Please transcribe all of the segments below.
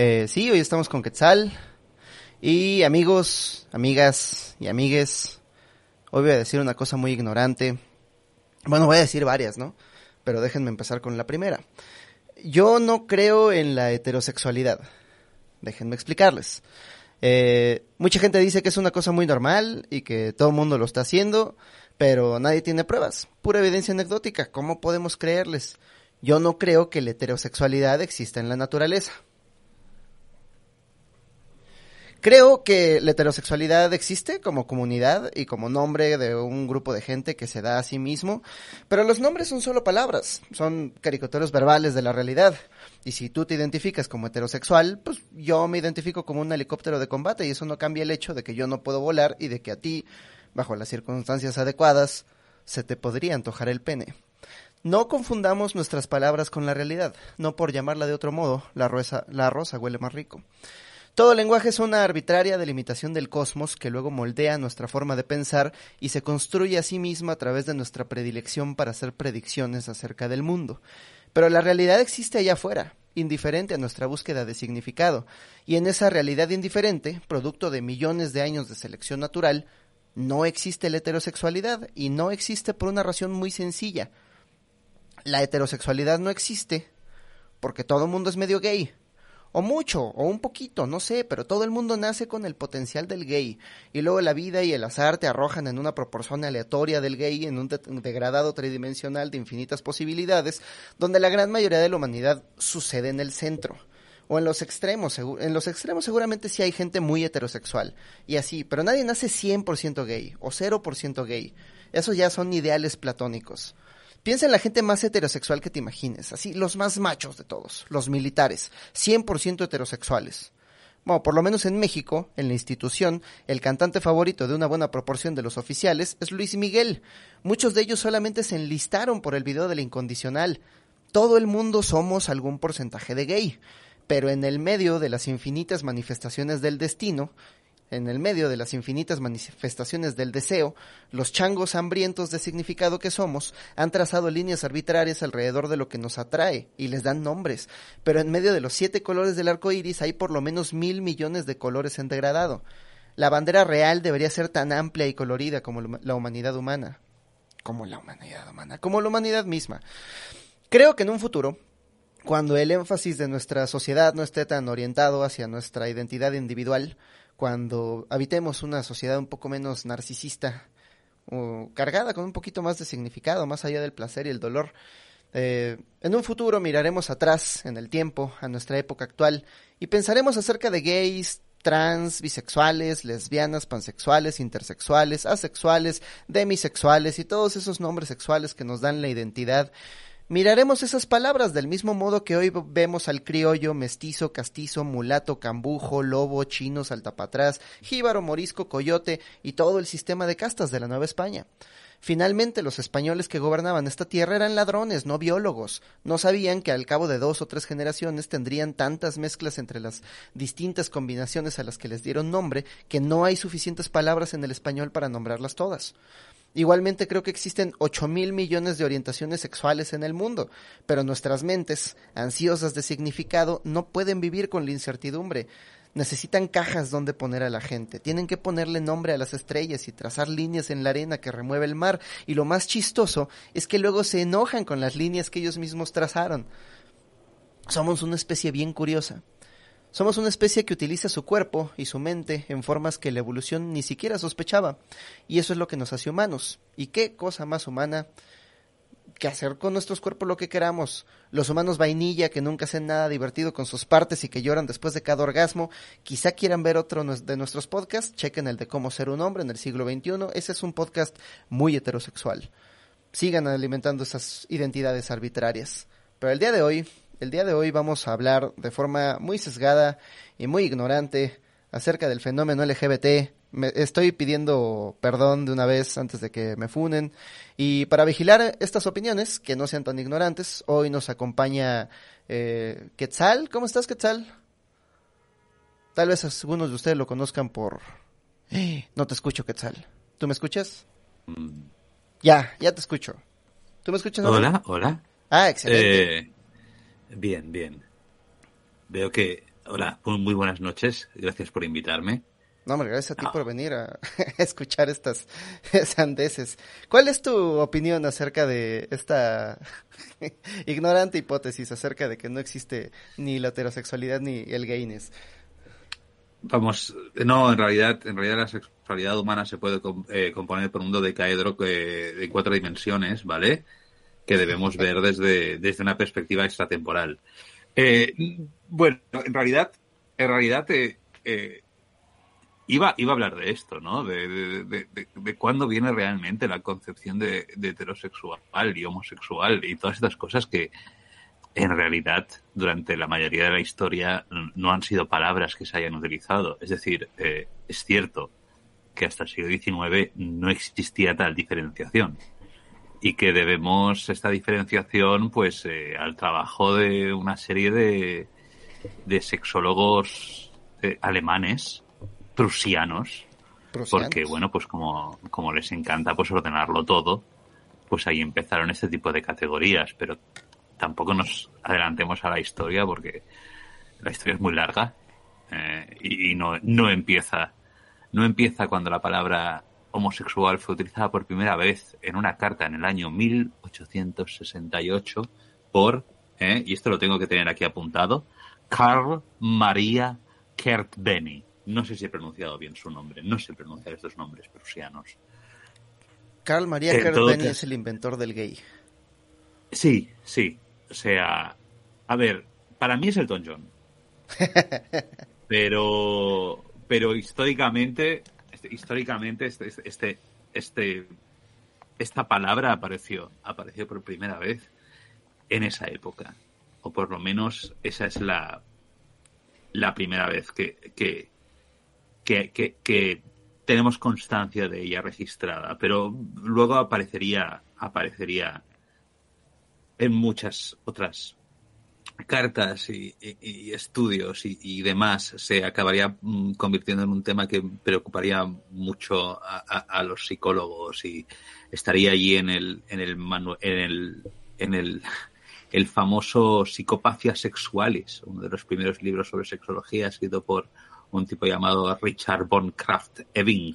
Eh, sí, hoy estamos con Quetzal. Y amigos, amigas y amigues, hoy voy a decir una cosa muy ignorante. Bueno, voy a decir varias, ¿no? Pero déjenme empezar con la primera. Yo no creo en la heterosexualidad. Déjenme explicarles. Eh, mucha gente dice que es una cosa muy normal y que todo el mundo lo está haciendo, pero nadie tiene pruebas. Pura evidencia anecdótica. ¿Cómo podemos creerles? Yo no creo que la heterosexualidad exista en la naturaleza. Creo que la heterosexualidad existe como comunidad y como nombre de un grupo de gente que se da a sí mismo, pero los nombres son solo palabras, son caricaturas verbales de la realidad. Y si tú te identificas como heterosexual, pues yo me identifico como un helicóptero de combate y eso no cambia el hecho de que yo no puedo volar y de que a ti, bajo las circunstancias adecuadas, se te podría antojar el pene. No confundamos nuestras palabras con la realidad, no por llamarla de otro modo, la, rosa, la rosa huele más rico. Todo lenguaje es una arbitraria delimitación del cosmos que luego moldea nuestra forma de pensar y se construye a sí misma a través de nuestra predilección para hacer predicciones acerca del mundo. Pero la realidad existe allá afuera, indiferente a nuestra búsqueda de significado, y en esa realidad indiferente, producto de millones de años de selección natural, no existe la heterosexualidad y no existe por una razón muy sencilla. La heterosexualidad no existe porque todo el mundo es medio gay o mucho, o un poquito, no sé, pero todo el mundo nace con el potencial del gay, y luego la vida y el azar te arrojan en una proporción aleatoria del gay, en un, degradado tridimensional de infinitas posibilidades, donde la gran mayoría de la humanidad sucede en el centro. O en los extremos, en los extremos seguramente sí hay gente muy heterosexual, y así, pero nadie nace 100% gay, o 0% gay. Esos ya son ideales platónicos. Piensa en la gente más heterosexual que te imagines, así, los más machos de todos, los militares, 100% heterosexuales. Bueno, por lo menos en México, en la institución, el cantante favorito de una buena proporción de los oficiales es Luis Miguel. Muchos de ellos solamente se enlistaron por el video de la incondicional. Todo el mundo somos algún porcentaje de gay, pero en el medio de las infinitas manifestaciones del destino, en el medio de las infinitas manifestaciones del deseo, los changos hambrientos de significado que somos han trazado líneas arbitrarias alrededor de lo que nos atrae y les dan nombres, pero en medio de los siete colores del arco iris hay por lo menos mil millones de colores en degradado. La bandera real debería ser tan amplia y colorida como la humanidad humana. Como la humanidad humana, como la humanidad misma. Creo que en un futuro, cuando el énfasis de nuestra sociedad no esté tan orientado hacia nuestra identidad individual, cuando habitemos una sociedad un poco menos narcisista o cargada con un poquito más de significado, más allá del placer y el dolor. Eh, en un futuro miraremos atrás en el tiempo, a nuestra época actual, y pensaremos acerca de gays, trans, bisexuales, lesbianas, pansexuales, intersexuales, asexuales, demisexuales y todos esos nombres sexuales que nos dan la identidad Miraremos esas palabras del mismo modo que hoy vemos al criollo, mestizo, castizo, mulato, cambujo, lobo, chino, saltapatrás, jíbaro, morisco, coyote y todo el sistema de castas de la Nueva España. Finalmente, los españoles que gobernaban esta tierra eran ladrones, no biólogos. No sabían que al cabo de dos o tres generaciones tendrían tantas mezclas entre las distintas combinaciones a las que les dieron nombre que no hay suficientes palabras en el español para nombrarlas todas. Igualmente creo que existen 8 mil millones de orientaciones sexuales en el mundo, pero nuestras mentes, ansiosas de significado, no pueden vivir con la incertidumbre. Necesitan cajas donde poner a la gente, tienen que ponerle nombre a las estrellas y trazar líneas en la arena que remueve el mar, y lo más chistoso es que luego se enojan con las líneas que ellos mismos trazaron. Somos una especie bien curiosa. Somos una especie que utiliza su cuerpo y su mente en formas que la evolución ni siquiera sospechaba. Y eso es lo que nos hace humanos. ¿Y qué cosa más humana que hacer con nuestros cuerpos lo que queramos? Los humanos vainilla que nunca hacen nada divertido con sus partes y que lloran después de cada orgasmo, quizá quieran ver otro de nuestros podcasts, chequen el de cómo ser un hombre en el siglo XXI. Ese es un podcast muy heterosexual. Sigan alimentando esas identidades arbitrarias. Pero el día de hoy el día de hoy vamos a hablar de forma muy sesgada y muy ignorante acerca del fenómeno LGBT. Me estoy pidiendo perdón de una vez antes de que me funen. Y para vigilar estas opiniones, que no sean tan ignorantes, hoy nos acompaña eh, Quetzal. ¿Cómo estás, Quetzal? Tal vez algunos de ustedes lo conozcan por... no te escucho, Quetzal. ¿Tú me escuchas? Mm. Ya, ya te escucho. ¿Tú me escuchas? Hola, hola. Ah, excelente. Eh, Bien, bien. Veo que Hola, muy buenas noches. Gracias por invitarme. No, me gracias a ti por venir a, escuchar estas sandeces. ¿Cuál es tu opinión acerca de esta ignorante hipótesis acerca de que no existe ni la heterosexualidad ni el gayness? Vamos, no, en realidad, en realidad la sexualidad humana se puede eh, componer por un dodecaedro que, de cuatro dimensiones, ¿vale? Que debemos ver desde, desde una perspectiva extratemporal. Eh, bueno, en realidad, en realidad, eh, eh iba, iba a hablar de esto, ¿no? De, de, de, cuándo viene realmente la concepción de, heterosexual y homosexual y todas estas cosas que en realidad durante la mayoría de la historia no han sido palabras que se hayan utilizado. Es decir, eh, es cierto que hasta el siglo XIX no existía tal diferenciación y que debemos esta diferenciación pues eh, al trabajo de una serie de, de sexólogos eh, alemanes prusianos, porque bueno, pues como, como les encanta pues ordenarlo todo, pues ahí empezaron este tipo de categorías, pero tampoco nos adelantemos a la historia porque la historia es muy larga eh, y, no, no empieza no empieza cuando la palabra homosexual fue utilizada por primera vez en una carta en el año 1868 por, eh, y esto lo tengo que tener aquí apuntado, Carl Maria Kertbeny. No sé si he pronunciado bien su nombre, no sé pronunciar estos nombres prusianos. Carl Maria eh, es el inventor del gay. Sí, sí. O sea, a ver, para mí es Elton John. pero, pero históricamente, este, históricamente, este, este, este, este, esta palabra apareció, apareció por primera vez en esa época. O por lo menos esa es la, la primera vez que, que, que, tenemos constancia de ella registrada, pero luego aparecería, aparecería en muchas otras cartas y, estudios y, demás se acabaría mm, convirtiendo en un tema que preocuparía mucho a, los psicólogos y estaría allí en el en el en el en el, el famoso Psicopacias Sexuales, uno de los primeros libros sobre sexología escrito por un tipo llamado Richard von Kraft Ebing.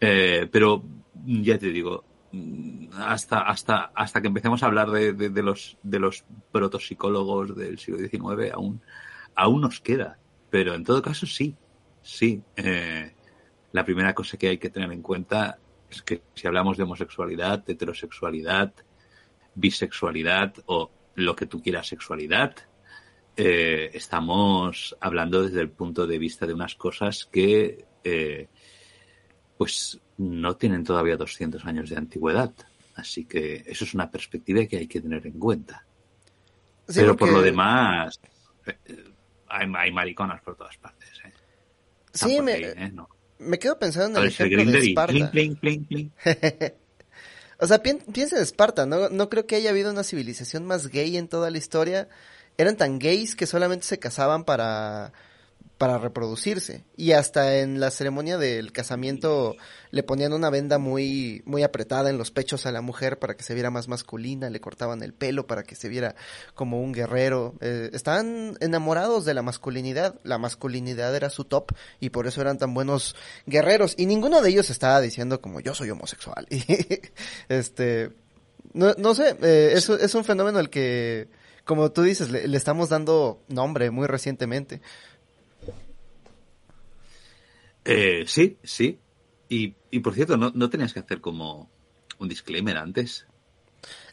Eh, pero ya te digo, hasta, hasta, hasta que empecemos a hablar de, de, los, de los protopsicólogos del siglo XIX, aún, aún nos queda. Pero en todo caso, sí, sí. Eh, la primera cosa que hay que tener en cuenta es que si hablamos de homosexualidad, heterosexualidad, bisexualidad o lo que tú quieras sexualidad, eh, estamos hablando desde el punto de vista de unas cosas que eh, pues no tienen todavía 200 años de antigüedad. Así que eso es una perspectiva que hay que tener en cuenta. Pero por lo demás, eh, hay, mariconas por todas partes. Sí, me, me, quedo pensando en el ejemplo de Esparta. o sea, piensa en Esparta, ¿no? No creo que haya habido una civilización más gay en toda la historia eran tan gays que solamente se casaban para para reproducirse y hasta en la ceremonia del casamiento le ponían una venda muy muy apretada en los pechos a la mujer para que se viera más masculina, le cortaban el pelo para que se viera como un guerrero. Eh, estaban enamorados de la masculinidad, la masculinidad era su top y por eso eran tan buenos guerreros y ninguno de ellos estaba diciendo como yo soy homosexual. este no, no sé, eh, es, es un fenómeno al que como tú dices, le, estamos dando nombre muy recientemente. Eh, sí, sí. Y, y por cierto, ¿no, ¿no tenías que hacer como un disclaimer antes?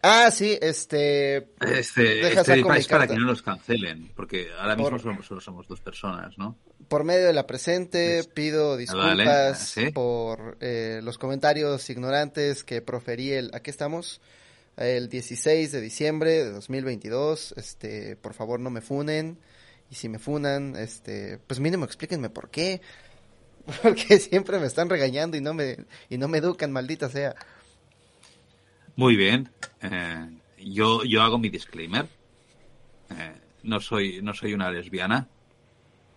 Ah, sí, este... Este, este es para que no nos cancelen, porque ahora mismo solo, somos dos personas, ¿no? Por medio de la presente, pido ah, disculpas por eh, los comentarios ignorantes que proferí el... Aquí estamos el 16 de diciembre de 2022. Este, por favor, no me funen. Y si me funan, este, pues mínimo explíquenme por qué. Porque siempre me están regañando y no me, y no me educan, maldita sea. Muy bien. Eh, yo, yo hago mi disclaimer. Eh, no soy, no soy una lesbiana.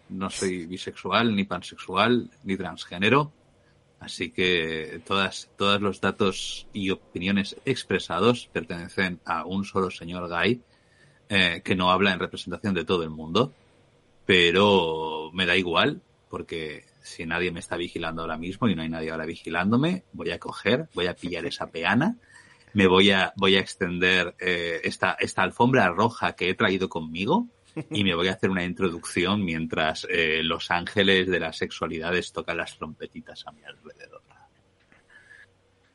No soy bisexual, ni pansexual, ni transgénero. Así que todas, todos los datos y opiniones expresados pertenecen a un solo señor Guy, eh, que no habla en representación de todo el mundo. pero me da igual, porque si nadie me está vigilando ahora mismo y no hay nadie ahora vigilándome, voy a coger, voy a pillar esa peana, me voy a, voy a extender eh, esta, esta alfombra roja que he traído conmigo y me voy a hacer una introducción mientras eh, los ángeles de las sexualidades tocan las trompetitas a mi alrededor.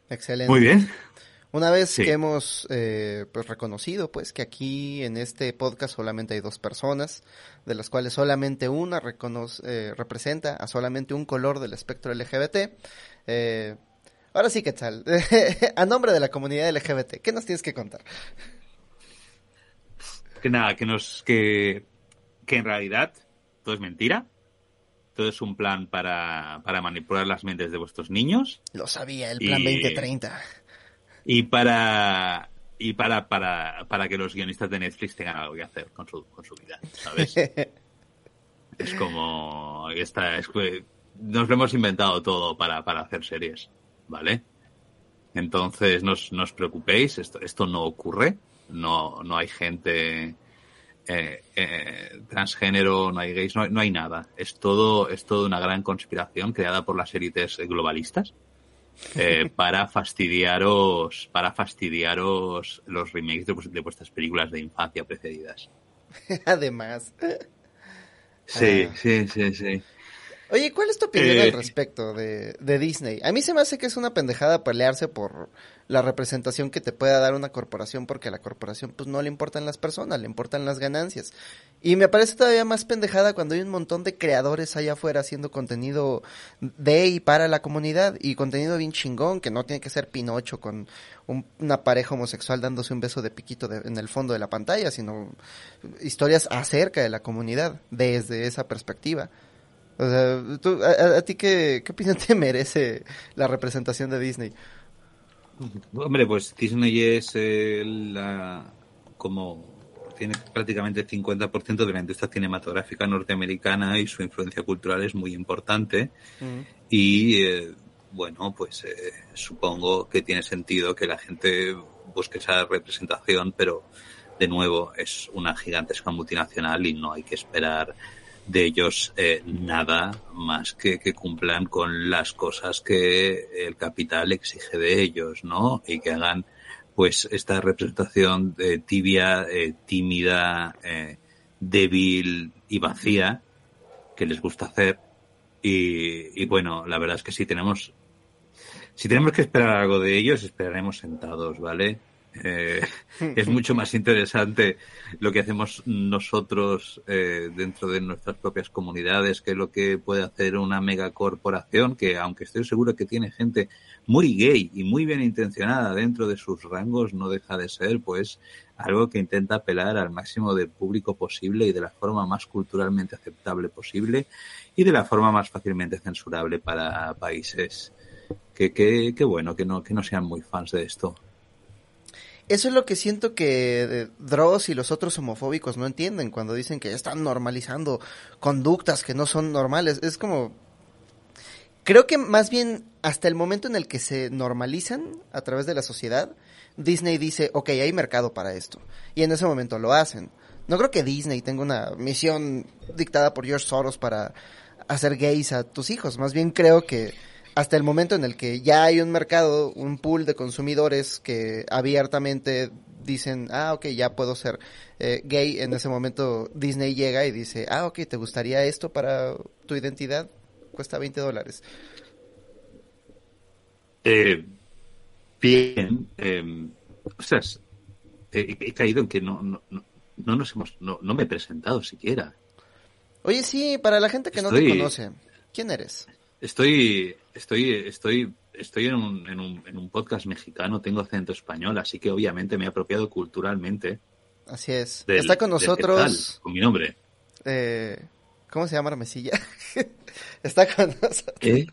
Excelente. Muy bien. Una vez que hemos eh, pues reconocido pues que aquí en este podcast solamente hay dos personas, de las cuales solamente una reconoce, eh, representa a solamente un color del espectro LGBT. Eh, ahora sí, ¿qué tal? a nombre de la comunidad LGBT, ¿qué nos tienes que contar? Que nada, que nos que, que en realidad todo es mentira. Todo es un plan para, para manipular las mentes de vuestros niños. Lo sabía, el plan 2030 y para y para, para, para que los guionistas de Netflix tengan algo que hacer con su, con su vida, ¿sabes? es como esta es nos lo hemos inventado todo para, para hacer series, ¿vale? Entonces no os, preocupéis, esto, esto no ocurre, no, no hay gente eh, eh, transgénero, no hay gays, no, no, hay nada. Es todo, es todo una gran conspiración creada por las élites globalistas eh, para fastidiaros, para fastidiaros los remakes de, vuestras películas de infancia precedidas. Además. Sí, ah. sí, sí, sí. Oye, ¿cuál es tu opinión al eh, respecto de, de, Disney? A mí se me hace que es una pendejada pelearse por la representación que te pueda dar una corporación porque a la corporación pues no le importan las personas, le importan las ganancias. Y me parece todavía más pendejada cuando hay un montón de creadores allá afuera haciendo contenido de y para la comunidad y contenido bien chingón que no tiene que ser Pinocho con una pareja homosexual dándose un beso de piquito en el fondo de la pantalla, sino historias acerca de la comunidad desde esa perspectiva. O sea, a, ti qué, qué opinión te merece la representación de Disney? Hombre, pues Disney es la como tiene prácticamente el 50% de la industria cinematográfica norteamericana y su influencia cultural es muy importante. Mm. Y eh, bueno, pues eh, supongo que tiene sentido que la gente busque esa representación, pero de nuevo es una gigantesca multinacional y no hay que esperar de ellos eh, nada más que que cumplan con las cosas que el capital exige de ellos, ¿no? Y que hagan pues esta representación eh, tibia, eh, tímida, débil y vacía que les gusta hacer. Y, y bueno, la verdad es que si tenemos si tenemos que esperar algo de ellos, esperaremos sentados, ¿vale? Eh, es mucho más interesante lo que hacemos nosotros eh, dentro de nuestras propias comunidades que lo que puede hacer una megacorporación que, aunque estoy seguro que tiene gente muy gay y muy bien intencionada dentro de sus rangos, no deja de ser pues algo que intenta apelar al máximo de público posible y de la forma más culturalmente aceptable posible y de la forma más fácilmente censurable para países que, que, que bueno, que no, que no sean muy fans de esto. Eso es lo que siento que eh, Dross y los otros homofóbicos no entienden cuando dicen que están normalizando conductas que no son normales. Es como... Creo que más bien hasta el momento en el que se normalizan a través de la sociedad, Disney dice, ok, hay mercado para esto. Y en ese momento lo hacen. No creo que Disney tenga una misión dictada por George Soros para hacer gays a tus hijos. Más bien creo que hasta el momento en el que ya hay un mercado, un pool de consumidores que abiertamente dicen, ah, ok, ya puedo ser eh, gay, en ese momento Disney llega y dice, ah, ok, ¿te gustaría esto para tu identidad? Cuesta 20 dólares. Eh, bien, eh, o sea, he, caído en que no, no, no, nos hemos, no, no me he presentado siquiera. Oye, sí, para la gente que no te conoce, ¿quién eres? Estoy, estoy, estoy, estoy en un, en, un, en un podcast mexicano, tengo acento español, así que obviamente me he apropiado culturalmente. Así es. Está con nosotros. con mi nombre. Eh, ¿Cómo se llama Armesilla? Está con nosotros. ¿Qué?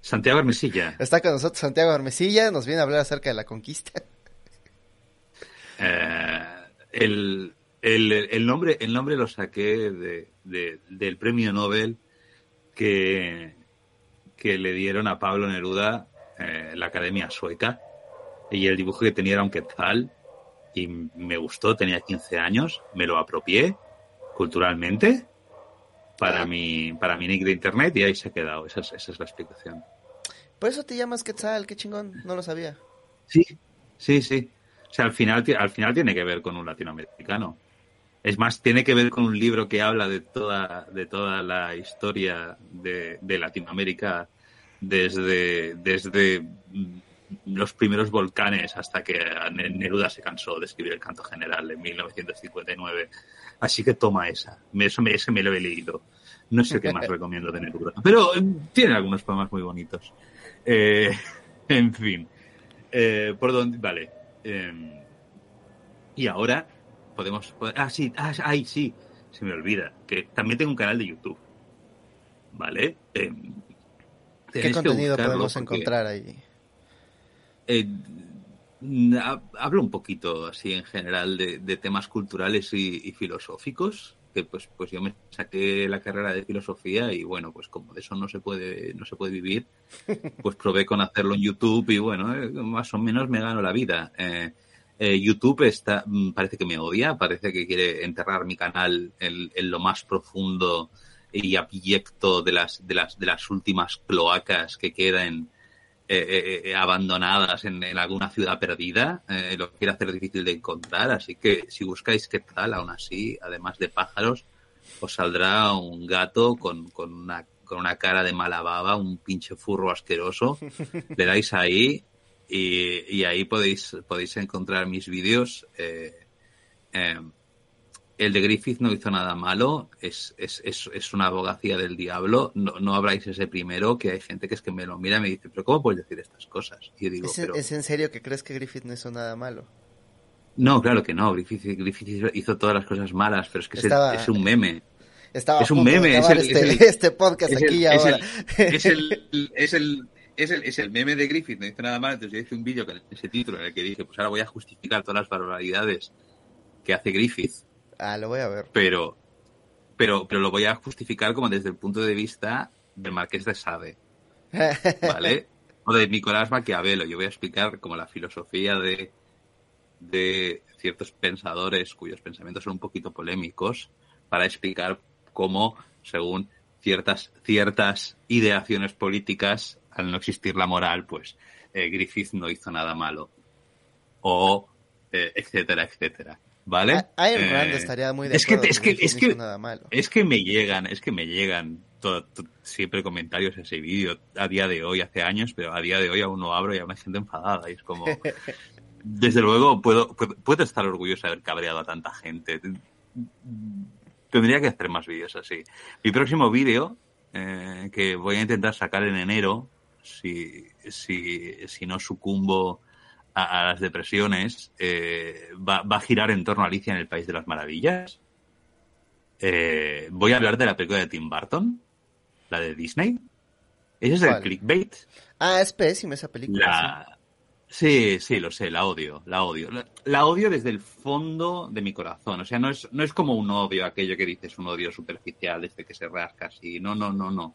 Santiago Armesilla. Está con nosotros Santiago Armesilla, nos viene a hablar acerca de la conquista. Eh, el, el, el, nombre, el nombre lo saqué de, de, del premio Nobel que, que le dieron a Pablo Neruda eh, la Academia Sueca. Y el dibujo que tenía era un quetzal. Y me gustó, tenía 15 años, me lo apropié culturalmente para mi, para mi nick de internet y ahí se ha quedado. Esa es, esa es la explicación. Por eso te llamas Quetzal, qué chingón, no lo sabía. Sí, sí, sí. O sea, al final, al final tiene que ver con un latinoamericano. Es más, tiene que ver con un libro que habla de toda, de toda la historia de, de Latinoamérica desde, desde los primeros volcanes hasta que Neruda se cansó de escribir el canto general en 1959. Así que toma esa. Eso me, ese me lo he leído. No sé qué más recomiendo de Neruda. Pero eh, tiene algunos poemas muy bonitos. Eh, en fin. Eh, por dónde. Vale. Em, y ahora podemos. Ah, sí. Ah, ay, sí. Se me olvida. Que también tengo un canal de YouTube. ¿Vale? Em, ¿Qué contenido podemos encontrar ahí? Eh, hablo un poquito así en general de, temas culturales y, filosóficos que pues pues yo me saqué la carrera de filosofía y bueno pues como de eso no se puede no se puede vivir pues probé con hacerlo en YouTube y bueno eh, más o menos me gano la vida eh, YouTube está mm, parece que me odia parece que quiere enterrar mi canal en, lo más profundo y abyecto de las de las de las últimas cloacas que quedan eh, eh, eh, abandonadas en, alguna ciudad perdida, lo quiere hacer difícil de encontrar. Así que si buscáis qué tal, aún así, además de pájaros, os saldrá un gato con, con, una, con una cara de mala baba, un pinche furro asqueroso. Le dais ahí y, y ahí podéis, podéis encontrar mis vídeos. Eh, el de Griffith no hizo nada malo, es, es, es, es una abogacía del diablo. No, no ese primero, que hay gente que es que me lo mira y me dice, pero ¿cómo puedes decir estas cosas? Y digo, ¿Es, ¿Es en serio que crees que Griffith no hizo nada malo? No, claro que no. Griffith, Griffith hizo todas las cosas malas, pero es que es, un meme. Estaba es un meme. Es el, este, este, podcast aquí ahora. Es el, es el, es el, es el meme de Griffith, no hizo nada malo. Entonces yo hice un vídeo con ese título en el que dije, pues ahora voy a justificar todas las barbaridades que hace Griffith Ah, lo voy a ver. Pero, pero, pero lo voy a justificar como desde el punto de vista del Marqués de Sade. ¿Vale? o de Nicolás Maquiavelo. Yo voy a explicar como la filosofía de, de ciertos pensadores cuyos pensamientos son un poquito polémicos para explicar cómo, según ciertas, ciertas ideaciones políticas, al no existir la moral, pues eh, Griffith no hizo nada malo. O eh, etcétera, etcétera. ¿Vale? Iron Man eh, estaría muy de es que, es que, es que, es que me llegan, es que me llegan todo, siempre comentarios a ese vídeo a día de hoy, hace años, pero a día de hoy aún no abro y aún hay gente enfadada y es como... Desde luego puedo, puedo, estar orgulloso de haber cabreado a tanta gente. Tendría que hacer más vídeos así. Mi próximo vídeo, eh, que voy a intentar sacar en enero, si, si, si no sucumbo a, las depresiones, eh, va, a girar en torno a Alicia en el País de las Maravillas. Eh, voy a hablar de la película de Tim Burton, la de Disney. Ese es el clickbait. Ah, es pésima esa película. Sí. sí, lo sé, la odio, la odio. La, odio desde el fondo de mi corazón. O sea, no es, no es como un odio, aquello que dices, un odio superficial, este que se rasca así. No, no, no, no.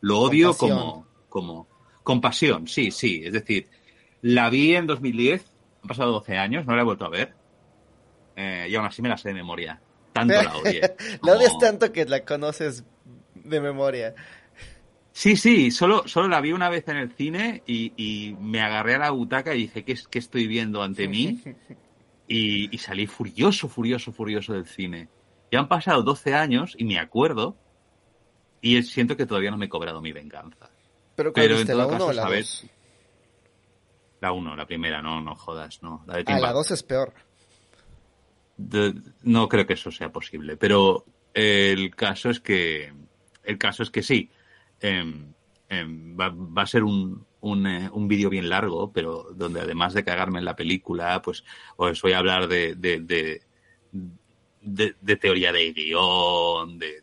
Lo odio como, como compasión, sí, sí. Es decir, la vi en 2010, han pasado 12 años, no la he vuelto a ver. Eh, y aún así me la sé de memoria. Tanto la odié. la odias tanto que la conoces de memoria. Sí, sí, solo, solo la vi una vez en el cine y, me agarré a la butaca y dije, ¿qué, qué estoy viendo ante mí? Y, salí furioso, furioso, furioso del cine. Ya han pasado 12 años y me acuerdo y siento que todavía no me he cobrado mi venganza. Pero, Pero en todo caso, ¿sabes? La 1, la primera, no, no jodas, no. La de ah, la 2 es peor. no creo que eso sea posible, pero el caso es que el caso es que sí. Em, em, va, a ser un, un, eh, un vídeo bien largo, pero donde además de cagarme en la película, pues os voy a hablar de, de, de, de teoría de guion, de,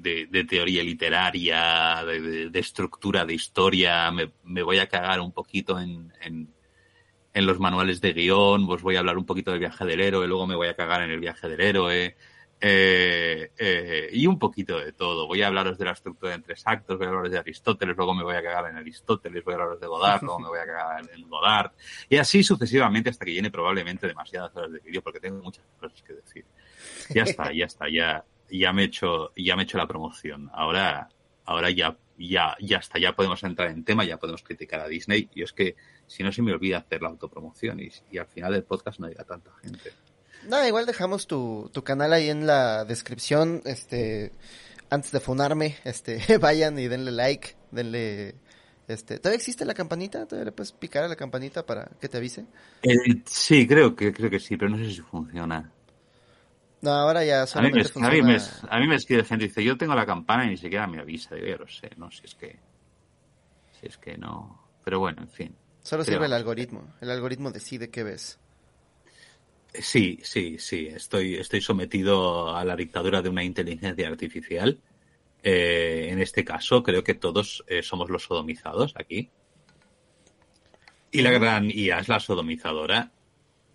de, teoría literaria, de, estructura de historia, me, voy a cagar un poquito en, en, los manuales de guion, os voy a hablar un poquito del viaje del héroe, luego me voy a cagar en el viaje del héroe, eh, eh, y un poquito de todo. Voy a hablaros de la estructura en tres actos, voy a hablaros de Aristóteles, luego me voy a cagar en Aristóteles, voy a hablaros de Godard, luego me voy a cagar en Godard, y así sucesivamente hasta que llene probablemente demasiadas horas de vídeo porque tengo muchas cosas que decir. Ya está, ya está, ya ya me he hecho, ya me he hecho la promoción. Ahora, ahora ya, ya, ya está, ya podemos entrar en tema, ya podemos criticar a Disney. Y es que si no se me olvida hacer la autopromoción y, y al final del podcast no llega tanta gente. No, igual dejamos tu, tu canal ahí en la descripción, este, antes de funarme, este, vayan y denle like, denle, este, ¿todavía existe la campanita? ¿Todavía le puedes picar a la campanita para que te avise? Eh, sí, creo que, creo que sí, pero no sé si funciona. No, ahora ya A mí, me, a, mí me, a mí me escribe gente y dice, yo tengo la campana y ni siquiera me avisa. Digo, ya lo sé, no, si es que, si es que no. Pero bueno, en fin. Solo creo. sirve el algoritmo. El algoritmo decide qué ves. Sí, sí, sí. Estoy, estoy sometido a la dictadura de una inteligencia artificial. Eh, en este caso, creo que todos eh, somos los sodomizados aquí. Y la gran IA es la sodomizadora.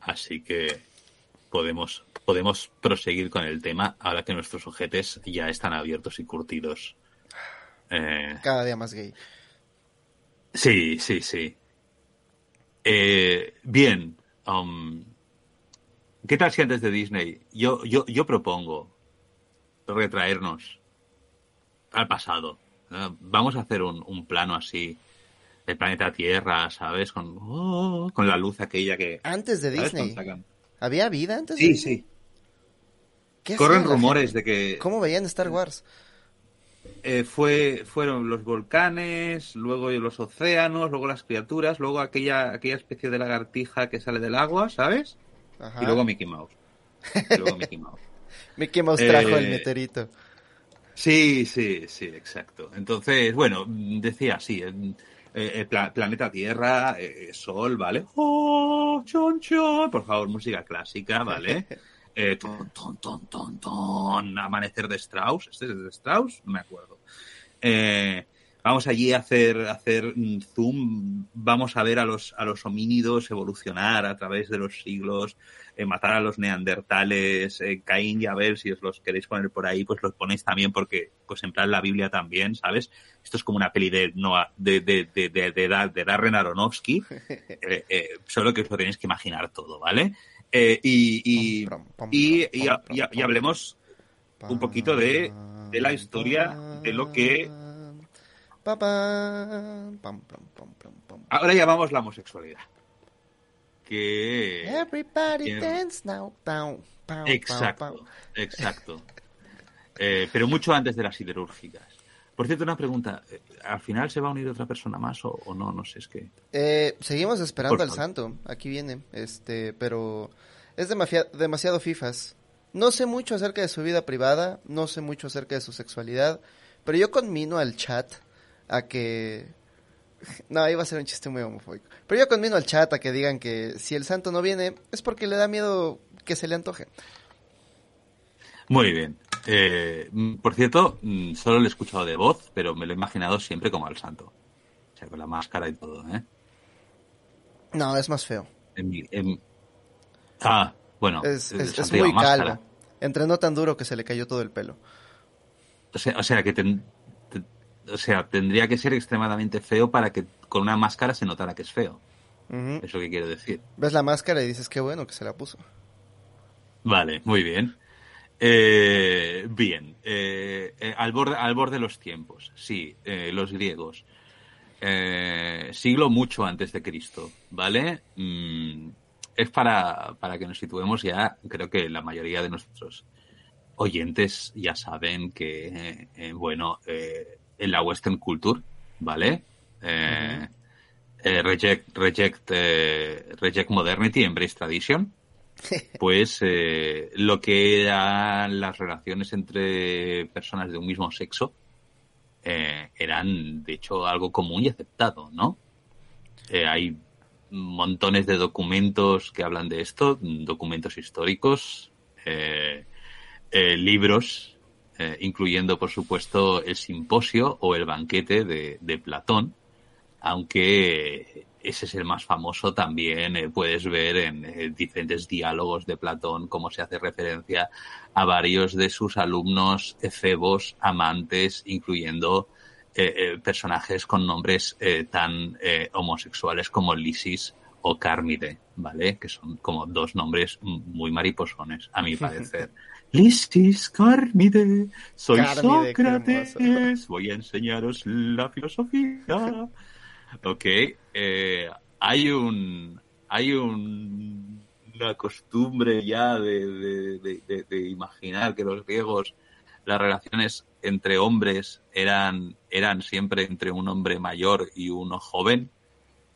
Así que podemos, podemos proseguir con el tema ahora que nuestros ojetes ya están abiertos y curtidos. Eh, Cada día más gay. Sí, sí, sí. Eh, bien. um, ¿Qué tal si antes de Disney? Yo, yo, yo propongo retraernos al pasado. ¿no? Vamos a hacer un, un plano así del planeta Tierra, ¿sabes? Con, oh, con la luz aquella que... Antes de. Disney. ¿Había vida antes de Sí, Disney? sí. ¿Qué Corren rumores de que ¿Cómo veían Star Wars? eh, fue, fueron los volcanes, luego los océanos, luego las criaturas, luego aquella, aquella especie de lagartija que sale del agua, ¿sabes? Ajá. Y luego Mickey Mouse. Y luego Mickey Mouse. Mickey Mouse trajo Eh, el meteorito. Sí, sí, sí, exacto. Entonces, bueno, decía así, eh, eh, pla- planeta Tierra, eh, Sol, ¿vale? Oh, chon, chon. Por favor, música clásica, ¿vale? Eh, ton, ton, ton, ton, ton. Amanecer de Strauss. ¿Este es de Strauss? No me acuerdo. Eh, vamos allí a hacer, a hacer mm, zoom. Vamos a ver a los, a los homínidos evolucionar a través de los siglos, eh, matar a los neandertales, eh, Caín y Abel, si os los queréis poner por ahí, pues los ponéis también porque, pues en plan la Biblia también, ¿sabes? Esto es como una peli de, Noah- de, de, de, de, de, de Darren Aronofsky, eh, solo que os lo tenéis que imaginar todo, ¿vale? Eh, y, y, y, y, hablemos un poquito de, de la historia de lo que ahora llamamos la homosexualidad. Que... Everybody dance now. Exacto, exacto. Eh, pero mucho antes de las siderúrgicas. Por cierto, una pregunta. ¿Al final se va a unir otra persona más o, o no? No sé, es que... Eh, seguimos esperando al santo. Aquí viene. Este, pero es demasiado fifas. No sé mucho acerca de su vida privada, no sé mucho acerca de su sexualidad, pero yo conmino al chat a que no, iba a ser un chiste muy homofóbico. Pero yo conmino al chat a que digan que si el santo no viene es porque le da miedo que se le antoje. Muy bien. Eh, mm, por cierto, mm, solo lo he escuchado de voz, pero me lo he imaginado siempre como al santo. O sea, con la máscara y todo, ¿eh? No, es más feo. En mi- en- Ah, bueno. Es, es- es muy calvo. Entrenó tan duro que se le cayó todo el pelo. O sea, o sea que ten- te- o sea, tendría que ser extremadamente feo para que con una máscara se notara que es feo. Ujú. Es lo que quiero decir. Ves la máscara y dices qué bueno que se la puso. Vale, muy bien. Eh, bien, eh, eh, al, borde, al borde de los tiempos, sí, eh, los griegos. Siglo mucho antes de Cristo, ¿vale? Mm, es para, para que nos situemos ya, creo que la mayoría de nuestros oyentes ya saben que, bueno, en la Western Culture, ¿vale? Reject, reject, reject modernity, embrace tradition pues eh, lo que eran las relaciones entre personas de un mismo sexo eh, eran de hecho algo común y aceptado, ¿no? Eh, hay montones de documentos que hablan de esto, documentos históricos, libros, incluyendo por supuesto el simposio o el banquete de Platón, aunque ese es el más famoso, también eh, puedes ver en eh, diferentes diálogos de Platón cómo se hace referencia a varios de sus alumnos efebos, amantes, incluyendo eh, personajes con nombres tan homosexuales como Lysis o Cármide, ¿vale? Que son como dos nombres muy mariposones, a mi parecer. Lisis Carmide, soy Sócrates, voy a enseñaros la filosofía. Ok, eh, hay un, hay un, una costumbre ya de, de- de- de- de imaginar que los griegos, las relaciones entre hombres eran, eran siempre entre un hombre mayor y uno joven.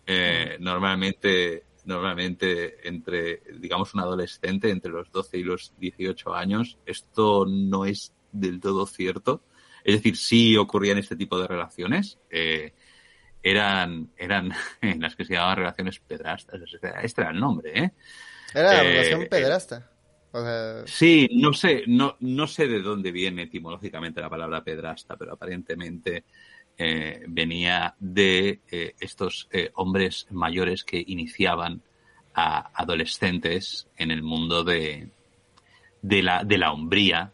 Eh, Normalmente, normalmente entre, digamos, un adolescente entre los 12 y los 18 años. Esto no es del todo cierto. Es decir, sí ocurrían este tipo de relaciones. eh, eran, eran en las que se llamaban relaciones pedrastas. Este era el nombre, ¿eh? Era la Eh, relación eh. O sea, Sí, no sé, no, no sé de dónde viene etimológicamente la palabra pedrasta, pero aparentemente eh, venía de eh, estos hombres mayores que iniciaban a adolescentes en el mundo de, de la, de la hombría,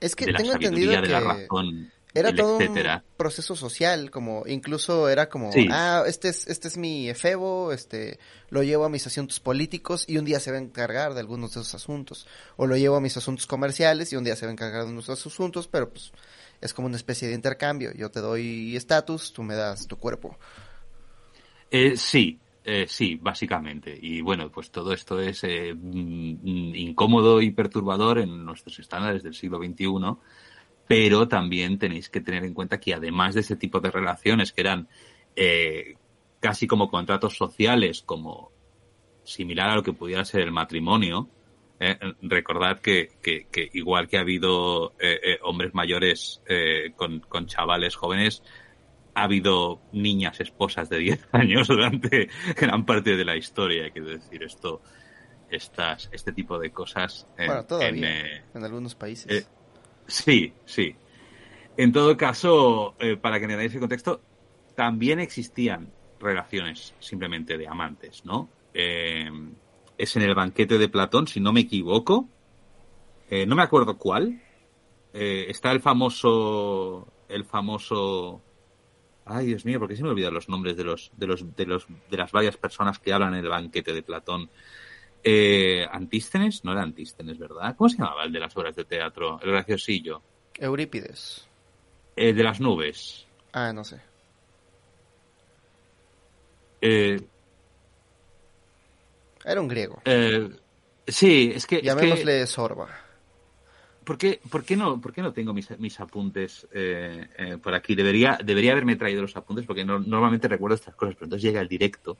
es que de la tengo entendido de la que razón, era el todo etcétera. un proceso social, como incluso era como, Sí. ah, este es, este es mi efebo, este, lo llevo a mis asuntos políticos y un día se va a encargar de algunos de esos asuntos. O lo llevo a mis asuntos comerciales y un día se va a encargar de nuestros asuntos, pero pues es como una especie de intercambio. Yo te doy estatus, tú me das tu cuerpo. Eh, sí, eh, sí, básicamente. Y bueno, pues todo esto es eh, mm, incómodo y perturbador en nuestros estándares del siglo XXI, pero también tenéis que tener en cuenta que además de ese tipo de relaciones que eran eh, casi como contratos sociales, como similar a lo que pudiera ser el matrimonio, eh, recordad que, que- que igual que ha habido eh, eh, hombres mayores eh, con, con chavales jóvenes, ha habido niñas esposas de 10 años durante gran parte de la historia. Quiero decir, esto, estas, este tipo de cosas. en- bueno, todavía, en, eh, en algunos países. eh, sí, sí. En todo caso, eh, para que entendáis el contexto, también existían relaciones simplemente de amantes, ¿no? Eh, es en el banquete de Platón, si no me equivoco. Eh, no me acuerdo cuál. Eh, está el famoso. El famoso. Ay, Dios mío, porque se me olvidan los nombres de los, de los, de los, de las varias personas que hablan en el banquete de Platón. Eh, Antístenes, no era Antístenes, ¿verdad? ¿Cómo se llamaba el de las obras de teatro? El graciosillo. Eurípides. El de las nubes. Ah, no sé. Eh, Era un griego. eh, sí, es que. es que- Llamémosle Sorba. ¿por, qué, por, qué no, ¿Por qué no tengo mis, mis apuntes eh, eh, por aquí? Debería, debería haberme traído los apuntes porque no- normalmente recuerdo estas cosas, pero entonces llega el directo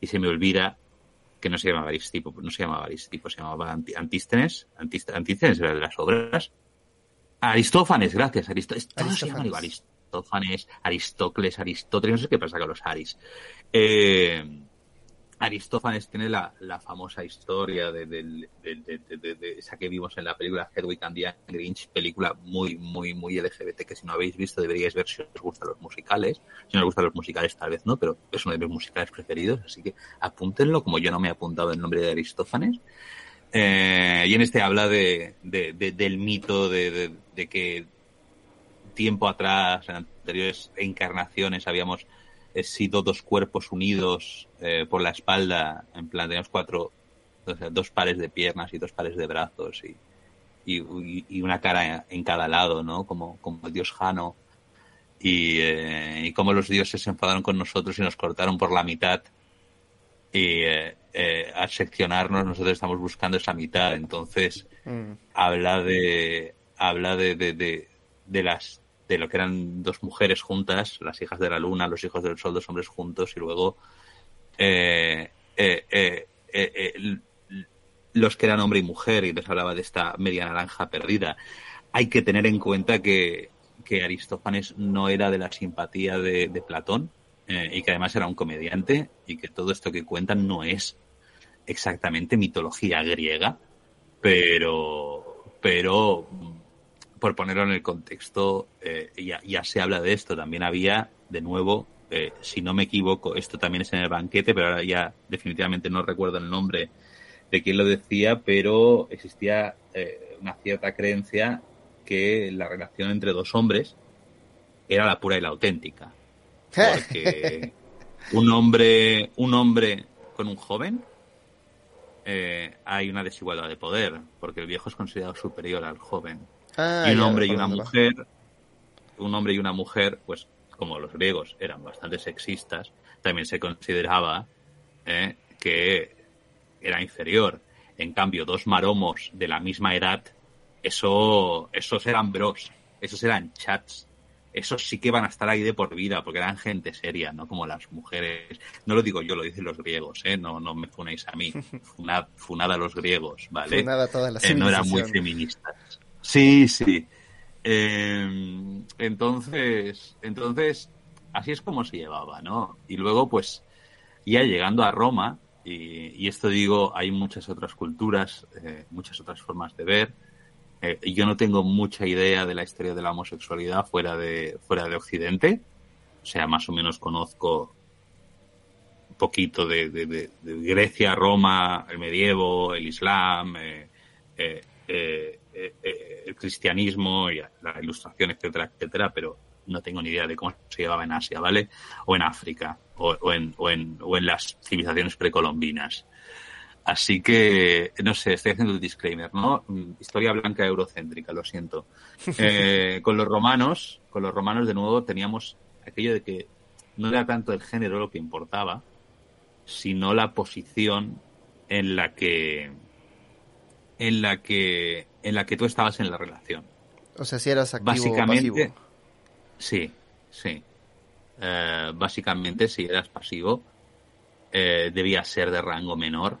y se me olvida que no se llamaba Aristipo, no se llamaba Aristipo, se llamaba Antístenes. Antístenes era de las obras. Aristófanes, gracias. Igual. Aristófanes. Aristófanes, Aristócles, Aristóteles, no sé qué pasa con los Aris. Eh, Aristófanes tiene la, la famosa historia de, de- de- de- esa que vimos en la película Hedwig and the Grinch, película muy, muy, muy LGBT que si no habéis visto deberíais ver si os gustan los musicales. Si no os gustan los musicales tal vez no, pero es uno de mis musicales preferidos, así que apúntenlo como yo no me he apuntado el nombre de Aristófanes. Eh, y en este habla de, de- de- del mito de que tiempo atrás, en anteriores encarnaciones, habíamos eh, sido dos cuerpos unidos eh, por la espalda, en plan, teníamos cuatro, o sea, dos pares de piernas y dos pares de brazos y, y, y una cara en cada lado, ¿no? Como, como el dios Jano. Y, eh, y cómo los dioses se enfadaron con nosotros y nos cortaron por la mitad. Y eh, eh, al seccionarnos, nosotros estamos buscando esa mitad. Entonces, Mm. habla de habla de, de, de, de las de lo que eran dos mujeres juntas las hijas de la luna los hijos del sol dos hombres juntos y luego eh, eh, eh, los que eran hombre y mujer y les hablaba de esta media naranja perdida. Hay que tener en cuenta que, Aristófanes no era de la simpatía de, de Platón y que además era un comediante y que todo esto que cuentan no es exactamente mitología griega pero pero por ponerlo en el contexto eh, ya, ya se habla de esto también había de nuevo eh, si no me equivoco esto también es en el banquete pero ahora ya definitivamente no recuerdo el nombre de quién lo decía pero existía eh, una cierta creencia que la relación entre dos hombres era la pura y la auténtica porque un hombre un hombre con un joven eh, hay una desigualdad de poder, porque el viejo es considerado superior al joven. Ah, y un hombre y ¿por una mujer, un hombre y una mujer, pues como los griegos eran bastante sexistas, también se consideraba eh, que era inferior. En cambio, dos maromos de la misma edad, eso, esos eran bros, esos eran chats. Esos sí que van a estar ahí de por vida, porque eran gente seria, no como las mujeres. No lo digo yo, lo dicen los griegos, ¿eh? No, no me funéis a mí. Funad, funad a los griegos, ¿vale? Toda la Eh, no eran muy feministas. Sí, sí. Eh, entonces, entonces, así es como se llevaba, ¿no? Y luego, pues, ya llegando a Roma, y, esto digo, hay muchas otras culturas, eh, muchas otras formas de ver. Eh, yo no tengo mucha idea de la historia de la homosexualidad fuera de, fuera de Occidente. O sea, más o menos conozco un poquito de, de- Grecia, Roma, el medievo, el Islam, eh, eh, eh, eh, el cristianismo, y la ilustración, etcétera, etcétera, pero no tengo ni idea de cómo se llevaba en Asia, ¿vale? O en África, o, o en, o, en, o en las civilizaciones precolombinas. Así que, no sé, estoy haciendo el disclaimer, ¿no? Mm, Historia blanca eurocéntrica, lo siento. Eh, con los romanos, con los romanos de nuevo teníamos aquello de que no era tanto el género lo que importaba, sino la posición en la que en la que en la que tú estabas en la relación. O sea, si eras activo o Básicamente, pasivo. sí, sí. Eh, básicamente, si eras pasivo, eh, debías ser de rango menor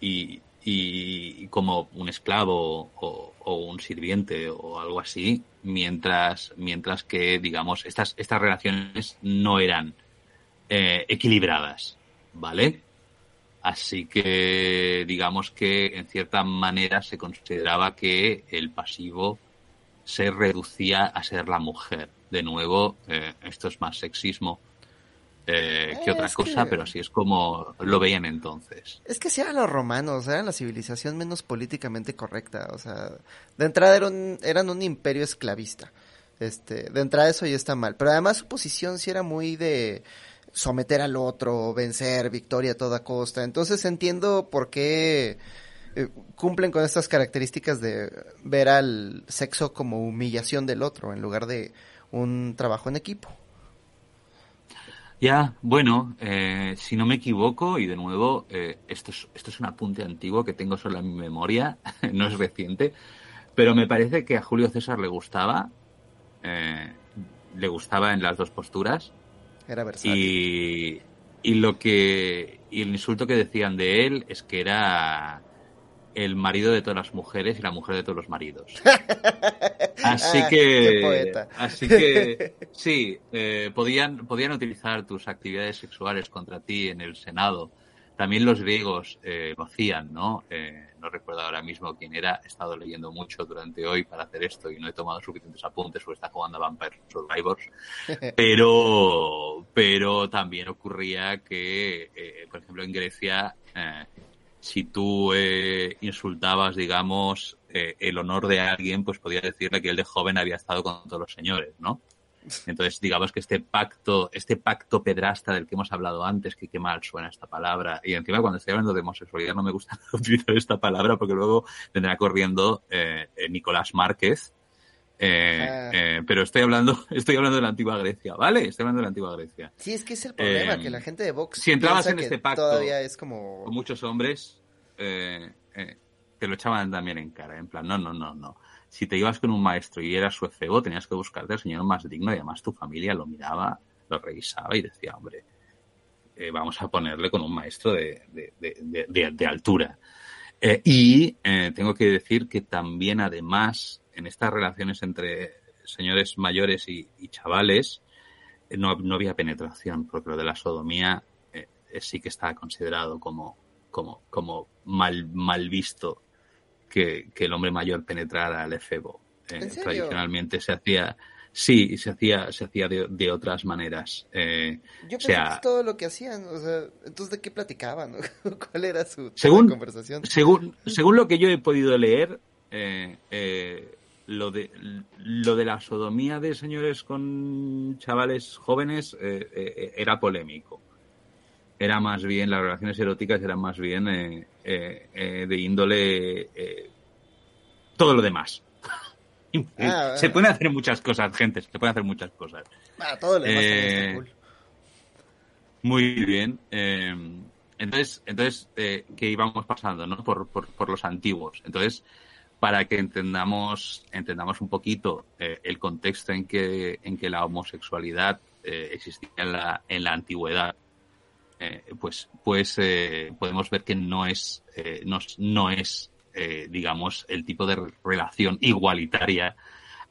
y, y como un esclavo o, o un sirviente o algo así, mientras, mientras que, digamos, estas, estas relaciones no eran eh, equilibradas, ¿vale? Así que, digamos que en cierta manera se consideraba que el pasivo se reducía a ser la mujer. De nuevo, eh, esto es más sexismo eh, que otra es cosa, que- pero así es como lo veían entonces. Es que si eran los romanos, eran la civilización menos políticamente correcta. O sea, de entrada eran un, eran un imperio esclavista. Este, de entrada eso ya está mal. Pero además su posición sí era muy de someter al otro, vencer, victoria a toda costa. Entonces entiendo por qué eh, cumplen con estas características de ver al sexo como humillación del otro en lugar de un trabajo en equipo. Ya, bueno, eh, si no me equivoco, y de nuevo, eh, esto, es, un apunte antiguo que tengo solo en mi memoria, no es reciente, pero me parece que a Julio César le gustaba, le gustaba en las dos posturas, Era versátil. y, y lo que, y el insulto que decían de él es que era el marido de todas las mujeres y la mujer de todos los maridos. Así Ah, que, qué poeta. así que, sí, eh, podían, podían utilizar tus actividades sexuales contra ti en el Senado. También los griegos eh, lo hacían, ¿no? Eh, no recuerdo ahora mismo quién era. He estado leyendo mucho durante hoy para hacer esto y no he tomado suficientes apuntes porque está jugando a Vampire Survivors. Pero, pero también ocurría que, eh, por ejemplo, en Grecia, eh, si tú eh, insultabas, digamos, el honor de alguien, pues podías decirle que él de joven había estado con todos los señores, ¿no? Entonces, digamos que este pacto, este pacto pedrasta del que hemos hablado antes, que qué mal suena esta palabra, y encima cuando estoy hablando de homosexualidad no me gusta utilizar esta palabra porque luego vendrá corriendo eh, eh, Nicolás Márquez, eh, Ah. eh, pero estoy hablando, estoy hablando de la antigua Grecia, ¿vale? Estoy hablando de la antigua Grecia. Sí, es que es el problema, Eh, que la gente de Vox si entrabas en este pacto todavía es como... Con muchos hombres te lo echaban también en cara, en plan, no, no, no, no. Si te ibas con un maestro y eras su efebo, tenías que buscarte al señor más digno y además tu familia lo miraba, lo revisaba y decía, hombre, eh, vamos a ponerle con un maestro de, altura. Eh, y eh, tengo que decir que también, además, en estas relaciones entre señores mayores y, chavales, no, había penetración, porque lo de la sodomía sí que estaba considerado como, como, como mal, mal visto que, que el hombre mayor penetrara al efebo. Eh, tradicionalmente se hacía, sí, se hacía, se hacía de, de otras maneras. Eh, Yo pensé sea, que es todo lo que hacían, o sea, entonces ¿de qué platicaban? ¿Cuál era su Según- conversación? según, según lo que yo he podido leer, eh, eh, lo de lo de la sodomía de señores con chavales jóvenes eh, era polémico. era más bien, las relaciones eróticas eran más bien eh, eh, eh, de índole todo lo demás. Ah, se pueden hacer muchas cosas, gente, se pueden hacer muchas cosas. Ah, todo lo demás Muy bien. entonces, entonces que íbamos pasando, ¿no? Por, por, por, los antiguos. Entonces, para que entendamos, entendamos un poquito el contexto en que, en que la homosexualidad existía en la, en la antigüedad eh, pues, pues eh, podemos ver que no es, eh, no, es digamos, el tipo de relación igualitaria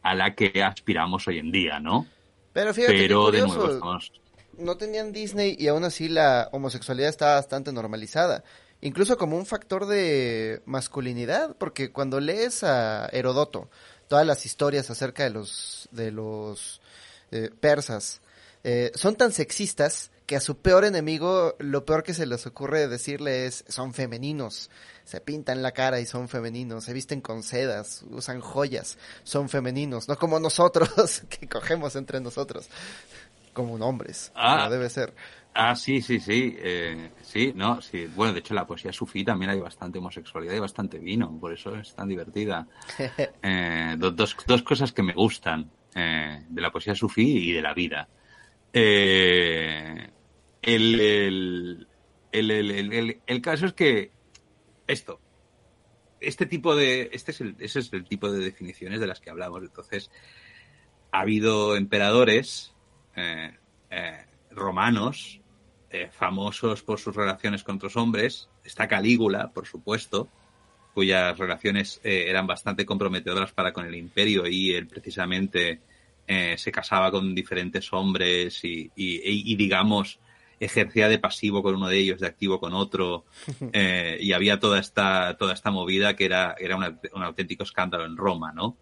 a la que aspiramos hoy en día, ¿no? Pero fíjate Pero de nuevo no tenían Disney y aún así la homosexualidad está bastante normalizada. Incluso como un factor de masculinidad, porque cuando lees a Herodoto, todas las historias acerca de los, de los persas, son tan sexistas que a su peor enemigo lo peor que se les ocurre decirle es son femeninos, se pintan la cara y son femeninos, se visten con sedas, usan joyas, son femeninos, no como nosotros que cogemos entre nosotros como hombres, ah, debe ser. Ah, sí, sí, sí, eh, sí, no, sí. Bueno, de hecho, la poesía sufí también hay bastante homosexualidad y bastante vino, por eso es tan divertida. Eh, dos, dos cosas que me gustan eh, de la poesía sufí y de la vida. Eh, el, el, caso es que esto, este tipo de, este es el, ese es el tipo de definiciones de las que hablamos. Entonces, ha habido emperadores eh, eh, romanos eh, famosos por sus relaciones con otros hombres. Está Calígula, por supuesto, cuyas relaciones eran bastante comprometedoras para con el imperio y él precisamente se casaba con diferentes hombres y, y digamos, ejercía de pasivo con uno de ellos, de activo con otro, eh, y había toda esta, toda esta movida que era, era un auténtico escándalo en Roma, ¿no?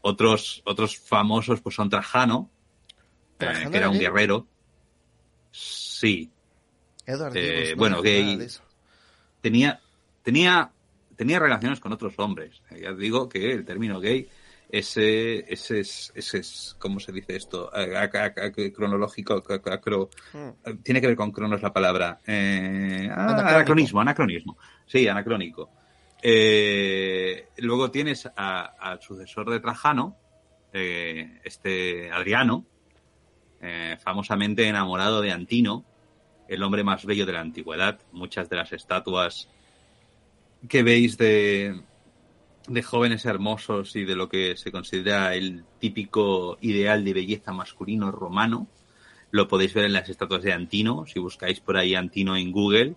Otros, otros famosos pues son Trajano, eh, que era un guerrero. Sí. Eh, bueno, gay. Tenía, tenía, tenía relaciones con otros hombres. Ya digo que el término gay ese, ese, es, ese es, ¿cómo se dice esto? cronológico, hmm. tiene que ver con cronos la palabra. Eh, ah, anacronismo, anacronismo. Sí, anacrónico. Eh, luego tienes al sucesor de Trajano, eh, este Adriano, famosamente enamorado de Antino, el hombre más bello de la antigüedad. Muchas de las estatuas que veis de, de jóvenes hermosos y de lo que se considera el típico ideal de belleza masculino romano. Lo podéis ver en las estatuas de Antino. Si buscáis por ahí Antino en Google,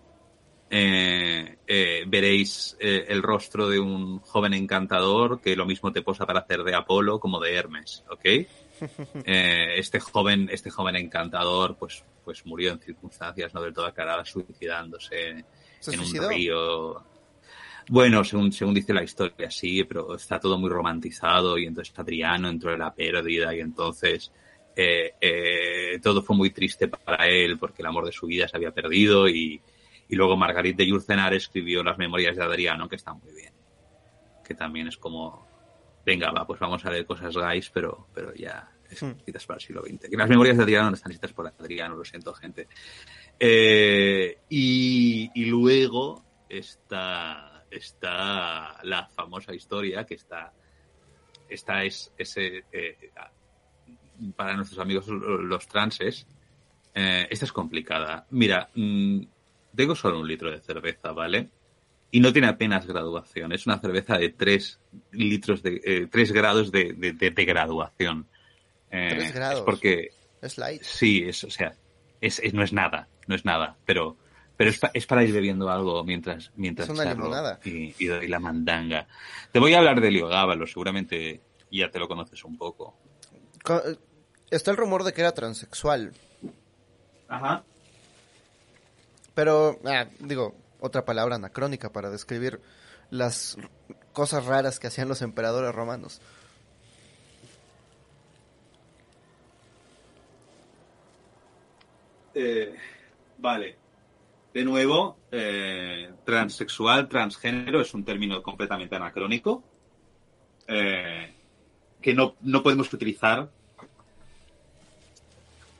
eh, eh, veréis eh, el rostro de un joven encantador que lo mismo te posa para hacer de Apolo como de Hermes, ¿ok? este joven, este joven encantador, pues, pues murió en circunstancias no del todo aclaradas, suicidándose en un río bueno, según, según dice la historia, sí, pero está todo muy romantizado y entonces Adriano entró en la pérdida y entonces eh, eh, todo fue muy triste para él porque el amor de su vida se había perdido y, y luego Margarita de Yurcenar escribió las memorias de Adriano que están muy bien. Que también es como, venga, va, pues vamos a leer cosas gays, pero, pero ya escritas para el siglo XX. Que las memorias de Adriano no están escritas por Adriano, lo siento, gente. Eh, y, y luego está está la famosa historia que está, esta es ese, eh, para nuestros amigos los transes, eh, esta es complicada. Mira, mm, tengo solo un litro de cerveza, ¿vale? Y no tiene apenas graduación. Es una cerveza de 3 litros de, eh, 3 grados de, de, graduación. Eh, grados. Es porque... Es light. Sí, es, o sea, es, no es nada, no es nada, pero pero es, para ir bebiendo algo mientras mientras y, y, doy la mandanga. Te voy a hablar de Liogábalo, seguramente ya te lo conoces un poco. Está el rumor de que era transexual. Ajá. Pero, ah, digo, otra palabra anacrónica para describir las cosas raras que hacían los emperadores romanos. Eh, vale. De nuevo, eh, transexual, transgénero es un término completamente anacrónico eh, que no, podemos utilizar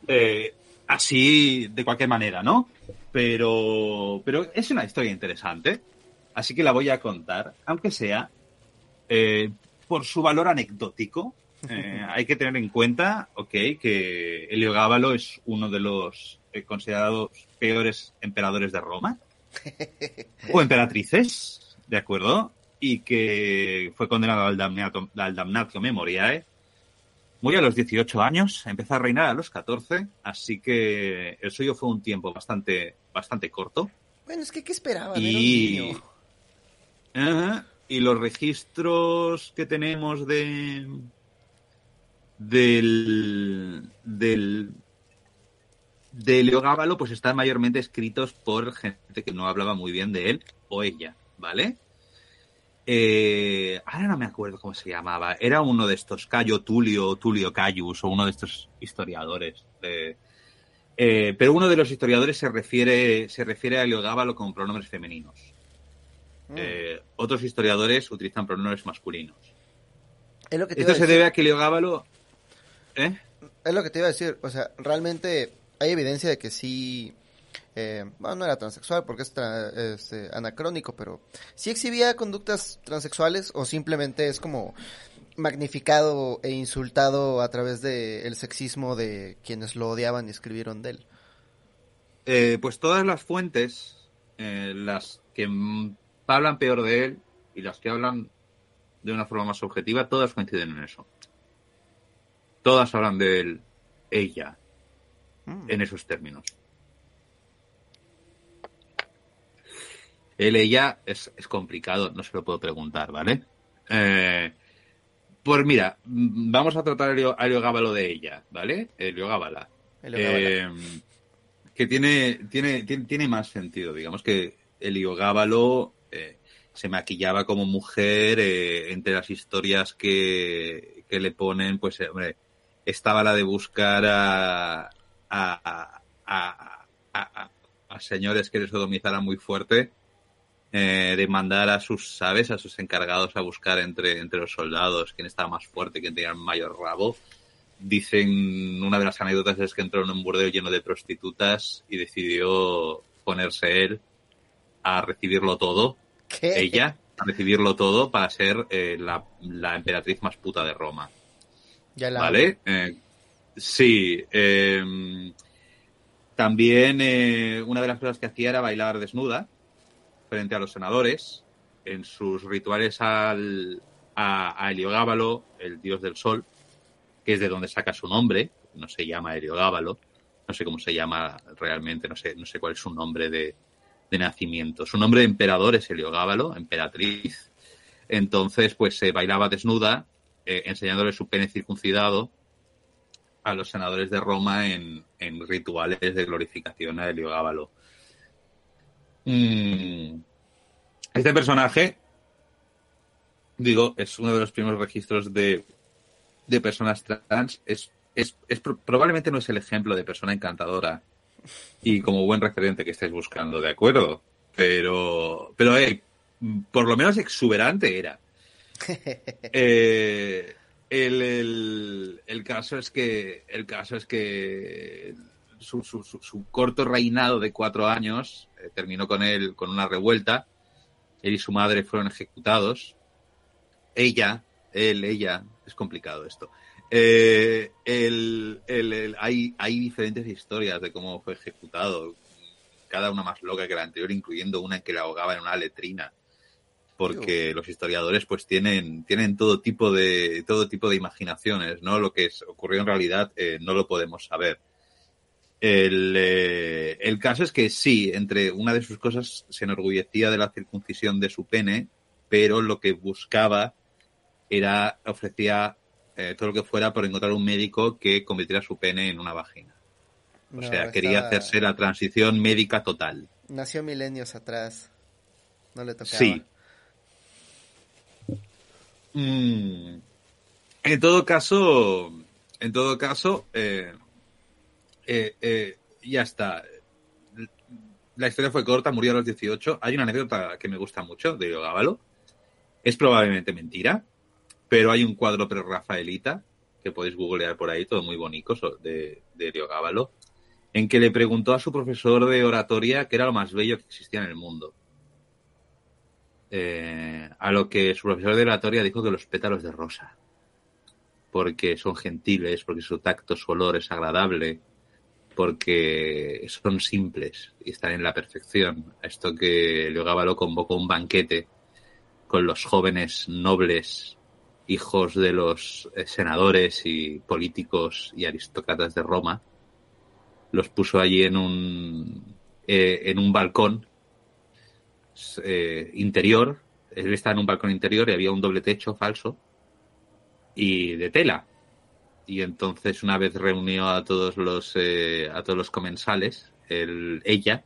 eh, así de cualquier manera, ¿no? Pero, pero es una historia interesante, así que la voy a contar, aunque sea eh, por su valor anecdótico. Hay que tener en cuenta, ok, que Heliogábalo es uno de los eh, considerados peores emperadores de Roma o emperatrices, ¿de acuerdo? Y que fue condenado al damnatio, al damnatio memoriae Murió a los 18 años, empezó a reinar a los 14, así que el suyo fue un tiempo bastante, bastante corto. Bueno, es que ¿qué esperaba? Y... y los registros que tenemos de del del de Leogábalo pues están mayormente escritos por gente que no hablaba muy bien de él o ella, ¿vale? Eh, ahora no me acuerdo cómo se llamaba. Era uno de estos, Cayo Tulio, Tulio Cayus, o uno de estos historiadores. Eh, pero uno de los historiadores se refiere, se refiere a Heliogábalo con pronombres femeninos. Mm. Eh, otros historiadores utilizan pronombres masculinos. Esto se debe a que Heliogábalo... ¿eh? Es lo que te iba a decir. O sea, realmente hay evidencia de que sí eh, bueno, no era transexual porque es, eh, anacrónico, pero sí exhibía conductas transexuales o simplemente es como magnificado e insultado a través del el sexismo de quienes lo odiaban y escribieron de él. Eh, pues todas las fuentes, las que hablan peor de él y las que hablan de una forma más objetiva, todas coinciden en eso. Todas hablan de él, ella, mm. en esos términos. Él, ella, es, es complicado, no se lo puedo preguntar, ¿vale? Eh, pues mira, vamos a tratar a Gábalo de ella, ¿vale? Heliogábala. Eh, que tiene, tiene, tiene, más sentido, digamos que Heliogábalo eh, se maquillaba como mujer entre las historias que, que le ponen, pues, hombre, estaba la de buscar a, a, a, a, a señores que les sodomizaran muy fuerte eh, de mandar a sus, ¿sabes? A sus encargados a buscar entre, entre los soldados quién estaba más fuerte, quién tenía el mayor rabo. Dicen, una de las anécdotas es que entró en un burdeo lleno de prostitutas y decidió ponerse él a recibirlo todo. Ella, a recibirlo todo para ser eh, la, la, emperatriz más puta de Roma. Ya la ¿Vale? Eh, sí. Eh, también eh, una de las cosas que hacía era bailar desnuda frente a los senadores en sus rituales al, a, Heliogábalo, el dios del sol, que es de donde saca su nombre, no se llama Heliogábalo, no sé cómo se llama realmente, no sé, no sé cuál es su nombre de, de nacimiento. Su nombre de emperador es Heliogábalo, emperatriz. Entonces, pues se bailaba desnuda, eh, enseñándole su pene circuncidado a los senadores de Roma en, en rituales de glorificación a Heliogábalo. Mm. Este personaje, digo, es uno de los primeros registros de, de personas trans. Es, es, es, probablemente no es el ejemplo de persona encantadora y como buen referente que estáis buscando, ¿de acuerdo? Pero, pero por lo menos exuberante era. Eh, el, el, el, caso es que el caso es que su, su, su, corto reinado de cuatro años eh, terminó con él con una revuelta. Él y su madre fueron ejecutados. Ella, él, ella, es complicado esto. Eh, el, hay, hay diferentes historias de cómo fue ejecutado, cada una más loca que la anterior, incluyendo una en que le ahogaba en una letrina porque los historiadores pues tienen tienen todo tipo de todo tipo de imaginaciones no lo que es, ocurrió en realidad eh, no lo podemos saber el, eh, el, caso es que sí, entre una de sus cosas se enorgullecía de la circuncisión de su pene, pero lo que buscaba era, ofrecía eh, todo lo que fuera por encontrar un médico que convirtiera su pene en una vagina. O no, sea, quería hacerse la transición médica total. Nació milenios atrás. No le tocaba. Sí. Mm. En todo caso, en todo caso, eh, eh, eh, ya está. La historia fue corta, murió a los 18. Hay una anécdota que me gusta mucho de Gábalo. Es probablemente mentira, pero hay un cuadro pre-Rafaelita que podéis googlear por ahí, todo muy bonito, de, de en que le preguntó a su profesor de oratoria qué era lo más bello que existía en el mundo. Eh, a lo que su profesor de oratoria dijo que los pétalos de rosa, porque son gentiles, porque su tacto, su olor es agradable, porque son simples y están en la perfección. Esto que Leogábalo convocó un banquete con los jóvenes nobles, hijos de los eh, senadores y políticos y aristócratas de Roma, los puso allí en un, eh, en un balcón eh, interior. Él estaba en un balcón interior y había un doble techo falso y de tela. Y entonces una vez reunió a todos los eh, a todos los comensales, el, ella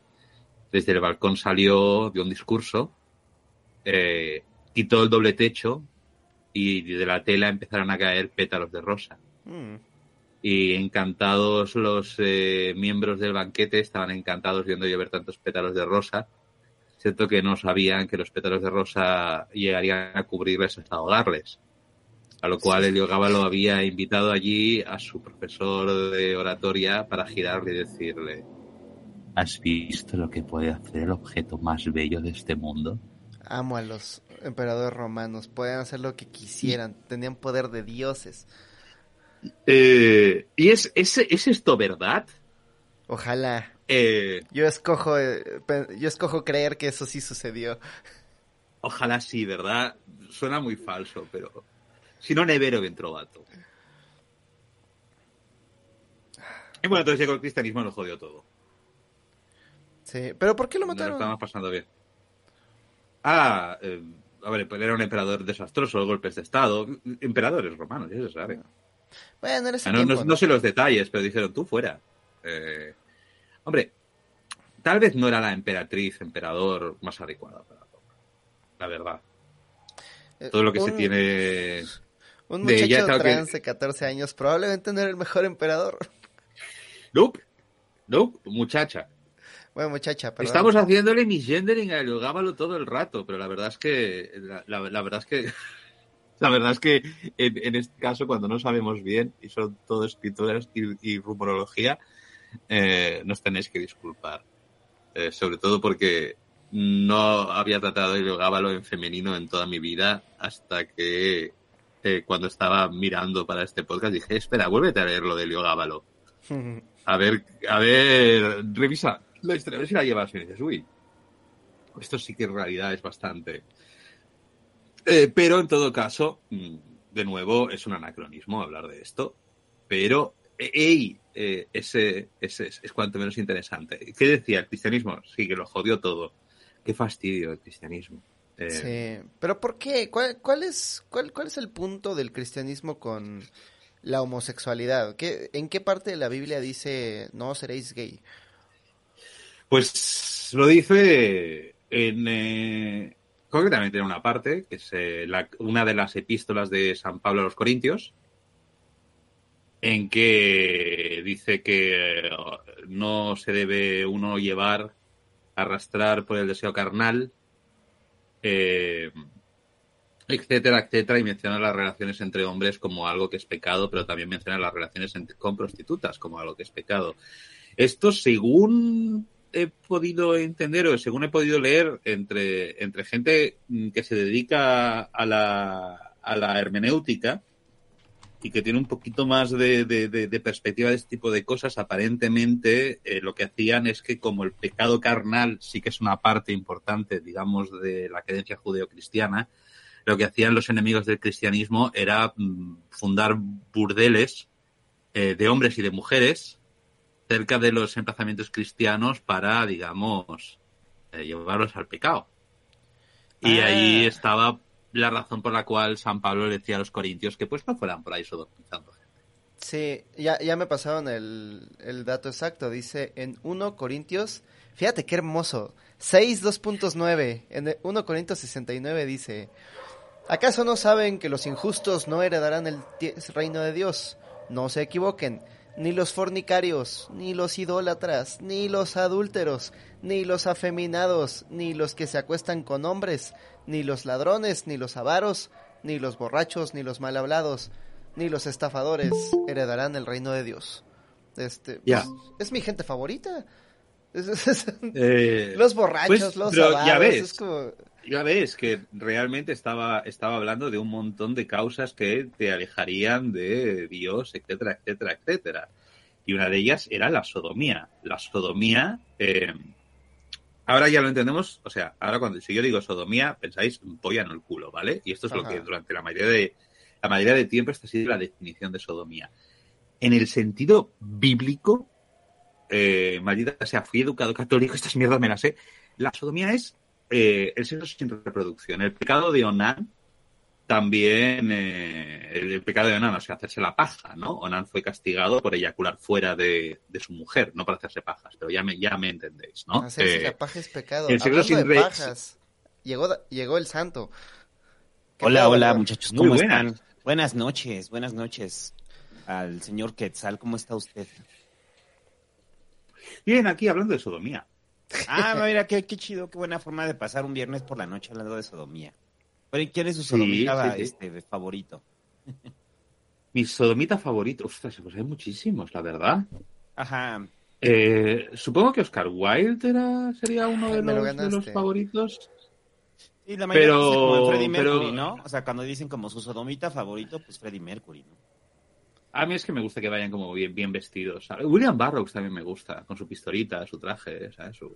desde el balcón salió de un discurso, quitó el doble techo y de la tela empezaron a caer pétalos de rosa. Mm y encantados los eh, miembros del banquete estaban encantados viendo llover tantos pétalos de rosa. Cierto que no sabían que los pétalos de rosa llegarían a cubrirles hasta ahogarles. A lo cual el lo había invitado allí a su profesor de oratoria para girarle y decirle, ¿has visto lo que puede hacer el objeto más bello de este mundo? Amo a los emperadores romanos, pueden hacer lo que quisieran, tenían poder de dioses. Eh, ¿Y es, es, es, esto verdad? Ojalá. Eh, yo escojo eh, yo escojo creer que eso sí sucedió. Ojalá sí, ¿verdad? Suena muy falso, pero si no nevero bien trovato. Y bueno, entonces llegó el cristianismo y lo jodió todo. Sí, pero ¿por qué lo mataron? No lo estábamos pasando bien. Ah, a ver, era un emperador desastroso, golpes de estado, emperadores romanos, ya se sabe. Bueno, ah, no, sé los detalles, pero dijeron tú fuera. Eh, hombre, tal vez no era la emperatriz, emperador más adecuada para la verdad. Eh, Todo lo que se tiene un muchacho de ella, trans de 14 años probablemente no era el mejor emperador. Nope, nope, muchacha. Bueno, muchacha, perdón. Estamos haciéndole misgendering a Gábalo todo el rato, pero la verdad es que la verdad es que la verdad es que en, este caso, cuando no sabemos bien, y son todo escrituras y, rumorología, eh, nos tenéis que disculpar. Eh, sobre todo porque no había tratado de Gábalo en femenino en toda mi vida hasta que eh, cuando estaba mirando para este podcast dije, espera, vuélvete a ver lo de Gábalo. A ver, a ver, revisa la historia, a ver si la llevas. Y dices, uy, esto sí que en realidad es bastante, eh, pero en todo caso, mm, de nuevo, es un anacronismo hablar de esto. Pero, hey, eh, ese, ese, es cuanto menos interesante. ¿Qué decía el cristianismo? Sí, que lo jodió todo. Qué fastidio el cristianismo. Eh, sí, pero ¿por qué? ¿Cuál, cuál, es, cuál, ¿Cuál es el punto del cristianismo con la homosexualidad? ¿Qué, ¿En qué parte de la Biblia dice no seréis gay? Pues lo dice en, concretamente en una parte, que es eh, una de las epístolas de San Pablo a los Corintios, en que dice que eh, no se debe uno llevar, arrastrar por el deseo carnal, eh, etcétera, etcétera, y menciona las relaciones entre hombres como algo que es pecado, pero también menciona las relaciones con prostitutas como algo que es pecado. Esto, según he podido entender o según he podido leer entre, entre gente que se dedica a la, a la hermenéutica y que tiene un poquito más de, de, perspectiva de este tipo de cosas, aparentemente eh, lo que hacían es que como el pecado carnal sí que es una parte importante, digamos, de la creencia judeocristiana, lo que hacían los enemigos del cristianismo era mm, fundar burdeles eh, de hombres y de mujeres cerca de los emplazamientos cristianos para, digamos, eh, llevarlos al pecado. Y ah. ahí estaba la razón por la cual San Pablo le decía a los corintios que pues no fueran por ahí sodomizando gente. Sí, ya, ya me pasaron el, el dato exacto. Dice en 1 Corintios, fíjate qué hermoso, 6 2.9, en 1 Corintios 69 dice, ¿acaso no saben que los injustos no heredarán el reino de Dios? No se equivoquen ni los fornicarios, ni los idólatras, ni los adúlteros, ni los afeminados, ni los que se acuestan con hombres, ni los ladrones, ni los avaros, ni los borrachos, ni los mal hablados, ni los estafadores heredarán el reino de Dios. Este, pues, es mi gente favorita. Eh, los borrachos, pues, los pero ya avaros, ves. es como... Ya ves que realmente estaba, estaba hablando de un montón de causas que te alejarían de Dios, etcétera, etcétera, etcétera. Y una de ellas era la sodomía. La sodomía, eh, ahora ya lo entendemos, o sea, ahora cuando si yo digo sodomía, pensáis polla en el culo, ¿vale? Y esto es lo que durante la mayoría de la mayoría de tiempo esta ha sido la definición de sodomía. En el sentido bíblico, eh, maldita sea, fui educado católico, estas mierdas me las sé. La sodomía es eh, el sexo sin reproducción. El pecado de Onán también, eh, el, pecado de Onán, o sea, hacerse la paja, ¿no? Onán fue castigado por eyacular fuera de, de su mujer, no por hacerse pajas, pero ya me, ya me entendéis, ¿no? Hacerse Eh, la paja es pecado. el sexo sin de pajas, llegó, llegó el santo. ¿Qué Hola, hola muchachos, Muy ¿cómo buenas. están? Buenas noches, buenas noches al señor Quetzal, ¿cómo está usted? Bien, aquí hablando de sodomía. Ah, mira, qué, qué chido, qué buena forma de pasar un viernes por la noche hablando de sodomía. Pero, ¿y ¿quién es su Sí, sodomita sí, sí. este, favorito? Mi sodomita favorito, ostras, pues hay muchísimos, la verdad. Ajá, Eh, supongo que Oscar Wilde era, sería uno de Ay, me lo los, de los ganaste. favoritos. y la mayoría Pero- dice como Freddie pero- Mercury, ¿no? O sea, cuando dicen como su sodomita favorito, pues Freddie Mercury, ¿no? A mí es que me gusta que vayan como bien, bien vestidos. ¿sabes? William Burroughs también me gusta, con su pistolita, su traje, ¿sabes? Su,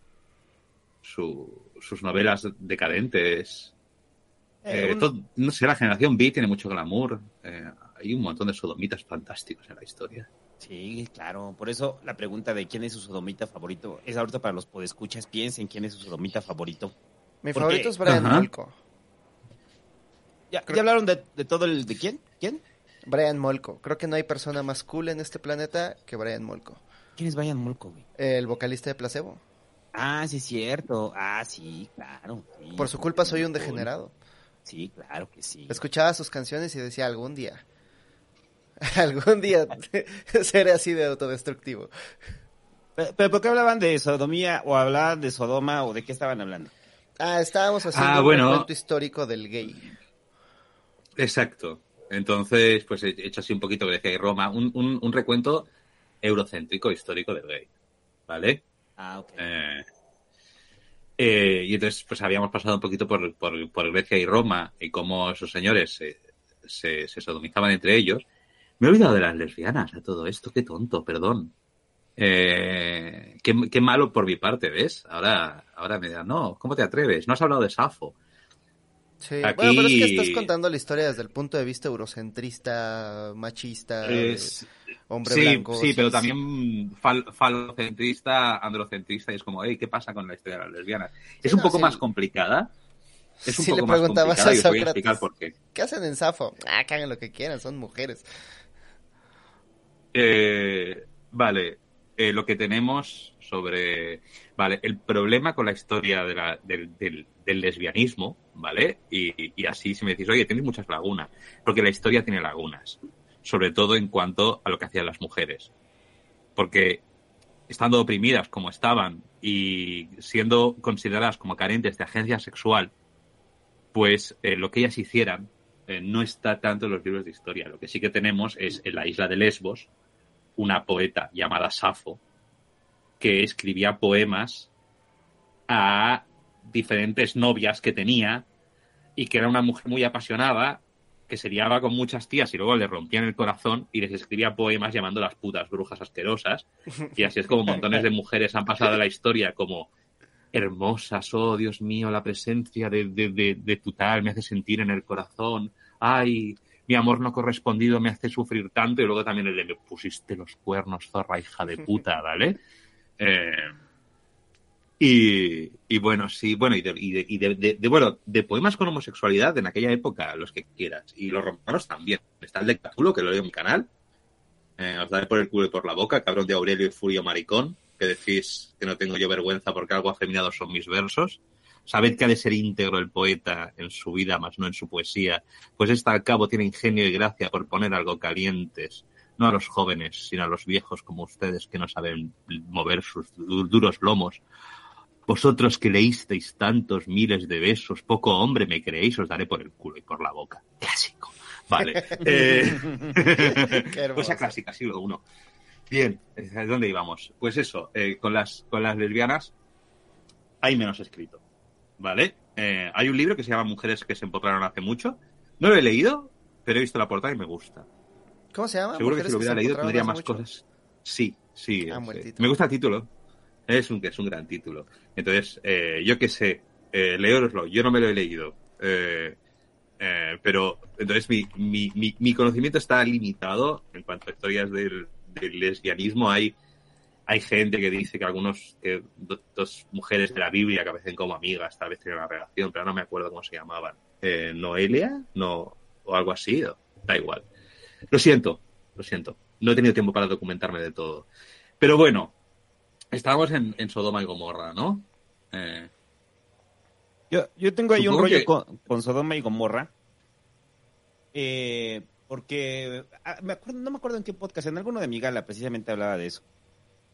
su- sus novelas decadentes. Eh, Eh, un- todo- no sé, la generación B tiene mucho glamour. Eh, hay un montón de sodomitas fantásticos en la historia. Sí, claro. Por eso la pregunta de quién es su sodomita favorito es ahorita para los podescuchas. Piensen quién es su sodomita favorito. Mi ¿Por favorito qué? es Brian Ajá. Molko. ¿Ya, ya hablaron de, de todo el... ¿De quién? ¿Quién? Brian Molko. Creo que no hay persona más cool en este planeta que Brian Molko. ¿Quién es Brian Molko, güey? El vocalista de Placebo. Ah, sí es cierto. Ah, sí, claro. sí. Por su culpa soy un Cool. degenerado. Sí, claro que sí. Escuchaba sus canciones y decía algún día. algún día seré así de autodestructivo. Pero, pero ¿por qué hablaban de sodomía o hablaban de Sodoma o de qué estaban hablando? Ah, estábamos haciendo Ah, un recuento histórico del gay. Exacto. Entonces, pues he hecho así un poquito Grecia y Roma, un, un- un recuento eurocéntrico histórico del gay. ¿Vale? Ah, ok. Eh, eh, y entonces, pues habíamos pasado un poquito por, por, por Grecia y Roma y cómo esos señores se, se, se sodomizaban entre ellos. Me he olvidado de las lesbianas a todo esto, qué tonto, perdón. Eh, qué, qué malo por mi parte, ¿ves? Ahora, ahora me dirán, no, ¿cómo te atreves? No has hablado de Safo. Sí. Aquí- Bueno, pero es que estás contando la historia desde el punto de vista eurocentrista, machista, Es- hombre sí, blanco. sí, pero también fal- falocentrista, androcentrista, y es como, hey, ¿qué pasa con la historia de las lesbianas? Es Sí, un no, poco más complicada. Es un Si le poco más complicada a y voy por qué. ¿Qué hacen en Safo? Ah, que hagan lo que quieran, son mujeres. Eh, vale, eh, lo que tenemos sobre... Vale, el problema con la historia del, lesbianismo, ¿vale? Y, y así si me decís, oye, tienes muchas lagunas, porque la historia tiene lagunas, sobre todo en cuanto a lo que hacían las mujeres. Porque estando oprimidas como estaban y siendo consideradas como carentes de agencia sexual, pues eh, lo que ellas hicieran eh, no está tanto en los libros de historia. Lo que sí que tenemos es en la isla de Lesbos una poeta llamada Safo que escribía poemas a diferentes novias que tenía y que era una mujer muy apasionada que se liaba con muchas tías y luego le rompían el corazón y les escribía poemas llamándolas putas brujas asquerosas. Y así es como montones de mujeres han pasado a la historia como hermosas, oh Dios mío, la presencia de, de, de, de tu tal me hace sentir en el corazón, ay, mi amor no correspondido me hace sufrir tanto y luego también el de pusiste los cuernos, zorra hija de puta, ¿vale? Eh, y, y bueno, sí, bueno, y, de, bueno, de poemas con homosexualidad en aquella época, los que quieras. Y los romanos también. Está el de Catulo, que lo leo en mi canal. Eh, os daré por el culo y por la boca, cabrón de Aurelio y Furio Maricón, que decís que no tengo yo vergüenza porque algo afeminado son mis versos. Sabed que ha de ser íntegro el poeta en su vida, más no en su poesía, pues esta al cabo tiene ingenio y gracia por poner algo calientes, no a los jóvenes, sino a los viejos como ustedes que no saben mover sus du- duros lomos. Vosotros que leísteis tantos miles de besos, poco hombre me creéis, os daré por el culo y por la boca. Clásico. Vale. Eh... Qué hermoso. Cosa clásica, siglo uno. Bien, ¿a dónde íbamos? Pues eso, eh, con, las, con las lesbianas hay menos escrito, ¿vale? Eh, hay un libro que se llama Mujeres que se empotraron hace mucho. No lo he leído, pero he visto la portada y me gusta. ¿Cómo se llama? Seguro que si lo hubiera leído tendría más mucho. cosas. Sí, sí. Ah, eh, me gusta el título. Es un, es un gran título. Entonces, eh, yo qué sé, eh, leéroslo. Yo no me lo he leído. Eh, eh, pero entonces mi, mi, mi, mi conocimiento está limitado en cuanto a historias del, del lesbianismo. Hay, hay gente que dice que algunos, que do- dos mujeres de la Biblia que aparecen como amigas, tal vez tienen una relación, pero no me acuerdo cómo se llamaban. Eh, ¿Noelia? No, o algo así. Da igual. Lo siento, lo siento. No he tenido tiempo para documentarme de todo. Pero bueno, estábamos en, en Sodoma y Gomorra, ¿no? Eh, Yo, yo tengo ahí un rollo que- con, con Sodoma y Gomorra. Eh, porque ah, me acuerdo, no me acuerdo en qué podcast, en alguno de mi gala precisamente hablaba de eso.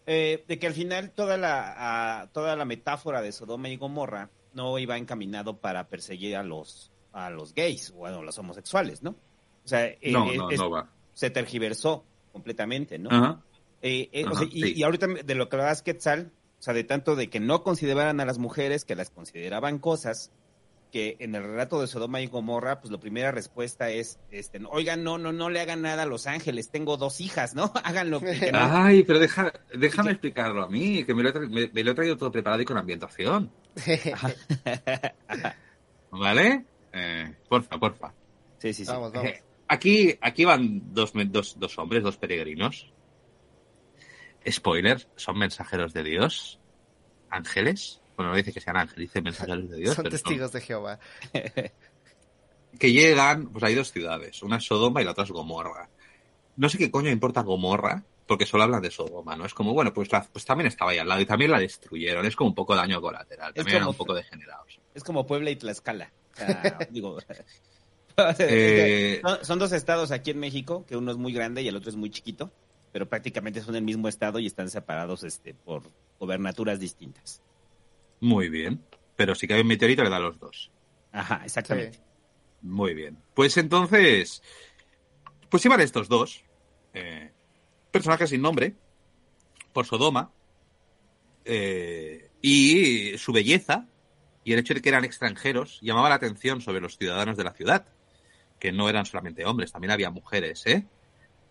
Eh, de que al final toda la, toda la metáfora de Sodoma y Gomorra no iba encaminado para perseguir a los, a los gays o a los homosexuales, ¿no? O sea, eh, no, eh, no, es- no va. se tergiversó completamente, ¿no? Ajá. Eh, eh, o Ajá, sea, y, sí. y ahorita de lo que hablabas, Quetzal, o sea, de tanto de que no consideraban a las mujeres, que las consideraban cosas, que en el relato de Sodoma y Gomorra, pues la primera respuesta es, este, no, oigan, no, no, no le hagan nada a Los Ángeles, tengo dos hijas, ¿no? Háganlo. que no- Ay, pero deja, déjame explicarlo a mí, que me lo, he tra- me- me lo he traído todo preparado y con ambientación. ¿Vale? Eh, porfa, porfa. Sí, sí, sí. vamos, vamos. Aquí, aquí van dos, dos, dos hombres, dos peregrinos. Spoiler, son mensajeros de Dios. Ángeles. Bueno, no dice que sean ángeles, dice mensajeros de Dios. Son pero testigos de Jehová. que llegan, pues hay dos ciudades, una es Sodoma y la otra es Gomorra. No sé qué coño importa Gomorra, porque solo hablan de Sodoma, ¿no? Es como, bueno, pues, la- pues también estaba ahí al lado y también la destruyeron. Es como un poco daño colateral, también eran un poco degenerados. Es como Puebla y Tlaxcala. O sea, digo, Eh, son, son dos estados aquí en México, que uno es muy grande y el otro es muy chiquito, pero prácticamente son el mismo estado y están separados este, por gobernaturas distintas. muy bien. Pero si cae un meteorito le da a los dos. Ajá, exactamente. Muy bien. Pues entonces, pues iban estos dos eh, personajes sin nombre por Sodoma eh, y su belleza y el hecho de que eran extranjeros llamaba la atención sobre los ciudadanos de la ciudad, que no eran solamente hombres, también había mujeres, ¿eh?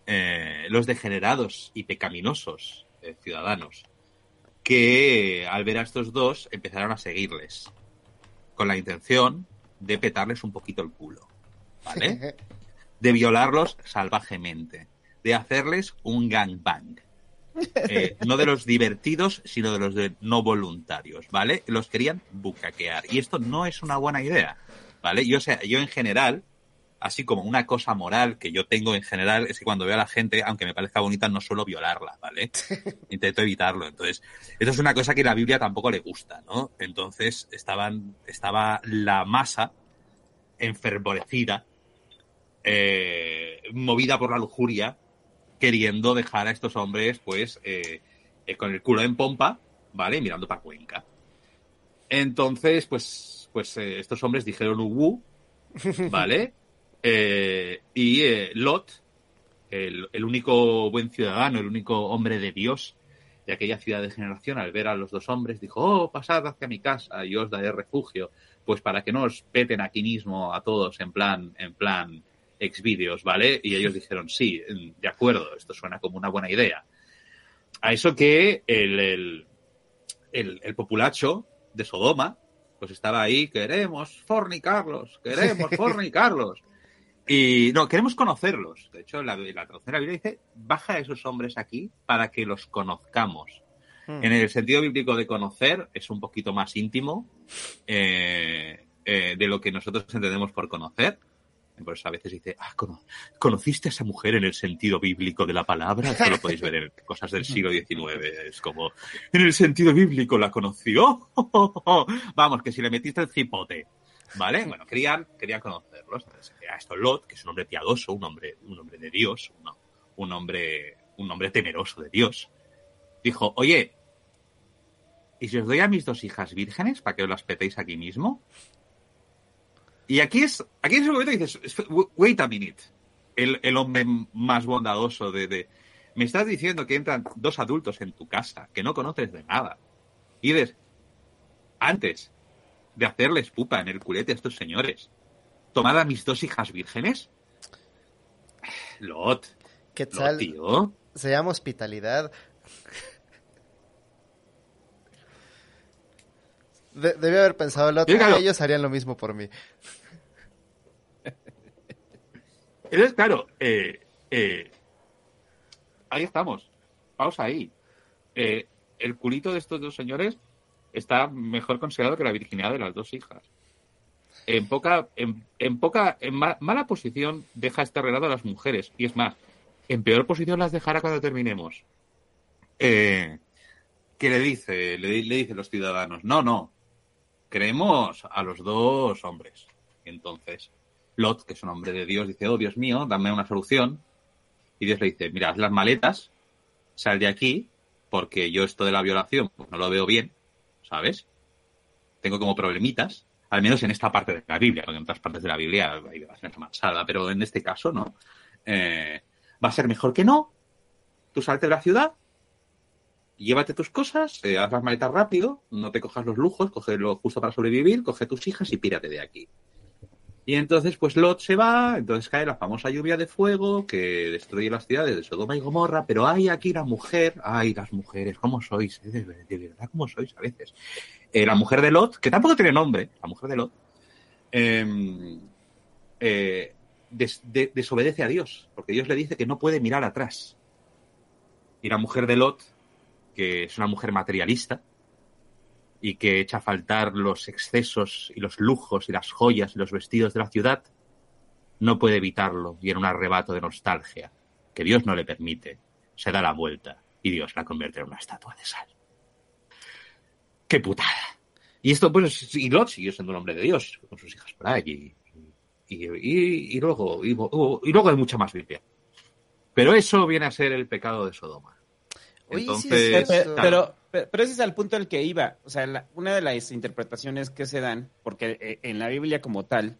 Eh, los degenerados y pecaminosos eh, ciudadanos que al ver a estos dos empezaron a seguirles con la intención de petarles un poquito el culo, ¿vale? De violarlos salvajemente, de hacerles un gangbang. Eh, no de los divertidos, sino de los de no voluntarios, ¿vale? Los querían bucaquear. Y esto no es una buena idea, ¿vale? Yo, o sea, yo en general, así como una cosa moral que yo tengo en general, es que cuando veo a la gente, aunque me parezca bonita, no suelo violarla, ¿vale? Intento evitarlo. Entonces, esto es una cosa que a la Biblia tampoco le gusta, ¿no? Entonces, estaban, estaba la masa enfervorecida, eh, movida por la lujuria, queriendo dejar a estos hombres, pues, eh, eh, con el culo en pompa, ¿vale? Mirando para Cuenca. Entonces, pues, pues estos hombres dijeron Ubu, ¿vale? Eh, y eh, Lot, el, el único buen ciudadano, el único hombre de Dios de aquella ciudad de generación, al ver a los dos hombres, dijo, oh, pasad hacia mi casa y os daré refugio, pues para que no os peten aquí mismo a todos en plan, en plan exvídeos, ¿vale? Y ellos dijeron, sí, de acuerdo, esto suena como una buena idea. A eso que el, el, el, el populacho de Sodoma, pues estaba ahí, queremos fornicarlos, queremos fornicarlos. Y no, queremos conocerlos. De hecho, la, la traducción de la Biblia dice, baja a esos hombres aquí para que los conozcamos. Hmm. En el sentido bíblico de conocer, es un poquito más íntimo eh, eh, de lo que nosotros entendemos por conocer. Por eso a veces dice, ah, cono ¿conociste a esa mujer en el sentido bíblico de la palabra? Esto lo podéis ver en cosas del siglo XIX. Es como, en el sentido bíblico la conoció. Vamos, que si le metiste el cipote. ¿Vale? Bueno, querían, querían conocerlos. Entonces, a esto Lot, que es un hombre piadoso, un hombre, un hombre de Dios, un, un hombre, un hombre temeroso de Dios, dijo, oye, ¿y si os doy a mis dos hijas vírgenes para que os las petéis aquí mismo? Y aquí es, aquí en ese momento dices, wait a minute. El, el hombre más bondadoso de, de Me estás diciendo que entran dos adultos en tu casa que no conoces de nada. Y dices, antes de hacerles pupa en el culete a estos señores, tomad a mis dos hijas vírgenes. Lot. ¿Qué Lot, tal? tío. Se llama hospitalidad. De- debí haber pensado el otro. Dígalo. ellos harían lo mismo por mí. Entonces, claro, eh, eh, ahí estamos. Vamos ahí. Eh, el culito de estos dos señores está mejor considerado que la virginidad de las dos hijas. En poca, en, poca, en ma- mala posición deja este relato a las mujeres. Y es más, en peor posición las dejará cuando terminemos. Eh, ¿Qué le dice? Le, le dicen los ciudadanos. No, no. Creemos a los dos hombres. Entonces, Lot, que es un hombre de Dios, dice, oh Dios mío, dame una solución. Y Dios le dice, mira, haz las maletas, sal de aquí, porque yo esto de la violación pues, no lo veo bien, ¿sabes? Tengo como problemitas, al menos en esta parte de la Biblia, porque en otras partes de la Biblia hay bastante manchada, pero en este caso, ¿no? Eh, va a ser mejor que no. Tú salte de la ciudad, llévate tus cosas, eh, haz las maletas rápido, no te cojas los lujos, coge lo justo para sobrevivir, coge tus hijas y pírate de aquí. Y entonces, pues Lot se va, entonces cae la famosa lluvia de fuego que destruye las ciudades de Sodoma y Gomorra, pero hay aquí la mujer, ay, las mujeres, ¿cómo sois? Ver- de verdad, ¿cómo sois a veces? Eh, la mujer de Lot, que tampoco tiene nombre, la mujer de Lot, eh, eh, des- de- desobedece a Dios, porque Dios le dice que no puede mirar atrás. Y la mujer de Lot, que es una mujer materialista, y que echa a faltar los excesos y los lujos y las joyas y los vestidos de la ciudad, no puede evitarlo y en un arrebato de nostalgia, que Dios no le permite, se da la vuelta y Dios la convierte en una estatua de sal. ¡Qué putada! Y esto, pues, y Lot siguió siendo un hombre de Dios, con sus hijas por ahí, y, y, luego, y, y luego hay mucha más Biblia. Pero eso viene a ser el pecado de Sodoma. Oye, sí, Entonces, es Pero, pero, pero- pero ese es al punto al que iba. O sea, la- una de las interpretaciones que se dan, porque eh, en la Biblia como tal,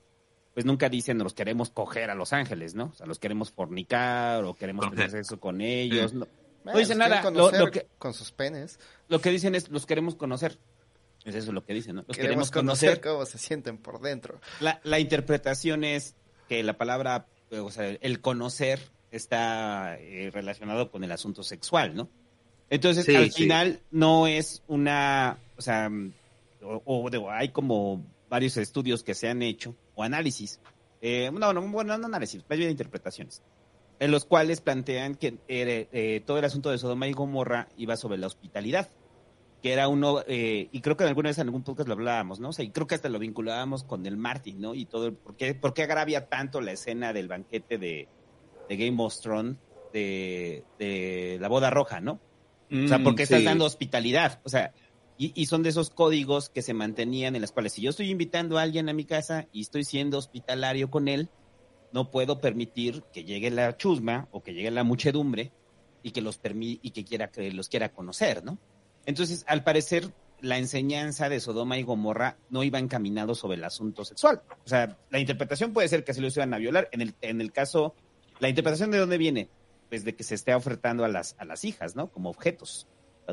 pues nunca dicen los queremos coger a los ángeles, ¿no? O sea, los queremos fornicar o queremos Conocer. tener sexo con ellos. Sí. No, Bueno, no dicen nada. lo que, Con sus penes. lo que dicen es los queremos conocer. Es eso lo que dicen, ¿no? Los Queremos queremos conocer. cómo se sienten por dentro. La, la interpretación es que la palabra, eh, o sea, el conocer está eh, relacionado con el asunto sexual, ¿no? Entonces, Sí, al sí. final no es una, o sea, o, o digo, hay como varios estudios que se han hecho, o análisis, eh, no, no, bueno, no análisis, más bien interpretaciones, en los cuales plantean que eh, eh, todo el asunto de Sodoma y Gomorra iba sobre la hospitalidad que era uno, eh, y creo que alguna vez en algún podcast lo hablábamos, ¿no? O sea, y creo que hasta lo vinculábamos con el Martin, ¿no? Y todo, el, ¿por, qué, ¿por qué agravia tanto la escena del banquete de, de Game of Thrones, de, de la boda roja, ¿no? O sea, porque estás Mm, sí. dando hospitalidad, o sea, y, y son de esos códigos que se mantenían en las cuales si yo estoy invitando a alguien a mi casa y estoy siendo hospitalario con él, no puedo permitir que llegue la chusma o que llegue la muchedumbre y que los permi y que quiera que los quiera conocer, ¿no? Entonces, al parecer, la enseñanza de Sodoma y Gomorra no iba encaminado sobre el asunto sexual. O sea, la interpretación puede ser que así los iban a violar. En el, en el caso, la interpretación de dónde viene, pues de que se esté ofertando a las, a las hijas, ¿no? Como objetos.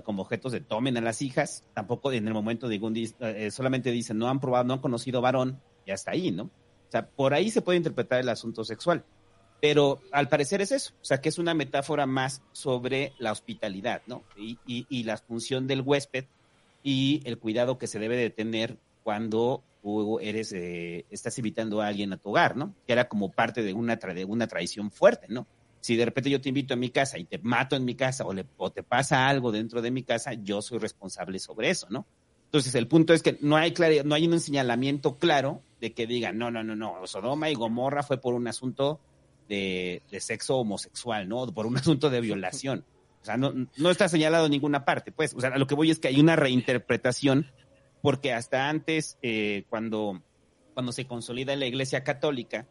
Como objetos de tomen a las hijas. Tampoco en el momento de eh, solamente dicen, no han probado, no han conocido varón, y hasta ahí, ¿no? O sea, por ahí se puede interpretar el asunto sexual. Pero al parecer es eso, o sea, que es una metáfora más sobre la hospitalidad, ¿no? Y, y, y la función del huésped y el cuidado que se debe de tener cuando tú eres, eh, estás invitando a alguien a tu hogar, ¿no? Que era como parte de una, tra- de una tradición fuerte, ¿no? Si de repente yo te invito a mi casa y te mato en mi casa o, le, o te pasa algo dentro de mi casa, yo soy responsable sobre eso, ¿no? Entonces, el punto es que no hay, no hay un señalamiento claro de que digan, no, no, no, no, Sodoma y Gomorra fue por un asunto de, de sexo homosexual, ¿no? Por un asunto de violación. O sea, no, no está señalado en ninguna parte, pues. O sea, a lo que voy es que hay una reinterpretación, porque hasta antes, eh, cuando, cuando se consolida la Iglesia Católica,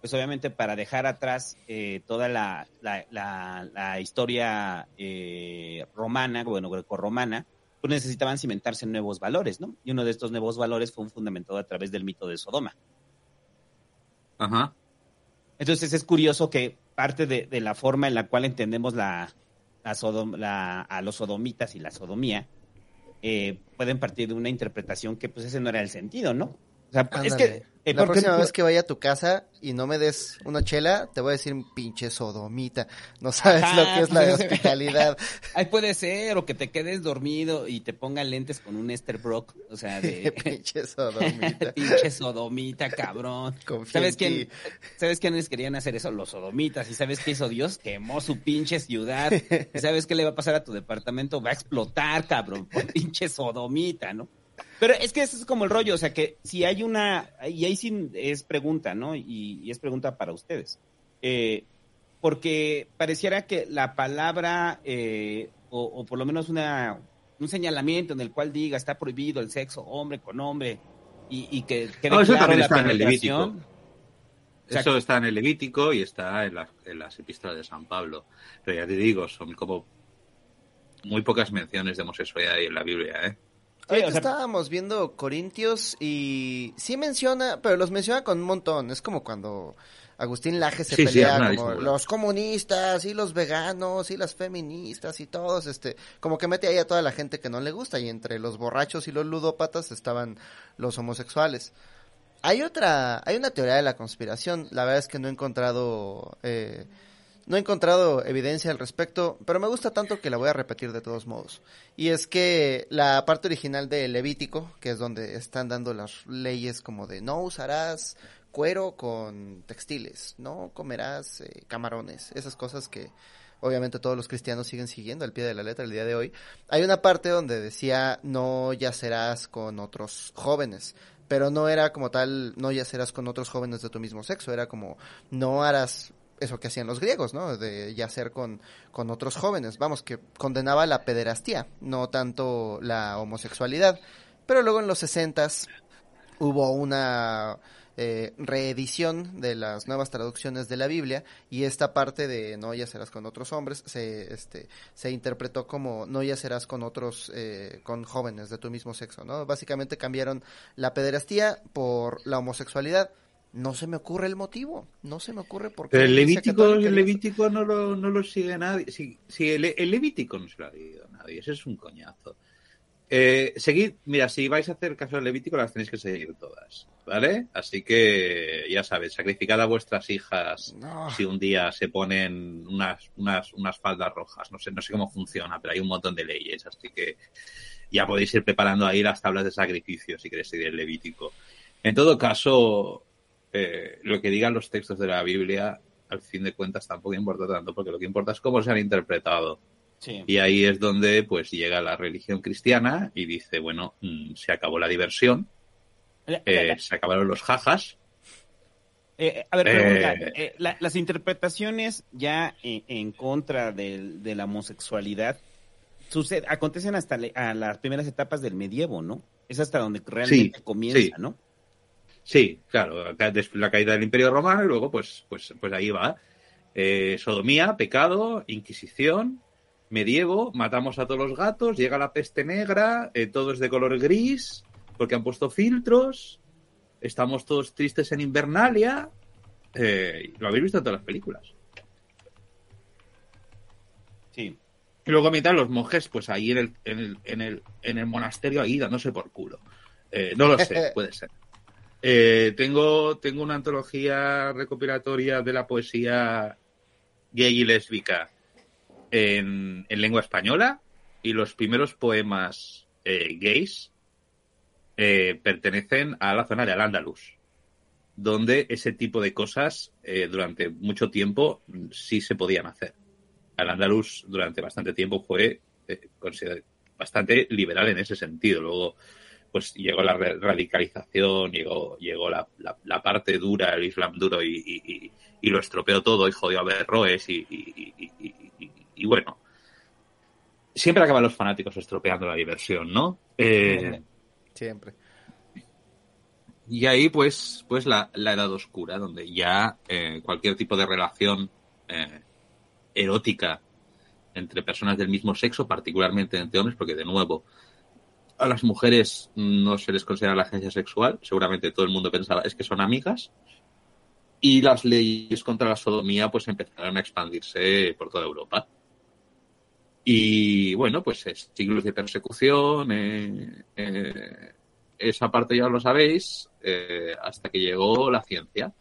pues obviamente para dejar atrás eh, toda la, la, la, la historia eh, romana, bueno, grecorromana, pues necesitaban cimentarse en nuevos valores, ¿no? Y uno de estos nuevos valores fue un fundamentado a través del mito de Sodoma. Ajá. Entonces es curioso que parte de, de la forma en la cual entendemos la, la a los sodomitas y la sodomía, eh, pueden partir de una interpretación que pues ese no era el sentido, ¿no? O sea, es que eh, la próxima vez que vaya a tu casa y no me des una chela, te voy a decir pinche sodomita. No sabes lo que es la hospitalidad. Ahí puede ser, o que te quedes dormido y te pongan lentes con un Esther Brock. O sea, de. pinche sodomita. pinche sodomita, cabrón. ¿Sabes quién, ¿Sabes quiénes querían hacer eso? Los sodomitas. ¿Y sabes qué hizo Dios? Quemó su pinche ciudad. ¿Y sabes qué le va a pasar a tu departamento? Va a explotar, cabrón, por pinche sodomita, ¿no? Pero es que eso es como el rollo, o sea que si hay una, y ahí sí es pregunta, ¿no? Y, es pregunta para ustedes. Eh, porque pareciera que la palabra, eh, o, por lo menos una, un señalamiento en el cual diga está prohibido el sexo hombre con hombre, y, que no, eso también está en el Levítico. eso está en el Levítico y está en, en las epístolas de San Pablo. Pero ya te digo, son como muy pocas menciones de homosexualidad en la Biblia, ¿eh? Estábamos viendo Corintios y sí menciona, pero los menciona con un montón. Es como cuando Agustín Laje se pelea como los comunistas y los veganos y las feministas y todos, este, como que mete ahí a toda la gente que no le gusta y entre los borrachos y los ludópatas estaban los homosexuales. Hay otra, hay una teoría de la conspiración. La verdad es que no he encontrado eh, no he encontrado evidencia al respecto, pero me gusta tanto que la voy a repetir de todos modos. Y es que la parte original de Levítico, que es donde están dando las leyes como de no usarás cuero con textiles, no comerás eh, camarones, esas cosas que obviamente todos los cristianos siguen siguiendo al pie de la letra el día de hoy. Hay una parte donde decía no yacerás con otros jóvenes, pero no era como tal no yacerás con otros jóvenes de tu mismo sexo, era como no harás eso que hacían los griegos, ¿no? De yacer con, con otros jóvenes. Vamos, que condenaba la pederastía, no tanto la homosexualidad. Pero luego en los sesentas hubo una eh, reedición de las nuevas traducciones de la Biblia y esta parte de no yacerás con otros hombres se este se interpretó como no yacerás con otros eh, con jóvenes de tu mismo sexo no básicamente cambiaron la pederastía por la homosexualidad no se me ocurre el motivo, no se me ocurre por qué. Pero el Levítico, el Levítico no lo, no lo sigue nadie. Si, si el, Levítico no se lo ha leído nadie, ese es un coñazo. Eh, seguid, mira, si vais a hacer caso del Levítico, las tenéis que seguir todas, ¿vale? Así que, ya sabes, sacrificad a vuestras hijas si un día se ponen unas, unas, unas faldas rojas. No sé, no sé cómo funciona, pero hay un montón de leyes, así que ya podéis ir preparando ahí las tablas de sacrificio si queréis seguir el Levítico. En todo caso, eh, lo que digan los textos de la Biblia, al fin de cuentas, tampoco importa tanto, porque lo que importa es cómo se han interpretado. Y ahí es donde pues llega la religión cristiana y dice, bueno, mm, se acabó la diversión, eh, se acabaron los jajas. Eh, a ver, las interpretaciones ya en, contra de, la homosexualidad sucede, acontecen hasta a las primeras etapas del medievo, ¿no? Es hasta donde realmente comienza, ¿no? Sí, claro, la caída del Imperio Romano y luego pues, pues, pues ahí va. Eh, sodomía, pecado, Inquisición, medievo, matamos a todos los gatos, llega la peste negra, eh, todo es de color gris, porque han puesto filtros, estamos todos tristes en Invernalia. Eh, lo habéis visto en todas las películas. Sí. Y luego mientras los monjes, pues ahí en el, en el, en el, en el monasterio ahí dándose por culo. no lo sé, puede ser. Eh, tengo, tengo una antología recopilatoria de la poesía gay y lésbica en, lengua española y los primeros poemas eh, gays eh, pertenecen a la zona de Al-Ándalus, donde ese tipo de cosas durante mucho tiempo sí se podían hacer. Al-Ándalus durante bastante tiempo fue bastante liberal en ese sentido. Luego pues llegó la radicalización, llegó, llegó la, la, parte dura, el Islam duro y, y, lo estropeó todo y jodió a Berroes y, y, bueno, siempre acaban los fanáticos estropeando la diversión, ¿no? Eh, siempre. Y ahí, pues, pues la, la edad oscura, donde ya eh, cualquier tipo de relación eh, erótica entre personas del mismo sexo, particularmente entre hombres, porque de nuevo, a las mujeres no se les considera la agencia sexual, seguramente todo el mundo pensaba es que son amigas, y las leyes contra la sodomía pues empezaron a expandirse por toda Europa. Y bueno, pues siglos de persecución, eh, eh, esa parte ya lo sabéis, eh, hasta que llegó la ciencia.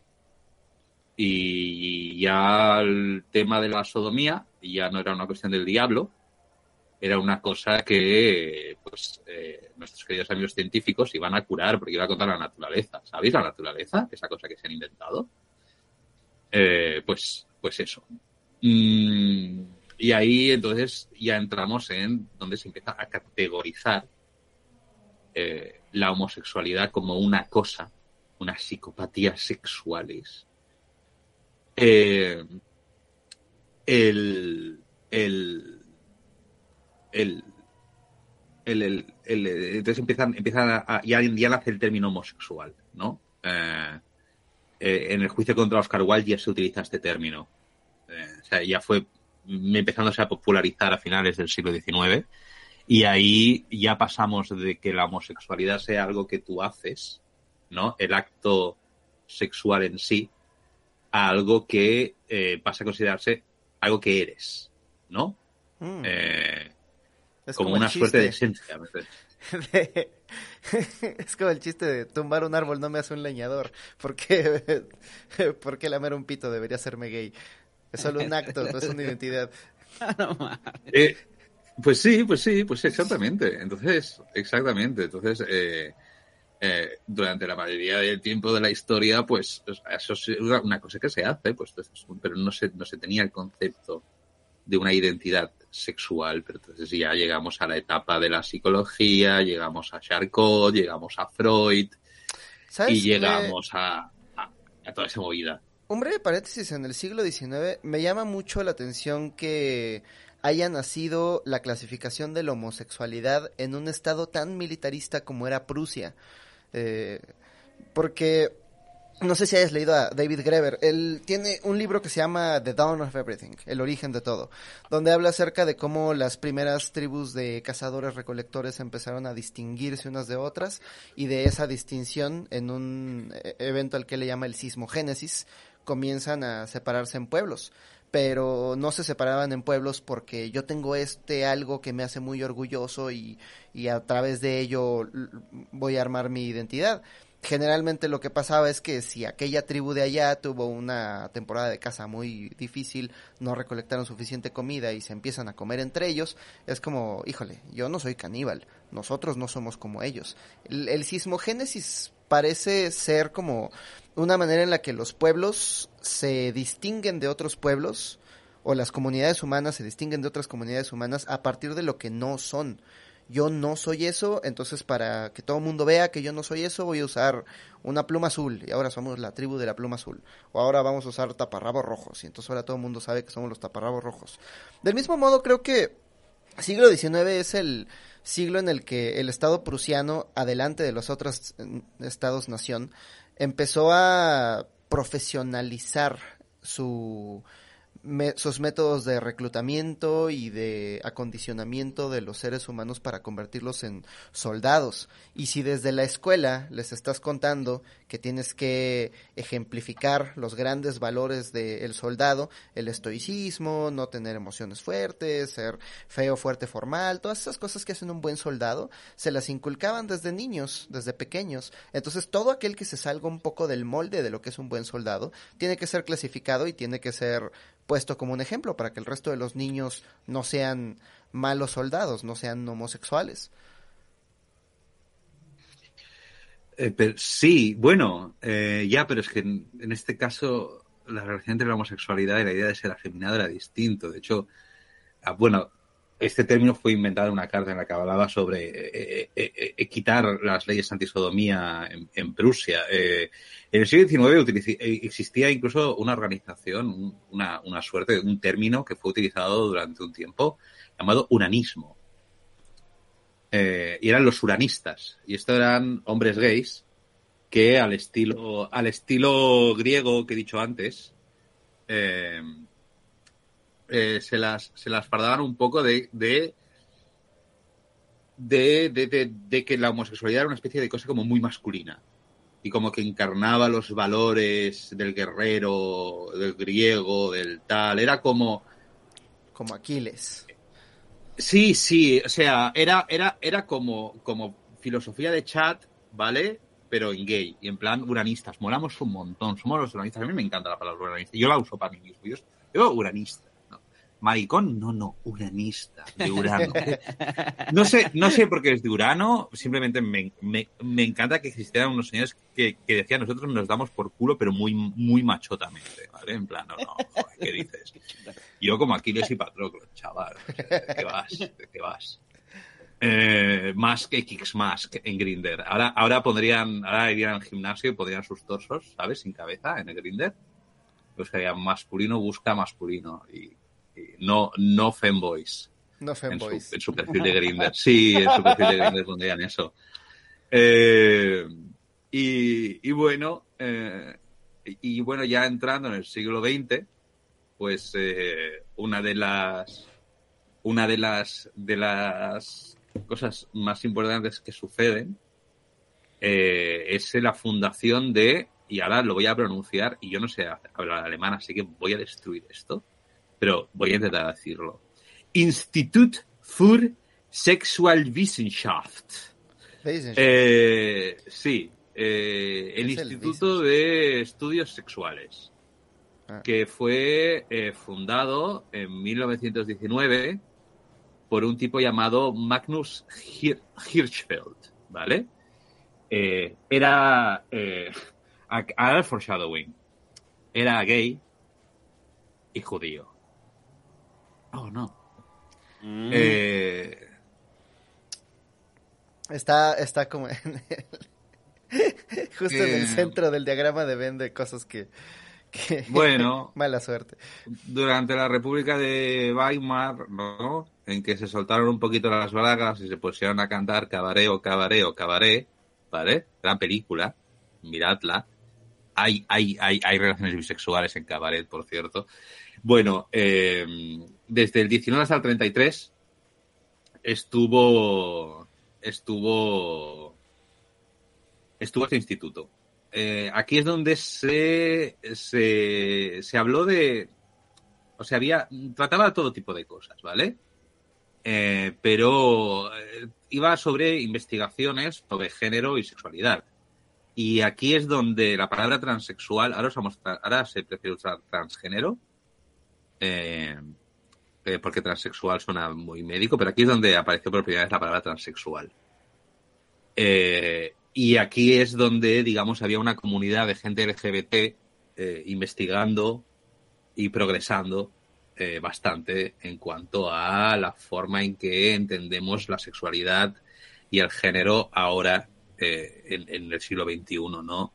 Y ya el tema de la sodomía ya no era una cuestión del diablo, era una cosa que pues nuestros queridos amigos científicos iban a curar porque iba a contar la naturaleza. ¿Sabéis la naturaleza? Esa cosa que se han inventado. pues, pues eso. Mm, y ahí entonces ya entramos en donde se empieza a categorizar eh, la homosexualidad como una cosa, unas psicopatías sexuales. Eh, el, el, el, el, entonces empiezan, empiezan a, ya, ya nace el término homosexual, ¿no? Eh, en el juicio contra Oscar Wilde ya se utiliza este término. o sea, ya fue empezándose a popularizar a finales del siglo XIX. Y ahí ya pasamos de que la homosexualidad sea algo que tú haces, ¿no? El acto sexual en sí, a algo que eh, pasa a considerarse algo que eres, ¿no? Mm. Eh, es como, una suerte de esencia. es como el chiste de tumbar un árbol no me hace un leñador. porque porque lamer un pito debería hacerme gay? Es solo un acto, no es una identidad. Eh, pues sí, pues sí, pues exactamente. Entonces, exactamente. Entonces, eh, eh, durante la mayoría del tiempo de la historia, pues eso es una cosa que se hace, pues, pero no se, no se tenía el concepto de una identidad sexual, pero entonces ya llegamos a la etapa de la psicología, llegamos a Charcot, llegamos a Freud y llegamos a, a toda esa movida un breve paréntesis en el siglo XIX, me llama mucho la atención que haya nacido la clasificación de la homosexualidad en un estado tan militarista como era Prusia. Eh, porque no sé si hayas leído a David Greber. Él tiene un libro que se llama The Dawn of Everything, el origen de todo, donde habla acerca de cómo las primeras tribus de cazadores recolectores empezaron a distinguirse unas de otras y de esa distinción en un eh, evento al que le llama el sismogénesis, comienzan a separarse en pueblos, pero no se separaban en pueblos porque yo tengo este algo que me hace muy orgulloso y, y a través de ello voy a armar mi identidad. Generalmente lo que pasaba es que si aquella tribu de allá tuvo una temporada de caza muy difícil, no recolectaron suficiente comida y se empiezan a comer entre ellos, es como, híjole, yo no soy caníbal, nosotros no somos como ellos. El, el sismogénesis parece ser como una manera en la que los pueblos se distinguen de otros pueblos o las comunidades humanas se distinguen de otras comunidades humanas a partir de lo que no son. Yo no soy eso, entonces para que todo el mundo vea que yo no soy eso, voy a usar una pluma azul y ahora somos la tribu de la pluma azul. O ahora vamos a usar taparrabos rojos y entonces ahora todo el mundo sabe que somos los taparrabos rojos. Del mismo modo creo que siglo XIX es el siglo en el que el Estado prusiano, adelante de los otros mm, estados-nación, empezó a profesionalizar su sus métodos de reclutamiento y de acondicionamiento de los seres humanos para convertirlos en soldados. Y si desde la escuela les estás contando que tienes que ejemplificar los grandes valores del soldado, el estoicismo, no tener emociones fuertes, ser feo, fuerte, formal, todas esas cosas que hacen un buen soldado, se las inculcaban desde niños, desde pequeños. Entonces todo aquel que se salga un poco del molde de lo que es un buen soldado, tiene que ser clasificado y tiene que ser puesto como un ejemplo para que el resto de los niños no sean malos soldados, no sean homosexuales. Eh, pero, sí, bueno, eh, ya, pero es que en, este caso la relación entre la homosexualidad y la idea de ser afeminado era distinto. De hecho, ah, bueno, este término fue inventado en una carta en la que hablaba sobre eh, quitar las leyes antisodomía en, en Prusia. En el siglo XIX eh, existía incluso una organización, una, una suerte, un término que fue utilizado durante un tiempo llamado uranismo. Eh, y eran los uranistas. Y estos eran hombres gays que al estilo, al estilo griego que he dicho antes, eh, se, las, se las fardaban un poco de, de de, de, de, que la homosexualidad era una especie de cosa como muy masculina y como que encarnaba los valores del guerrero, del griego, del tal. Era como... Como Aquiles. Sí, sí, o sea, era, era, era como, como filosofía de chat, ¿vale? Pero en gay, y en plan uranistas. Molamos un montón, somos los uranistas. A mí me encanta la palabra uranista. Yo la uso para mí mismo. Yo, yo uranista. Maricón, no, no, uranista, de Urano. No sé, no sé por qué es de Urano, simplemente me, me, me encanta que existieran unos señores que, que, decían nosotros nos damos por culo, pero muy, muy machotamente, ¿vale? En plan, no, no, joder, ¿qué dices? Yo como Aquiles y Patroclo, chaval, ¿de qué vas? ¿De qué vas? Eh, más que Kicks Mask en Grinder. Ahora, ahora pondrían, ahora irían al gimnasio y pondrían sus torsos, ¿sabes? Sin cabeza en el Grinder. Buscarían masculino, busca masculino. Y no, no femboys. No. En su, en su perfil de Grinder. Sí, en su perfil de Grinder pondrían eso. Eh, y, y, bueno, eh, y bueno, ya entrando en el siglo XX, pues eh, una de las una de las de las cosas más importantes que suceden eh, es la fundación de y ahora lo voy a pronunciar y yo no sé hablar alemán así que voy a destruir esto pero voy a intentar decirlo Institut für Sexualwissenschaft eh, sí eh, el Instituto el de Estudios Sexuales Ah. que fue eh, fundado en 1919 por un tipo llamado Magnus Hir Hirschfeld, ¿vale? Era, ahora foreshadowing, era gay y judío. Oh, no. Mm. Eh, está, está como en el, justo en el centro del diagrama de Venn de cosas que bueno, mala suerte. Durante la República de Weimar, ¿no? En que se soltaron un poquito las bragas y se pusieron a cantar cabaret o cabaret o cabaret, ¿vale? Gran película, miradla. Hay, hay, hay, hay relaciones bisexuales en cabaret, por cierto. Bueno, eh, desde el 19 hasta el 33 estuvo, estuvo, estuvo este instituto eh, aquí es donde se, se, se, habló de. O sea, había. Trataba todo tipo de cosas, ¿vale? Eh, pero eh, iba sobre investigaciones sobre género y sexualidad. Y aquí es donde la palabra transexual. Ahora, usamos, ahora se prefiere usar transgénero. Porque transexual suena muy médico, pero aquí es donde apareció por primera vez la palabra transexual. Eh, y aquí es donde, digamos, había una comunidad de gente LGBT eh, investigando y progresando eh, bastante en cuanto a la forma en que entendemos la sexualidad y el género ahora eh, en, el siglo XXI, ¿no?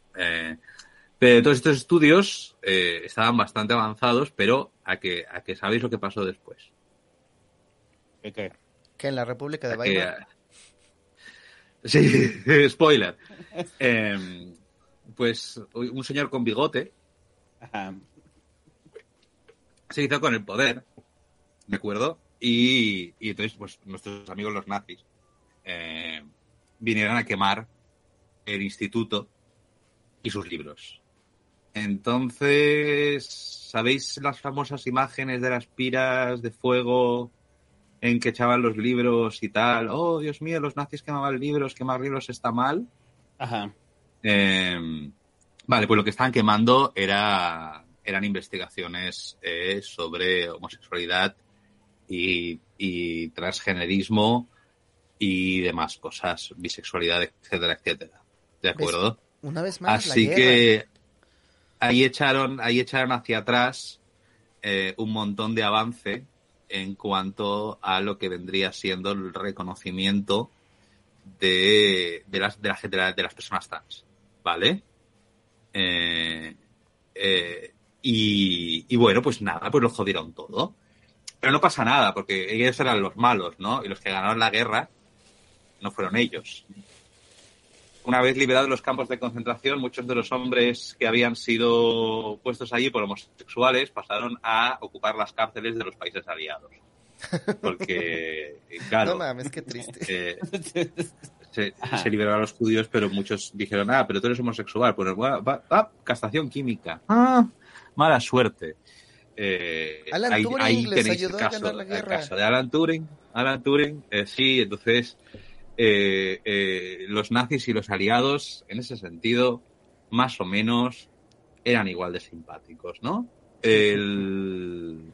Pero todos estos estudios eh, estaban bastante avanzados, pero a que, a que sabéis lo que pasó después. ¿Qué? Que en la República de Weimar. Sí, spoiler. Eh, pues un señor con bigote Ajá. se hizo con el poder, ¿de acuerdo? Y, y entonces, pues nuestros amigos los nazis eh, vinieron a quemar el instituto y sus libros. Entonces, ¿sabéis las famosas imágenes de las piras de fuego en que echaban los libros y tal. Oh, Dios mío, los nazis quemaban libros, quemar libros está mal. Ajá. Eh, vale, pues lo que estaban quemando era, eran investigaciones eh, sobre homosexualidad y, y, transgenerismo y demás cosas, bisexualidad, etcétera, etcétera. ¿De acuerdo? Una vez más. Así la que ahí echaron, ahí echaron hacia atrás eh, un montón de avance en cuanto a lo que vendría siendo el reconocimiento de, de, las, de, la, de, la, de las personas trans, ¿vale? Eh, eh, y, bueno, pues nada, pues lo jodieron todo. Pero no pasa nada, porque ellos eran los malos, ¿no? Y los que ganaron la guerra no fueron ellos. Una vez liberados los campos de concentración, muchos de los hombres que habían sido puestos allí por homosexuales pasaron a ocupar las cárceles de los países aliados. Porque, claro. No mames, qué triste. Eh, se, se, liberaron a los judíos, pero muchos dijeron, ah, pero tú eres homosexual. Pues va, va castración química. Ah, mala suerte. eh, Alan ahí, Turing ahí les tenéis ayudó el a ganar la el guerra. caso de Alan Turing. Alan Turing, eh, sí, entonces eh, eh, los nazis y los aliados, en ese sentido, más o menos eran igual de simpáticos, ¿no? El...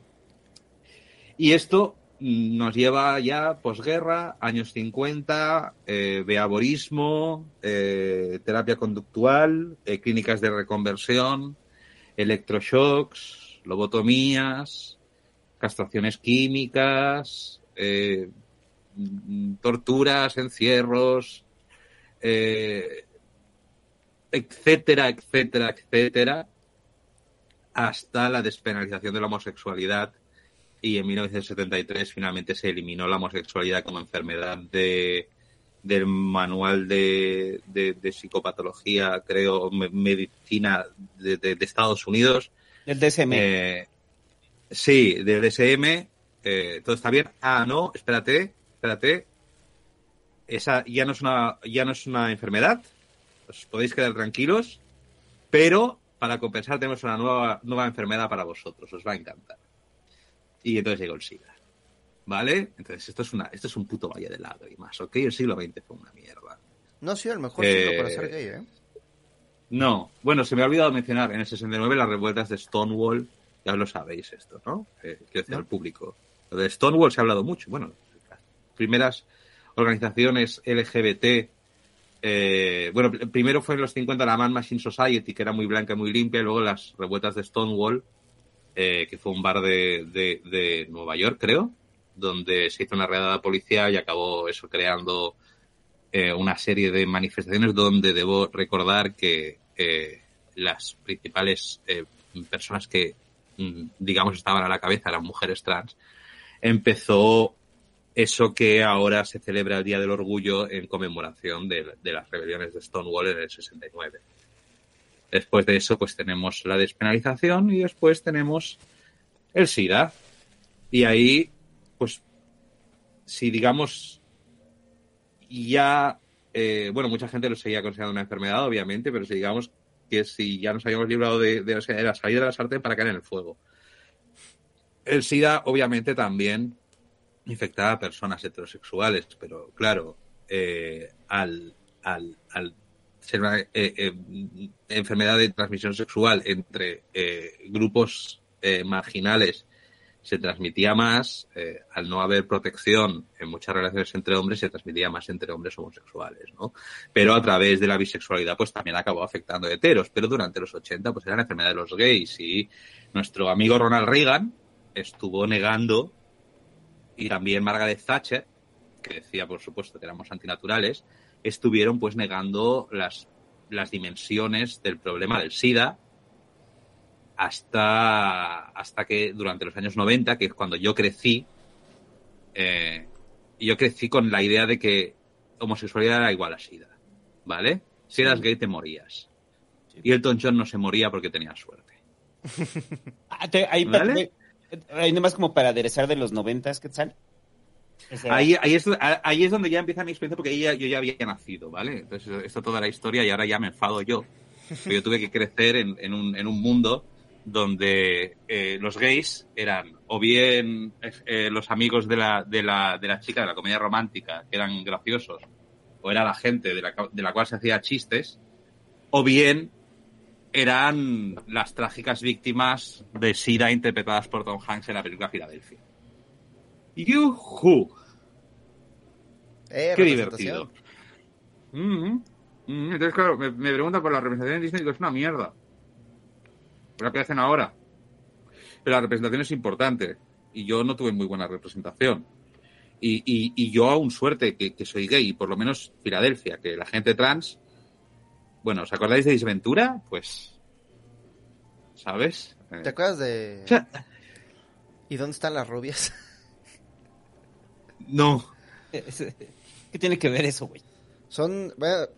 Y esto nos lleva ya posguerra, años 50, eh, beavorismo, eh, terapia conductual, clínicas de reconversión, electroshocks, lobotomías, castraciones químicas, torturas, encierros, eh, etcétera, etcétera, etcétera, hasta la despenalización de la homosexualidad y en 1973 finalmente se eliminó la homosexualidad como enfermedad de, del manual de, de, de psicopatología, creo, me- medicina de, de- de Estados Unidos. Del DSM. Eh, sí, del DSM, eh, todo está bien. Ah, no, espérate, espérate. Esa ya no es una, ya no es una enfermedad. Os podéis quedar tranquilos. Pero para compensar tenemos una nueva, nueva enfermedad para vosotros. Os va a encantar. Y entonces llegó el SIDA. ¿Vale? Entonces esto es una, esto es un puto valle de lágrimas, ¿ok? El siglo XX fue una mierda. No ha sido el mejor Eh, siglo para ser gay, ¿eh? No, bueno, se me ha olvidado mencionar en el 69 las revueltas de Stonewall, ya lo sabéis esto, ¿no? Eh, quiero decir ¿No? al público. Lo de Stonewall se ha hablado mucho. Bueno, primeras organizaciones LGBT, eh, bueno, pr- primero fue en los 50 la Man Machine Society, que era muy blanca y muy limpia, y luego las revueltas de Stonewall, eh, que fue un bar de, de, Nueva York, creo, donde se hizo una redada policial y acabó eso creando eh, una serie de manifestaciones donde debo recordar que las principales personas que, mm, digamos, estaban a la cabeza eran mujeres trans, empezó eso que ahora se celebra el Día del Orgullo en conmemoración de, las rebeliones de Stonewall en el 69. Después de eso, pues tenemos la despenalización y después tenemos el SIDA. Y ahí, pues, si digamos, ya, eh, bueno, mucha gente lo seguía considerando una enfermedad, obviamente, pero si digamos que si ya nos habíamos librado de, de, de la salida de la sartén para caer en el fuego. El SIDA, obviamente, también infectaba a personas heterosexuales, pero claro, eh, al, ser una eh, eh, enfermedad de transmisión sexual entre grupos marginales se transmitía más, al no haber protección en muchas relaciones entre hombres, se transmitía más entre hombres homosexuales, ¿no? Pero a través de la bisexualidad, pues también acabó afectando a heteros, pero durante los 80, pues era la enfermedad de los gays y nuestro amigo Ronald Reagan estuvo negando y también Margaret Thatcher, que decía, por supuesto, que éramos antinaturales, estuvieron pues negando las, las dimensiones del problema del SIDA hasta, hasta que durante los años 90, que es cuando yo crecí, eh, yo crecí con la idea de que homosexualidad era igual a SIDA, ¿vale? Si eras gay te morías. Y Elton John no se moría porque tenía suerte. Ah, ¿Vale? Ahí nomás como para aderezar de los noventas, ¿qué tal? Ahí, ahí, es, ahí es donde ya empieza mi experiencia porque ya- yo ya había nacido, ¿vale? Entonces, esto toda la historia y ahora ya me enfado yo. Yo tuve que crecer en, en un, en un mundo donde eh, los gays eran o bien eh, los amigos de la, de, la, de la chica de la comedia romántica, que eran graciosos, o era la gente de la, de la cual se hacía chistes, o bien eran las trágicas víctimas de SIDA interpretadas por Tom Hanks en la película Filadelfia. ¡Yujú! Eh, Qué divertido. Mm, mm, Entonces, claro, me, me preguntan por la representación en Disney y digo, es una mierda. Lo que hacen ahora. Pero la representación es importante. Y yo no tuve muy buena representación. Y, y, y yo aún suerte que, que soy gay, y por lo menos Filadelfia, que la gente trans. Bueno, ¿os acordáis de Disventura? Pues. ¿Sabes? Eh, ¿Te acuerdas de... o sea, ¿Y dónde están las rubias? no. ¿Qué tiene que ver eso, güey? Son... Bueno,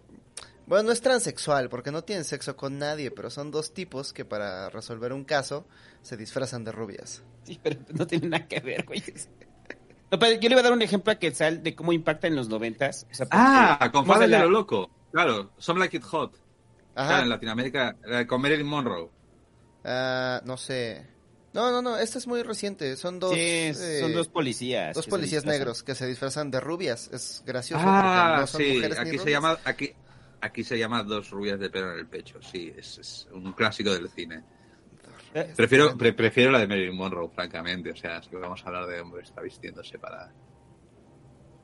bueno, no es transexual porque no tienen sexo con nadie, pero son dos tipos que para resolver un caso se disfrazan de rubias. Sí, pero no tiene nada que ver, güey. No, pero yo le iba a dar un ejemplo a Quetzal de cómo impacta en los noventas. O sea, Ah, con fuimos Fables a de lo loco. Claro, Some Like It Hot. Ajá. Claro, en Latinoamérica, con Marilyn Monroe. Ah, no sé. No, no, no, este es muy reciente. Son dos, Sí, eh, son dos policías. dos policías negros que se disfrazan de rubias. Es gracioso. Ah, porque no son sí, mujeres ni aquí se rubias. llama aquí aquí se llama dos rubias de pelo en el pecho. Sí, es, es un clásico del cine. Eh, Prefiero pre- prefiero la de Marilyn Monroe, francamente. O sea, si vamos a hablar de hombre está vistiéndose para,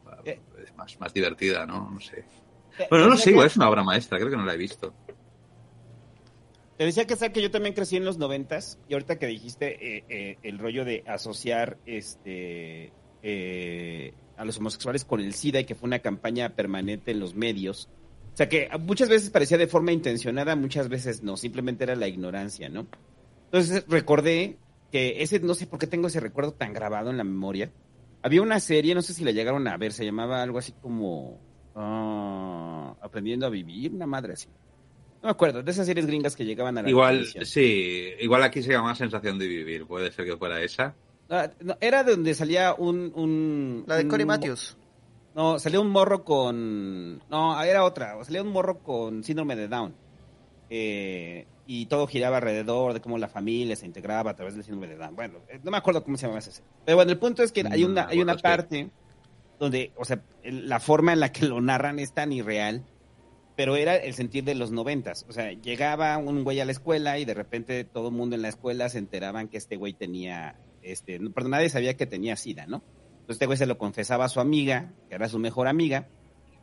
para- Eh. es más más divertida, ¿no? No sé. Bueno, no decía sé, igual es una obra maestra. Creo que no la he visto. Te decía que, que yo también crecí en los noventas y ahorita que dijiste eh, eh, el rollo de asociar este eh, a los homosexuales con el SIDA y que fue una campaña permanente en los medios. O sea que muchas veces parecía de forma intencionada, muchas veces no, simplemente era la ignorancia, ¿no? Entonces recordé que ese, no sé por qué tengo ese recuerdo tan grabado en la memoria. Había una serie, no sé si la llegaron a ver, se llamaba algo así como ah, Aprendiendo a Vivir, una madre así. No me acuerdo, de esas series gringas que llegaban a la Igual, televisión. sí, igual aquí se llama Sensación de Vivir. Puede ser que fuera esa. Ah, no, era de donde salía un... un La de un Cory Matthews. No, salía un morro con... No, era otra. Salía un morro con síndrome de Down. Eh, y todo giraba alrededor de cómo la familia se integraba a través del síndrome de Down. Bueno, eh, no me acuerdo cómo se llamaba esa serie. Pero bueno, el punto es que hay No una, hay una parte donde, o sea, la forma en la que lo narran es tan irreal, pero era el sentir de los noventas. O sea, llegaba un güey a la escuela y de repente todo el mundo en la escuela se enteraban que este güey tenía, este, perdón, nadie sabía que tenía SIDA, ¿no? Entonces este güey se lo confesaba a su amiga, que era su mejor amiga,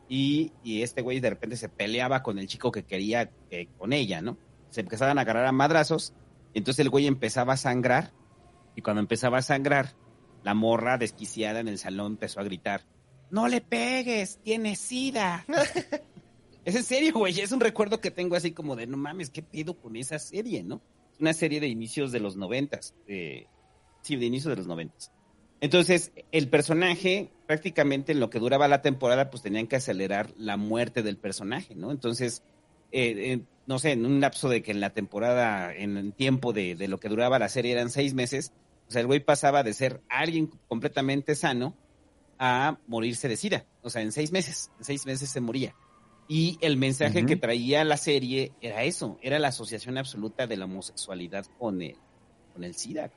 y, y este güey de repente se peleaba con el chico que quería con ella, ¿no? Se empezaban a agarrar a madrazos, entonces el güey empezaba a sangrar, y cuando empezaba a sangrar, la morra desquiciada en el salón empezó a gritar, no le pegues, tiene sida. es en serio, güey, es un recuerdo que tengo así como de, no mames, ¿qué pido con esa serie, no? Es una serie de inicios de los noventas, eh, sí, de inicios de los noventas. Entonces, el personaje, prácticamente en lo que duraba la temporada, pues tenían que acelerar la muerte del personaje, ¿no? Entonces, eh, eh, no sé, en un lapso de que en la temporada, en el tiempo de, de lo que duraba la serie eran seis meses, o sea, el güey pasaba de ser alguien completamente sano a morirse de sida. O sea, en seis meses, en seis meses se moría. Y el mensaje que traía la serie era eso, era la asociación absoluta de la homosexualidad con el, con el SIDA.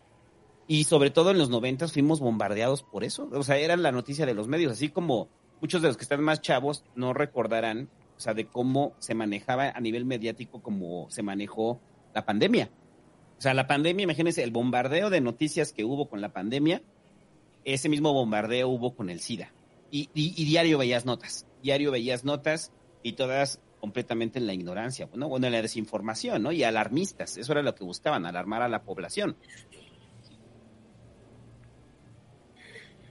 Y sobre todo en los noventas fuimos bombardeados por eso. O sea, era la noticia de los medios, así como muchos de los que están más chavos no recordarán, o sea, de cómo se manejaba a nivel mediático, como se manejó la pandemia. O sea, la pandemia, imagínense, el bombardeo de noticias que hubo con la pandemia, ese mismo bombardeo hubo con el SIDA. Y, diario veías notas, diario veías notas y todas completamente en la ignorancia, ¿no? Bueno, en la desinformación, ¿no? Y alarmistas, eso era lo que buscaban, alarmar a la población.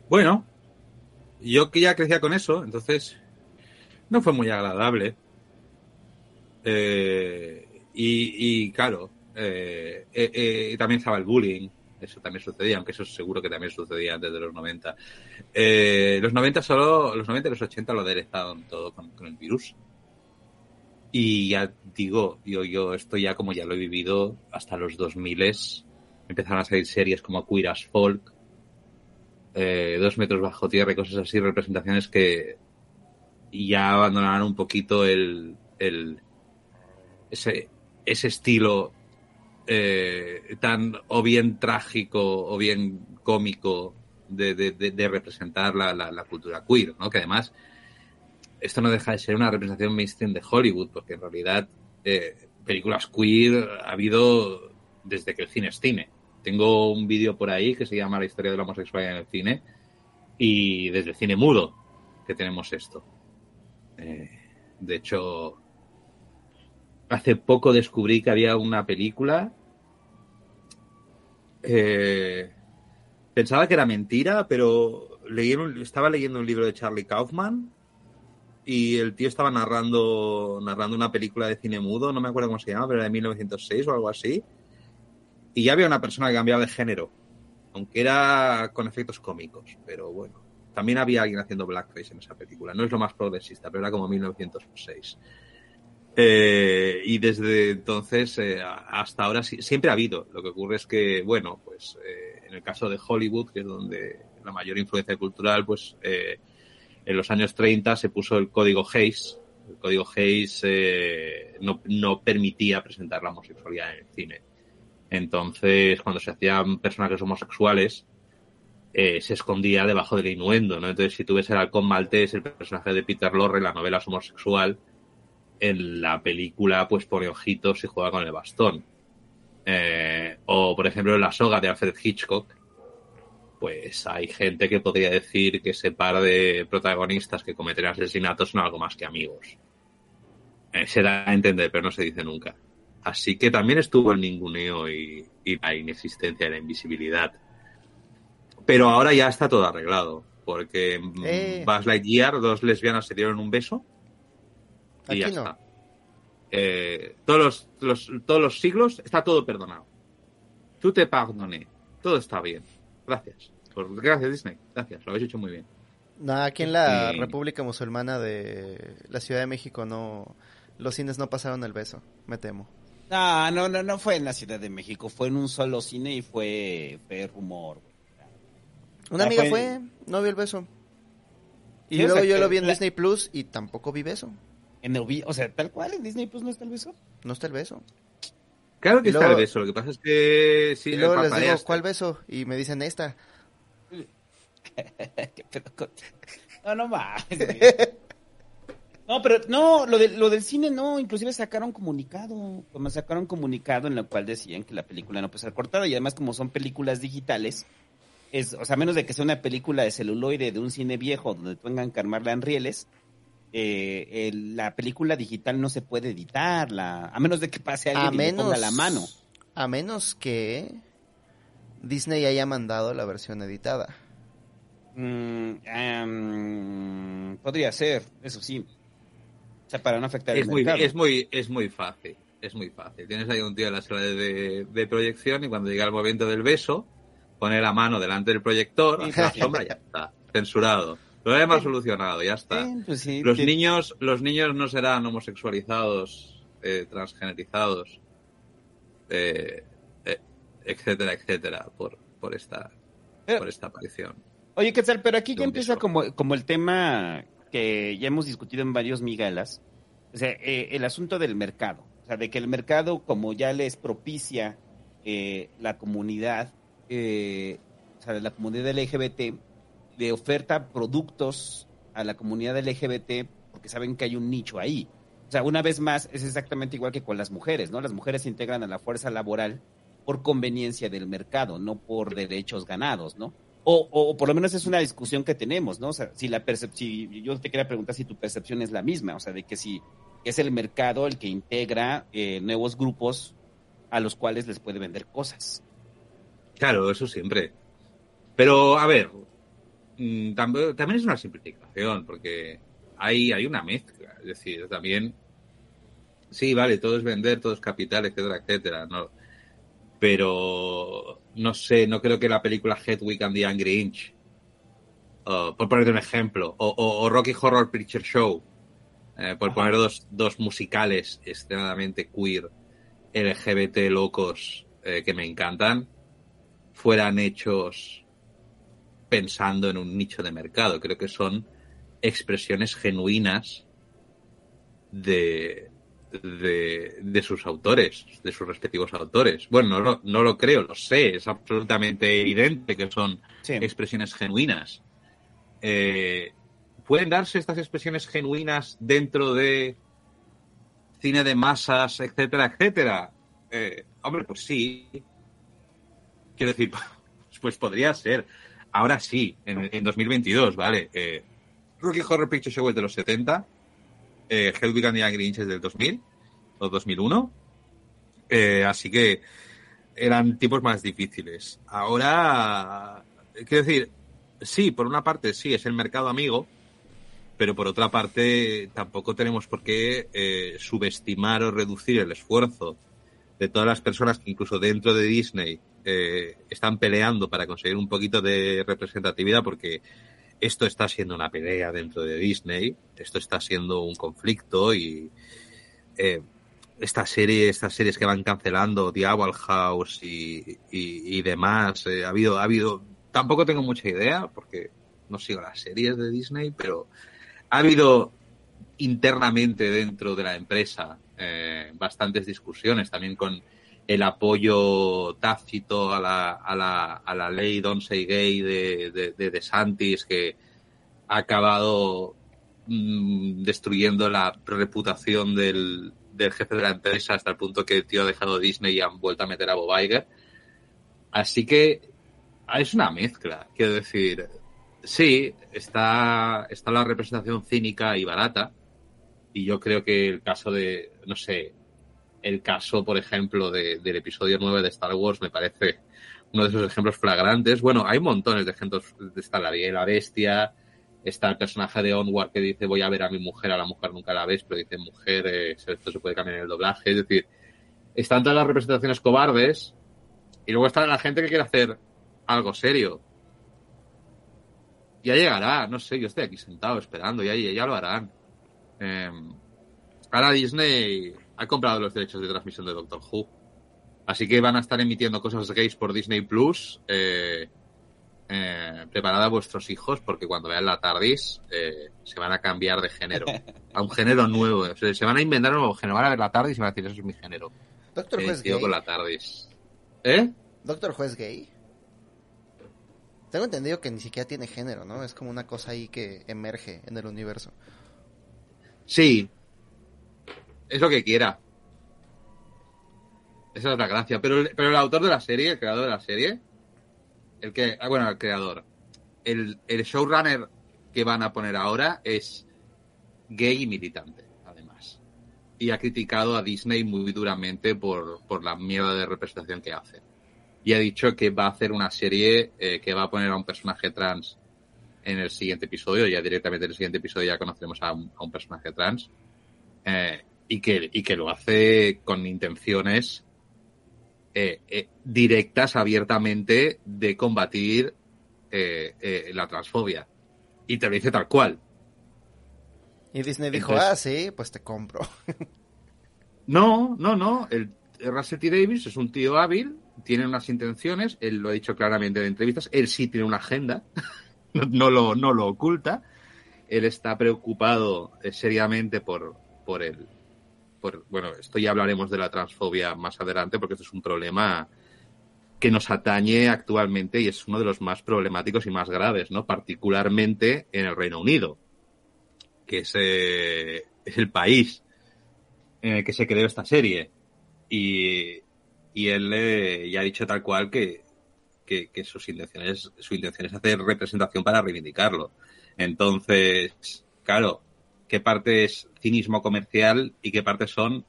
Bueno, yo que ya crecía con eso, entonces no fue muy agradable. Eh, y, claro, eh, eh, eh, también estaba el bullying, eso también sucedía, aunque eso seguro que también sucedía antes de los 90. Eh, los 90 solo, los 90 y los 80 lo aderezaron todo con, el virus. Y ya digo, yo, yo esto ya como ya lo he vivido hasta los 2000 empezaron a salir series como Queer as Folk, Dos metros bajo tierra y cosas así, representaciones que ya abandonaron un poquito el, el ese, ese estilo eh, tan o bien trágico o bien cómico de, representar la, cultura queer, ¿no? Que además esto no deja de ser una representación mainstream de Hollywood, porque en realidad eh, películas queer ha habido desde que el cine es cine. Tengo un vídeo por ahí que se llama La historia de la homosexualidad en el cine y desde el cine mudo que tenemos esto. Eh, de hecho, hace poco descubrí que había una película. Eh, pensaba que era mentira, pero leí estaba leyendo un libro de Charlie Kaufman y el tío estaba narrando, narrando una película de cine mudo, no me acuerdo cómo se llama, pero era de 1906 o algo así. Y ya había una persona que cambiaba de género, aunque era con efectos cómicos, pero bueno. También había alguien haciendo blackface en esa película. No es lo más progresista, pero era como 1906. Eh, y desde entonces eh, hasta ahora siempre ha habido. Lo que ocurre es que, bueno, pues eh, en el caso de Hollywood, que es donde la mayor influencia cultural, pues eh, en los años 30 se puso el código Hayes. El código Hayes no, no permitía presentar la homosexualidad en el cine. Entonces, cuando se hacían personajes homosexuales, eh, se escondía debajo del innuendo. Entonces, si tú ves el halcón maltés, el personaje de Peter Lorre, la novela es homosexual, en la película pues pone ojitos y juega con el bastón. Eh, o, por ejemplo, en la soga de Alfred Hitchcock, pues hay gente que podría decir que ese par de protagonistas que cometen asesinatos son algo más que amigos. Eh, se da a entender, pero no se dice nunca. Así que también estuvo el ninguneo y, y la inexistencia de la invisibilidad. Pero ahora ya está todo arreglado, porque mm, Eh. Buzz Lightyear, dos lesbianas se dieron un beso y Aquí ya no. está. Eh, todos, los, los- todos los siglos está todo perdonado. Tú te perdoné. Todo está bien. Gracias. Por- gracias, Disney. Gracias. Lo habéis hecho muy bien. No, aquí en la Y- República Musulmana de la Ciudad de México no, los cines no pasaron el beso, me temo. No, no, no, no fue en la Ciudad de México, fue en un solo cine y fue, fue rumor. Una Ah, amiga fue- fue, no vio el beso. Y luego yo lo vi en la- Disney Plus y tampoco vi beso. En el, vi- o sea, tal cual, en Disney Plus no está el beso. No está el beso. Claro que está el beso. Lo que pasa es que sí, y luego les digo. ¿cuál beso? Y me dicen esta. ¿Qué pedo con- No, no mames. güey. No, pero no, lo, de, lo del cine no, inclusive sacaron comunicado, como sacaron comunicado en el cual decían que la película no puede ser cortada y además como son películas digitales, es, o sea, a menos de que sea una película de celuloide de un cine viejo donde tengan que armarla en rieles, eh, el- la película digital no se puede editar, la, a menos de que pase alguien A y le menos, ponga la mano. a menos que Disney haya mandado la versión editada. Mm, em, podría ser, eso sí. O sea, para no afectar Es el muy, mercado. es, muy, es muy fácil. Es muy fácil. Tienes ahí un tío en la sala de, de proyección y cuando llega el momento del beso, pone la mano delante del proyector, Sí, hace la sombra y ya está. Censurado. Lo hemos solucionado, ya está. Pues sí, Los niños, los niños no serán homosexualizados, eh, transgenerizados, eh, eh, etcétera, etcétera, por, por esta, Pero- por esta aparición. Oye, Quetzal, pero aquí ya ¿Dónde empieza como, como el tema que ya hemos discutido en varios migalas, o sea, eh, el asunto del mercado, o sea, de que el mercado como ya les propicia eh, la comunidad, o sea, la comunidad LGBT, le oferta productos a la comunidad LGBT porque saben que hay un nicho ahí. O sea, una vez más, es exactamente igual que con las mujeres, ¿no? Las mujeres se integran a la fuerza laboral por conveniencia del mercado, no por derechos ganados, ¿no? O, o, por lo menos es una discusión que tenemos, ¿no? O sea, si la percep si yo te quería preguntar si tu percepción es la misma, o sea, de que si es el mercado el que integra eh, nuevos grupos a los cuales les puede vender cosas. Claro, eso siempre. Pero, a ver, también, también es una simplificación, porque hay, hay una mezcla. Es decir, también, sí, vale, todo es vender, todo es capital, etcétera, etcétera. No, pero, no sé, no creo que la película Hedwig and the Angry Inch, uh, por ponerte un ejemplo, o, o- o Rocky Horror Picture Show, eh, por Ajá. poner dos, dos musicales extremadamente queer, LGBT locos eh, que me encantan, fueran hechos pensando en un nicho de mercado. Creo que son expresiones genuinas de, de, de sus autores, de sus respectivos autores. Bueno, no lo, no lo creo, lo sé, es absolutamente evidente que son Sí. expresiones genuinas. Eh, ¿Pueden darse estas expresiones genuinas dentro de cine de masas, etcétera, etcétera? Eh, hombre, pues sí. Quiero decir, pues podría ser. Ahora sí, en, en 2022, ¿vale? Eh, Rocky Horror Picture Show es de los 70. Eh, Hedwig and the Angry Inch es del 2000 o 2001. Eh, así que eran tipos más difíciles. Ahora, quiero decir, sí, por una parte sí, es el mercado amigo, pero por otra parte tampoco tenemos por qué eh, subestimar o reducir el esfuerzo de todas las personas que incluso dentro de Disney eh, están peleando para conseguir un poquito de representatividad porque esto está siendo una pelea dentro de Disney, esto está siendo un conflicto y eh, esta serie, estas series que van cancelando, Owl House y, y, y demás, eh, ha habido, ha habido, tampoco tengo mucha idea porque no sigo las series de Disney, pero ha habido internamente dentro de la empresa eh, bastantes discusiones también con el apoyo tácito a la, a la, a la ley Don't Say Gay de, de, de que ha acabado mm, destruyendo la reputación del, del jefe de la empresa hasta el punto que el tío ha dejado Disney y han vuelto a meter a Bob Iger. Así que es una mezcla, quiero decir, sí, está, está la representación cínica y barata, y yo creo que el caso de, no sé, el caso, por ejemplo, de, del episodio 9 de Star Wars me parece uno de esos ejemplos flagrantes. Bueno, hay montones de ejemplos. Está la Bella y la Bestia, está el personaje de Onward que dice voy a ver a mi mujer, a la mujer nunca la ves, pero dice mujer, eh, esto se puede cambiar en el doblaje. Es decir, están todas las representaciones cobardes y luego está la gente que quiere hacer algo serio. Ya llegará, no sé, yo estoy aquí sentado esperando, ya, ya lo harán. Eh, ahora Disney ha comprado los derechos de transmisión de Doctor Who. Así que van a estar emitiendo cosas gays por Disney Plus. Eh, eh, preparad a vuestros hijos porque cuando vean la TARDIS eh, se van a cambiar de género. A un género nuevo. O sea, se van a inventar un nuevo género. Van a ver la TARDIS y van a decir, eso es mi género. Doctor Who es Tío gay. con la TARDIS. ¿Eh? Doctor Who es gay. Tengo entendido que ni siquiera tiene género, ¿no? Es como una cosa ahí que emerge en el universo. Sí. Es lo que quiera. Esa es la gracia. Pero, pero el autor de la serie, el creador de la serie, el que, ah, bueno, el creador, el, el showrunner que van a poner ahora es gay y militante, además. Y ha criticado a Disney muy duramente por, por la mierda de representación que hace. Y ha dicho que va a hacer una serie eh, que va a poner a un personaje trans en el siguiente episodio. Ya directamente en el siguiente episodio ya conoceremos a un, a un personaje trans. Eh, y, que, y que lo hace con intenciones eh, eh, directas, abiertamente, de combatir eh, la transfobia. Y te lo dice tal cual. Y Disney dijo, Entonces- ah, sí, pues te compro. No, no, no. El, el Russell T. Davis es un tío hábil, tiene unas intenciones, él lo ha dicho claramente en entrevistas, él sí tiene una agenda, no, no lo, no lo oculta. Él está preocupado seriamente por, por el. Por, bueno, esto ya hablaremos de la transfobia más adelante, porque esto es un problema que nos atañe actualmente y es uno de los más problemáticos y más graves, ¿no? Particularmente en el Reino Unido, que es, eh, es el país en el que se creó esta serie. Y, y él eh, ya ha dicho tal cual que, que, que sus intenciones, su intención es hacer representación para reivindicarlo. Entonces, claro, ¿qué parte es cinismo comercial y qué parte son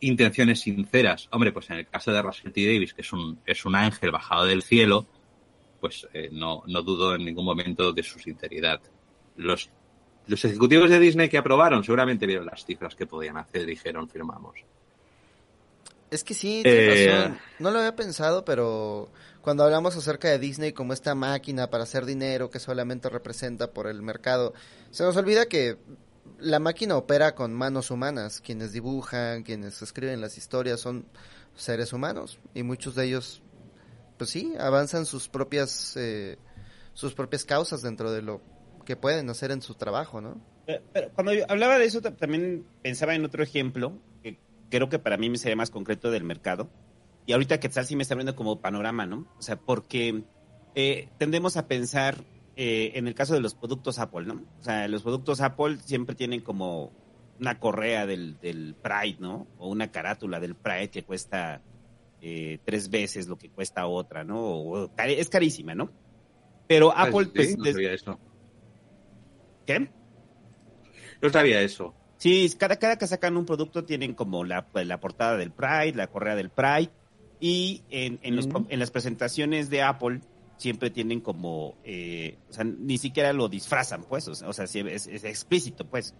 intenciones sinceras? Hombre, pues en el caso de Russell T. Davis, que es un, es un ángel bajado del cielo, pues eh, no, no dudo en ningún momento de su sinceridad. Los, los ejecutivos de Disney que aprobaron seguramente vieron las cifras que podían hacer y dijeron firmamos. Es que sí, Eh. razón. No lo había pensado, pero cuando hablamos acerca de Disney como esta máquina para hacer dinero que solamente representa por el mercado, se nos olvida que la máquina opera con manos humanas. Quienes dibujan, quienes escriben las historias son seres humanos y muchos de ellos, pues sí, avanzan sus propias, eh, sus propias causas dentro de lo que pueden hacer en su trabajo, ¿no? Pero, cuando yo hablaba de eso, ta- también pensaba en otro ejemplo, que creo que para mí me sería más concreto del mercado. Y ahorita Quetzal sí me está abriendo como panorama, ¿no? O sea, porque eh, tendemos a pensar eh, en el caso de los productos Apple, ¿no? O sea, los productos Apple siempre tienen como una correa del, del Pride, ¿no? O una carátula del Pride que cuesta eh, tres veces lo que cuesta otra, ¿no? O- es carísima, ¿no? Pero Apple, Sí, pues, no des- sabía eso. ¿qué? No sabía eso. Sí, cada, cada que sacan un producto tienen como la, la portada del Pride, la correa del Pride, y en, en, los com- en las presentaciones de Apple siempre tienen como, eh, o sea, ni siquiera lo disfrazan, pues, o sea, es, es explícito, pues,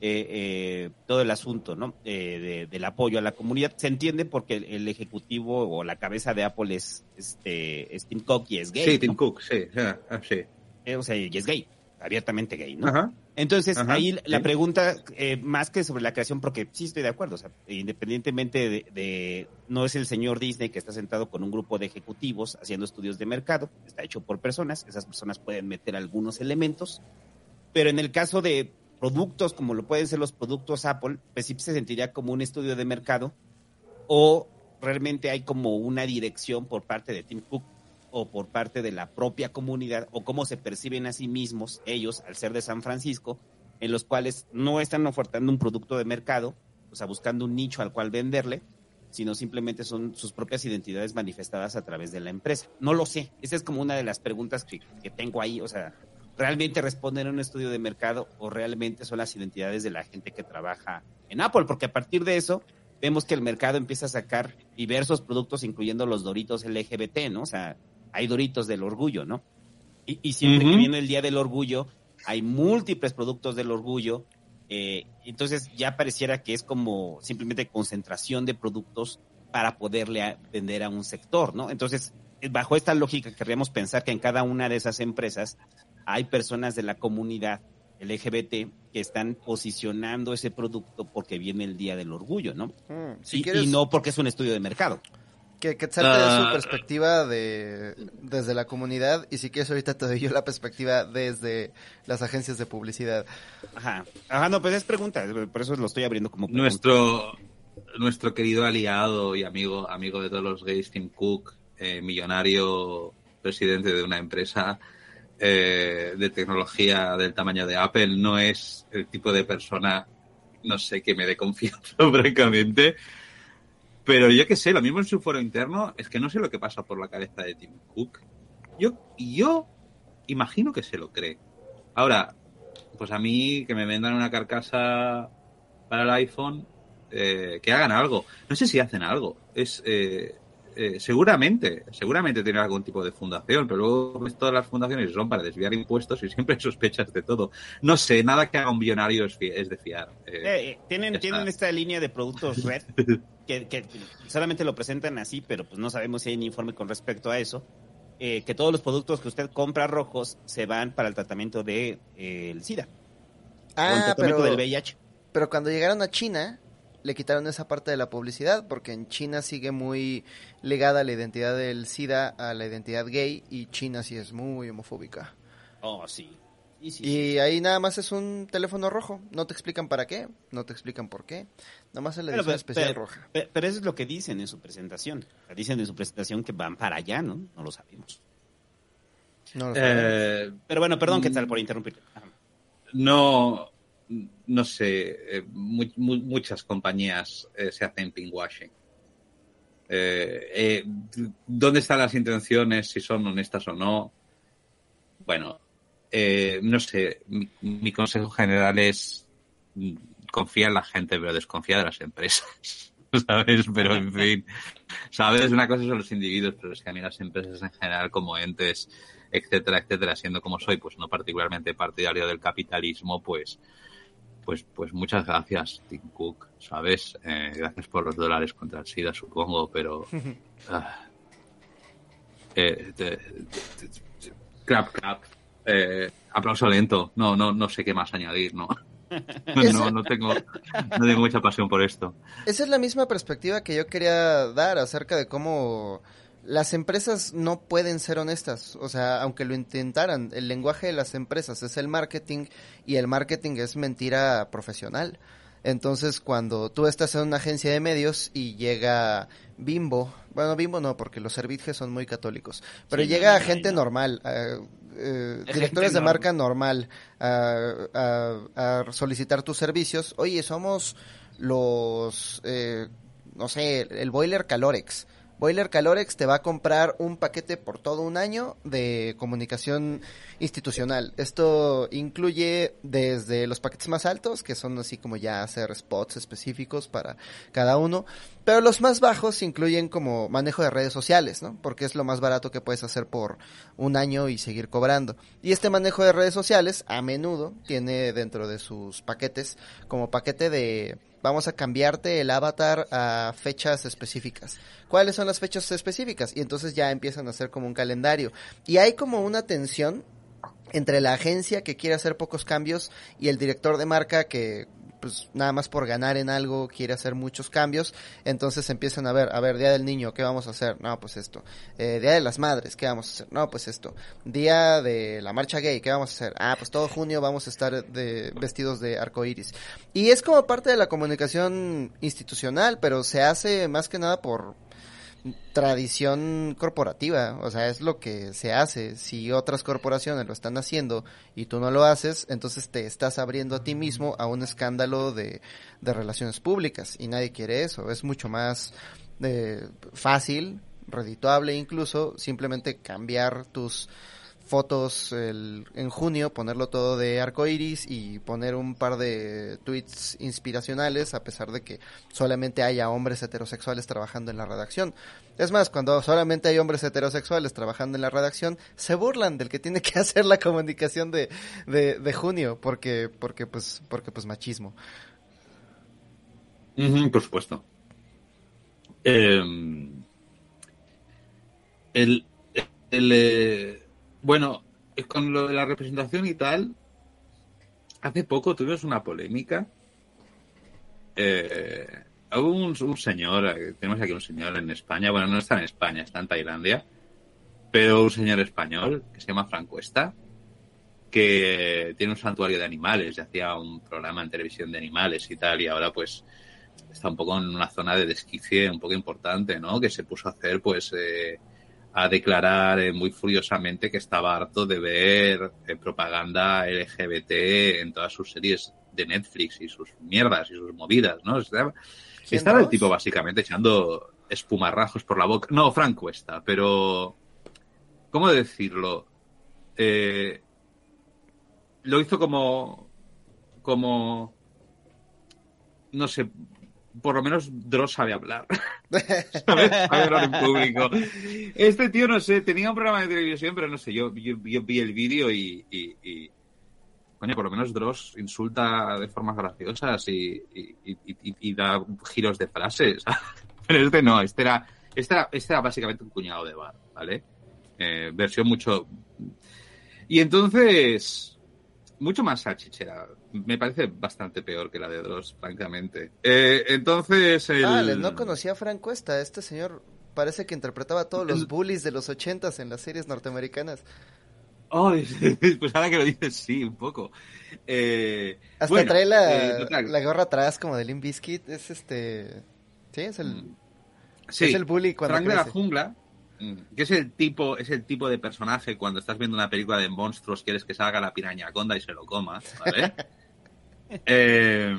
eh, eh, todo el asunto, ¿no? Eh, de- del apoyo a la comunidad. Se entiende porque el, el ejecutivo o la cabeza de Apple es, este, es Tim Cook y es gay, sí, ¿no? Tim Cook, sí, ah, ah, sí. O sea, y es gay, abiertamente gay, ¿no? Ajá. Entonces, Ajá, ahí la sí. pregunta, eh, más que sobre la creación, porque sí estoy de acuerdo, o sea, independientemente de, de- no es el señor Disney que está sentado con un grupo de ejecutivos haciendo estudios de mercado, está hecho por personas, esas personas pueden meter algunos elementos, pero en el caso de productos como lo pueden ser los productos Apple, pues sí se sentiría como un estudio de mercado o realmente hay como una dirección por parte de Tim Cook o por parte de la propia comunidad o cómo se perciben a sí mismos ellos al ser de San Francisco, en los cuales no están ofertando un producto de mercado, o sea, buscando un nicho al cual venderle, sino simplemente son sus propias identidades manifestadas a través de la empresa. No lo sé, esa es como una de las preguntas que, que tengo ahí, o sea, ¿realmente responden a un estudio de mercado o realmente son las identidades de la gente que trabaja en Apple? Porque a partir de eso vemos que el mercado empieza a sacar diversos productos, incluyendo los Doritos LGBT, ¿no? O sea, hay Doritos del orgullo, ¿no? Y, y siempre que viene el Día del Orgullo, hay múltiples productos del orgullo. Eh, entonces ya pareciera que es como simplemente concentración de productos para poderle vender a un sector, ¿no? Entonces, bajo esta lógica, querríamos pensar que en cada una de esas empresas hay personas de la comunidad LGBT que están posicionando ese producto porque viene el Día del Orgullo, ¿no? Mm, si y, quieres- y no porque es un estudio de mercado. Que, que te de su Ah. perspectiva de, desde la comunidad y si quieres ahorita te doy yo la perspectiva desde las agencias de publicidad. Ajá. Ajá, no, pues es pregunta, por eso lo estoy abriendo como pregunta. Nuestro, nuestro querido aliado y amigo, amigo de todos los gays, Tim Cook, eh, millonario presidente de una empresa eh, de tecnología del tamaño de Apple, no es el tipo de persona, no sé, que me dé confianza, francamente. Pero yo qué sé, lo mismo en su foro interno, es que no sé lo que pasa por la cabeza de Tim Cook. Yo, yo imagino que se lo cree. Ahora, pues a mí que me vendan una carcasa para el iPhone, eh, que hagan algo. No sé si hacen algo. Es eh, eh, seguramente, seguramente tiene algún tipo de fundación, pero luego ves todas las fundaciones son para desviar impuestos y siempre hay sospechas de todo. No sé, nada que haga un billonario es, es de fiar. Eh, Eh, eh, tienen tienen esta línea de productos red que, que solamente lo presentan así, pero pues no sabemos si hay un informe con respecto a eso. eh, que todos los productos que usted compra rojos se van para el tratamiento de eh, el SIDA o el Ah, tratamiento pero, del VIH. pero cuando llegaron a China le quitaron esa parte de la publicidad porque en China sigue muy ligada la identidad del SIDA a la identidad gay y China sí es muy homofóbica. Oh, sí. Y sí, sí. Y ahí nada más es un teléfono rojo. No te explican para qué, no te explican por qué. Nada más es la edición pero- especial pero- roja. pero- pero eso es lo que dicen en su presentación. Dicen en su presentación que van para allá, ¿no? No lo sabemos. No lo sabemos. eh, Pero bueno, perdón, ¿qué Mm. tal por interrumpir? No, no sé, eh, mu- mu- muchas compañías eh, se hacen pinkwashing. Eh, eh, ¿Dónde están las intenciones? Si son honestas o no. Bueno, no sé, mi, mi consejo general es mm, confía en la gente, pero desconfía de las empresas. ¿Sabes? Pero en fin, ¿sabes? Una cosa son los individuos, pero es que a mí las empresas en general como entes, etcétera, etcétera, siendo como soy, pues no particularmente partidario del capitalismo, pues pues pues muchas gracias, Tim Cook, ¿sabes? Eh, gracias por los dólares contra el SIDA, supongo, pero... ah, eh, te- te- te- clap, clap. Eh, aplauso lento. No, no, no sé qué más añadir, ¿no? No, no tengo, no tengo mucha pasión por esto. Esa es la misma perspectiva que yo quería dar acerca de cómo las empresas no pueden ser honestas. O sea, aunque lo intentaran, el lenguaje de las empresas es el marketing y el marketing es mentira profesional. Entonces, cuando tú estás en una agencia de medios y llega Bimbo, bueno, Bimbo no, porque los servitjes son muy católicos, pero Sí, llega no, gente no. normal, eh, eh, directores de normal. marca normal, a, a- a solicitar tus servicios. Oye, somos los, eh, no sé, el Boiler Calorex. Boiler Calorex te va a comprar un paquete por todo un año de comunicación institucional. Esto incluye desde los paquetes más altos, que son así como ya hacer spots específicos para cada uno, pero los más bajos incluyen como manejo de redes sociales, ¿no? Porque es lo más barato que puedes hacer por un año y seguir cobrando. Y este manejo de redes sociales a menudo tiene dentro de sus paquetes como paquete de vamos a cambiarte el avatar a fechas específicas. ¿Cuáles son las fechas específicas? Y entonces ya empiezan a hacer como un calendario. Y hay como una tensión entre la agencia que quiere hacer pocos cambios y el director de marca que pues nada más por ganar en algo quiere hacer muchos cambios, entonces empiezan a ver, a ver, Día del Niño, ¿qué vamos a hacer? No, pues esto. Eh, Día de las Madres, ¿qué vamos a hacer? No, pues esto. Día de la marcha gay, ¿qué vamos a hacer? Ah, pues todo junio vamos a estar de, vestidos de arco iris. Y es como parte de la comunicación institucional, pero se hace más que nada por tradición corporativa, o sea, es lo que se hace. Si otras corporaciones lo están haciendo y tú no lo haces, entonces te estás abriendo a ti mismo a un escándalo de, de relaciones públicas y nadie quiere eso. Es mucho más eh, fácil, redituable incluso, simplemente cambiar tus fotos el, en junio, ponerlo todo de arco iris y poner un par de tweets inspiracionales, a pesar de que solamente haya hombres heterosexuales trabajando en la redacción. Es más, cuando solamente hay hombres heterosexuales trabajando en la redacción, se burlan del que tiene que hacer la comunicación de, de, junio, porque, porque, pues, porque, pues, machismo. por supuesto. Em, el, el, eh, bueno, con lo de la representación y tal, hace poco tuvimos una polémica. Eh, hubo un, señor, eh, tenemos aquí un señor en España, bueno, no está en España, está en Tailandia, pero un señor español que se llama Francuesta, que tiene un santuario de animales, y hacía un programa en televisión de animales y tal, y ahora pues está un poco en una zona de desquicie un poco importante, ¿no? Que se puso a hacer pues... Eh, a declarar eh, muy furiosamente que estaba harto de ver eh, propaganda LGBT en todas sus series de Netflix y sus mierdas y sus movidas, ¿no? Estaba, el tipo básicamente echando espumarrajos por la boca. No, Frank Cuesta, pero... ¿Cómo decirlo? Eh, lo hizo como... como... No sé, por lo menos Dross sabe hablar. Sabe hablar en público. Este tío, no sé, tenía un programa de televisión, pero no sé, yo, yo, vi el vídeo y, y, Coño, por lo menos Dross insulta de formas graciosas y, da giros de frases. pero este no, este era, este era, este era básicamente un cuñado de bar, ¿vale? Eh, versión mucho... Y entonces mucho más salchichera. Me parece bastante peor que la de Dross, francamente. Eh, entonces. El... no conocía a Frank Cuesta. Este señor parece que interpretaba a todos los bullies de los ochentas en las series norteamericanas. Oh, pues ahora que lo dices, sí, un poco. Eh, Hasta trae la, eh, la, gorra atrás como de Limp Bizkit. Es este. Sí, es el. Mm. Sí, es el bully cuando. Frank de la jungla Mm. que es el tipo, es el tipo de personaje cuando estás viendo una película de monstruos, quieres que salga la piraña conda y se lo coma, ¿vale? Eh,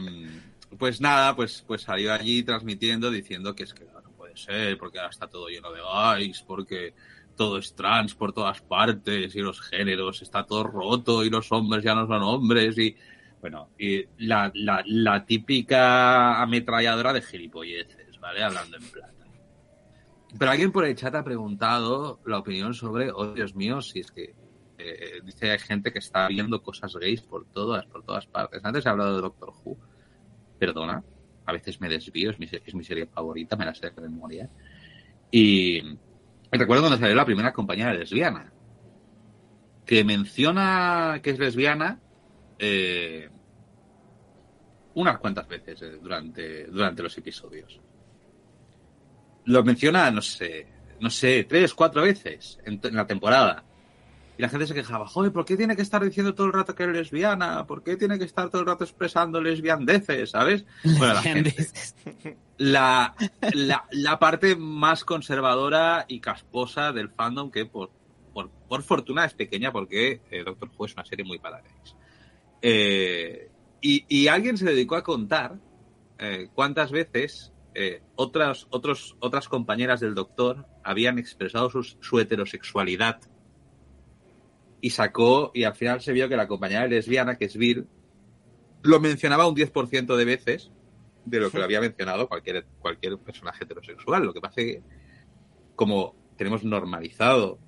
pues nada, pues, pues salió allí transmitiendo diciendo que es que no puede ser, porque ahora está todo lleno de gays, porque todo es trans por todas partes y los géneros está todo roto y los hombres ya no son hombres y bueno, y la, la, típica ametralladora de gilipolleces, ¿vale? Hablando en plata. Pero alguien por el chat ha preguntado la opinión sobre, oh Dios mío, si es que eh, dice hay gente que está viendo cosas gays por todas, por todas partes. Antes he hablado de Doctor Who. Perdona, a veces me desvío, es mi, serie favorita, me la sé de memoria. Y recuerdo cuando salió la primera compañera lesbiana, que menciona que es lesbiana eh, unas cuantas veces eh, durante, durante los episodios lo menciona, no sé, no sé, tres, cuatro veces en, la temporada. Y la gente se quejaba, joder, ¿por qué tiene que estar diciendo todo el rato que es lesbiana? ¿Por qué tiene que estar todo el rato expresando lesbiandeces, ¿sabes? Bueno, la, la, la, parte más conservadora y casposa del fandom, que por, por, por fortuna es pequeña porque eh, Doctor Who es una serie muy para gays. Eh, y, y, alguien se dedicó a contar eh, cuántas veces eh, otras, otros, otras compañeras del doctor habían expresado su, heterosexualidad y sacó, y al final se vio que la compañera lesbiana, que es Vir, lo mencionaba un 10% de veces de lo que lo había mencionado cualquier, cualquier personaje heterosexual. Lo que pasa es que, como tenemos normalizado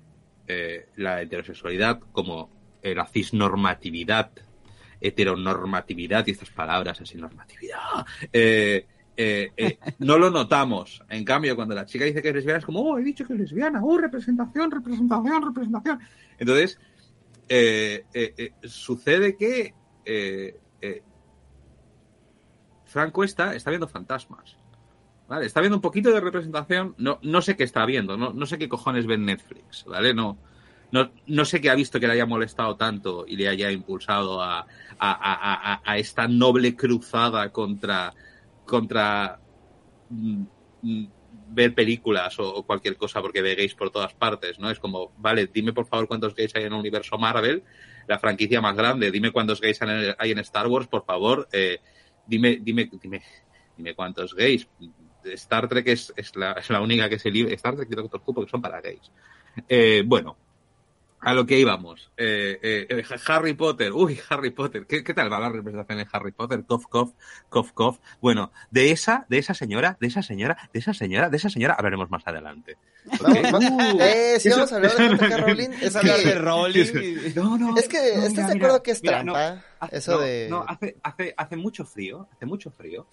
eh, la heterosexualidad como eh, la cisnormatividad, heteronormatividad y estas palabras así, normatividad, eh, eh, no lo notamos. En cambio, cuando la chica dice que es lesbiana, es como, oh, he dicho que es lesbiana, oh, representación, representación, representación. Entonces, eh, sucede que Frank Cuesta está viendo fantasmas. ¿Vale? Está viendo un poquito de representación. No, no sé qué está viendo, no, no sé qué cojones ve Netflix, ¿vale? No, no, no sé qué ha visto que le haya molestado tanto y le haya impulsado a, a, a, a esta noble cruzada contra, contra mm, mm, ver películas o, cualquier cosa porque ve gays por todas partes, ¿no? Es como, vale, dime por favor cuántos gays hay en el universo Marvel, la franquicia más grande, dime cuántos gays hay en Star Wars, por favor, eh, dime, dime, dime, dime cuántos gays. Star Trek es, es, la, única que se libre, Star Trek y Doctor Who porque son para gays. Eh, bueno, a lo que íbamos. Eh, eh, Harry Potter. Uy, Harry Potter. ¿Qué, ¿Qué, tal va la representación en Harry Potter? Cof, cof, cof, cof. Bueno, de esa, de esa señora, de esa señora, de esa señora, de esa señora hablaremos más adelante. ¿Okay? Uh, eh, si vamos a hablar de J.K. Rowling, es hablar de Rowling. No, no. Es que, no, ¿estás mira, de acuerdo mira, que es mira, trampa? no, hace, eso no, de... No, hace, hace, hace mucho frío, hace mucho frío.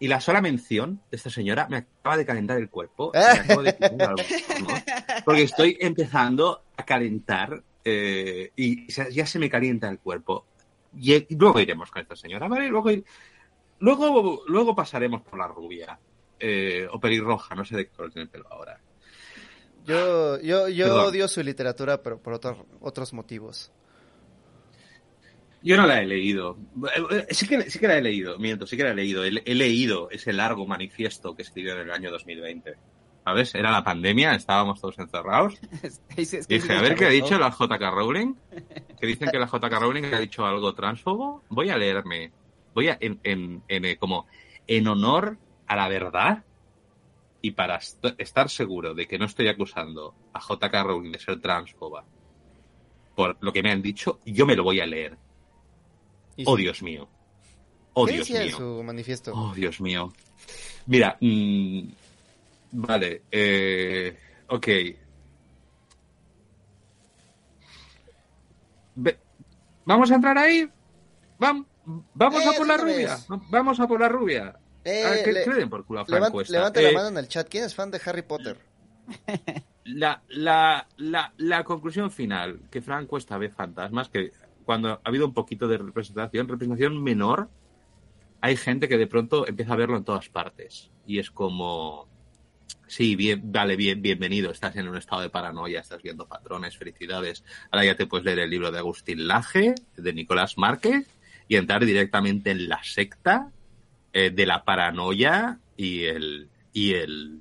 Y la sola mención de esta señora me acaba de calentar el cuerpo. Me acabo de quitar algo, ¿no? Porque estoy empezando a calentar eh, y ya se me calienta el cuerpo. Y, luego iremos con esta señora, ¿vale? Luego, luego, luego pasaremos por la rubia. Eh, o pelirroja, no sé de qué color tiene el pelo ahora. Yo, yo, yo Perdón. odio su literatura, pero por otros otros motivos. Yo no la he leído. Eh, Sí que, sí que la he leído, miento, sí que la he leído. He, he leído ese largo manifiesto que escribió en el año 2020. ¿Sabes? Era la pandemia, estábamos todos encerrados. Es- es que Dije, a ver qué ha dicho la JK Rowling. Que dicen que la JK Rowling ha dicho algo transfobo. Voy a leerme. Voy a, en, en, en, eh, como, en honor a la verdad y para est estar seguro de que no estoy acusando a JK Rowling de ser transfoba por lo que me han dicho, yo me lo voy a leer. Oh. Dios mío. Oh, ¿Qué Dios decía mío. su manifiesto? Oh, Dios mío. Mira, mmm, vale, eh, ok. Ve- ¿Vamos a entrar ahí? Vam- ¿Vamos Eh, a por la rubia? ¿Vamos a por la rubia? Eh, Ah, que, le- que le den por culo a Frank levan- Cuesta. levante Eh, la mano en el chat. ¿Quién es fan de Harry Potter? la, la, la, la conclusión final, que Frank Cuesta ve fantasmas, que cuando ha habido un poquito de representación, representación menor, hay gente que de pronto empieza a verlo en todas partes. Y es como, sí, bien, vale, bien, bienvenido, estás en un estado de paranoia, estás viendo patrones, felicidades. Ahora ya te puedes leer el libro de Agustín Laje, de Nicolás Márquez, y entrar directamente en la secta eh, de la paranoia y el, y el,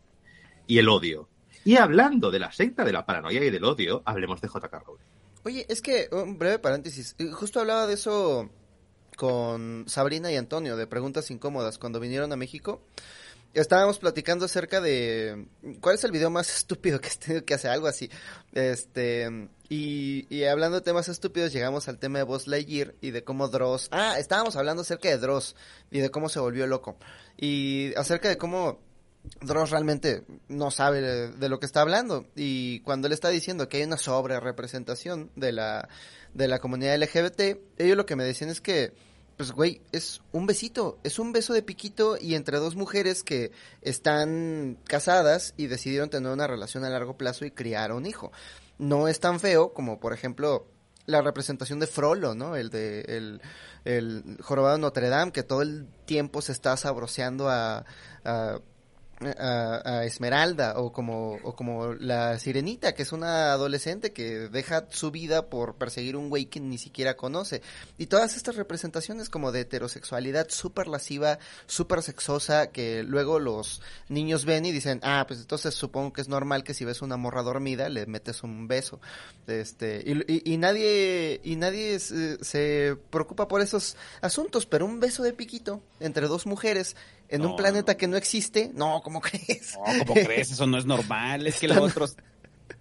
y el odio. Y hablando de la secta de la paranoia y del odio, hablemos de J.K. Rowling. Oye, es que, un breve paréntesis, eh, justo hablaba de eso con Sabrina y Antonio, de preguntas incómodas, cuando vinieron a México. Estábamos platicando acerca de cuál es el video más estúpido que has tenido que hacer, algo así. Este, y, y hablando de temas estúpidos, llegamos al tema de Buzz Lightyear y de cómo Dross. Ah, estábamos hablando acerca de Dross y de cómo se volvió loco. Y acerca de cómo Dross realmente no sabe de, lo que está hablando. Y cuando él está diciendo que hay una sobre representación de la, de la comunidad LGBT, ellos lo que me decían es que, pues güey, es un besito, es un beso de piquito y entre dos mujeres que están casadas y decidieron tener una relación a largo plazo y criar un hijo. No es tan feo como, por ejemplo, la representación de Frollo, ¿no? El de el, el jorobado Notre Dame, que todo el tiempo se está sabroseando a, a, a- Esmeralda, o como, o como la Sirenita, que es una adolescente que deja su vida por perseguir un güey que ni siquiera conoce. Y todas estas representaciones como de heterosexualidad súper lasciva, súper sexosa, que luego los niños ven y dicen, ah, pues entonces supongo que es normal que si ves una morra dormida le metes un beso. Este, y, y- y nadie, y nadie se, se preocupa por esos asuntos, pero un beso de piquito entre dos mujeres en No, un planeta no. que no existe, no, ¿cómo crees? No, ¿cómo crees? Eso no es normal. Es que el Están- otro,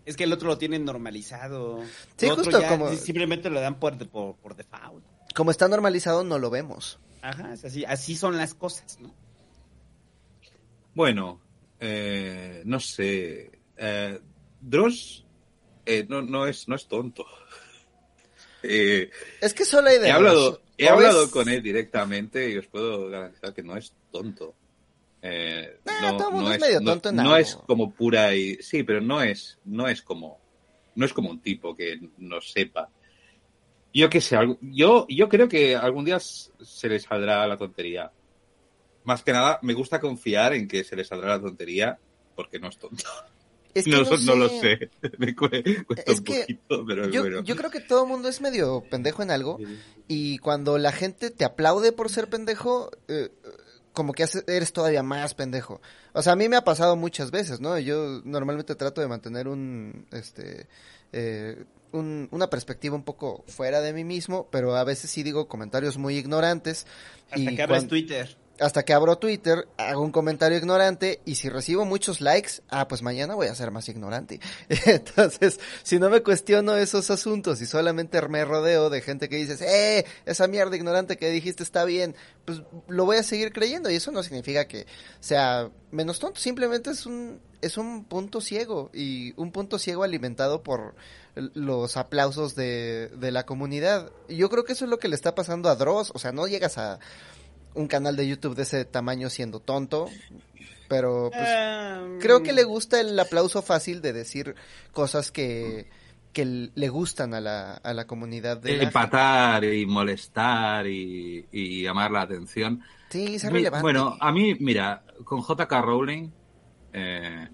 es que el otro lo tienen normalizado. Sí, otro justo ya como- Simplemente lo dan por, por, por default. Como está normalizado, no lo vemos. Ajá, es así, así son las cosas, ¿no? Bueno, eh, no sé. Eh, Dross eh, no, no, es, no es tonto. Eh, Es que solo hay de he dos. hablado, he hablado es- con él directamente y os puedo garantizar que no es tonto. Eh, Ah, no, todo mundo no es medio no- tonto es como pura y sí, pero no es, no es como, no es como un tipo que no sepa. Yo qué sé, yo, yo creo que algún día se le saldrá la tontería. más que nada, me gusta confiar en que se le saldrá la tontería porque no es tonto. Es que no, no no lo sé. Me cue- cuesta Es un que poquito, pero Yo, bueno. yo creo que todo el mundo es medio pendejo en algo y cuando la gente te aplaude por ser pendejo, eh, como que eres todavía más pendejo. O sea, a mí me ha pasado muchas veces, ¿no? Yo normalmente trato de mantener un, este, eh, un- una perspectiva un poco fuera de mí mismo, pero a veces sí digo comentarios muy ignorantes. Hasta y que abres Twitter. Hasta que abro Twitter, hago un comentario ignorante y si recibo muchos likes, ah, pues mañana voy a ser más ignorante. Entonces, si no me cuestiono esos asuntos y solamente me rodeo de gente que dices, eh, esa mierda ignorante que dijiste está bien, pues lo voy a seguir creyendo y eso no significa que sea menos tonto, simplemente es un, es un punto ciego y un punto ciego alimentado por los aplausos de, de la comunidad. Yo creo que eso es lo que le está pasando a Dross, o sea, no llegas a un canal de YouTube de ese tamaño siendo tonto, pero pues, Ah, creo que le gusta el aplauso fácil de decir cosas que, que le gustan a la, a la comunidad de la- Empatar y molestar y, y llamar la atención. Sí, Mi- relevante. Bueno, a mí, mira, con JK Rowling eh,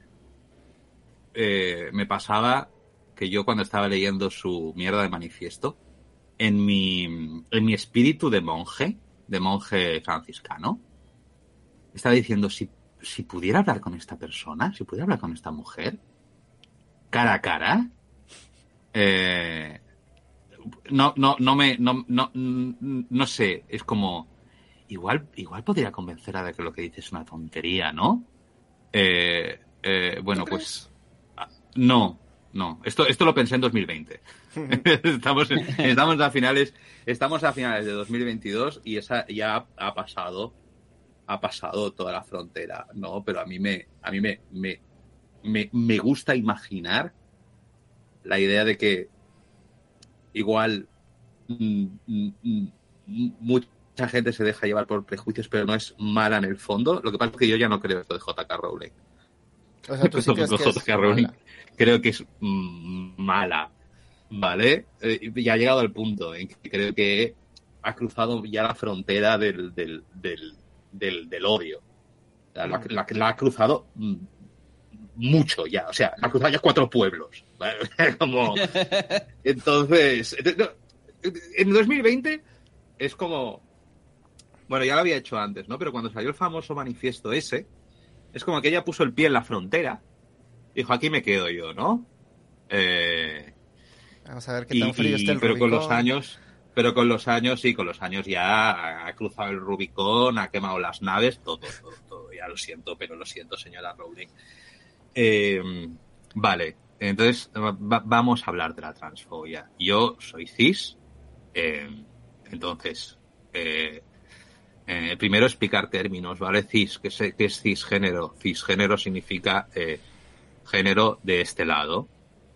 eh, me pasaba que yo cuando estaba leyendo su mierda de manifiesto, en mi, en mi espíritu de monje, de monje franciscano, estaba diciendo, si, si pudiera hablar con esta persona, si pudiera hablar con esta mujer, cara a cara, eh, no, no, no me, no, no, no sé, es como, igual, igual podría convencerla de que lo que dice es una tontería, ¿no? Eh, eh, bueno, ¿Tú pues ah, no, no. Esto, esto lo pensé en 2020. estamos, estamos a finales, estamos a finales de 2022 y esa ya ha, pasado, ha pasado toda la frontera, ¿no? Pero a mí me, a mí me, me, me, me gusta imaginar la idea de que igual mm, mm, mm, mucha gente se deja llevar por prejuicios, pero no es mala en el fondo. Lo que pasa es que yo ya no creo esto de JK Rowling. o sea, tú sí crees que es JK Rowling mala. Creo que es mm, mala, ¿vale? Eh, y ha llegado al punto en que creo que ha cruzado ya la frontera del, del, del, del, odio. La, ha cruzado mm, mucho ya, o sea, ha cruzado ya cuatro pueblos. ¿vale? como... Entonces, eh, en 2020 es como... Bueno, ya lo había hecho antes, ¿no? Pero cuando salió el famoso manifiesto ese, es como que ella puso el pie en la frontera. Dijo, aquí me quedo yo, ¿no? Eh, Vamos a ver qué y- tan frío y- está el pero con los años, pero con los años, sí, con los años ya ha, cruzado el Rubicón, ha quemado las naves, todo, todo, todo. Ya lo siento, pero lo siento, señora Rowling. Eh, vale, entonces va- va- vamos a hablar de la transfobia. Yo soy cis, eh, entonces, eh, primero explicar términos, ¿vale? Cis, ¿qué es, qué es cisgénero? Cisgénero significa género de este lado.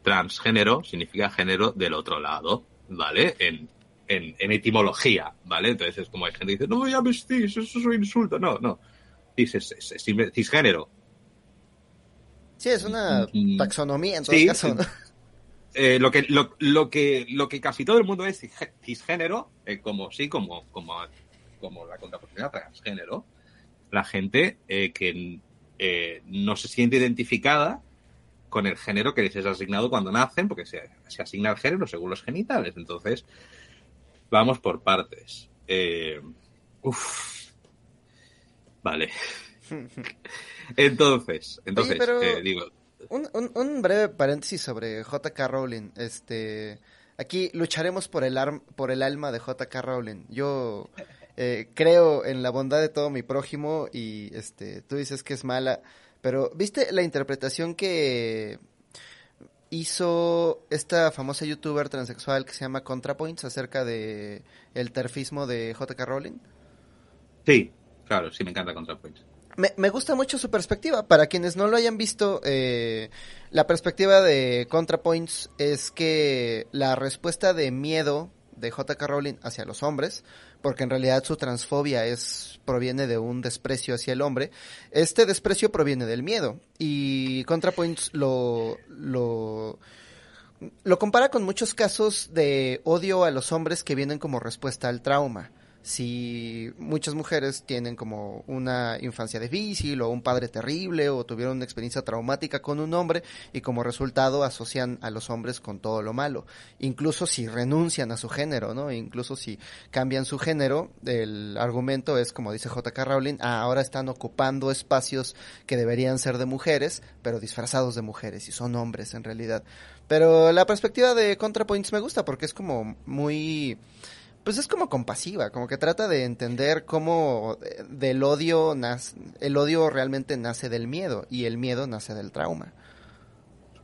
Transgénero significa género del otro lado, ¿vale? En, en, en etimología, ¿vale? Entonces es como hay gente que dice, no me llames cis, eso es un insulto. No, no. Cis es, es- es simple- cisgénero. Sí, es una taxonomía en todo sí, caso. Eh, lo que lo, lo que lo que casi todo el mundo es cisgé- cisgénero eh, como sí como como como la contraposición a transgénero la gente eh, que no se siente identificada con el género que les es asignado cuando nacen porque se, se asigna el género según los genitales entonces vamos por partes eh, uf. vale entonces entonces pero- eh, digo Un, un, un breve paréntesis sobre J.K. Rowling. Este, aquí lucharemos por el, arm- por el alma de J.K. Rowling. Yo eh, creo en la bondad de todo mi prójimo y este, tú dices que es mala, pero ¿viste la interpretación que hizo esta famosa youtuber transexual que se llama ContraPoints acerca de el terfismo de J.K. Rowling? Sí, claro, sí me encanta ContraPoints. Me, me gusta mucho su perspectiva. Para quienes no lo hayan visto, eh, la perspectiva de ContraPoints es que la respuesta de miedo de J.K. Rowling hacia los hombres, porque en realidad su transfobia es proviene de un desprecio hacia el hombre, este desprecio proviene del miedo y ContraPoints lo lo lo compara con muchos casos de odio a los hombres que vienen como respuesta al trauma. Si muchas mujeres tienen como una infancia difícil o un padre terrible o tuvieron una experiencia traumática con un hombre y como resultado asocian a los hombres con todo lo malo. Incluso si renuncian a su género, ¿no? Incluso si cambian su género, el argumento es, como dice J.K. Rowling, ah, ahora están ocupando espacios que deberían ser de mujeres, pero disfrazados de mujeres y son hombres en realidad. Pero la perspectiva de ContraPoints me gusta porque es como muy pues es como compasiva, como que trata de entender cómo eh, del odio nace, el odio realmente nace del miedo y el miedo nace del trauma.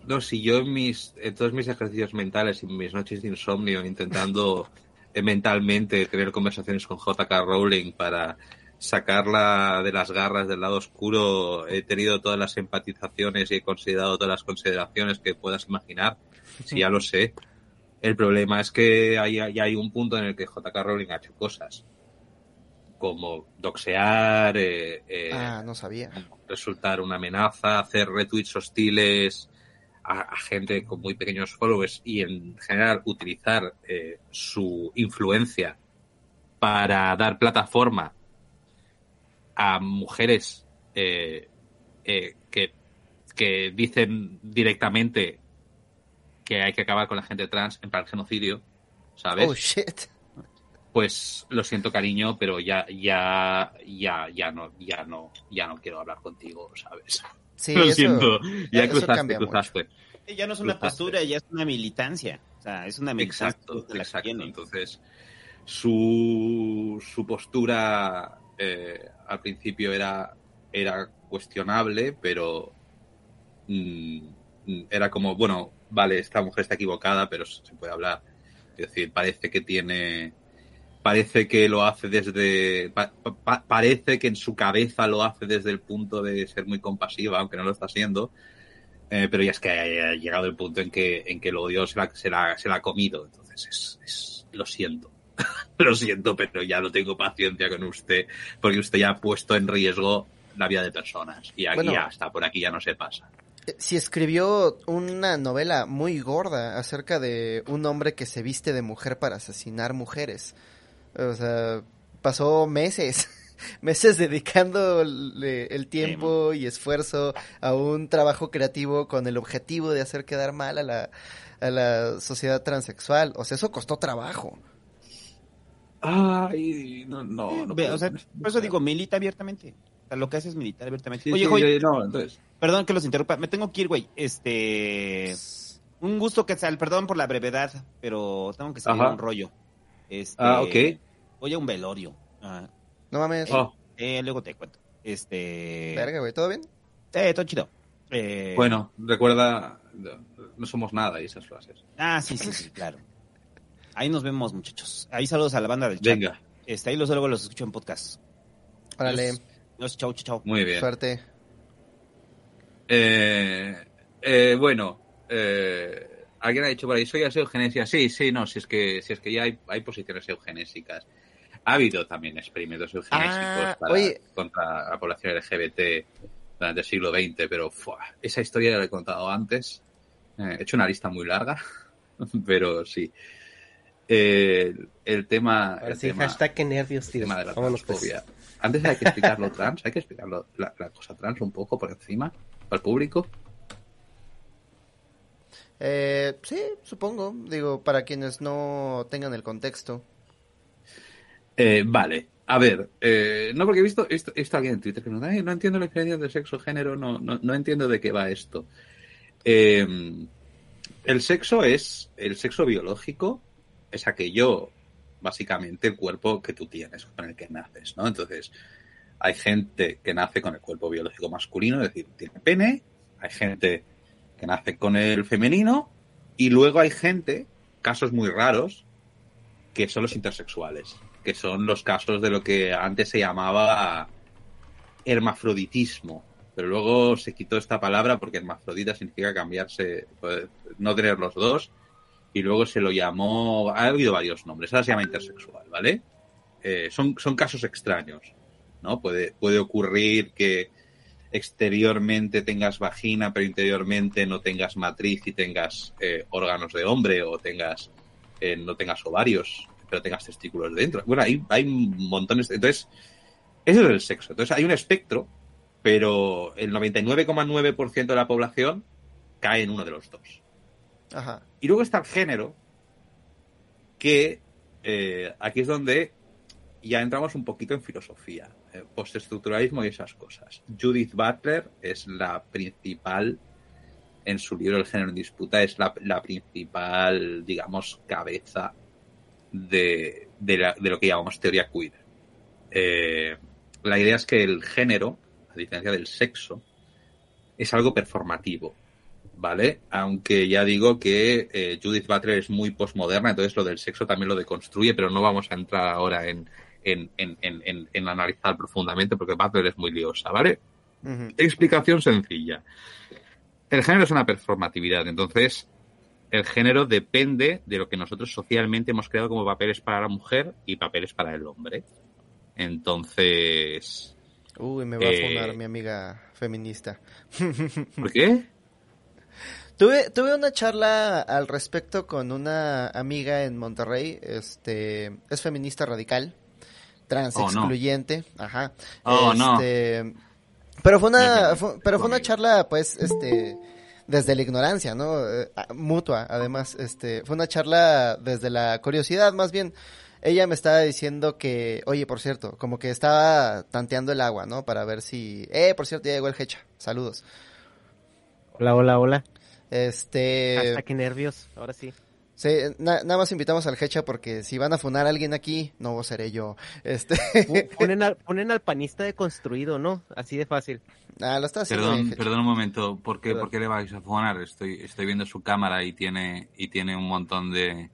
No, si yo en mis en todos mis ejercicios mentales y mis noches de insomnio intentando eh, mentalmente tener conversaciones con JK Rowling para sacarla de las garras del lado oscuro, he tenido todas las empatizaciones y he considerado todas las consideraciones que puedas imaginar. Si ya lo sé, el problema es que hay, hay un punto en el que JK Rowling ha hecho cosas como doxear, eh, eh, ah, no sabía. resultar una amenaza, hacer retweets hostiles a, gente con muy pequeños followers y en general utilizar eh, su influencia para dar plataforma a mujeres que, que dicen directamente que hay que acabar con la gente trans en plan genocidio, ¿sabes? Oh shit. Pues lo siento cariño, pero ya ya ya ya no ya no ya no quiero hablar contigo, ¿sabes? Sí, lo eso- siento, ya eso cruzaste, mucho. cruzaste. Ya no es una Cruzaste. postura, ya es una militancia. O sea, es una militancia Exacto, de la que exacto. tiene. Entonces, su, su postura eh, al principio era, era cuestionable, pero mm, era como, bueno, vale, esta mujer está equivocada, pero se puede hablar. Es decir, parece que tiene. Parece que lo hace desde. pa- pa- parece que en su cabeza lo hace desde el punto de ser muy compasiva, aunque no lo está siendo. Eh, pero ya es que ha llegado el punto en que, en que el odio se la, se la, se la ha comido. Entonces, es, es- lo siento. lo siento, pero ya no tengo paciencia con usted, porque usted ya ha puesto en riesgo la vida de personas. Y aquí Bueno. ya está, por aquí ya no se pasa. Si escribió una novela muy gorda acerca de un hombre que se viste de mujer para asesinar mujeres. O sea, pasó meses, meses dedicando el tiempo y esfuerzo a un trabajo creativo con el objetivo de hacer quedar mal a la, a la sociedad transexual. O sea, eso costó trabajo. Ay, no, no. no o sea, por eso digo, milita abiertamente. Sea, lo que hace es militar abiertamente. Sí, Oye, sí, Joy, yo- no, entonces. perdón que los interrumpa. Me tengo que ir, güey. Este. Un gusto que sal, perdón por la brevedad, pero tengo que salir Ajá. un rollo. Este, Ah, ok. Voy a un velorio. Ah, No mames. Oh, eh, luego te cuento. Este. Verga, güey, ¿todo bien? Eh, todo chido. Eh, bueno, recuerda, no somos nada y esas frases. Ah, sí, sí, sí, claro. Ahí nos vemos, muchachos. Ahí saludos a la banda del chat. Venga, Este, ahí los luego los escucho en podcast. Órale. Dios, chau, chau, chau. muy bien. suerte. Eh, eh, bueno, eh, alguien ha dicho por ahí, soy eugenesia. Sí, sí, no, si es que, si es que ya hay, hay posiciones eugenésicas. Ha habido también experimentos eugenésicos Ah, para- contra la población LGBT durante el siglo XX, pero ¡fua! esa historia ya la he contado antes. Eh, he hecho una lista muy larga, pero sí. Eh, el tema. Ahora el sí, tema- hashtag que nervios, el tío. tema de la Vámonos, pues. Antes hay que explicarlo trans, hay que explicarlo la, la cosa trans un poco por encima al público. Eh, sí, supongo. Digo, para quienes no tengan el contexto. Eh, vale, a ver, eh, no porque he visto, visto a alguien en Twitter que no, "Ay, no entiendo la diferencia entre sexo género, no, no, no entiendo de qué va esto. Eh, el sexo es, el sexo biológico es aquello, básicamente, el cuerpo que tú tienes, con el que naces, ¿no? Entonces, hay gente que nace con el cuerpo biológico masculino, es decir, tiene pene, hay gente que nace con el femenino, y luego hay gente, casos muy raros, que son los intersexuales, que son los casos de lo que antes se llamaba hermafroditismo, pero luego se quitó esta palabra porque hermafrodita significa cambiarse, pues, no tener los dos, y luego se lo llamó, ha habido varios nombres, ahora se llama intersexual, ¿vale? Eh, son, son casos extraños, ¿no? Puede, puede ocurrir que exteriormente tengas vagina, pero interiormente no tengas matriz y tengas eh, órganos de hombre o tengas eh, no tengas ovarios. pero tengas testículos dentro. Bueno, hay, hay montones. Entonces, eso es el sexo. Entonces, hay un espectro, pero el 99,9% de la población cae en uno de los dos. Y luego está el género, que eh, aquí es donde ya entramos un poquito en filosofía, eh, postestructuralismo y esas cosas. Judith Butler es la principal, en su libro El género en disputa, es la, principal, digamos, cabeza de, de lo que llamamos teoría queer. Eh, la idea es que el género, a diferencia del sexo, es algo performativo. ¿Vale? Aunque ya digo que eh, Judith Butler es muy postmoderna, entonces lo del sexo también lo deconstruye, pero no vamos a entrar ahora en, en, en, en, en- analizar profundamente porque Butler es muy liosa, ¿vale? Explicación sencilla. El género es una performatividad, entonces el género depende de lo que nosotros socialmente hemos creado como papeles para la mujer y papeles para el hombre. Entonces, Uy, me va a Eh, fundar mi amiga feminista. ¿por qué? Tuve, tuve una charla al respecto con una amiga en Monterrey, este, es feminista radical, trans Oh, no. excluyente, ajá. Oh, no. este, Pero fue una, fue- pero fue una charla, pues, este, desde la ignorancia, ¿no? Eh, mutua, además, este, fue una charla desde la curiosidad, más bien. Ella me estaba diciendo que, oye, por cierto, como que estaba tanteando el agua, ¿no? Para ver si, eh, por cierto, ya llegó el Hecha. Saludos. Hola, hola, hola. Este, Hasta qué nervios. Ahora sí. Sí, na- nada más invitamos al Hecha porque si van a funar a alguien aquí, no seré yo. Este, Ponen al, ponen al panista deconstruido, ¿no? Así de fácil. ah, lo está haciendo Perdón, perdón un momento, ¿por qué. ¿por qué le vais a fonar? Estoy, estoy viendo su cámara y tiene, y tiene un montón de,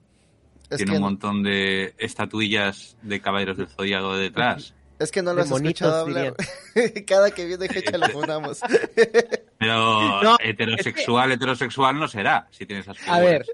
Es tiene que, un no- montón de estatuillas de caballeros del zodiaco detrás. Es que no lo has escuchado hablar. Cada que viene Hecha lo funamos. Pero No, heterosexual, heterosexual no será, si tienes esas A ver.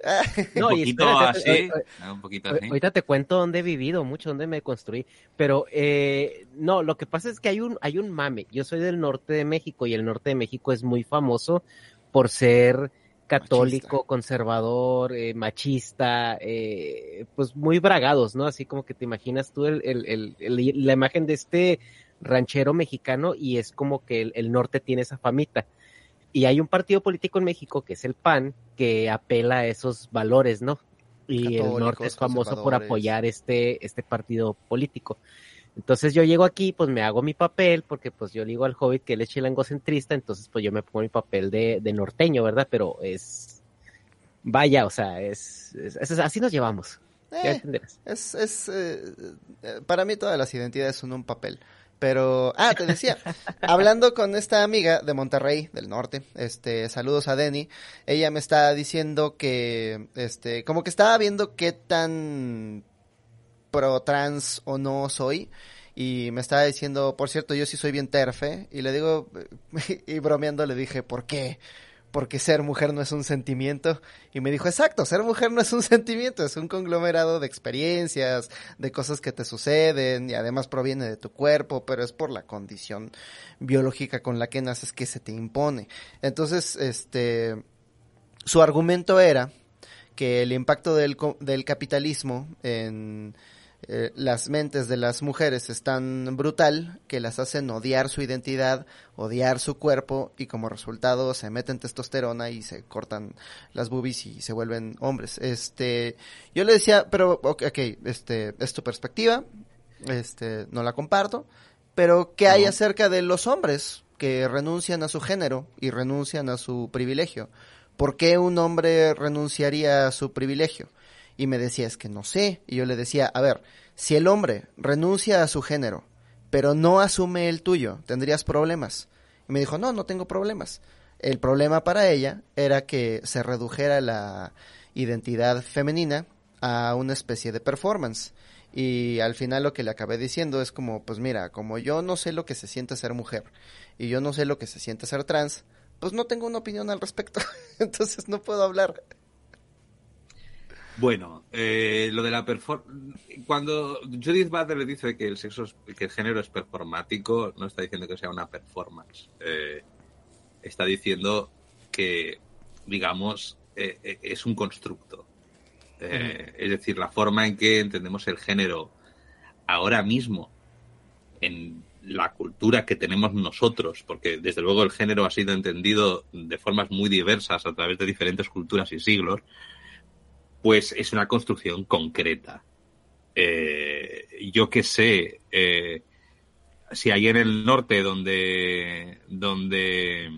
No, un y poquito espérate, así, un poquito así. Ahorita te cuento dónde he vivido, mucho dónde me construí. Pero eh, no, lo que pasa es que hay un, hay un mame. Yo soy del norte de México y el norte de México es muy famoso por ser católico, conservador, eh, machista, eh, pues muy bragados, ¿no? Así como que te imaginas tú el, el- el- la imagen de este ranchero mexicano y es como que el, el norte tiene esa famita. Y hay un partido político en México que es el PAN que apela a esos valores, ¿no? Y el norte es famoso por apoyar este, este partido político. Entonces yo llego aquí, pues me hago mi papel, porque pues yo le digo al hobbit que él es chilangocentrista, entonces pues yo me pongo mi papel de, de norteño, ¿verdad? Pero es, vaya, o sea, es, es- es- así nos llevamos, Eh, entenderás. es, es, eh, eh, para mí todas las identidades son un papel. Pero, ah, te decía, hablando con esta amiga de Monterrey, del norte, este, saludos a Denny, ella me está diciendo que, este, como que estaba viendo qué tan pro trans o no soy, y me estaba diciendo, por cierto, yo sí soy bien terfe, y le digo, y bromeando le dije, ¿por qué? Porque ser mujer no es un sentimiento. Y me dijo, exacto, ser mujer no es un sentimiento, es un conglomerado de experiencias, de cosas que te suceden, y además proviene de tu cuerpo, pero es por la condición biológica con la que naces que se te impone. Entonces, este, su argumento era que el impacto del, del capitalismo en eh, las mentes de las mujeres es tan brutal que las hacen odiar su identidad, odiar su cuerpo y como resultado se meten testosterona y se cortan las boobies y se vuelven hombres. Este, yo le decía, pero ok, ok, este, es tu perspectiva, este, no la comparto, pero ¿qué hay No. acerca de los hombres que renuncian a su género y renuncian a su privilegio? ¿Por qué un hombre renunciaría a su privilegio? Y me decía, es que no sé. Y yo le decía, a ver, si el hombre renuncia a su género, pero no asume el tuyo, ¿tendrías problemas? Y me dijo, no, no tengo problemas. El problema para ella era que se redujera la identidad femenina a una especie de performance. Y al final lo que le acabé diciendo es como, pues mira, como yo no sé lo que se siente ser mujer y yo no sé lo que se siente ser trans, pues no tengo una opinión al respecto. Entonces no puedo hablar. Bueno, eh, lo de la performance. Cuando Judith Butler le dice que el sexo, es- que el género es performático, no está diciendo que sea una performance. Eh, está diciendo que, digamos, eh, eh, es un constructo. Eh, es decir, la forma en que entendemos el género ahora mismo en la cultura que tenemos nosotros, porque desde luego el género ha sido entendido de formas muy diversas a través de diferentes culturas y siglos, pues es una construcción concreta. Eh, yo que sé, eh, si hay en el norte donde, donde,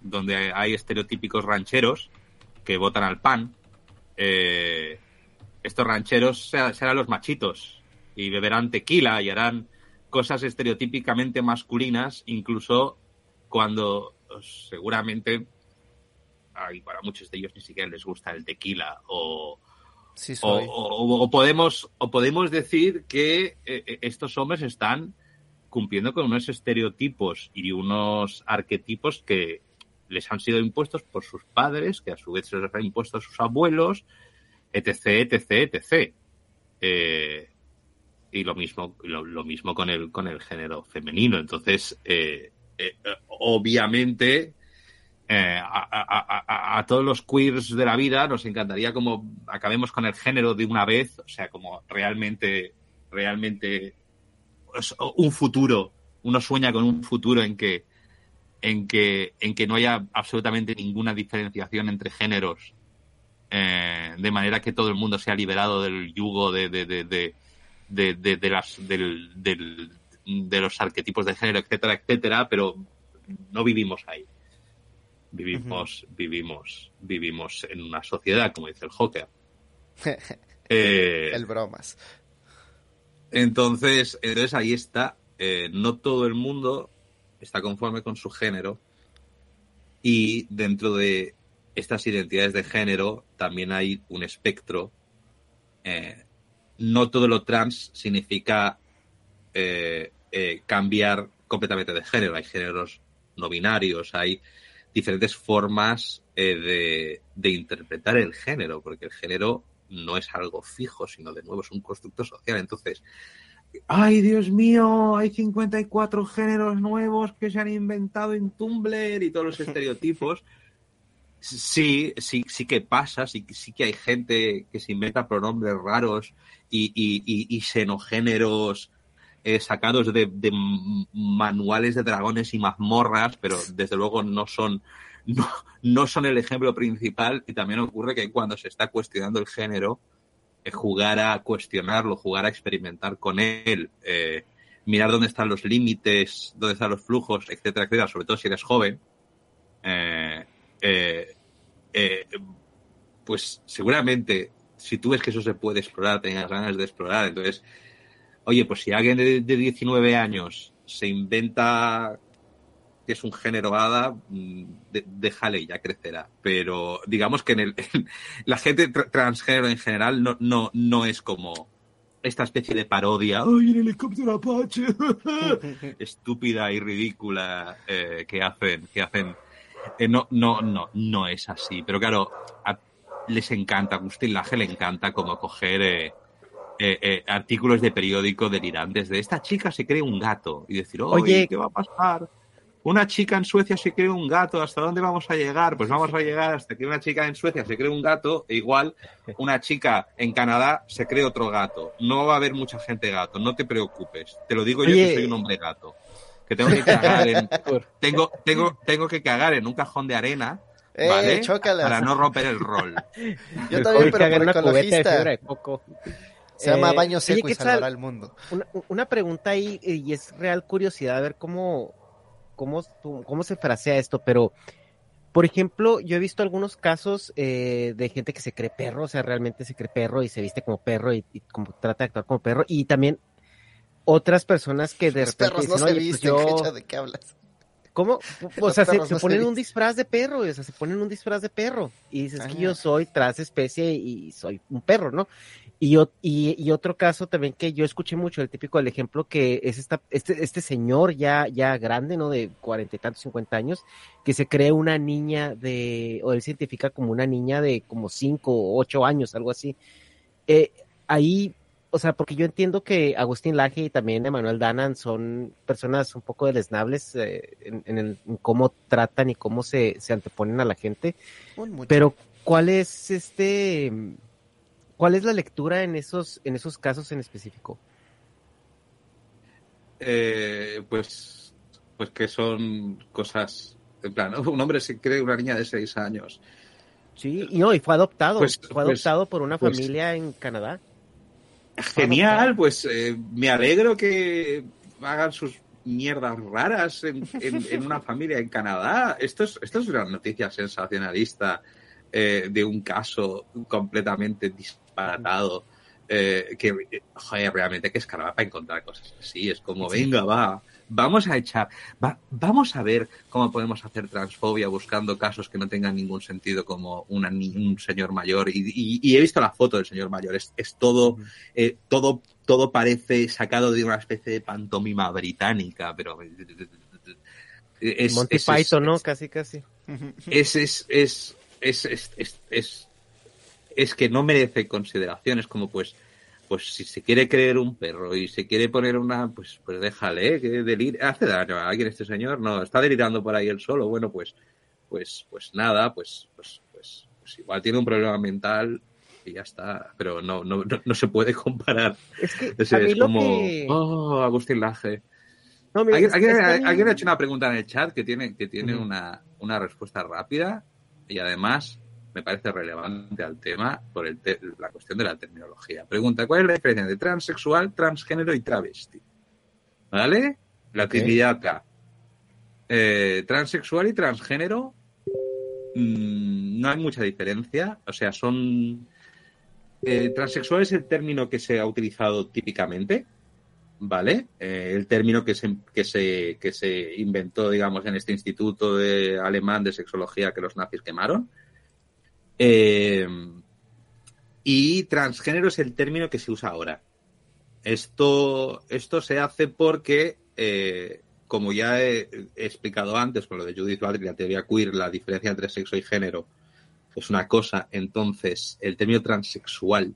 donde hay estereotípicos rancheros que votan al pan, eh, estos rancheros serán los machitos y beberán tequila y harán cosas estereotípicamente masculinas, incluso cuando seguramente ay, para muchos de ellos ni siquiera les gusta el tequila o, o, podemos o podemos decir que eh, eh, estos hombres están cumpliendo con unos estereotipos y unos arquetipos que les han sido impuestos por sus padres, que a su vez se les han impuesto a sus abuelos, etc, etc, etc. Eh, y lo mismo, lo, mismo con el, con el género femenino. Entonces, eh, eh, obviamente, a, a, todos los queers de la vida nos encantaría como acabemos con el género de una vez, o sea, como realmente, realmente pues, un futuro, uno sueña con un futuro en que en que, en que no haya absolutamente ninguna diferenciación entre géneros, eh, de manera que todo el mundo sea liberado del yugo de, de, de, las, del, de los arquetipos de género, etcétera, etcétera, pero no vivimos ahí. Vivimos, vivimos, vivimos en una sociedad, como dice el Joker. eh, el bromas. Entonces, entonces ahí está. Eh, no todo el mundo está conforme con su género y dentro de estas identidades de género también hay un espectro. Eh, no todo lo trans significa eh, cambiar completamente de género. Hay géneros no binarios, hay diferentes formas de, de, interpretar el género, porque el género no es algo fijo, sino de nuevo es un constructo social. Entonces, ay Dios mío, hay 54 géneros nuevos que se han inventado en Tumblr y todos los estereotipos. Sí, sí, sí que pasa, sí, sí que hay gente que se inventa pronombres raros y, y, y, xenogéneros eh, sacados de, manuales de dragones y mazmorras, pero desde luego no son, no, no son el ejemplo principal. Y también ocurre que cuando se está cuestionando el género, jugar a cuestionarlo, jugar a experimentar con él, eh, mirar dónde están los límites, dónde están los flujos, etcétera, etcétera, sobre todo si eres joven, eh, eh, eh pues seguramente si tú ves que eso se puede explorar, tengas ganas de explorar, entonces, oye, pues si alguien de, de 19 años se inventa que es un género hada, mm, déjale, ya crecerá. Pero digamos que en el, la gente transgénero en general no, no, no es como esta especie de parodia, ¡ay, el helicóptero Apache! estúpida y ridícula eh, que hacen, que hacen. Eh, no, no, no, no es así. Pero claro, les encanta, a Agustín Laje le encanta como coger eh, eh, artículos de periódico delirantes de esta chica se cree un gato y decir, oye, ¿qué va a pasar? una chica en Suecia se cree un gato, ¿hasta dónde vamos a llegar? Pues vamos a llegar hasta que una chica en Suecia se cree un gato, e igual una chica en Canadá se cree otro gato. No va a haber mucha gente gato, no te preocupes. Te lo digo yo que soy un hombre gato. Que tengo que cagar en, tengo, tengo, tengo que cagar en un cajón de arena. Eh, ¿Vale? Para no romper el rol. Yo también, pero por ecologista. Se llama eh, baño seco y salvará el mundo. Una, una, pregunta ahí, y es real curiosidad, a ver cómo, cómo, cómo se frasea esto, pero por ejemplo, yo he visto algunos casos eh, de gente que se cree perro, o sea, realmente se cree perro y se viste como perro y, como trata de actuar como perro, y también otras personas que de Los repente perros no dicen, se pues visten, yo... Fecha, ¿de qué hablas? ¿Cómo? O sea, se, se ponen un disfraz de perro, o sea, se ponen un disfraz de perro. Y dices que yo soy transespecie y soy un perro, ¿no? Y, y, y otro caso también que yo escuché mucho, el típico del ejemplo que es esta, este, este señor ya, ya grande, ¿no? De cuarenta y tantos, cincuenta años, que se cree una niña de, o él se identifica como una niña de como cinco o ocho años, algo así. Eh, ahí, o sea, porque yo entiendo que Agustín Laje y también Emanuel Danan son personas un poco deleznables eh, en, en el- en cómo tratan y cómo se, se anteponen a la gente, pero ¿cuál es este, ¿Cuál es la lectura en esos, en esos casos en específico? Eh, pues, pues que son cosas, en plan, un hombre se cree una niña de seis años. Sí, y no, y fue adoptado, Pues- fue pues- adoptado por una pues- familia en Canadá. Genial, pues eh, me alegro que hagan sus mierdas raras en, en- en una familia en Canadá. Esto es, esto es una noticia sensacionalista eh, de un caso completamente disparatado. eh, que, eh, joder, realmente hay que escarbar para encontrar cosas así. Es como, venga, va, vamos a echar, va, vamos a ver cómo podemos hacer transfobia buscando casos que no tengan ningún sentido, como una, un señor mayor. Y, y- y he visto la foto del señor mayor, es, es todo, eh, todo, todo parece sacado de una especie de pantomima británica, pero. Es, Monty es- Python, ¿no? Casi, casi. es, es, es, es, es, es, es, es que no merece consideraciones como pues pues si se quiere creer un perro y se quiere poner una pues pues déjale que delir hace daño a alguien este señor no está delirando por ahí él solo bueno pues pues pues nada pues pues pues, pues igual tiene un problema mental y ya está pero no no no, no se puede comparar. Es que es, como que... oh Agustín Laje. No, mira, ¿Alguien, es- alguien- que ha hecho una pregunta en el chat que tiene, que tiene una, una respuesta rápida y además me parece relevante al tema por el te- la cuestión de la terminología. Pregunta, ¿cuál es la diferencia entre transexual, transgénero y travesti? ¿Vale? La Ok. actividad acá. Eh, transexual y transgénero mm, no hay mucha diferencia. O sea, son... eh, transexual es el término que se ha utilizado típicamente, ¿vale? Eh, el término que se, que, se, que se inventó, digamos, en este instituto de alemán de sexología que los nazis quemaron. Eh, y transgénero es el término que se usa ahora. Esto, esto se hace porque, eh, como ya he, explicado antes con lo de Judith Butler y la teoría queer, la diferencia entre sexo y género es una cosa, entonces el término transexual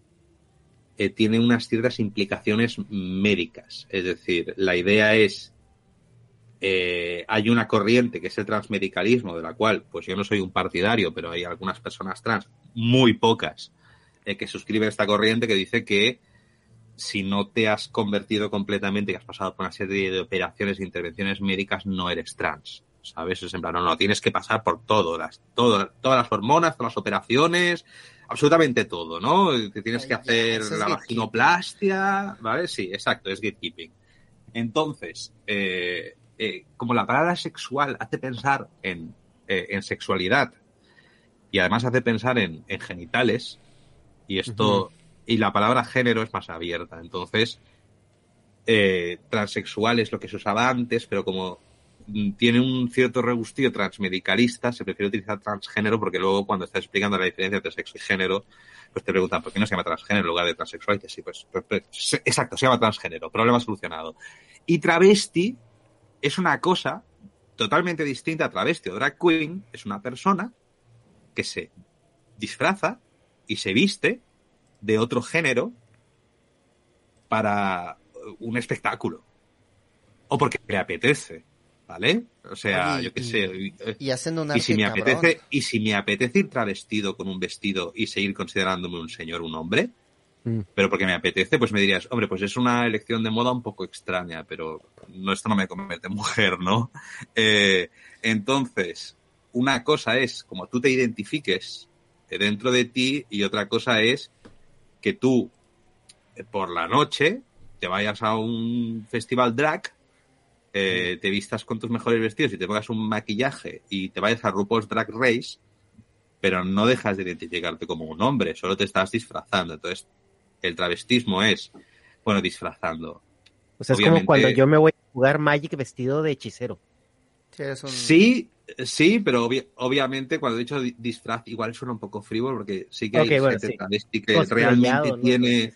eh, tiene unas ciertas implicaciones médicas. Es decir, la idea es, eh, hay una corriente que es el transmedicalismo, de la cual pues yo no soy un partidario, pero hay algunas personas trans, muy pocas, eh, que suscriben esta corriente que dice que si no te has convertido completamente y has pasado por una serie de operaciones e intervenciones médicas, no eres trans. ¿Sabes? Es en plan, no, no, tienes que pasar por todo, las, todo, todas las hormonas, todas las operaciones, absolutamente todo, ¿no? Te tienes Ay, que hacer la vaginoplastia, ¿vale? Sí, exacto, es gatekeeping. Entonces, eh, eh, como la palabra sexual hace pensar en, eh, en sexualidad y además hace pensar en, en genitales, y esto, y la palabra género es más abierta, entonces, transexual es lo que se usaba antes, pero como tiene un cierto regustillo transmedicalista, se prefiere utilizar transgénero porque luego cuando estás explicando la diferencia entre sexo y género, pues te preguntan por qué no se llama transgénero en lugar de transexual y sí, pues, pues, pues, exacto, se llama transgénero, problema solucionado. Y travesti es una cosa totalmente distinta a travesti o drag queen, es una persona que se disfraza y se viste de otro género para un espectáculo. O porque le apetece, ¿vale? O sea, yo qué y- sé. eh, Y haciendo si me cabrón. apetece, y si me apetece ir travestido con un vestido y seguir considerándome un señor, un hombre, Mm. pero porque me apetece, pues me dirías, hombre, pues es una elección de moda un poco extraña, pero no, esto no me convierte en mujer, ¿no? Eh, entonces, una cosa es como tú te identifiques dentro de ti y otra cosa es que tú eh, por la noche te vayas a un festival drag, eh, te vistas con tus mejores vestidos y te pongas un maquillaje y te vayas a RuPaul's Drag Race, pero no dejas de identificarte como un hombre, solo te estás disfrazando. Entonces, el travestismo es, bueno, disfrazando. O sea, es Obviamente- como cuando yo me voy a jugar Magic vestido de hechicero. Sí, un- Sí, sí, pero obvi- obviamente cuando he dicho di- disfraz igual suena un poco frívolo porque sí que hay bueno, gente sí. que realmente ¿no? tiene,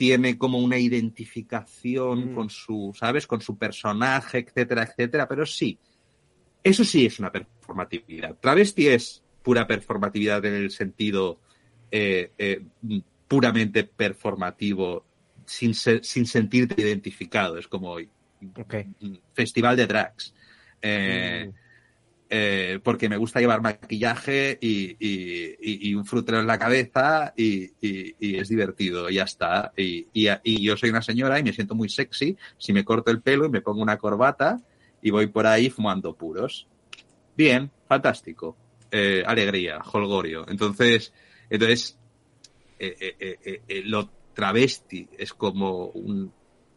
tiene como una identificación Mm. con su, ¿sabes? Con su personaje, etcétera, etcétera, pero sí, eso sí es una performatividad. Travesti es pura performatividad en el sentido eh, eh, puramente performativo, sin, ser- sin sentirte identificado. Es como Ok. mm, festival de drags. Eh, Mm. Eh, porque me gusta llevar maquillaje y, y- un frutero en la cabeza y, es divertido, y ya está. Y, yo soy una señora y me siento muy sexy si me corto el pelo y me pongo una corbata y voy por ahí fumando puros. Bien, fantástico. Eh, alegría, holgorio. Entonces, entonces eh, eh, lo travesti es como un,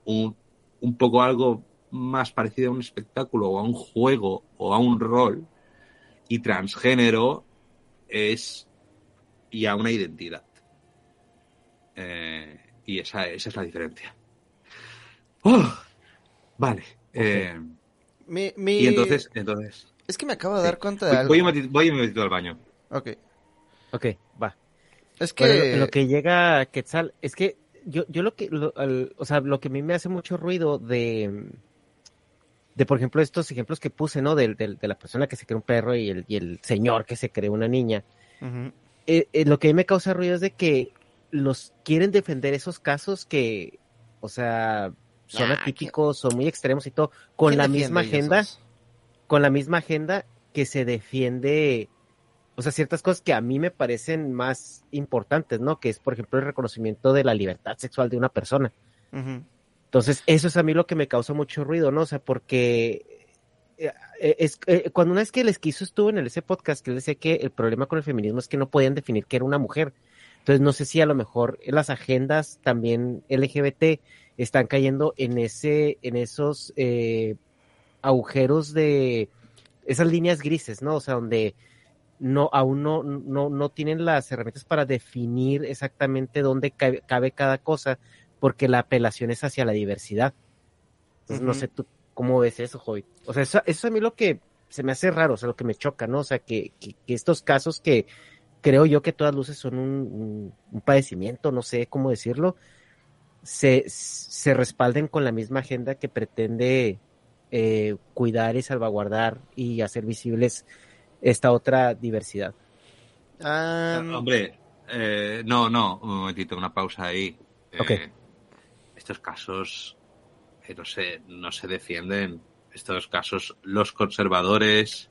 un, un poco algo más parecido a un espectáculo o a un juego o a un rol y transgénero es ya una identidad. Eh, y esa, esa es la diferencia. ¡Oh! Vale. eh, Mi, mi- y entonces, entonces Es que me acabo de dar cuenta de voy, algo. voy voy momentito al baño. Ok. Ok, va. Es que... Bueno, lo que llega Quetzal, es que yo, yo lo que, lo- al- o sea, lo que a mí me hace mucho ruido de, de por ejemplo, estos ejemplos que puse, ¿no? Del, del- de la persona que se cree un perro y el, y el señor que se cree una niña. Eh, eh, lo que a mí me causa ruido es de que los quieren defender esos casos que, o sea, son Ah, atípicos, son muy extremos y todo, con ¿Quién la misma agenda esos? con la misma agenda que se defiende, o sea, ciertas cosas que a mí me parecen más importantes, ¿no? Que es, por ejemplo, el reconocimiento de la libertad sexual de una persona. Ujú. Entonces, eso es a mí lo que me causa mucho ruido, ¿no? O sea, porque eh, eh, es, eh, cuando una vez que el esquizo estuvo en ese podcast, que él decía que el problema con el feminismo es que no podían definir que era una mujer. Entonces, no sé si a lo mejor las agendas también LGBT están cayendo en ese, en esos agujeros de esas líneas grises, ¿no? O sea, donde no, aún no, no, no tienen las herramientas para definir exactamente dónde cabe cada cosa, porque la apelación es hacia la diversidad. Entonces, no sé tú cómo ves eso, Joy. O sea, eso, eso es a mí lo que se me hace raro, o sea, lo que me choca, ¿no? O sea, que, que, que estos casos que creo yo que a todas luces son un, un, un padecimiento, no sé cómo decirlo, se, se respalden con la misma agenda que pretende eh, cuidar y salvaguardar y hacer visibles esta otra diversidad. Ah, Hombre, eh, no, no, un momentito, una pausa ahí. Eh, Ok. Estos casos, eh, no sé, no se defienden. Estos casos, los conservadores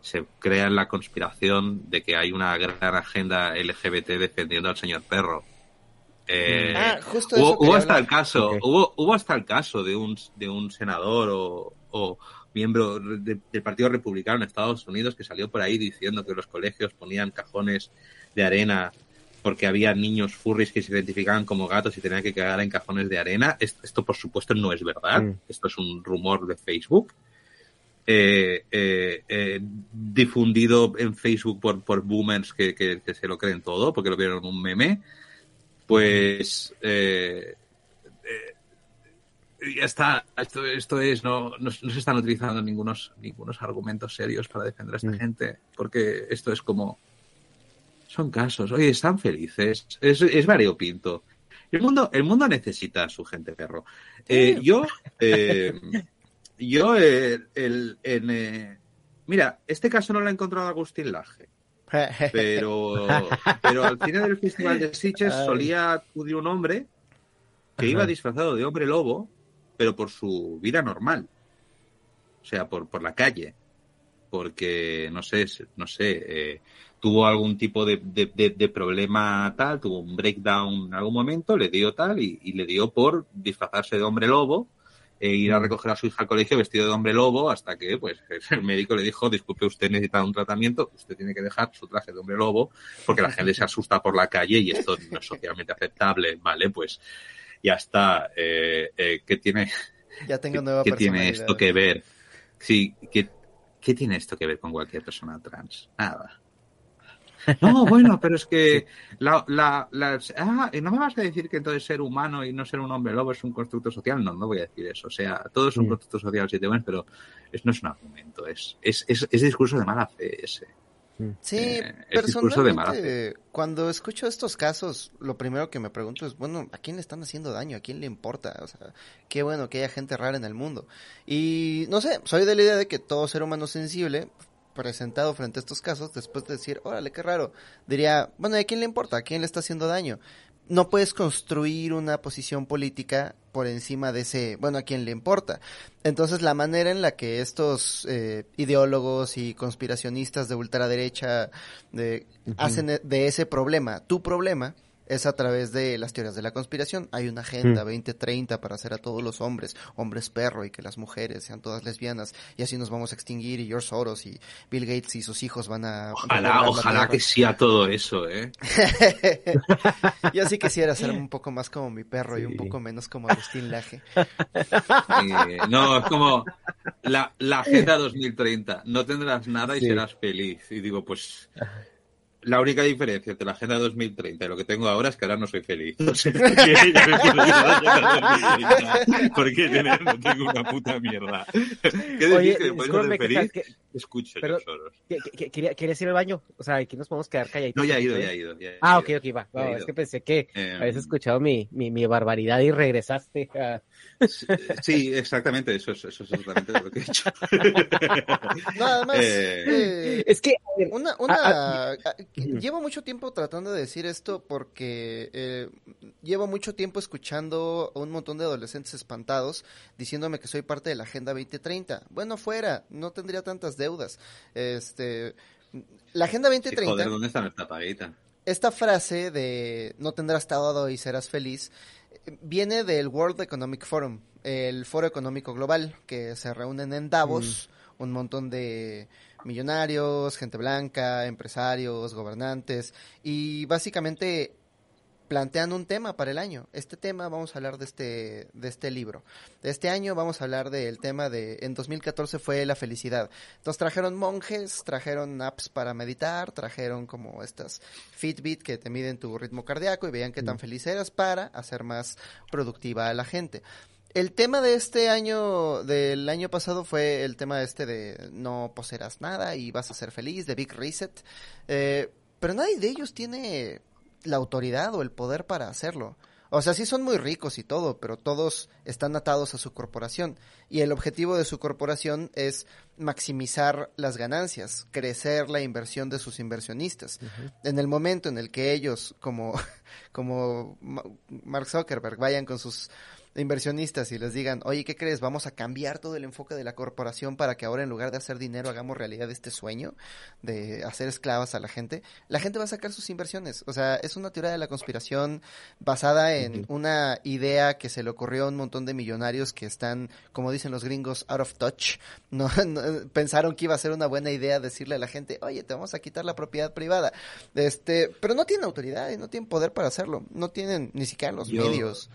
se crean la conspiración de que hay una gran agenda LGBT defendiendo al señor perro. Eh, ah, justo hubo, hasta el caso, hubo, hubo hasta el caso de un, de un senador o, o miembro de- del Partido Republicano en Estados Unidos que salió por ahí diciendo que los colegios ponían cajones de arena porque había niños furries que se identificaban como gatos y tenían que cagar en cajones de arena. Esto, por supuesto, no es verdad. Mm. Esto es un rumor de Facebook. eh, eh, eh, difundido en Facebook por, por boomers que, que- que se lo creen todo porque lo vieron en un meme pues eh, ya está esto, esto es no, no, no se están utilizando ningunos ningunos argumentos serios para defender a esta Mm. gente porque esto es como son casos. Oye están felices es, es variopinto. El mundo el mundo necesita a su gente perro. Eh, yo eh, yo eh, el, en, eh, mira este caso no lo ha encontrado Agustín Laje pero, pero al final del festival de Sitges solía acudir un hombre que iba disfrazado de hombre lobo, pero por su vida normal. O sea, por, por la calle. Porque, no sé, no sé, tuvo algún tipo de, de- de- de problema tal, tuvo un breakdown en algún momento, le dio tal y, y le dio por disfrazarse de hombre lobo e ir a Mm. recoger a su hija al colegio vestido de hombre lobo hasta que pues el médico le dijo, disculpe, usted necesita un tratamiento, usted tiene que dejar su traje de hombre lobo porque la gente se asusta por la calle y esto no es socialmente aceptable, ¿vale? Pues ya está. Eh, eh, ¿Qué tiene, ya tengo nueva qué tiene esto que ver? Sí, ¿qué, ¿qué tiene esto que ver con cualquier persona trans? Nada. No, bueno, pero es que la, la, las- ah, ¿y ¿no me vas a decir que entonces ser humano y no ser un hombre lobo es un constructo social? No, no voy a decir eso. O sea, todo es un Mm. constructo social si te ven, pero es, no es un argumento, es, es, es, es discurso de mala fe ese. Sí, Eh, es discurso de mala personalmente, cuando escucho estos casos, lo primero que me pregunto es, bueno, ¿a quién le están haciendo daño? ¿A quién le importa? O sea, qué bueno que haya gente rara en el mundo. Y no sé, soy de la idea de que todo ser humano sensible, presentado frente a estos casos, después de decir, órale, qué raro, diría, bueno, ¿y a quién le importa? ¿A quién le está haciendo daño? no puedes construir una posición política por encima de ese, bueno, a quien le importa. Entonces, la manera en la que estos eh, ideólogos y conspiracionistas de ultraderecha de, hacen de ese problema tu problema, es a través de las teorías de la conspiración. Hay una agenda 2030 para hacer a todos los hombres, hombres perro, y que las mujeres sean todas lesbianas, y así nos vamos a extinguir, y George Soros y Bill Gates y sus hijos van a... Ojalá, ojalá que sea todo eso, ¿eh? Yo sí quisiera ser un poco más como mi perro y un poco menos como Agustín Laje. Eh, no, es como la, la Agenda 2030. No tendrás nada y serás feliz. Y digo, pues la única diferencia entre la Agenda 2030 y lo que tengo ahora es que ahora no soy feliz. Qué Porque tener no tengo una puta mierda. ¿Qué decís que puedes ser feliz? Que, Escucho pero, Soros. ¿Querías ir al baño? O sea, aquí nos podemos quedar calladitos. No, ya he ido, ya he ido. Ya he ah, ok, ok, va. va es que pensé que eh, habías escuchado mi, mi, mi, barbaridad y regresaste a... Sí, exactamente, eso es, eso es exactamente lo que he hecho. Nada más. Eh... Eh, es que... Una, una, ah, llevo mucho tiempo tratando de decir esto porque eh, llevo mucho tiempo escuchando a un montón de adolescentes espantados diciéndome que soy parte de la Agenda 2030. Bueno, fuera, no tendría tantas deudas. Este, la Agenda 2030... joder, ¿dónde está nuestra paguita? Esta frase de no tendrás todo y serás feliz viene del World Economic Forum, el foro económico global que se reúnen en Davos, mm. un montón de millonarios, gente blanca, empresarios, gobernantes, y básicamente plantean un tema para el año. Este tema vamos a hablar de este de este libro. De este año vamos a hablar del tema de en 2014 fue la felicidad. Entonces trajeron monjes, trajeron apps para meditar, trajeron como estas Fitbit que te miden tu ritmo cardíaco y veían qué tan mm. feliz eras para hacer más productiva a la gente. El tema de este año, del año pasado, fue el tema este de no poseerás nada y vas a ser feliz, de Big Reset. Eh, pero nadie de ellos tiene la autoridad o el poder para hacerlo. O sea, sí son muy ricos y todo, pero todos están atados a su corporación. Y el objetivo de su corporación es maximizar las ganancias, crecer la inversión de sus inversionistas. En el momento en el que ellos, como, como Mark Zuckerberg, vayan con sus inversionistas y les digan, oye, ¿qué crees? Vamos a cambiar todo el enfoque de la corporación para que ahora en lugar de hacer dinero hagamos realidad este sueño de hacer esclavas a la gente, la gente va a sacar sus inversiones. O sea, es una teoría de la conspiración basada en una idea que se le ocurrió a un montón de millonarios que están, como dicen los gringos, out of touch. No, pensaron que iba a ser una buena idea decirle a la gente, oye, te vamos a quitar la propiedad privada. Este, pero no tienen autoridad y no tienen poder para hacerlo. No tienen ni siquiera los medios.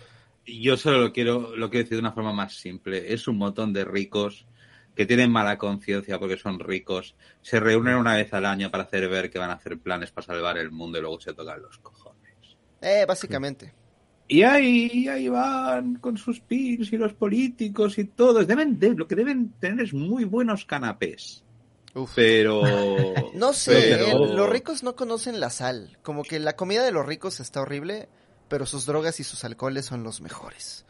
Yo solo lo quiero, lo quiero decir de una forma más simple. Es un montón de ricos que tienen mala conciencia porque son ricos, se reúnen una vez al año para hacer ver que van a hacer planes para salvar el mundo y luego se tocan los cojones. Eh, básicamente. Y ahí, ahí van con sus pins y los políticos y todo. Deben lo que deben tener es muy buenos canapés. Pero. no sé, eh, los ricos no conocen la sal. Como que la comida de los ricos está horrible pero sus drogas y sus alcoholes son los mejores.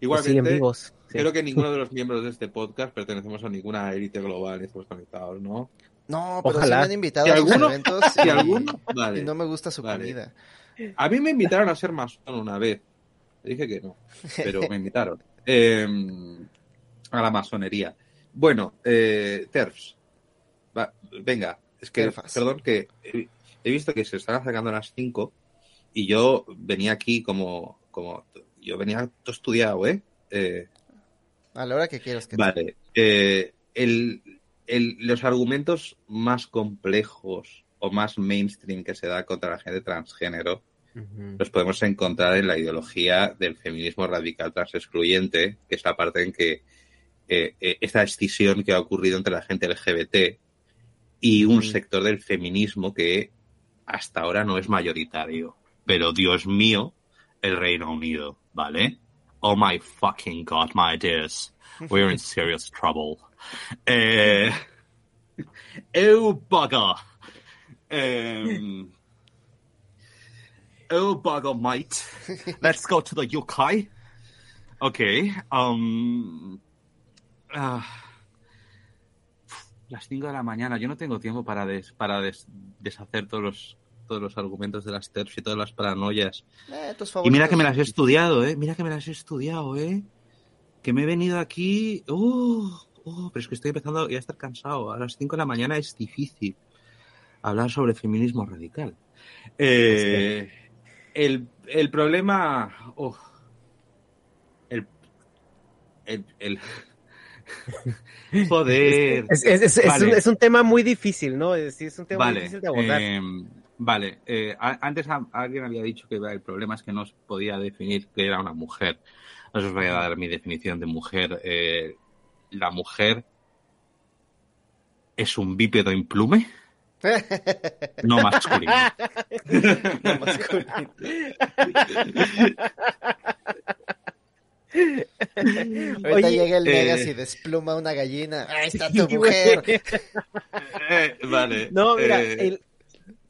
Igualmente, creo que ninguno de los miembros de este podcast pertenecemos a ninguna élite global, estamos conectados, ¿no? No, pero Ojalá. me han invitado a los eventos y, no me gusta su comida. A mí me invitaron a ser masón una vez. Dije que no, pero me invitaron. Em, a la masonería. Bueno, eh, TERFs. venga, es que, perdón, que he visto que se están acercando a las 5 y yo venía aquí como, como yo venía todo estudiado, ¿eh? eh a la hora que quieras que Vale. Eh, el, el, los argumentos más complejos o más mainstream que se da contra la gente transgénero los podemos encontrar en la ideología del feminismo radical transexcluyente, que es la parte en que eh, eh esta escisión que ha ocurrido entre la gente LGBT y un sector del feminismo que hasta ahora no es mayoritario. Pero Dios mío, el Reino Unido, ¿vale? Oh my fucking god, my dears. We're in serious trouble. Eh, oh bugger. Um, oh bugger, mate. Let's go to the UK. Okay. Um, uh, las 5 de la mañana. Yo no tengo tiempo para, des, para des, deshacer todos los todos los argumentos de las TERFs y todas las paranoias. Eh, Y mira que me las he estudiado, ¿eh? Mira que me las he estudiado, ¿eh? Que me he venido aquí... ¡Uh! ¡Uh! pero es que estoy empezando ya a estar cansado. A las 5 de la mañana es difícil hablar sobre feminismo radical. Eh, el, el problema... uf. el... El... el- Joder. Es, es- es- es Vale. un, es un tema muy difícil, ¿no? Es, sí, es un tema muy difícil de abordar. eh, vale. eh, antes a- alguien había dicho que el problema es que no se podía definir que era una mujer. No os voy a dar mi definición de mujer. Eh, la mujer es un bípedo implume, no masculino. No, masculino. Ahorita Oye, llega el eh, Megas y despluma una gallina. Ahí está tu mujer. Eh, vale. No, mira, eh, el-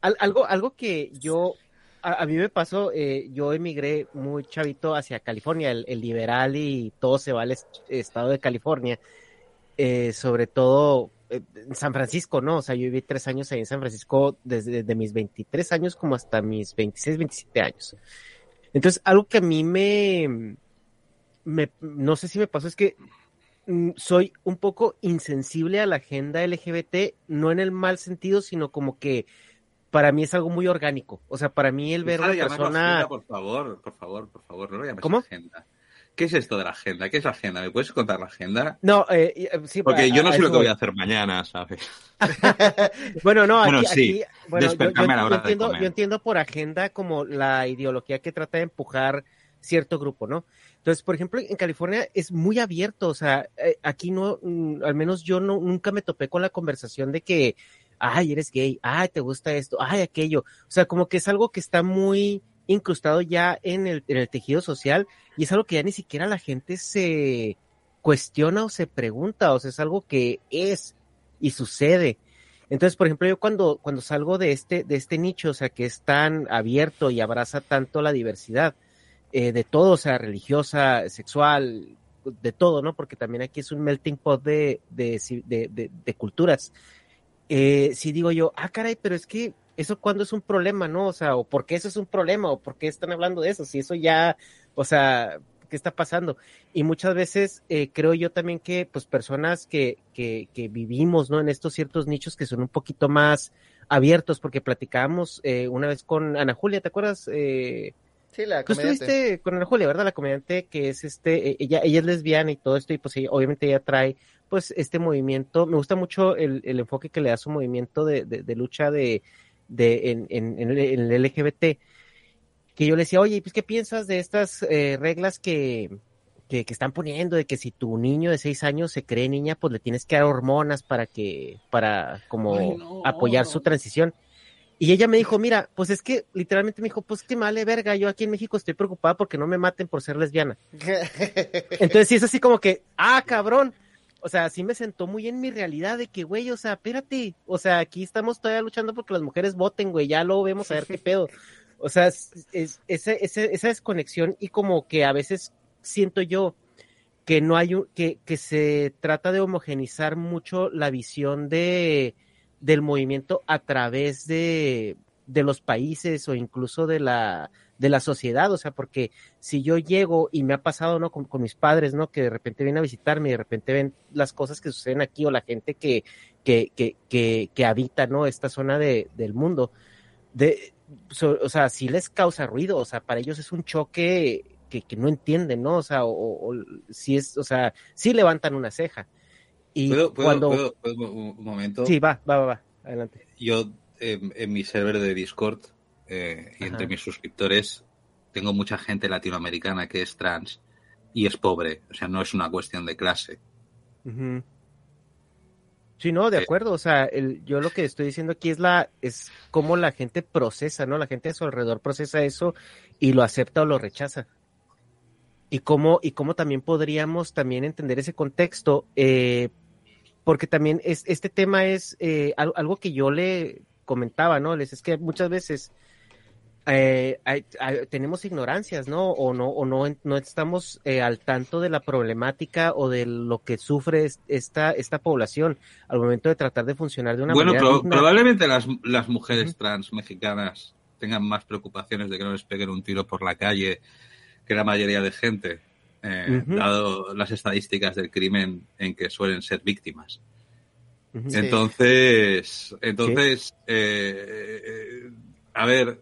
al- algo, algo que yo, a, mí me pasó, eh, yo emigré muy chavito hacia California, el, liberal y todo se va al est- estado de California, eh, sobre todo eh, en San Francisco, ¿no? O sea, yo viví tres años ahí en San Francisco desde, mis 23 años como hasta mis 26, 27 años. Entonces, algo que a mí me, me no sé si me pasó, es que mm, soy un poco insensible a la agenda LGBT, no en el mal sentido, sino como que para mí es algo muy orgánico. O sea, para mí el ver de una persona... agenda, por favor, por favor, por favor, no lo llames ¿Cómo? agenda. ¿Qué es esto de la agenda? ¿Qué es la agenda? ¿Me puedes contar la agenda? No, eh, eh, sí, Porque a- yo no a sé lo que voy voy. a hacer mañana, ¿sabes? Bueno, no, aquí, Bueno, sí, aquí- bueno, yo- despertarme yo, a la hora yo de entiendo, yo entiendo por agenda como la ideología que trata de empujar cierto grupo, ¿no? Entonces, por ejemplo, en California es muy abierto, o sea, eh, aquí no, mm, al menos yo no, nunca me topé con la conversación de que, ay, eres gay, ay, te gusta esto, ay, aquello, o sea, como que es algo que está muy incrustado ya en el, tejido social y es algo que ya ni siquiera la gente se cuestiona o se pregunta, o sea, es algo que es y sucede. Entonces, por ejemplo, yo cuando, salgo de este, de este nicho, o sea, que es tan abierto y abraza tanto la diversidad, eh, de todo, o sea, religiosa, sexual, de todo, ¿no? Porque también aquí es un melting pot de culturas. Eh, si digo yo, ah, caray, pero es que eso cuando es un problema, ¿no? O sea, o por qué eso es un problema, o por qué están hablando de eso, si eso ya, o sea, ¿qué está pasando? Y muchas veces eh, creo yo también que, pues, personas que, que, que vivimos, ¿no? En estos ciertos nichos que son un poquito más abiertos, porque platicábamos eh, una vez con Ana Julia, ¿te acuerdas? Eh, Sí, la Tú comediante. estuviste con Ana Julia, ¿verdad? La comediante que es este, eh, ella, ella es lesbiana y todo esto, y pues ella- obviamente ella trae pues este movimiento, me gusta mucho el, el enfoque que le da su movimiento de, de, de lucha de, de en, en, en el, LGBT, que yo le decía, oye, pues ¿qué piensas de estas eh, reglas que, que, que están poniendo, de que si tu niño de seis años se cree niña, pues le tienes que dar hormonas para que, para como Ay, no. apoyar su transición? Y ella me dijo, mira, pues es que literalmente me dijo, pues que vale verga, yo aquí en México estoy preocupada porque no me maten por ser lesbiana. Entonces sí es así como que, ah, cabrón. O sea, sí me sentó muy en mi realidad de que, güey, o sea, espérate, o sea, aquí estamos todavía luchando porque las mujeres voten, güey, ya luego vemos a ver qué pedo. O sea, es, es- ese- ese- esa desconexión y como que a veces siento yo que no hay un, que, que se trata de homogenizar mucho la visión de del movimiento a través de, de los países o incluso de la de la sociedad, o sea, porque si yo llego y me ha pasado, ¿no? Con, con mis padres, ¿no? Que de repente vienen a visitarme y de repente ven las cosas que suceden aquí o la gente que, que, que, que, que habita, ¿no? Esta zona de, del mundo. De, so- o sea, sí les causa ruido, o sea, para ellos es un choque que, que no entienden, ¿no? O sea, o, o- si es, o sea, sí levantan una ceja. Y ¿Puedo, puedo, cuando... puedo- puedo un un momento? Sí, va, va, va, va, adelante. Yo en, en mi server de Discord eh, y entre mis suscriptores tengo mucha gente latinoamericana que es trans y es pobre. O sea, no es una cuestión de clase. Sí, no, de Eh. acuerdo. O sea, el, yo lo que estoy diciendo aquí es la, es cómo la gente procesa, ¿no? La gente a su alrededor procesa eso y lo acepta o lo rechaza. Y cómo, y cómo también podríamos también entender ese contexto, eh, porque también es, este tema es eh, al- algo que yo le comentaba, ¿no? Les es que muchas veces eh, hay- hay- tenemos ignorancias, ¿no? O no, o no, no estamos eh, al tanto de la problemática o de lo que sufre es- esta, esta población al momento de tratar de funcionar de una Bueno, manera pro- digna. probablemente las, las mujeres trans mexicanas tengan más preocupaciones de que no les peguen un tiro por la calle que la mayoría de gente, eh, dado las estadísticas del crimen en que suelen ser víctimas. Entonces, entonces, eh, eh, a ver,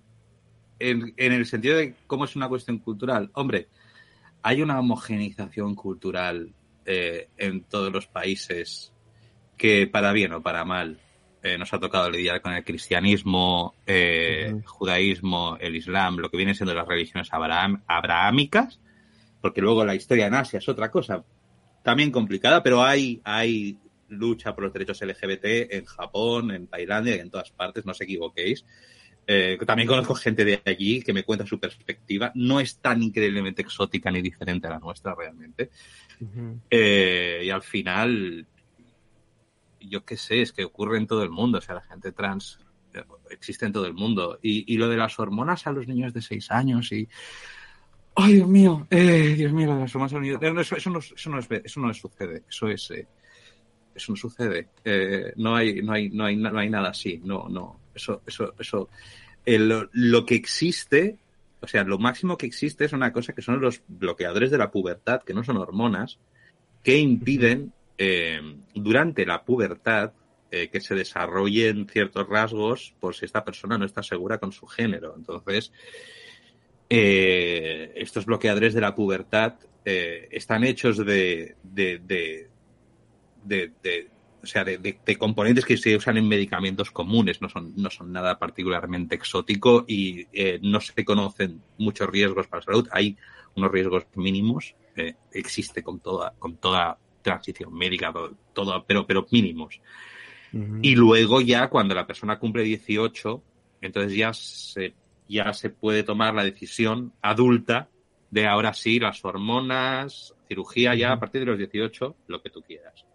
en, en el sentido de cómo es una cuestión cultural, hombre, hay una homogeneización cultural eh, en todos los países que para bien o para mal eh, nos ha tocado lidiar con el cristianismo, eh, Ujú. judaísmo, el islam, lo que vienen siendo las religiones abraham- abrahámicas, porque luego la historia en Asia es otra cosa también complicada, pero hay, hay lucha por los derechos LGBT en Japón, en Tailandia y en todas partes, no os equivoquéis. Eh, también conozco gente de allí que me cuenta su perspectiva. No es tan increíblemente exótica ni diferente a la nuestra realmente. Eh, y al final, yo qué sé, es que ocurre en todo el mundo. O sea, la gente trans eh, existe en todo el mundo. Y, y lo de las hormonas a los niños de 6 años y... ¡Ay, Dios mío! Eh, Dios mío, lo de las hormonas a los niños... No, eso, eso, no, eso, no es, eso no sucede. Eso es... eso no sucede. No, hay, no, hay, no, hay, no hay nada así. No, no. Eso, eso, eso. Eh, lo, lo que existe, o sea, lo máximo que existe es una cosa que son los bloqueadores de la pubertad, que no son hormonas, que impiden eh, durante la pubertad eh, que se desarrollen ciertos rasgos por si esta persona no está segura con su género. Entonces, eh, estos bloqueadores de la pubertad eh, están hechos de, de, de, de, de- o sea, de, de- de componentes que se usan en medicamentos comunes, no son, no son nada particularmente exótico y eh, no se conocen muchos riesgos para la salud. Hay unos riesgos mínimos, eh, existe con toda, con toda transición médica, todo, todo- pero, pero mínimos. Y luego ya cuando la persona cumple 18, entonces ya se, ya se puede tomar la decisión adulta de ahora sí, las hormonas, cirugía ya a partir de los 18, lo que tú quieras.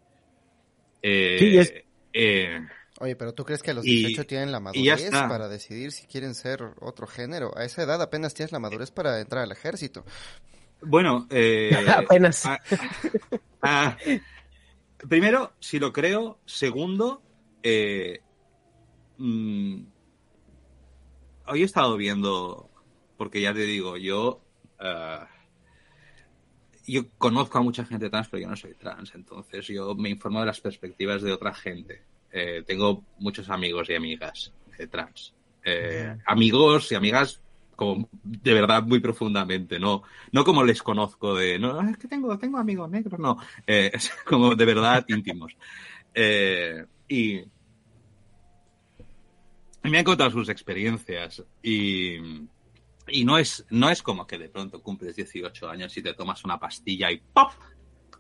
Eh, Sí, es- eh, Oye, pero ¿tú crees que a los Y- 18 tienen la madurez para decidir si quieren ser otro género? A esa edad apenas tienes la madurez para entrar al ejército. bueno, eh, Apenas. ah, ah, primero, si lo creo. Segundo, eh, mm, hoy he estado viendo, porque ya te digo, yo, ah, yo conozco a mucha gente trans, pero yo no soy trans, entonces yo me informo de las perspectivas de otra gente. Eh, tengo muchos amigos y amigas eh, trans. Eh, Amigos y amigas como de verdad muy profundamente, no, no como les conozco de, no, es que tengo, tengo amigos negros, no, es como de verdad íntimos. Y me han contado sus experiencias y, y no es, no es como que de pronto cumples 18 años y te tomas una pastilla y ¡pop!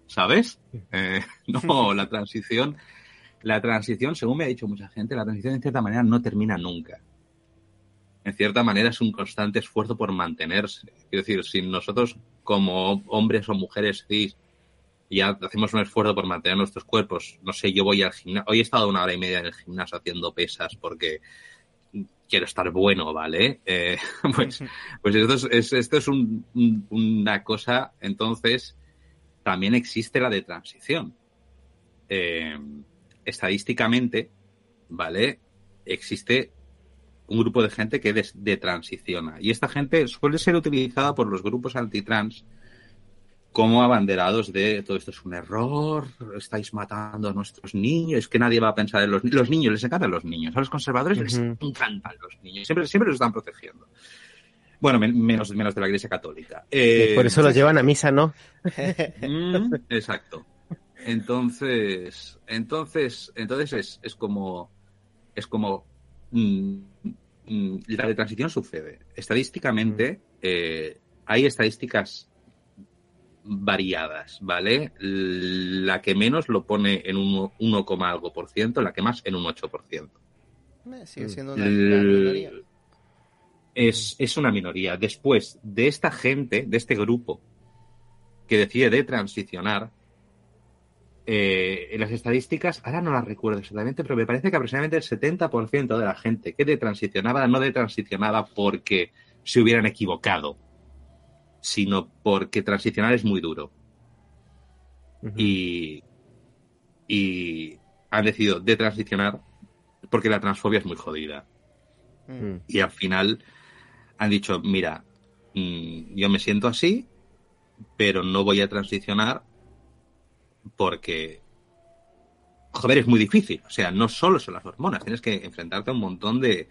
¿Sabes? Eh, no, la transición, la transición, según me ha dicho mucha gente, la transición en cierta manera no termina nunca. En cierta manera es un constante esfuerzo por mantenerse. Quiero decir, si nosotros como hombres o mujeres cis ya hacemos un esfuerzo por mantener nuestros cuerpos, no sé, yo voy al gimnasio, hoy he estado una hora y media en el gimnasio haciendo pesas porque quiero estar bueno, ¿vale? Eh, pues, pues esto es, una cosa, entonces también existe la de transición. Eh, estadísticamente, ¿vale? Existe un grupo de gente que des- de transiciona. Y esta gente suele ser utilizada por los grupos antitrans como abanderados de todo esto es un error, estáis matando a nuestros niños, es que nadie va a pensar en los niños. Los niños, les encantan los niños. A los conservadores les encantan los niños. Siempre, siempre los están protegiendo. Bueno, men- menos, menos de la Iglesia Católica. Eh, Por eso los llevan a misa, ¿no? Mm, exacto. Entonces, entonces, entonces es, es como, es como mm, mm, la de transición sucede. Estadísticamente, eh, hay estadísticas variadas, ¿vale? La que menos lo pone en un 1, coma algo por ciento, la que más en un 8 por ciento. Eh, sigue siendo una minoría. Es, es una minoría. Después de esta gente, de este grupo que decide de transicionar, eh, en las estadísticas, ahora no las recuerdo exactamente, pero me parece que aproximadamente el 70% de la gente que detransicionaba no detransicionaba porque se hubieran equivocado, sino porque transicionar es muy duro. y, y han decidido detransicionar porque la transfobia es muy jodida. Mm. Y al final han dicho, mira, mm, yo me siento así, pero no voy a transicionar porque, joder, es muy difícil. O sea, no solo son las hormonas, tienes que enfrentarte a un montón de,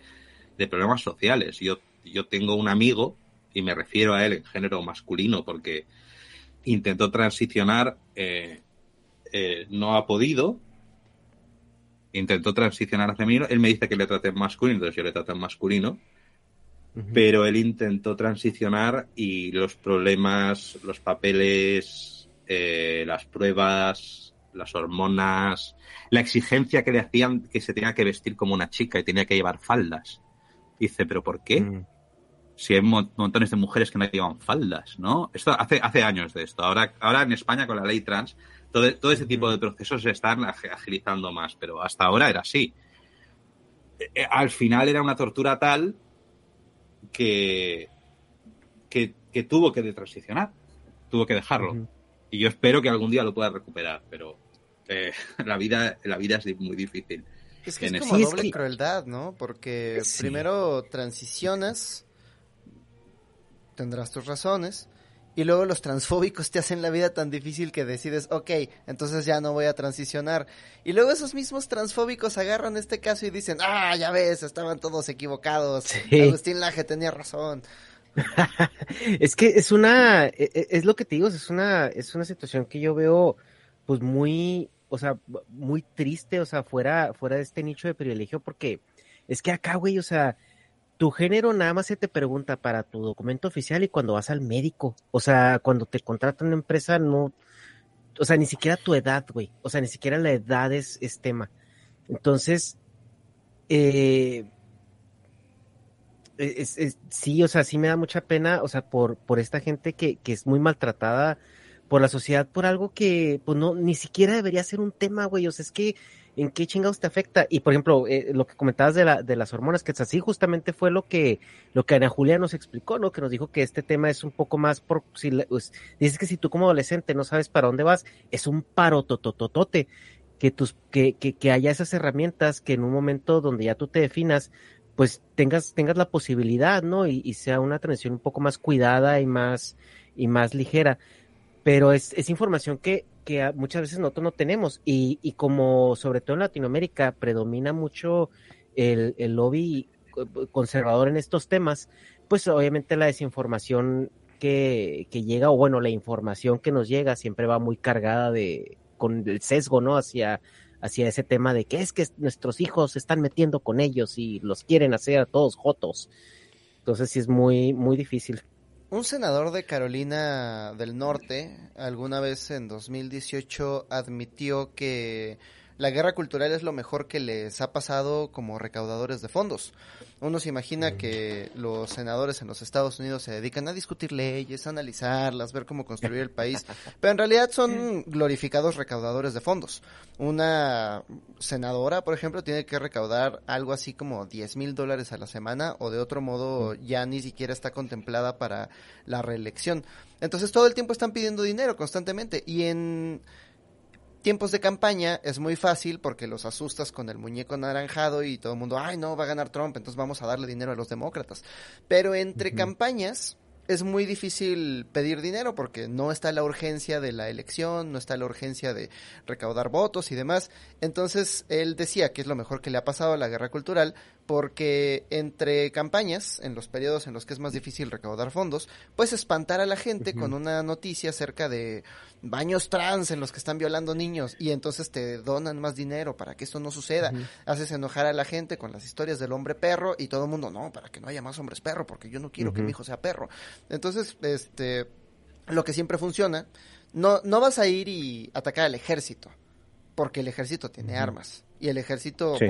de problemas sociales. Yo, yo tengo un amigo, y me refiero a él en género masculino, porque intentó transicionar, eh, eh, no ha podido, intentó transicionar a femenino, él me dice que le trate en masculino, entonces yo le trato en masculino, pero él intentó transicionar y los problemas, los papeles, eh, las pruebas, las hormonas, la exigencia que le hacían que se tenía que vestir como una chica y tenía que llevar faldas. Dice, ¿pero por qué? Mm. Si hay mon- montones de mujeres que no llevan faldas, ¿no? Esto hace, hace años de esto. Ahora, ahora en España con la ley trans, todo, todo ese tipo de procesos se están ag- agilizando más, pero hasta ahora era así. Eh, eh, Al final era una tortura tal que, que, que tuvo que detransicionar, tuvo que dejarlo. Y yo espero que algún día lo pueda recuperar, pero eh, la vida la vida es muy difícil. Es que es como doble crueldad, ¿no? Porque Sí. primero transicionas, tendrás tus razones, y luego los transfóbicos te hacen la vida tan difícil que decides, ok, entonces ya no voy a transicionar. Y luego esos mismos transfóbicos agarran este caso y dicen, ah, ya ves, estaban todos equivocados. Sí. Agustín Laje tenía razón. Es que es una, e- e- es lo que te digo, es una, es una situación que yo veo, pues muy, o sea, muy triste, o sea, fuera, fuera de este nicho de privilegio, porque es que acá, güey, o sea, tu género nada más se te pregunta para tu documento oficial y cuando vas al médico, o sea, cuando te contrata una empresa, no, o sea, ni siquiera tu edad, güey, o sea, ni siquiera la edad es, tema. Entonces, eh, es- sí, o sea, sí me da mucha pena, o sea, por, por esta gente que, que es muy maltratada por la sociedad por algo que, pues no, ni siquiera debería ser un tema, güey, o sea, es que, ¿en qué chingados te afecta? Y, por ejemplo, eh, lo que comentabas de, la, de las hormonas, que es así, justamente fue lo que, Ana Julia nos explicó, ¿no? Que nos dijo que este tema es un poco más por, pues, dices que si tú como adolescente no sabes para dónde vas, es un paro totototote, que tus, que, que, haya esas herramientas que en un momento donde ya tú te definas, pues tengas, tengas la posibilidad, ¿no? Y, y sea una transición un poco más cuidada y más, y más ligera. Pero es, es información que, que muchas veces nosotros no tenemos. Y, y como sobre todo en Latinoamérica predomina mucho el, el lobby conservador en estos temas, pues obviamente la desinformación que, que llega, o bueno, la información que nos llega siempre va muy cargada de, con el sesgo, ¿no? Hacia, hacia ese tema de que es que nuestros hijos se están metiendo con ellos y los quieren hacer a todos jotos. Entonces sí es muy, muy difícil. Un senador de Carolina del Norte alguna vez en 2018 admitió que la guerra cultural es lo mejor que les ha pasado como recaudadores de fondos. Uno se imagina que los senadores en los Estados Unidos se dedican a discutir leyes, a analizarlas, ver cómo construir el país, pero en realidad son glorificados recaudadores de fondos. Una senadora, por ejemplo, tiene que recaudar algo así como 10 mil dólares a la semana o de otro modo ya ni siquiera está contemplada para la reelección. Entonces todo el tiempo están pidiendo dinero constantemente y en tiempos de campaña es muy fácil porque los asustas con el muñeco naranjado y todo el mundo, ay no, va a ganar Trump, entonces vamos a darle dinero a los demócratas. Pero entre campañas es muy difícil pedir dinero porque no está la urgencia de la elección, no está la urgencia de recaudar votos y demás. Entonces él decía que es lo mejor que le ha pasado a la guerra cultural porque entre campañas, en los periodos en los que es más difícil recaudar fondos, puedes espantar a la gente con una noticia acerca de baños trans en los que están violando niños y entonces te donan más dinero para que esto no suceda. Haces enojar a la gente con las historias del hombre perro y todo el mundo, no, para que no haya más hombres perro, porque yo no quiero que mi hijo sea perro. Entonces, este, lo que siempre funciona, no, no vas a ir y atacar al ejército, porque el ejército tiene armas y el ejército Sí.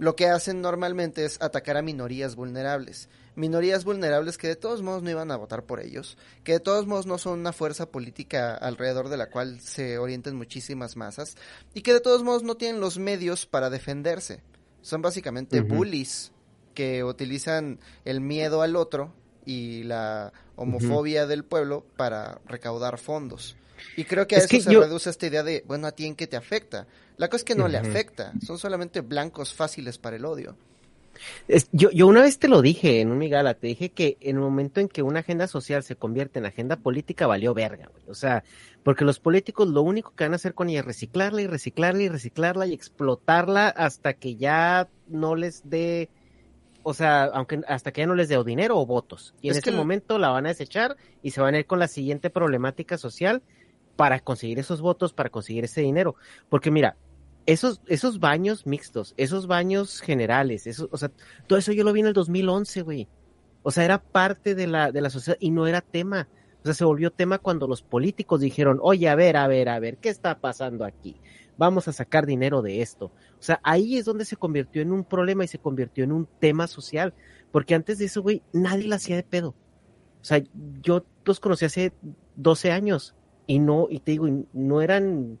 Lo que hacen normalmente es atacar a minorías vulnerables. Minorías vulnerables que de todos modos no iban a votar por ellos, que de todos modos no son una fuerza política alrededor de la cual se orienten muchísimas masas y que de todos modos no tienen los medios para defenderse. Son básicamente bullies que utilizan el miedo al otro y la homofobia del pueblo para recaudar fondos. Y creo que a Es eso que se yo- reduce esta idea de, bueno, ¿a ti en qué te afecta? La cosa es que no le afecta, son solamente blancos fáciles para el odio. Es- yo, yo una vez te lo dije en un Migala, te dije que en el momento en que una agenda social se convierte en agenda política, valió verga, güey. O sea, porque los políticos lo único que van a hacer con ella es reciclarla y reciclarla y reciclarla y explotarla hasta que ya no les dé, o sea, aunque hasta que ya no les dé dinero o votos. Y en Es ese que el- momento la van a desechar y se van a ir con la siguiente problemática social para conseguir esos votos, para conseguir ese dinero. Porque mira, esos, esos baños mixtos, esos baños generales, eso, o sea, todo eso yo lo vi en el 2011, güey. O sea, era parte de la, de la sociedad y no era tema. O sea, se volvió tema cuando los políticos dijeron, oye, a ver, a ver, a ver, ¿qué está pasando aquí? Vamos a sacar dinero de esto. O sea, ahí es donde se convirtió en un problema y se convirtió en un tema social. Porque antes de eso, güey, nadie la hacía de pedo. O sea, yo los conocí hace 12 años y no, y te digo, no eran,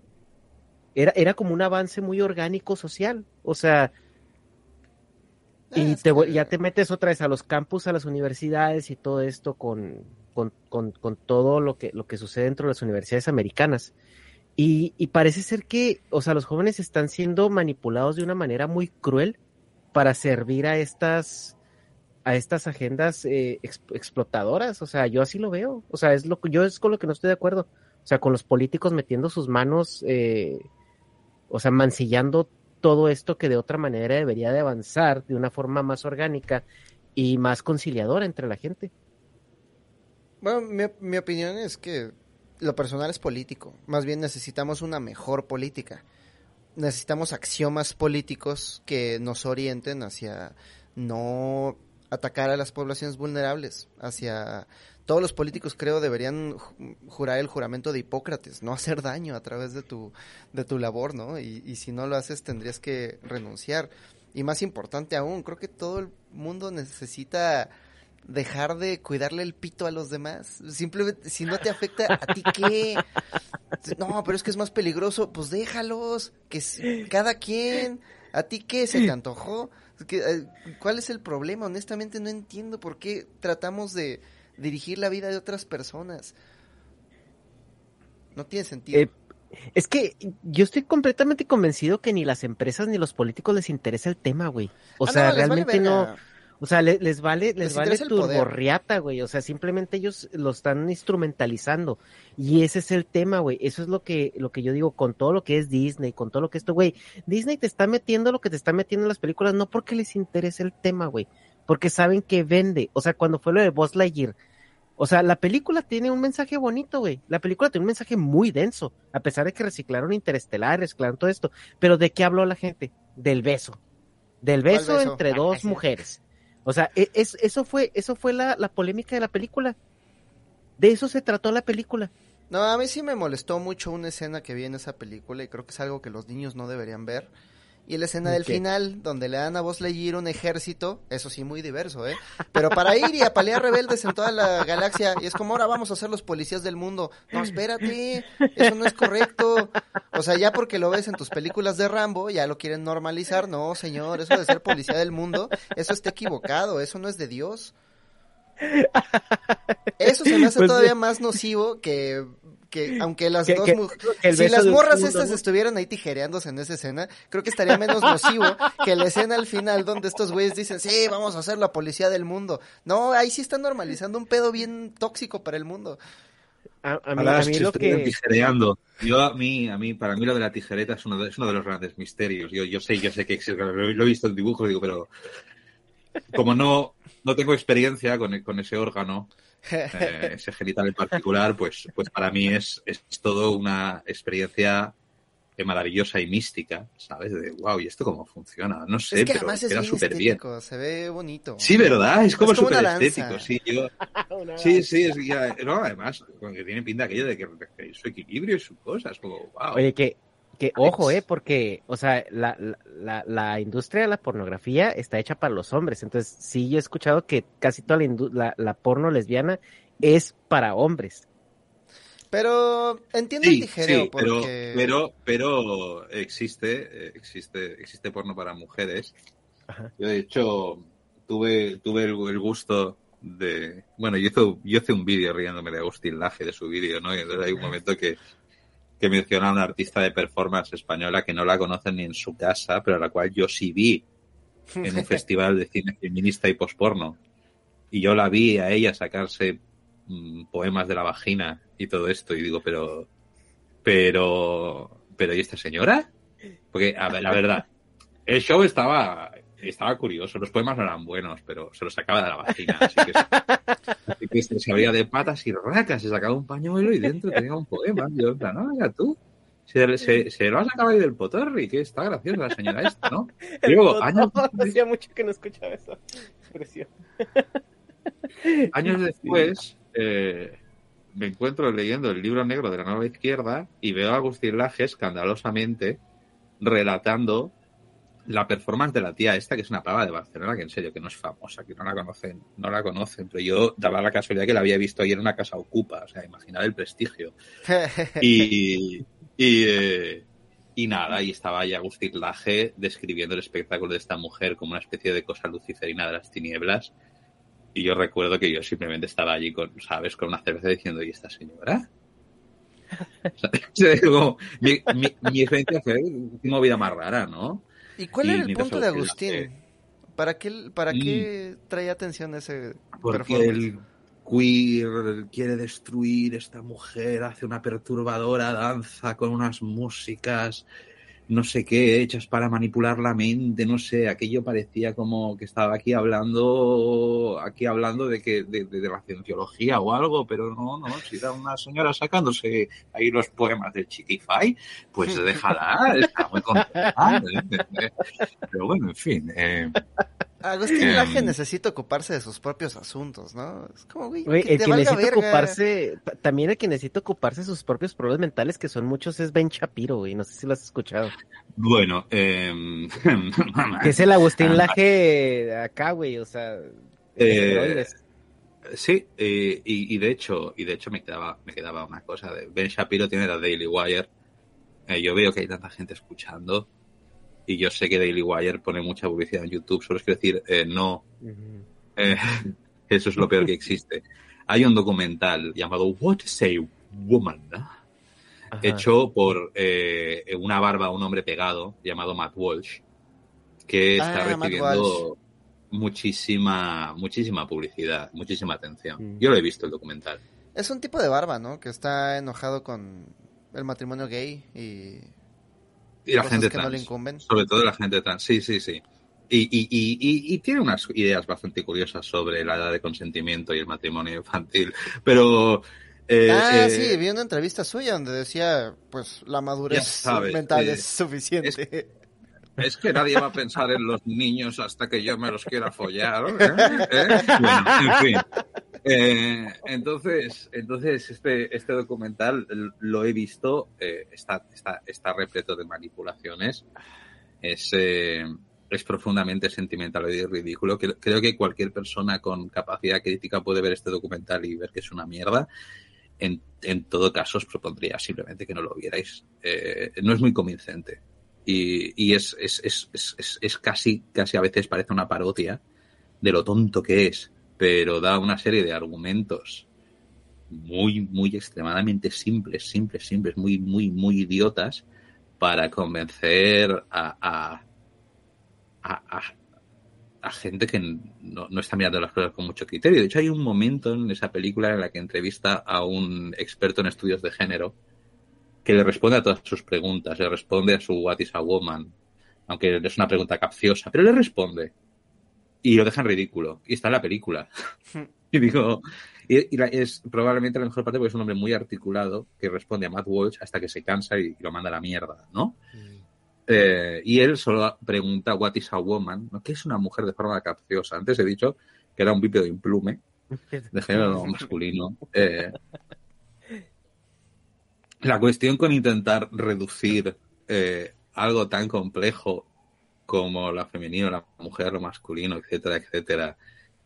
era, era como un avance muy orgánico social. O sea, y te, ya te metes otra vez a los campus, a las universidades y todo esto con, con, con, con todo lo que, lo que sucede dentro de las universidades americanas. Y, y parece ser que, o sea, los jóvenes están siendo manipulados de una manera muy cruel para servir a estas, a estas agendas eh, ex- explotadoras. O sea, yo así lo veo. O sea, es lo yo es con lo que no estoy de acuerdo. O sea, con los políticos metiendo sus manos, eh, o sea, mancillando todo esto que de otra manera debería de avanzar de una forma más orgánica y más conciliadora entre la gente. Bueno, mi, mi opinión es que lo personal es político. Más bien necesitamos una mejor política. Necesitamos axiomas políticos que nos orienten hacia no atacar a las poblaciones vulnerables, hacia todos los políticos creo deberían ju- jurar el juramento de Hipócrates, no hacer daño a través de tu de tu labor, ¿no? Y, y si no lo haces tendrías que renunciar. Y más importante aún, creo que todo el mundo necesita dejar de cuidarle el pito a los demás. Simplemente, si no te afecta, ¿a ti qué? No, pero es que es más peligroso. Pues déjalos, que cada quien. ¿A ti qué? ¿Se te antojó? Eh, ¿Cuál es el problema? Honestamente no entiendo por qué tratamos de dirigir la vida de otras personas. No tiene sentido. Eh, es que yo estoy completamente convencido que ni las empresas ni los políticos les interesa el tema, güey. O Ah, sea, no, les vale realmente no. O sea, le- les vale, les, Les vale turborriata, güey. O sea, simplemente ellos lo están instrumentalizando. Y ese es el tema, güey. Eso es lo que, lo que yo digo con todo lo que es Disney, con todo lo que esto, güey. Disney te está metiendo lo que te está metiendo en las películas, no porque les interese el tema, güey. Porque saben que vende. O sea, cuando fue lo de Buzz Lightyear. O sea, la película tiene un mensaje bonito, güey. La película tiene un mensaje muy denso. A pesar de que reciclaron Interestelar, reciclaron todo esto. Pero ¿de qué habló la gente? Del beso. Del ¿Cuál beso, beso? entre dos mujeres. O sea, e- es, eso fue, eso fue la, la polémica de la película. De eso se trató la película. No, a mí sí me molestó mucho una escena que vi en esa película y creo que es algo que los niños no deberían ver. Y la escena del final, donde le dan a Buzz Lightyear un ejército, eso sí, muy diverso, ¿eh? Pero para ir y apalear rebeldes en toda la galaxia, y es como ahora vamos a ser los policías del mundo. No, espérate, eso no es correcto. O sea, ya porque lo ves en tus películas de Rambo, ya lo quieren normalizar. No, señor, eso de ser policía del mundo, eso está equivocado, eso no es de Dios. Eso se me hace Pues, todavía más nocivo que, que aunque las Que- dos que- si las morras estas ¿no? estuvieran ahí tijereándose en esa escena, creo que estaría menos nocivo que la escena al final donde estos güeyes dicen, sí, vamos a ser la policía del mundo. No, ahí sí están normalizando un pedo bien tóxico para el mundo. A, a mí, a lo que... tijereando. Yo a mí, a mí, para mí lo de la tijereta es uno de, es uno de los grandes misterios. Yo, yo sé, yo sé que existe, lo, lo he visto en dibujos, digo, pero como no, no tengo experiencia con, con ese órgano, eh, ese genital en particular, pues, pues para mí es, es todo una experiencia eh, maravillosa y mística, ¿sabes? De wow, ¿y esto cómo funciona? No sé, es que pero además es era bien súper bien. estético, se ve bonito. Sí, ¿verdad? Es como súper estético, sí. Yo, sí, sí, es, ya, no, además, que tiene pinta aquello de que, que su equilibrio y sus cosas, como wow. Oye, que, Que ojo, eh, porque, o sea, la, la, la, industria de la pornografía está hecha para los hombres. Entonces, sí, yo he escuchado que casi toda la, la, la porno lesbiana es para hombres. Pero entiendo el tijereo sí, pero, porque... pero, pero existe, eh, existe, existe porno para mujeres. Ajá. Yo de hecho tuve, tuve el, el gusto de, bueno, yo hice, yo hice un vídeo riéndome de Agustín Laje de su vídeo, ¿no? Y entonces hay un momento que, que menciona a una artista de performance española que no la conocen ni en su casa, pero a la cual yo sí vi en un festival de cine feminista y posporno. Y yo la vi a ella sacarse mm, poemas de la vagina y todo esto. Y digo, pero, pero, pero, ¿y esta señora? Porque, a ver, la verdad, el show estaba, estaba curioso. Los poemas no eran buenos, pero se los sacaba de la vagina. Así que, así que se, abría de patas y racas, se sacaba un pañuelo y dentro tenía un poema. Yo, en plan, no, venga tú. Se, se, se lo has sacado ahí del potorri, que está graciosa la señora esta, ¿no? Luego, años, Hacía mucho que no escuchaba esa expresión. años después, eh, me encuentro leyendo el libro negro de la nueva izquierda y veo a Agustín Laje escandalosamente relatando la performance de la tía esta, que es una pava de Barcelona, que en serio, que no es famosa, que no la conocen, no la conocen, pero yo daba la casualidad que la había visto ayer en una casa ocupa, o sea, imaginad el prestigio. Y, y, eh, y nada, y estaba ahí Agustín Laje describiendo el espectáculo de esta mujer como una especie de cosa luciferina de las tinieblas. Y yo recuerdo que yo simplemente estaba allí con, ¿sabes? Con una cerveza diciendo, ¿y esta señora? ¿Sabes? Como, mi, mi, mi experiencia fue una movida más rara, ¿no? ¿Y cuál era el punto de Agustín Agustín? ¿Para qué, para qué traía atención ese Porque el queer quiere destruir esta mujer, hace una perturbadora danza con unas músicas, no sé qué, hechas para manipular la mente, no sé, aquello parecía como que estaba aquí hablando, aquí hablando de que, de, de- de la cienciología o algo, pero no, no, si era una señora sacándose ahí los poemas de Chiquify, pues déjala, está muy contenta. ¿eh? Pero bueno, en fin, eh, Agustín Em. Laje necesita ocuparse de sus propios asuntos, ¿no? Es como, güey, Güey, que el te que necesita verga. ocuparse, ta- también el que necesita ocuparse de sus propios problemas mentales, que son muchos, es Ben Shapiro, güey. No sé si lo has escuchado. bueno, eh, Que es el Agustín Ah. Laje de acá, güey, o sea. Eh. Sí, eh, y, y de hecho, y de hecho me quedaba, me quedaba una cosa de Ben Shapiro tiene la Daily Wire. Eh, yo veo que hay tanta gente escuchando y yo sé que Daily Wire pone mucha publicidad en YouTube. Solo es que decir, eh, no, eh, eso es lo peor que existe. Hay un documental llamado What is a Woman, hecho por eh, una barba a un hombre pegado llamado Matt Walsh, que está Ah, recibiendo muchísima, muchísima publicidad, muchísima atención. Mm. Yo lo he visto el documental. Es un tipo de barba, ¿no? Que está enojado con el matrimonio gay y, Y la gente que no le trans, incumben. sobre todo la gente trans, sí, sí, sí. Y, y, y, y, tiene unas ideas bastante curiosas sobre la edad de consentimiento y el matrimonio infantil, pero... eh, ah, eh, sí, vi una entrevista suya donde decía, pues, la madurez sabes, mental eh, es suficiente. Es que nadie va a pensar en los niños hasta que yo me los quiera follar. ¿eh? ¿Eh? Bueno, en fin. Eh, entonces, entonces este, este documental lo he visto, eh, está, está, está repleto de manipulaciones. Es, eh, es profundamente sentimental y ridículo. Creo, creo que cualquier persona con capacidad crítica puede ver este documental y ver que es una mierda. En, en todo caso, os propondría simplemente que no lo vierais. Eh, no es muy convincente y, y es, es, es, es casi, casi a veces parece una parodia de lo tonto que es, pero da una serie de argumentos muy, muy extremadamente simples, simples, simples, muy, muy, muy idiotas para convencer a, a, a, gente que no, no está mirando las cosas con mucho criterio. De hecho, hay un momento en esa película en la que entrevista a un experto en estudios de género que le responde a todas sus preguntas, le responde a su What is a Woman, aunque es una pregunta capciosa, pero le responde y lo deja en ridículo y está en la película. y digo, y, y la- es probablemente la mejor parte porque es un hombre muy articulado que responde a Matt Walsh hasta que se cansa y, y lo manda a la mierda, ¿no? Eh, y él solo pregunta What is a woman, ¿no? ¿Qué es una mujer de forma capciosa? Antes he dicho que era un bípedo implume de género masculino. Eh, la cuestión con intentar reducir eh, algo tan complejo como lo femenino, la mujer, lo masculino, etcétera, etcétera,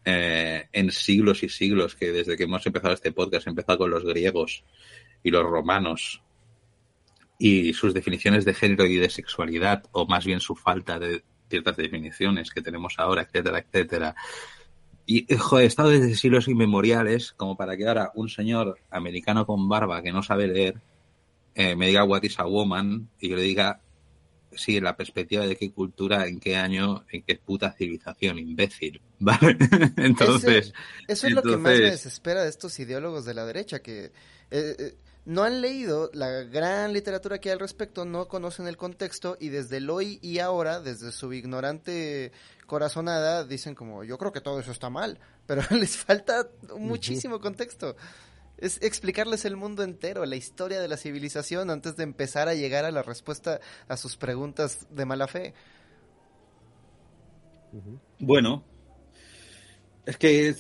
eh, en siglos y siglos, que desde que hemos empezado este podcast, empezado con los griegos y los romanos, y sus definiciones de género y de sexualidad, o más bien su falta de ciertas definiciones que tenemos ahora, etcétera, etcétera. Y, joder, he estado desde siglos inmemoriales como para que ahora un señor americano con barba que no sabe leer eh, me diga what is a woman y yo le diga sí, la perspectiva de qué cultura, en qué año, en qué puta civilización, imbécil. ¿Vale? entonces. eso es lo que más me desespera de estos ideólogos de la derecha, que eh, eh, no han leído la gran literatura que hay al respecto, no conocen el contexto y desde el hoy y ahora, desde su ignorante corazonada, dicen como, yo creo que todo eso está mal, pero les falta muchísimo contexto. Es explicarles el mundo entero, la historia de la civilización antes de empezar a llegar a la respuesta a sus preguntas de mala fe. Bueno, es que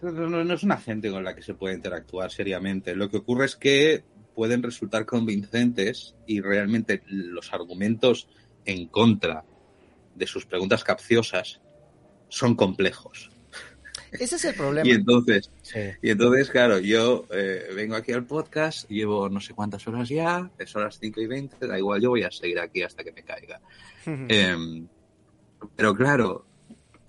no, es una gente con la que se puede interactuar seriamente. Lo que ocurre es que pueden resultar convincentes y realmente los argumentos en contra de sus preguntas capciosas son complejos. Ese es el problema. y entonces, y entonces claro, yo eh, vengo aquí al podcast, llevo no sé cuántas horas ya, son las 5 y 20, da igual, yo voy a seguir aquí hasta que me caiga. Em, pero claro,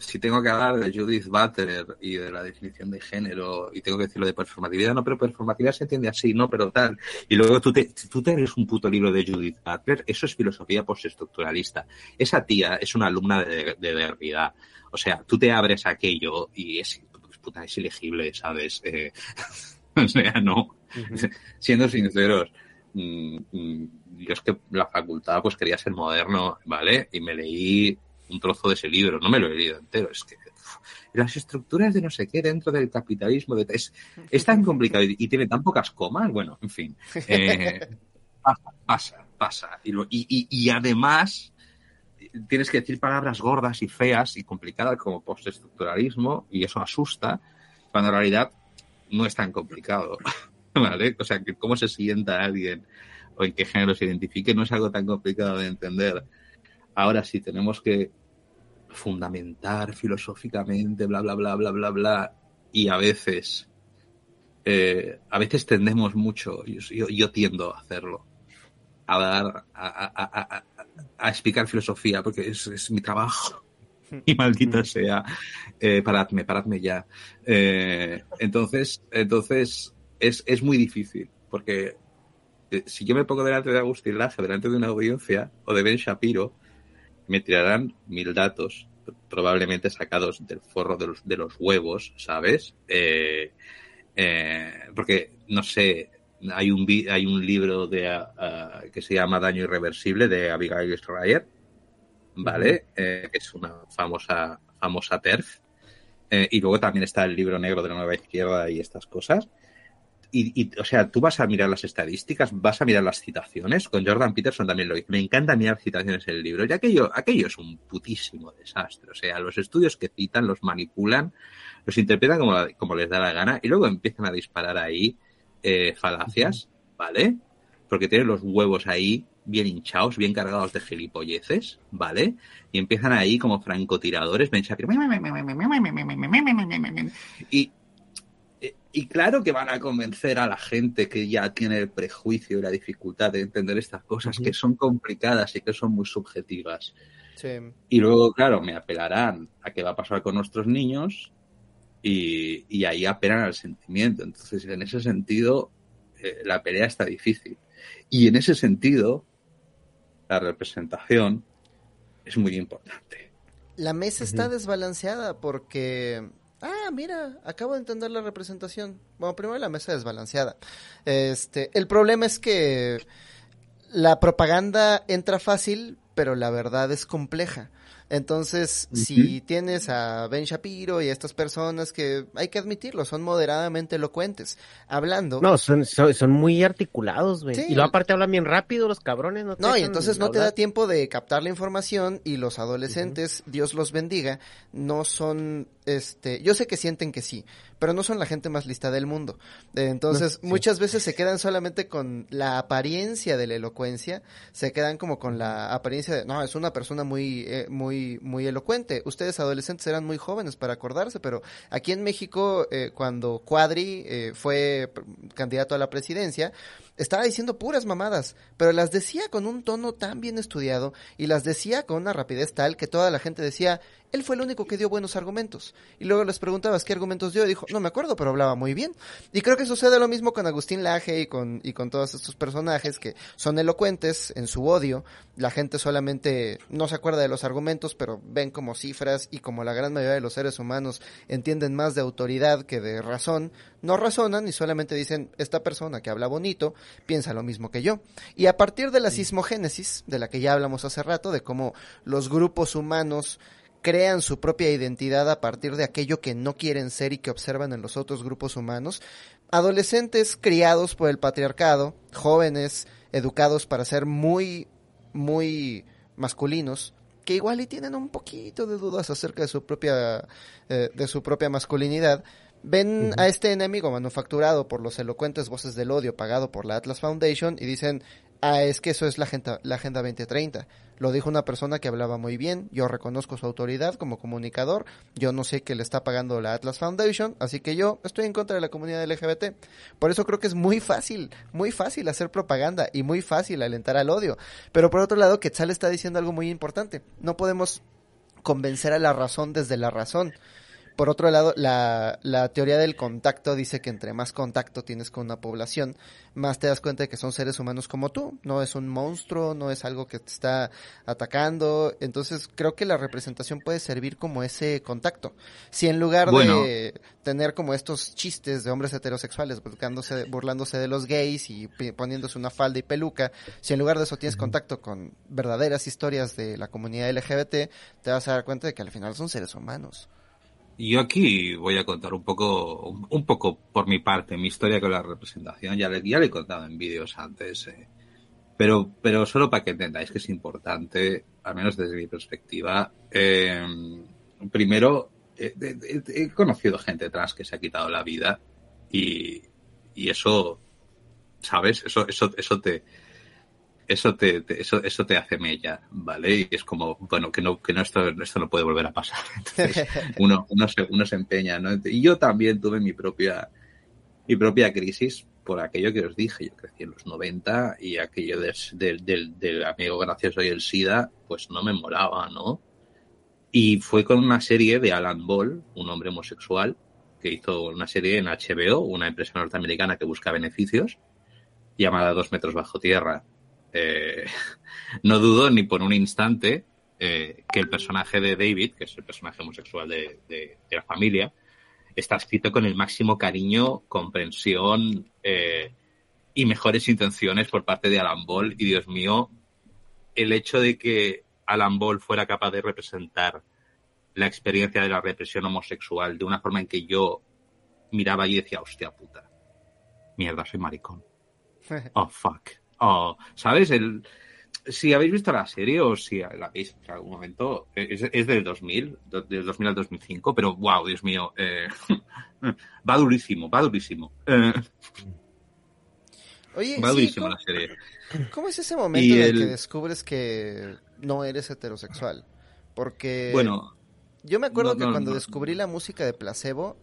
si tengo que hablar de Judith Butler y de la definición de género y tengo que decirlo de performatividad, no, pero performatividad se entiende así, no, pero tal. Y luego tú te, tú te eres un puto libro de Judith Butler, eso es filosofía postestructuralista. Esa tía es una alumna de, de Derrida. O sea, tú te abres aquello y es, puta, es ilegible, ¿sabes? Eh, o sea, no. Siendo sinceros, mm, mm, yo es que la facultad pues quería ser moderno, ¿vale? Y me leí un trozo de ese libro, no me lo he leído entero, es que las estructuras de no sé qué dentro del capitalismo de, es, es, tan complicado y, tiene tan pocas comas, bueno, en fin, eh, pasa, pasa, pasa. Y, y, y, además tienes que decir palabras gordas y feas y complicadas como postestructuralismo y eso asusta, cuando en realidad no es tan complicado, ¿vale? O sea, que cómo se sienta alguien o en qué género se identifique no es algo tan complicado de entender. Ahora sí, tenemos que fundamentar filosóficamente, bla, bla, bla, bla, bla, bla, y a veces, eh, a veces tendemos mucho, yo, yo, tiendo a hacerlo, a dar, a, explicar filosofía, porque es, es mi trabajo. Y maldita sea, eh, paradme, paradme ya. Eh, entonces, entonces es, es muy difícil, porque eh, si yo me pongo delante de Agustín Laje, delante de una audiencia, o de Ben Shapiro, me tirarán mil datos, probablemente sacados del forro de los, de los huevos, ¿sabes? Eh, eh, porque, no sé, hay un, hay un libro de, uh, que se llama Daño Irreversible de Abigail Schreier, ¿vale? Eh, que es una famosa, famosa TERF. Eh, y luego también está el libro negro de la nueva izquierda y estas cosas y, o sea, tú vas a mirar las estadísticas, vas a mirar las citaciones. Con Jordan Peterson también lo hice. Me encanta mirar citaciones en el libro. Y aquello, aquello es un putísimo desastre. O sea, los estudios que citan los manipulan, los interpretan como, como les da la gana y luego empiezan a disparar ahí eh, falacias, ¿vale? Porque tienen los huevos ahí bien hinchados, bien cargados de gilipolleces, ¿vale? Y empiezan ahí como francotiradores, y y claro que van a convencer a la gente que ya tiene el prejuicio y la dificultad de entender estas cosas que son complicadas y que son muy subjetivas. Y luego, claro, me apelarán a qué va a pasar con nuestros niños y, y ahí apelan al sentimiento. Entonces, en ese sentido, eh, la pelea está difícil. Y en ese sentido, la representación es muy importante. La mesa está desbalanceada porque ah, mira, acabo de entender la representación. Bueno, primero la mesa desbalanceada. Este, el problema es que la propaganda entra fácil, pero la verdad es compleja. Entonces, si tienes a Ben Shapiro y a estas personas que hay que admitirlo, son moderadamente elocuentes, hablando. No, son, son, muy articulados, güey. Y luego aparte hablan bien rápido los cabrones. No, no y entonces no te da tiempo de captar la información y los adolescentes, Dios los bendiga, no son este, yo sé que sienten que sí, pero no son la gente más lista del mundo. Entonces, No, sí. muchas veces se quedan solamente con la apariencia de la elocuencia, se quedan como con la apariencia de, no, es una persona muy, eh, muy, muy elocuente. Ustedes adolescentes eran muy jóvenes para acordarse, pero aquí en México, eh, cuando Cuadri eh, fue candidato a la presidencia, estaba diciendo puras mamadas, pero las decía con un tono tan bien estudiado y las decía con una rapidez tal que toda la gente decía, él fue el único que dio buenos argumentos. Y luego les preguntabas qué argumentos dio y dijo, no me acuerdo, pero hablaba muy bien. Y creo que sucede lo mismo con Agustín Laje y con, y con todos estos personajes que son elocuentes en su odio. La gente solamente no se acuerda de los argumentos, pero ven como cifras y como la gran mayoría de los seres humanos entienden más de autoridad que de razón, no razonan y solamente dicen, esta persona que habla bonito piensa lo mismo que yo. Y a partir de la sismogénesis, de la que ya hablamos hace rato, de cómo los grupos humanos crean su propia identidad a partir de aquello que no quieren ser y que observan en los otros grupos humanos, adolescentes criados por el patriarcado, jóvenes educados para ser muy, muy masculinos, que igual y tienen un poquito de dudas acerca de su propia, eh, de su propia masculinidad, ven a este enemigo manufacturado por los elocuentes voces del odio pagado por la Atlas Foundation y dicen, ah, es que eso es la agenda, la agenda 2030. Lo dijo una persona que hablaba muy bien, yo reconozco su autoridad como comunicador, yo no sé qué le está pagando la Atlas Foundation, así que yo estoy en contra de la comunidad LGBT. Por eso creo que es muy fácil, muy fácil hacer propaganda y muy fácil alentar al odio. Pero por otro lado, Quetzal está diciendo algo muy importante. No podemos convencer a la razón desde la razón. Por otro lado, la, la teoría del contacto dice que entre más contacto tienes con una población, más te das cuenta de que son seres humanos como tú. No es un monstruo, no es algo que te está atacando. Entonces, creo que la representación puede servir como ese contacto. Si en lugar Bueno. de tener como estos chistes de hombres heterosexuales burlándose, burlándose de los gays y poniéndose una falda y peluca, si en lugar de eso tienes contacto con verdaderas historias de la comunidad LGBT, te vas a dar cuenta de que al final son seres humanos. Yo aquí voy a contar un poco, un, poco por mi parte, mi historia con la representación. Ya le, ya le he contado en vídeos antes, eh. pero, pero solo para que entendáis que es importante, al menos desde mi perspectiva. eh, primero, eh, he conocido gente trans que se ha quitado la vida y, y eso, ¿sabes? Eso, eso, eso te, eso te, te- eso, eso te hace mella, ¿vale? Y es como, bueno, que no, que no esto, esto no puede volver a pasar. Entonces, uno, uno se, uno se empeña, ¿no? Y yo también tuve mi propia, mi propia crisis por aquello que os dije. Yo crecí en los 90 y aquello del, del amigo gracioso y el SIDA, pues no me molaba, ¿no? Y fue con una serie de Alan Ball, un hombre homosexual, que hizo una serie en HBO, una empresa norteamericana que busca beneficios, llamada Dos metros bajo tierra. Eh, no dudo ni por un instante eh, que el personaje de David, que es el personaje homosexual de, de- de la familia, está escrito con el máximo cariño, comprensión eh, y mejores intenciones por parte de Alan Ball. Y Dios mío, el hecho de que Alan Ball fuera capaz de representar la experiencia de la represión homosexual de una forma en que yo miraba y decía, hostia puta, mierda, soy maricón. Oh, fuck. Oh, ¿sabes? El, si habéis visto la serie o si la veis en algún momento, es, es del 2000, do- del 2000 al 2005, pero wow, Dios mío, eh, va durísimo, va durísimo. Eh, Oye, va sí, durísimo ¿cómo, la serie. cómo es ese momento Y en el el- que descubres que no eres heterosexual? Porque Bueno, yo me acuerdo no, que no, cuando no. descubrí la música de Placebo,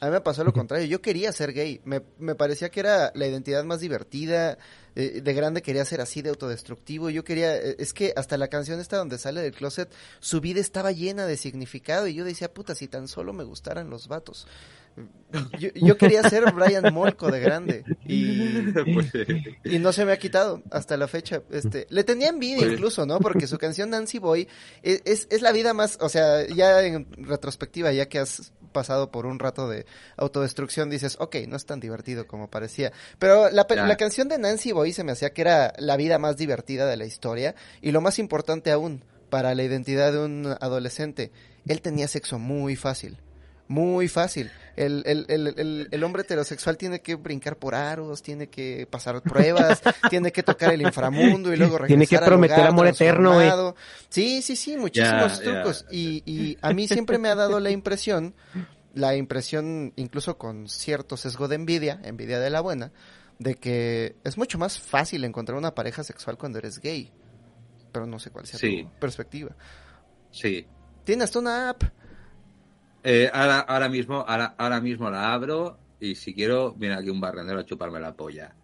a mí me pasó lo contrario. Yo quería ser gay. Me, me parecía que era la identidad más divertida. eh, de grande quería ser así de autodestructivo. Yo quería. eh, es que hasta la canción esta donde sale del closet, su vida estaba llena de significado. Y yo decía, puta, si tan solo me gustaran los vatos. Yo, yo quería ser Brian Molko de grande. Y, y no se me ha quitado hasta la fecha. Este, le tenía envidia Pues- incluso, ¿no? Porque su canción Nancy Boy es, es, es la vida más, o sea, ya en retrospectiva, ya que has pasado por un rato de autodestrucción, dices, ok, no es tan divertido como parecía. Pero la, la canción de Nancy Boy se me hacía que era la vida más divertida de la historia y lo más importante aún para la identidad de un adolescente, él tenía sexo muy fácil. Muy fácil. El, el, el, el, el hombre heterosexual tiene que brincar por aros, tiene que pasar pruebas, tiene que tocar el inframundo y luego regresar Tiene que al prometer hogar amor eterno, transformado. Sí, sí, sí, muchísimos trucos. Y, y a mí siempre me ha dado la impresión, la impresión incluso con cierto sesgo de envidia, envidia de la buena, de que es mucho más fácil encontrar una pareja sexual cuando eres gay. Pero no sé cuál sea Sí. tu perspectiva. Sí. Tienes hasta una app. Eh, ahora, ahora mismo, ahora, ahora mismo la abro y si quiero, viene aquí un barrendero a chuparme la polla.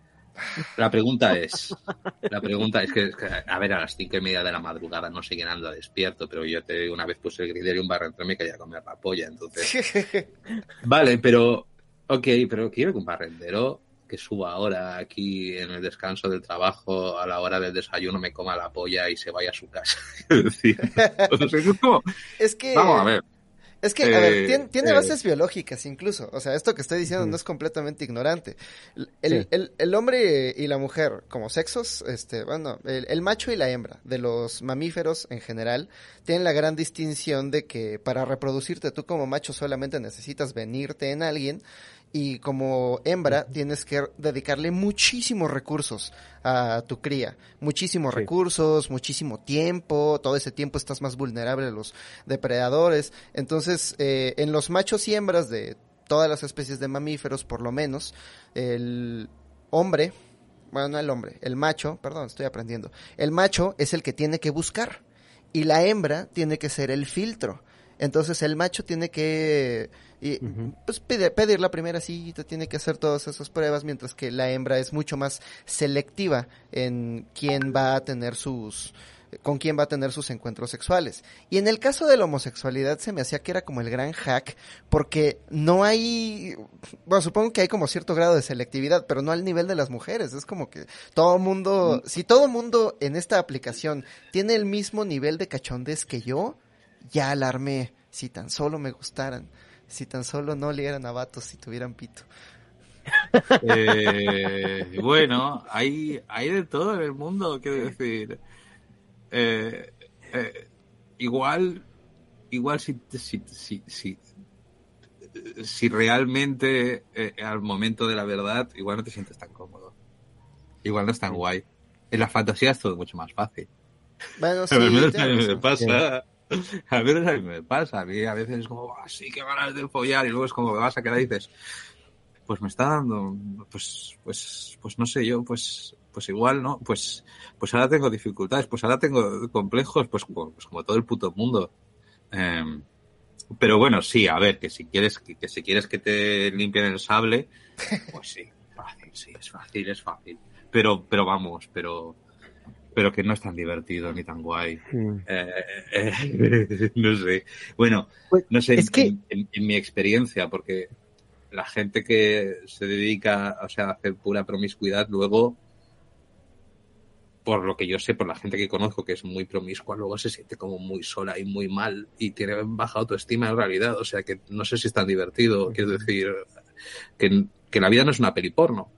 La pregunta es, la pregunta es que, es que, a ver, a las cinco y media de la madrugada no sé quién anda despierto, pero yo te una vez puse el gridero y un barrendero me quería comer la polla, entonces. Vale, pero, ok, pero quiero que un barrendero que suba ahora aquí en el descanso del trabajo a la hora del desayuno me coma la polla y se vaya a su casa. Es decir, o sea, es como- es que... vamos a ver. Es que, a ver, Eh, tiene, tiene eh. bases biológicas incluso. O sea, esto que estoy diciendo Mm. no es completamente ignorante. El, el- Sí. el- el hombre y la mujer como sexos, este, bueno, el, el macho y la hembra de los mamíferos en general tienen la gran distinción de que para reproducirte tú como macho solamente necesitas venirte en alguien y como hembra tienes que dedicarle muchísimos recursos a tu cría, muchísimos Sí. recursos, muchísimo tiempo, todo ese tiempo estás más vulnerable a los depredadores. Entonces, eh, en los machos y hembras de todas las especies de mamíferos, por lo menos, el hombre, bueno, no el hombre, el macho, perdón, estoy aprendiendo, el macho es el que tiene que buscar y la hembra tiene que ser el filtro. Entonces el macho tiene que y, pues, pedir, pedir la primera cita, tiene que hacer todas esas pruebas, mientras que la hembra es mucho más selectiva en quién va a tener sus con quién va a tener sus encuentros sexuales. Y en el caso de la homosexualidad se me hacía que era como el gran hack, porque no hay, bueno, supongo que hay como cierto grado de selectividad, pero no al nivel de las mujeres. Es como que todo mundo, si todo mundo en esta aplicación tiene el mismo nivel de cachondez que yo, ya alarmé. Si tan solo me gustaran, si tan solo no lieran a vatos si tuvieran pito. Eh, bueno, hay, hay de todo en el mundo, quiero decir. Eh, eh, igual, igual si, si, si, si, si realmente eh, al momento de la verdad, igual no te sientes tan cómodo. Igual no es tan guay. En la fantasía es todo mucho más fácil. Bueno, sí, al menos a tienes mí me pasa. A mí me pasa. A mí a veces es como, "Ah, sí, qué ganas de follar. Y luego es como que vas a quedar y dices, pues me está dando, pues, pues, pues no sé yo, pues, pues igual, ¿no? Pues, pues ahora tengo dificultades, pues ahora tengo complejos, pues, pues como todo el puto mundo. Em, pero bueno, sí, a ver, que si quieres, que, que si quieres que te limpien el sable, pues sí, fácil, sí, es fácil, es fácil. Pero, pero vamos, pero, pero que no es tan divertido ni tan guay. Mm. Eh, eh, no sé. Bueno, Pues, no sé, es que- en, en- en mi experiencia, porque la gente que se dedica, o sea, a hacer pura promiscuidad, luego, por lo que yo sé, por la gente que conozco que es muy promiscua, luego se siente como muy sola y muy mal y tiene baja autoestima en realidad. O sea, que no sé si es tan divertido. Quiero decir, que, que la vida no es una peli porno.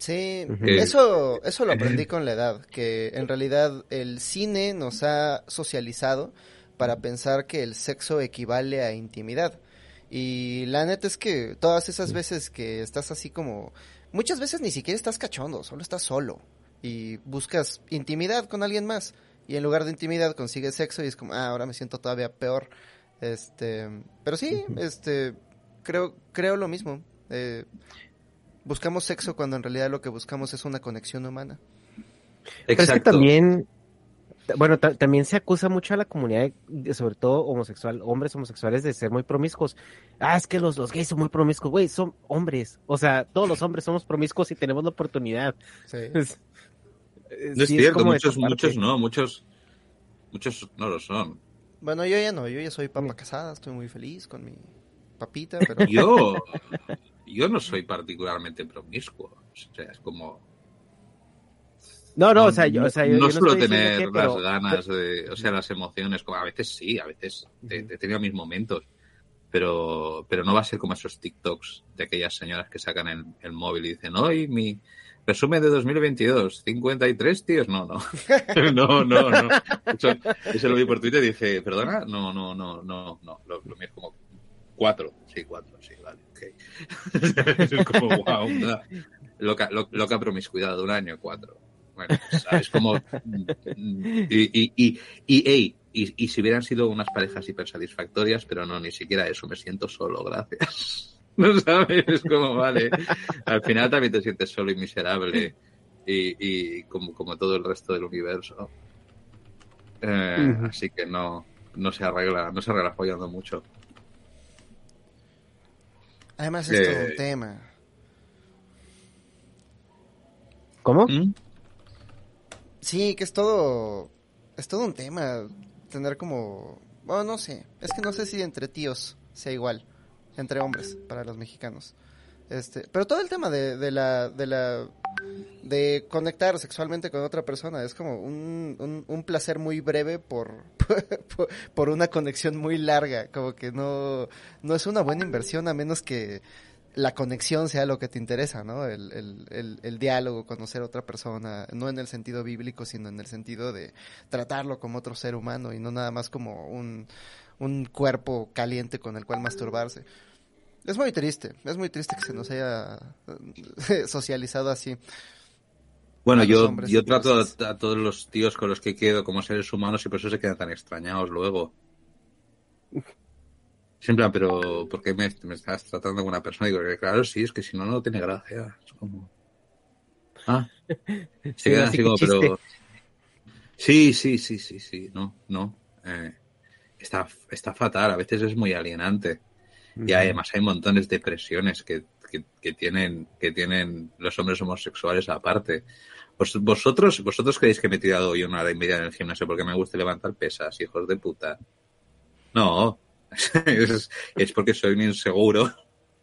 Sí, eso, eso lo aprendí con la edad, que en realidad el cine nos ha socializado para pensar que el sexo equivale a intimidad. Y la neta es que todas esas veces que estás así como, muchas veces ni siquiera estás cachondo, solo estás solo y buscas intimidad con alguien más. Y en lugar de intimidad consigues sexo y es como, ah, ahora me siento todavía peor. Este, pero sí, este, creo, creo lo mismo. Eh, buscamos sexo cuando en realidad lo que buscamos es una conexión humana. Pero es que también, bueno, ta- también se acusa mucho a la comunidad, de- sobre todo homosexual, hombres homosexuales, de ser muy promiscuos. Ah, es que los, los gays son muy promiscuos, güey, son hombres. O sea, todos los hombres somos promiscuos y tenemos la oportunidad. Es- No es sí, cierto, muchos, muchos no, muchos, muchos no lo son. Bueno, yo ya no, yo ya soy papa casada, estoy muy feliz con mi papita, pero Yo, yo no soy particularmente promiscuo. O sea, es como. No, no, o sea, yo, o sea, yo- no no suelo tener que, las pero- ganas de, o sea, las emociones, como a veces sí, a veces he, tenido mis momentos, pero, pero no va a ser como esos TikToks de aquellas señoras que sacan el, el móvil y dicen, hoy mi resumen de 2022, 53 tíos, no, no, no, no, no. Eso, eso lo vi por Twitter y dije, perdona, no, no, no, no, no, lo, lo mío es como cuatro, sí, cuatro, sí, vale. es como, wow, una loca, lo- loca promiscuidad de un año, cuatro. Bueno, ¿sabes? Como... Y, y, y, y, ey, y, y si hubieran sido unas parejas hiper satisfactorias, pero no, ni siquiera eso, me siento solo, gracias. No sabes, es como, vale, al final también te sientes solo y miserable y, y como, como todo el resto del universo. Eh, Ujú. Así que no, no se arregla, no se arregla follando mucho. Además es todo Eh. un tema. ¿Cómo? ¿Mm? Sí, que es todo, es todo un tema. Tener como, bueno, no sé, es que no sé si entre tíos sea igual, entre hombres, para los mexicanos. Este, pero todo el tema de, de la, de la, de conectar sexualmente con otra persona es como un, un, placer muy breve por, por, por una conexión muy larga, como que no, no es una buena inversión a menos que la conexión sea lo que te interesa, ¿no? El, el, el, el diálogo, conocer a otra persona, no en el sentido bíblico, sino en el sentido de tratarlo como otro ser humano y no nada más como un, un cuerpo caliente con el cual masturbarse. Es muy triste, es muy triste que se nos haya eh, socializado así. Bueno, yo, hombres yo y trato a, a todos los tíos con los que quedo como seres humanos y por eso se quedan tan extrañados luego. Siempre, pero ¿por qué me, me estás tratando como una persona? Digo, que claro, sí, es que si no, no tiene gracia. Es como... Ah, se Sí, quedan así como, pero... Sí, sí, sí, sí, sí, no, no. Eh, está, está fatal, a veces es muy alienante. Y además hay montones de presiones que, que, que tienen, que tienen los hombres homosexuales aparte. Vos- vosotros, vosotros creéis que me he tirado hoy una hora y media en el gimnasio porque me gusta levantar pesas, hijos de puta. No, es, es porque soy un inseguro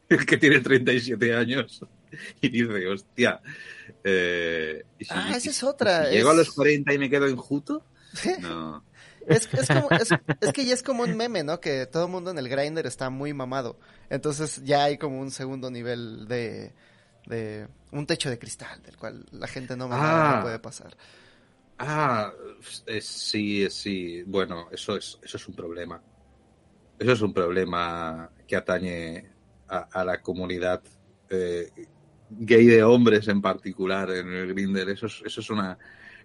que tiene 37 años y dice, hostia. Eh, ¿y si- Ah, esa es otra, si llego a los 40 y me quedo enjuto? No. Es, es, como, es, es que ya es como un meme, ¿no? Que todo el mundo en el grinder está muy mamado. Entonces ya hay como un segundo nivel de, de un techo de cristal, del cual la gente no Ah. no puede pasar. Ah, eh, sí, sí. Bueno, eso es, eso es un problema. Eso es un problema que atañe a, a la comunidad eh, gay de hombres en particular en el Grinder. Eso es, eso es una,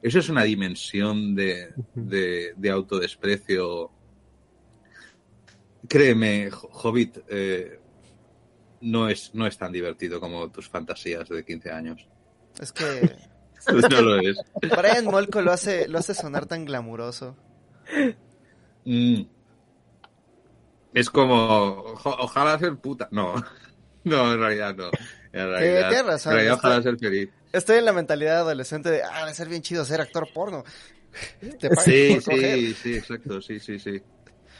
eso es una dimensión de, de, de autodesprecio. Créeme, Ho- Hobbit, eh, no es, no es tan divertido como tus fantasías de 15 años. Es que No lo es. Brian Molko lo hace, lo hace sonar tan glamuroso. Mm. Es como, "Ojo- ojalá ser puta. No, no, en realidad no. En realidad, tienes razón, en realidad está- ojalá ser feliz. Estoy en la mentalidad adolescente de, ah, de ser bien chido ser actor porno. Te Sí, por coger. sí, sí, exacto, sí, sí, sí.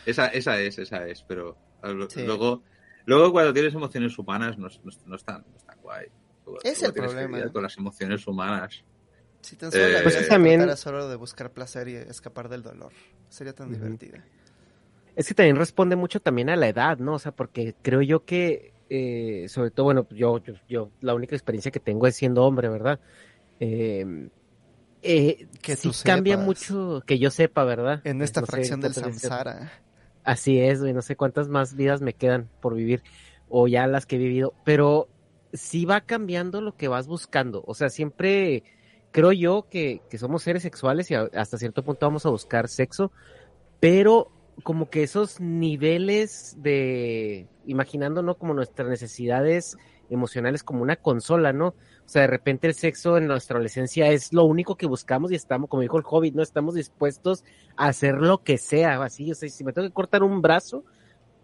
Esa, esa es, esa es, pero a lo- Sí. luego, luego cuando tienes emociones humanas no, es- no, no es tan, no es tan guay. Luego- Es el problema. lidiar Con las emociones humanas. Si tan solo la Eh, vida Pues también- solo de buscar placer y escapar del dolor, sería tan Ujú. divertida. Es que también responde mucho también a la edad, ¿no? O sea, porque creo yo que, eh, sobre todo, bueno, yo, yo, yo, la única experiencia que tengo es siendo hombre, ¿verdad? Eh, eh, Que sí cambia sepas. mucho, que yo sepa, ¿verdad? En esta No fracción del veces- samsara. Así es, güey, no sé cuántas más vidas me quedan por vivir, o ya las que he vivido, pero sí va cambiando lo que vas buscando. O sea, siempre creo yo que, que somos seres sexuales y a- hasta cierto punto vamos a buscar sexo, pero como que esos niveles de, imaginando, ¿no? Como nuestras necesidades emocionales como una consola, ¿no? O sea, de repente el sexo en nuestra adolescencia es lo único que buscamos y estamos, como dijo el Hobbit, ¿no? Estamos dispuestos a hacer lo que sea, así, o sea, si me tengo que cortar un brazo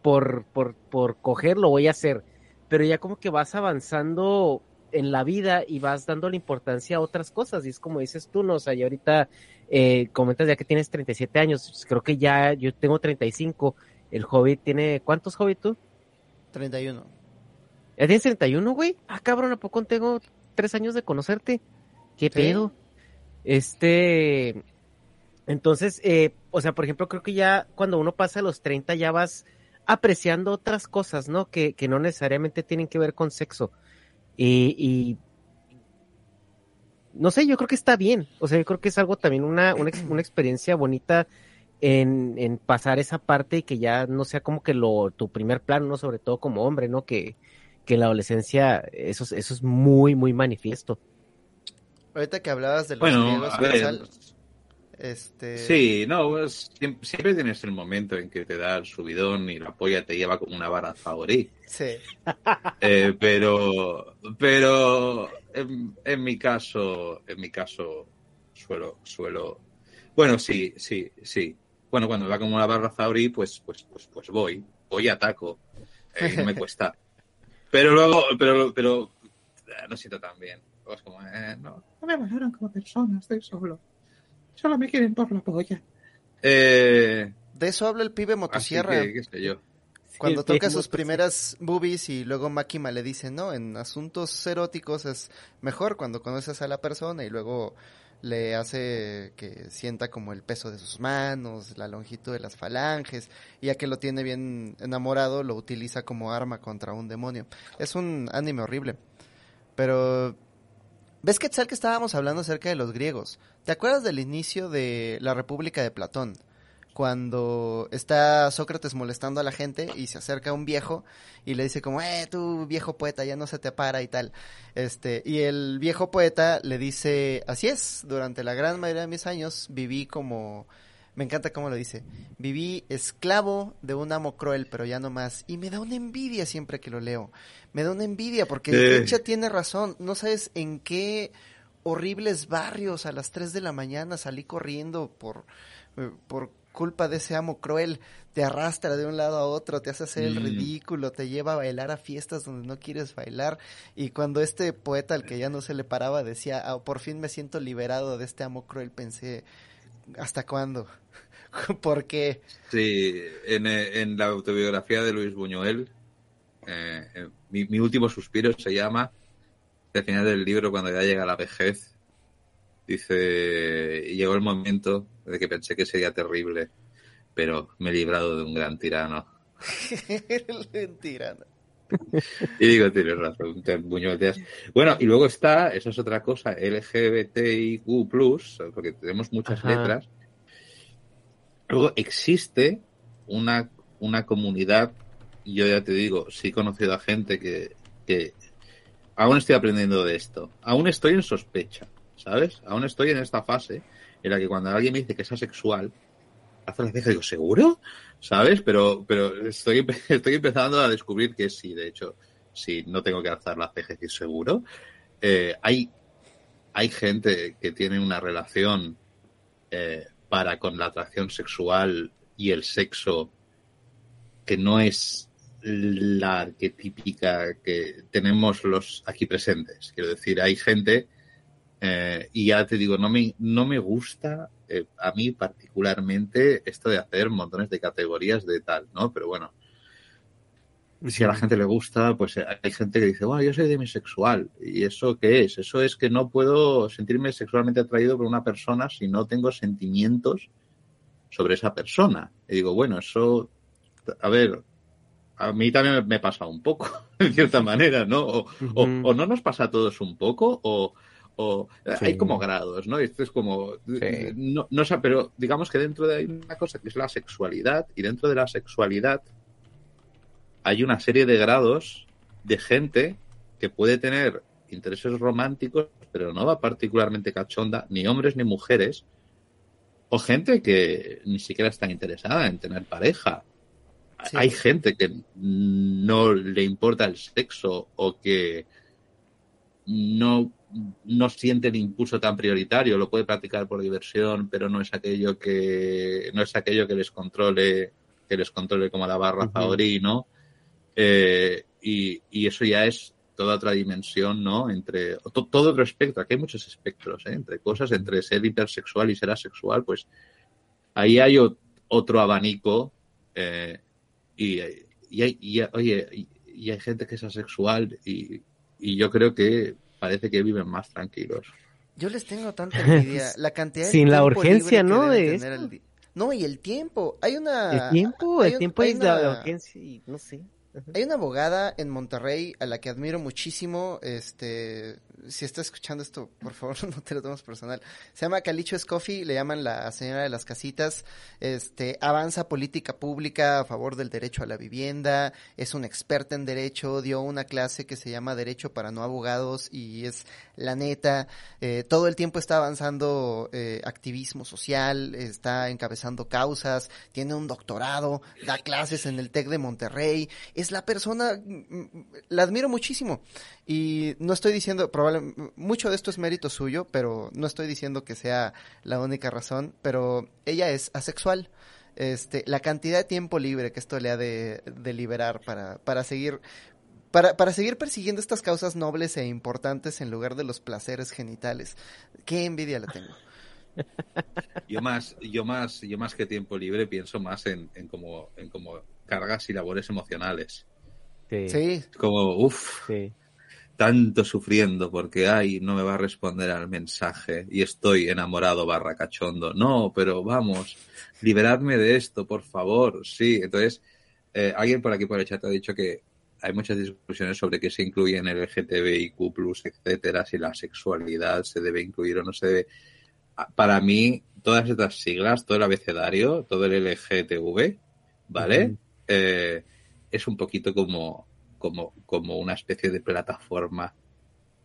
por, por, por coger, lo voy a hacer. Pero ya como que vas avanzando en la vida y vas dando la importancia a otras cosas, y es como dices tú, ¿no? O sea, y ahorita eh, comentas ya que tienes 37 años, pues creo que ya yo tengo 35, el Hobbit tiene, ¿cuántos Hobbit tú? 31. ¿Ya tienes 31, güey? Ah, cabrón, ¿a poco tengo tres años de conocerte? ¿Qué pedo? Este, entonces, eh, o sea, por ejemplo, creo que ya cuando uno pasa a los 30 ya vas apreciando otras cosas, ¿no? Que, que no necesariamente tienen que ver con sexo. Y, y no sé, yo creo que está bien. O sea, yo creo que es algo también una, una, ex- una experiencia bonita en, en pasar esa parte y que ya no sea como que lo tu primer plano, ¿no? Sobre todo como hombre, ¿no? Que, que en la adolescencia eso, es- eso es muy, muy manifiesto. Ahorita que hablabas de los Bueno, griegos, a ver, Quetzal, este... Sí, no, pues, siem- siempre tienes el momento en que te da el subidón y la polla te lleva como una vara favorí. Sí. Eh, pero, pero en, en mi caso, en mi caso suelo, suelo, bueno, sí, sí, sí. Bueno, cuando va como una barra Zauri, pues, pues, pues, pues voy, voy y ataco. Eh, no me cuesta. Pero luego, pero, pero eh, no siento tan bien. Es como, eh, no, no me valoran como persona, estoy solo. Solo me quieren por la polla. Eh, De eso habla el pibe así motosierra. que, qué sé yo. Cuando toca sus sí. primeras boobies y luego Máquima le dice, no, en asuntos eróticos es mejor cuando conoces a la persona y luego le hace que sienta como el peso de sus manos, la longitud de las falanges, y ya que lo tiene bien enamorado, lo utiliza como arma contra un demonio. Es un anime horrible. Pero, ¿ves Quetzal que estábamos hablando acerca de los griegos? ¿Te acuerdas del inicio de la República de Platón? Cuando está Sócrates molestando a la gente y se acerca un viejo y le dice como, eh, tú viejo poeta, ya no se te para y tal. Este, y el viejo poeta le dice, así es, durante la gran mayoría de mis años viví como, me encanta cómo lo dice, viví esclavo de un amo cruel, pero ya no más. Y me da una envidia siempre que lo leo. Me da una envidia porque Eh. Nietzsche tiene razón, no sabes en qué horribles barrios a las 3 de la mañana salí corriendo por, eh, por culpa de ese amo cruel, te arrastra de un lado a otro, te hace hacer el ridículo, te lleva a bailar a fiestas donde no quieres bailar. Y cuando este poeta al que ya no se le paraba decía, "Ah, por fin me siento liberado de este amo cruel, pensé, ¿hasta cuándo? ¿Por qué? Sí, en, en la autobiografía de Luis Buñuel, eh, eh, mi, mi último suspiro se llama, al final del libro, cuando ya llega la vejez, dice, y llegó el momento de que pensé que sería terrible, pero me he librado de un gran tirano. Mentira. ¿no? Y digo, tienes razón, te- Buñuel. tienes- Bueno, y luego está, eso es otra cosa, LGBTIQ+, porque tenemos muchas Ajá. letras. Luego existe una, una comunidad, yo ya te digo, sí he conocido a gente que, que aún estoy aprendiendo de esto. Aún estoy en sospecha, ¿sabes? Aún estoy en esta fase en la que cuando alguien me dice que es asexual, hace la ceja y digo, ¿seguro? ¿Sabes? Pero, pero estoy, estoy empezando a descubrir que sí, de hecho, sí, no tengo que alzar la ceja y seguro. Eh, hay, hay gente que tiene una relación eh, para con la atracción sexual y el sexo que no es la arquetípica que tenemos los aquí presentes. Quiero decir, hay gente, eh, y ya te digo, no me, no me gusta eh, a mí particularmente esto de hacer montones de categorías de tal, ¿no? Pero bueno, si a la gente le gusta, pues eh, hay gente que dice, bueno, yo soy demisexual. ¿Y eso qué es? Eso es que no puedo sentirme sexualmente atraído por una persona si no tengo sentimientos sobre esa persona. Y digo, bueno, eso, a ver, a mí también me- pasa un poco, en cierta manera, ¿no? O, o no nos pasa a todos un poco, o, o Sí. hay como grados, ¿no? Esto es como, Sí. no, no sé, pero digamos que dentro de hay una cosa que es la sexualidad, y dentro de la sexualidad hay una serie de grados de gente que puede tener intereses románticos, pero no va particularmente cachonda, ni hombres ni mujeres, o gente que ni siquiera está interesada en tener pareja. Sí. Hay gente que no le importa el sexo o que no, no siente el impulso tan prioritario, lo puede practicar por diversión, pero no es aquello que no es aquello que les controle, que les controle como la barra. Eh, y, y eso ya es toda otra dimensión, ¿no? Entre to- todo otro espectro, aquí hay muchos espectros, ¿eh? entre cosas, entre ser hipersexual y ser asexual, pues ahí hay o- otro abanico eh, y, y hay, y oye, y, y hay gente que es asexual y, y yo creo que parece que viven más tranquilos. Yo les tengo tanta envidia. La cantidad de Sin la urgencia, ¿no? de No, y el tiempo. Hay una... El tiempo, hay el un- tiempo hay es la una- urgencia y no sé. Hay una abogada en Monterrey a la que admiro muchísimo. Este, si está escuchando esto, por favor, no te lo tomes personal. Se llama Calicho Scoffy, le llaman la señora de las casitas. Este, avanza política pública a favor del derecho a la vivienda. Es una experta en derecho. Dio una clase que se llama Derecho para no abogados y es la neta. Eh, todo el tiempo está avanzando eh, activismo social, está encabezando causas, tiene un doctorado, da clases en el TEC de Monterrey es la persona, mm, mm, la admiro muchísimo. Y no estoy diciendo, probablemente, mucho de esto es mérito suyo, pero no estoy diciendo que sea la única razón, pero ella es asexual. Este, la cantidad de tiempo libre que esto le ha de, de liberar para, para seguir para, para seguir persiguiendo estas causas nobles e importantes en lugar de los placeres genitales. Qué envidia la tengo. Yo más, yo más, yo más que tiempo libre pienso más en, en como cargas y labores emocionales. Sí. Sí, Como, uff, sí. tanto sufriendo porque, ay, no me va a responder al mensaje y estoy enamorado barra cachondo. No, pero vamos, liberadme de esto, por favor. Sí, entonces, eh, alguien por aquí por el chat ha dicho que hay muchas discusiones sobre qué se incluye en el LGTBIQ+, etcétera, si la sexualidad se debe incluir o no se debe. Ah, Para mí, todas estas siglas, todo el abecedario, todo el LGTV, ¿vale? Eh, es un poquito como, como, como una especie de plataforma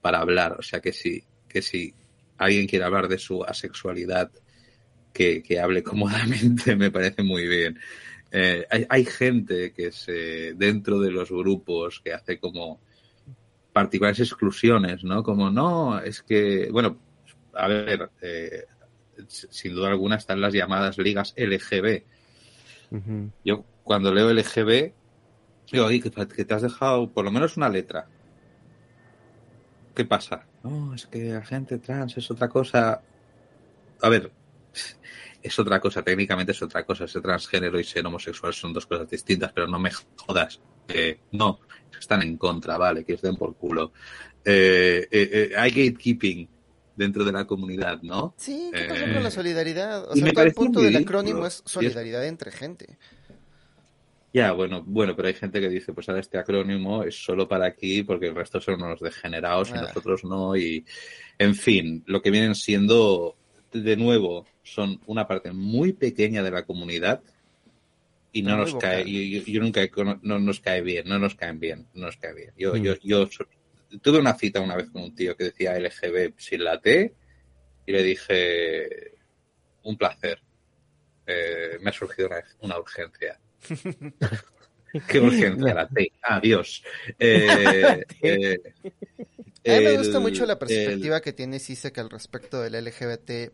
para hablar. O sea que si, que si alguien quiere hablar de su asexualidad, que, que hable cómodamente, me parece muy bien. Eh, hay, hay gente que se, dentro de los grupos que hace como particulares exclusiones, ¿no? Como, no, es que, bueno, a ver, eh, sin duda alguna están las llamadas ligas LGB, yo cuando leo LGB, digo, "Oye, que, que te has dejado por lo menos una letra. ¿Qué pasa? No, es que la gente trans es otra cosa. A ver, es otra cosa, técnicamente es otra cosa. Ser transgénero y ser homosexual son dos cosas distintas, pero no me jodas. Eh, no, están en contra, vale, que os den por culo. Eh, eh, eh, hay gatekeeping dentro de la comunidad, ¿no? sí, ¿qué pasó Eh, con la solidaridad? O sea, todo el punto del acrónimo es- solidaridad entre gente. Ya, bueno, bueno, pero hay gente que dice, pues ahora este acrónimo es solo para aquí porque el resto son unos degenerados y Ah. nosotros no. Y, en fin, lo que vienen siendo, de nuevo, son una parte muy pequeña de la comunidad y no nos cae, yo, yo- nunca, no nos cae bien, no nos caen bien, no nos cae bien. Yo, Mm. yo, yo tuve una cita una vez con un tío que decía LGB sin la T y le dije, un placer, Eh, me ha surgido una, una urgencia. ¿Qué urgencia la T? Adiós. Eh, eh, A mí me el- gusta mucho la el- perspectiva que tiene Sisek al respecto del LGBT+,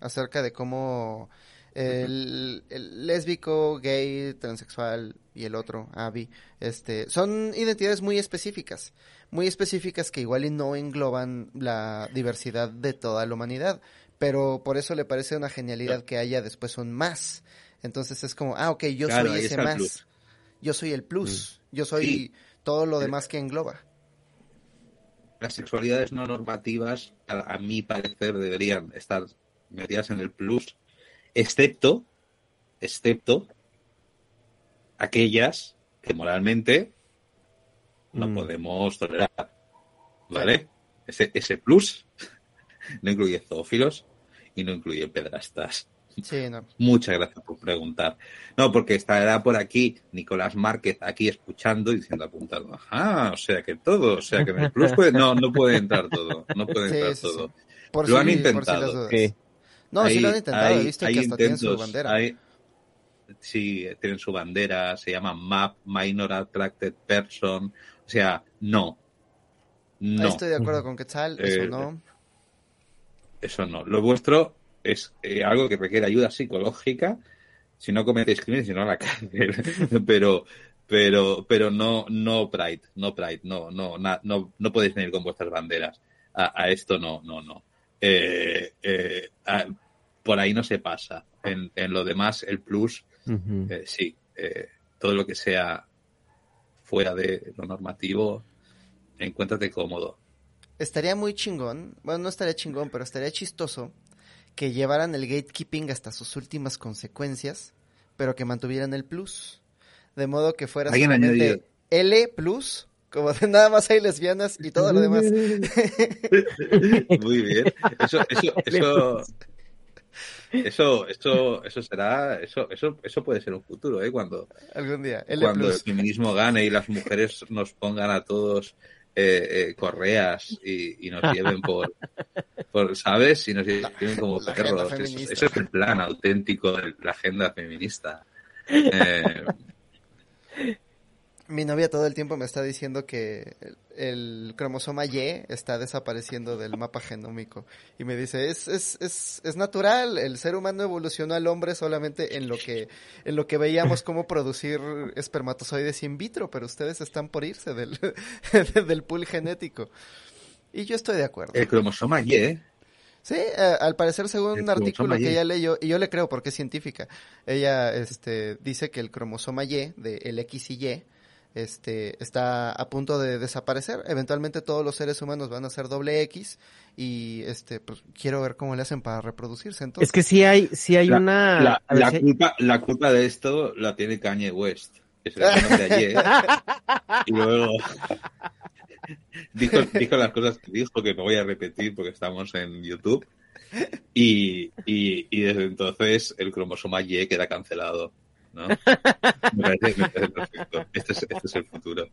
acerca de cómo el, el lésbico, gay, transexual y el otro, abi, este, son identidades muy específicas, muy específicas que igual y no engloban la diversidad de toda la humanidad, pero por eso le parece una genialidad que haya después un más. Entonces es como, ah, ok, yo Claro, soy ese más. plus. Yo soy el plus. Yo soy Sí. todo lo Eh, demás que engloba. las sexualidades no normativas, a, a mi parecer, deberían estar metidas en el plus, excepto, excepto aquellas que moralmente no Mm. podemos tolerar. ¿Vale? Ese, ese plus no incluye zoófilos y no incluye pedrastas. Sí, no. Muchas gracias por preguntar. No, porque estará por aquí Nicolás Márquez aquí escuchando y diciendo apuntado. Ajá, o sea que todo, o sea que en el plus puede, no, no puede entrar todo, no puede entrar sí, todo. sí. Por Lo si- han por si intentado. No, sí lo han intentado. hay- He visto hay que hasta tienen su intentos, bandera. hay- sí, tienen su bandera, se llama MAP, Minor Attracted Person. O sea, no. Ahí No, estoy de acuerdo con Quetzal, eso Eh, no. eso no. Lo vuestro es eh, algo que requiere ayuda psicológica. Si no cometéis crímenes, si no a la cárcel. pero, pero, pero no, no Pride, no Pride, no, no, na- no, no podéis venir con vuestras banderas. A, a esto no, no, no. Eh, eh, a- por ahí no se pasa. En, en lo demás, el plus, eh, sí, eh, todo lo que sea fuera de lo normativo, encuéntrate cómodo. Estaría muy chingón, bueno, no estaría chingón, pero estaría chistoso que llevaran el gatekeeping hasta sus últimas consecuencias, pero que mantuvieran el plus. de modo que fuera solamente L plus, como de nada más hay lesbianas y todo lo demás. Muy bien. Eso, eso, eso, eso, eso, eso será, eso, eso, eso puede ser un futuro, ¿eh? Cuando, Algún día, L cuando el feminismo gane y las mujeres nos pongan a todos eh, eh, correas y, y nos lleven por, por, ¿sabes? Y nos lleven como perros. Eso, eso es el plan auténtico de la agenda feminista. Eh, Mi novia todo el tiempo me está diciendo que el, cromosoma Y está desapareciendo del mapa genómico. Y me dice, es, es, es, es natural, el ser humano evolucionó al hombre solamente en lo que, en lo que veíamos cómo producir espermatozoides in vitro, pero ustedes están por irse del, del pool genético. Y yo estoy de acuerdo. el cromosoma Y, ¿eh? Sí, eh, al parecer según El un artículo que ella leyó, y yo le creo porque es científica, ella este, dice que el cromosoma Y, de el X y Y, este, está a punto de desaparecer. Eventualmente todos los seres humanos van a ser doble X y este, pues quiero ver cómo le hacen para reproducirse. Entonces, Es que sí hay, sí hay La- una... La, a ver la si hay- culpa, la culpa de esto la tiene Kanye West, que se de ayer. y luego dijo, dijo las cosas que dijo, que no voy a repetir porque estamos en YouTube. Y, y, y desde entonces el cromosoma Y queda cancelado. ¿No? Me parece, me parece perfecto. Este es, este es el futuro.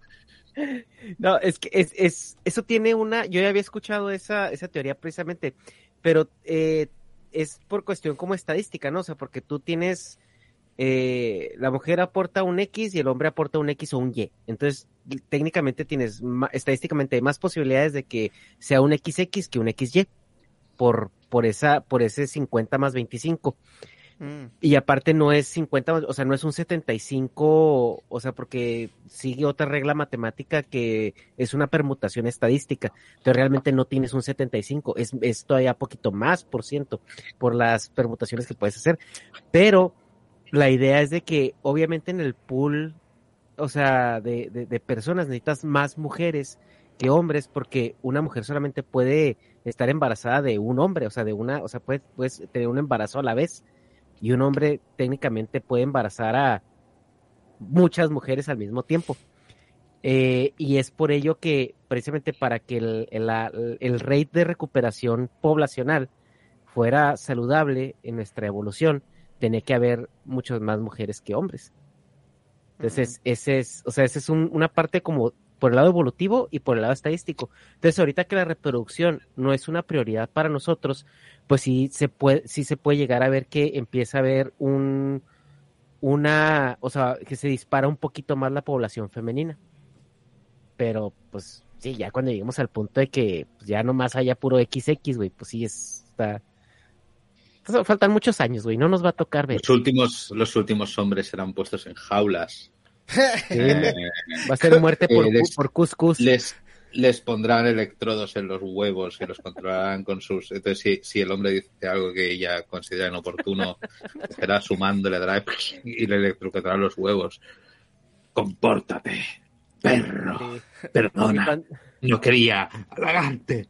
No, es que es, es, eso tiene una, yo ya había escuchado esa, esa teoría precisamente, pero eh, es por cuestión como estadística, ¿no? O sea, porque tú tienes, eh, la mujer aporta un X y el hombre aporta un X o un Y. Entonces, técnicamente tienes, estadísticamente hay más posibilidades de que sea un XX que un XY por, por esa, por ese 50 más 25. Mm, Y aparte no es 50, o sea, no es un 75, o sea, porque sigue otra regla matemática que es una permutación estadística. Entonces realmente no tienes un 75, es, es todavía poquito más por ciento por las permutaciones que puedes hacer. Pero la idea es de que obviamente en el pool, o sea, de, de, de personas necesitas más mujeres que hombres porque una mujer solamente puede estar embarazada de un hombre, o sea, de una, o sea, puedes, puedes tener un embarazo a la vez y un hombre técnicamente puede embarazar a muchas mujeres al mismo tiempo. Eh, y es por ello que, precisamente para que el, el, el rate de recuperación poblacional fuera saludable en nuestra evolución, tenía que haber muchas más mujeres que hombres. Entonces, ese es, o sea, esa es un- una parte como por el lado evolutivo y por el lado estadístico. Entonces, ahorita que la reproducción no es una prioridad para nosotros, pues sí se puede, sí se puede llegar a ver que empieza a haber un, una, o sea, que se dispara un poquito más la población femenina. Pero, pues, sí, ya cuando lleguemos al punto de que pues, ya nomás haya puro XX, güey, pues sí es, está... pues, faltan muchos años, güey, no nos va a tocar ver. Los últimos, los últimos hombres serán puestos en jaulas. Sí, Eh, va a ser muerte por, Eh, les- por cuscús. les, les pondrán electrodos en los huevos y los controlarán con sus... Entonces, si, si el hombre dice algo que ella considera inoportuno, será sumando, le dará y le electrocutará los huevos. Compórtate, perro. Perdona, no quería halagarte.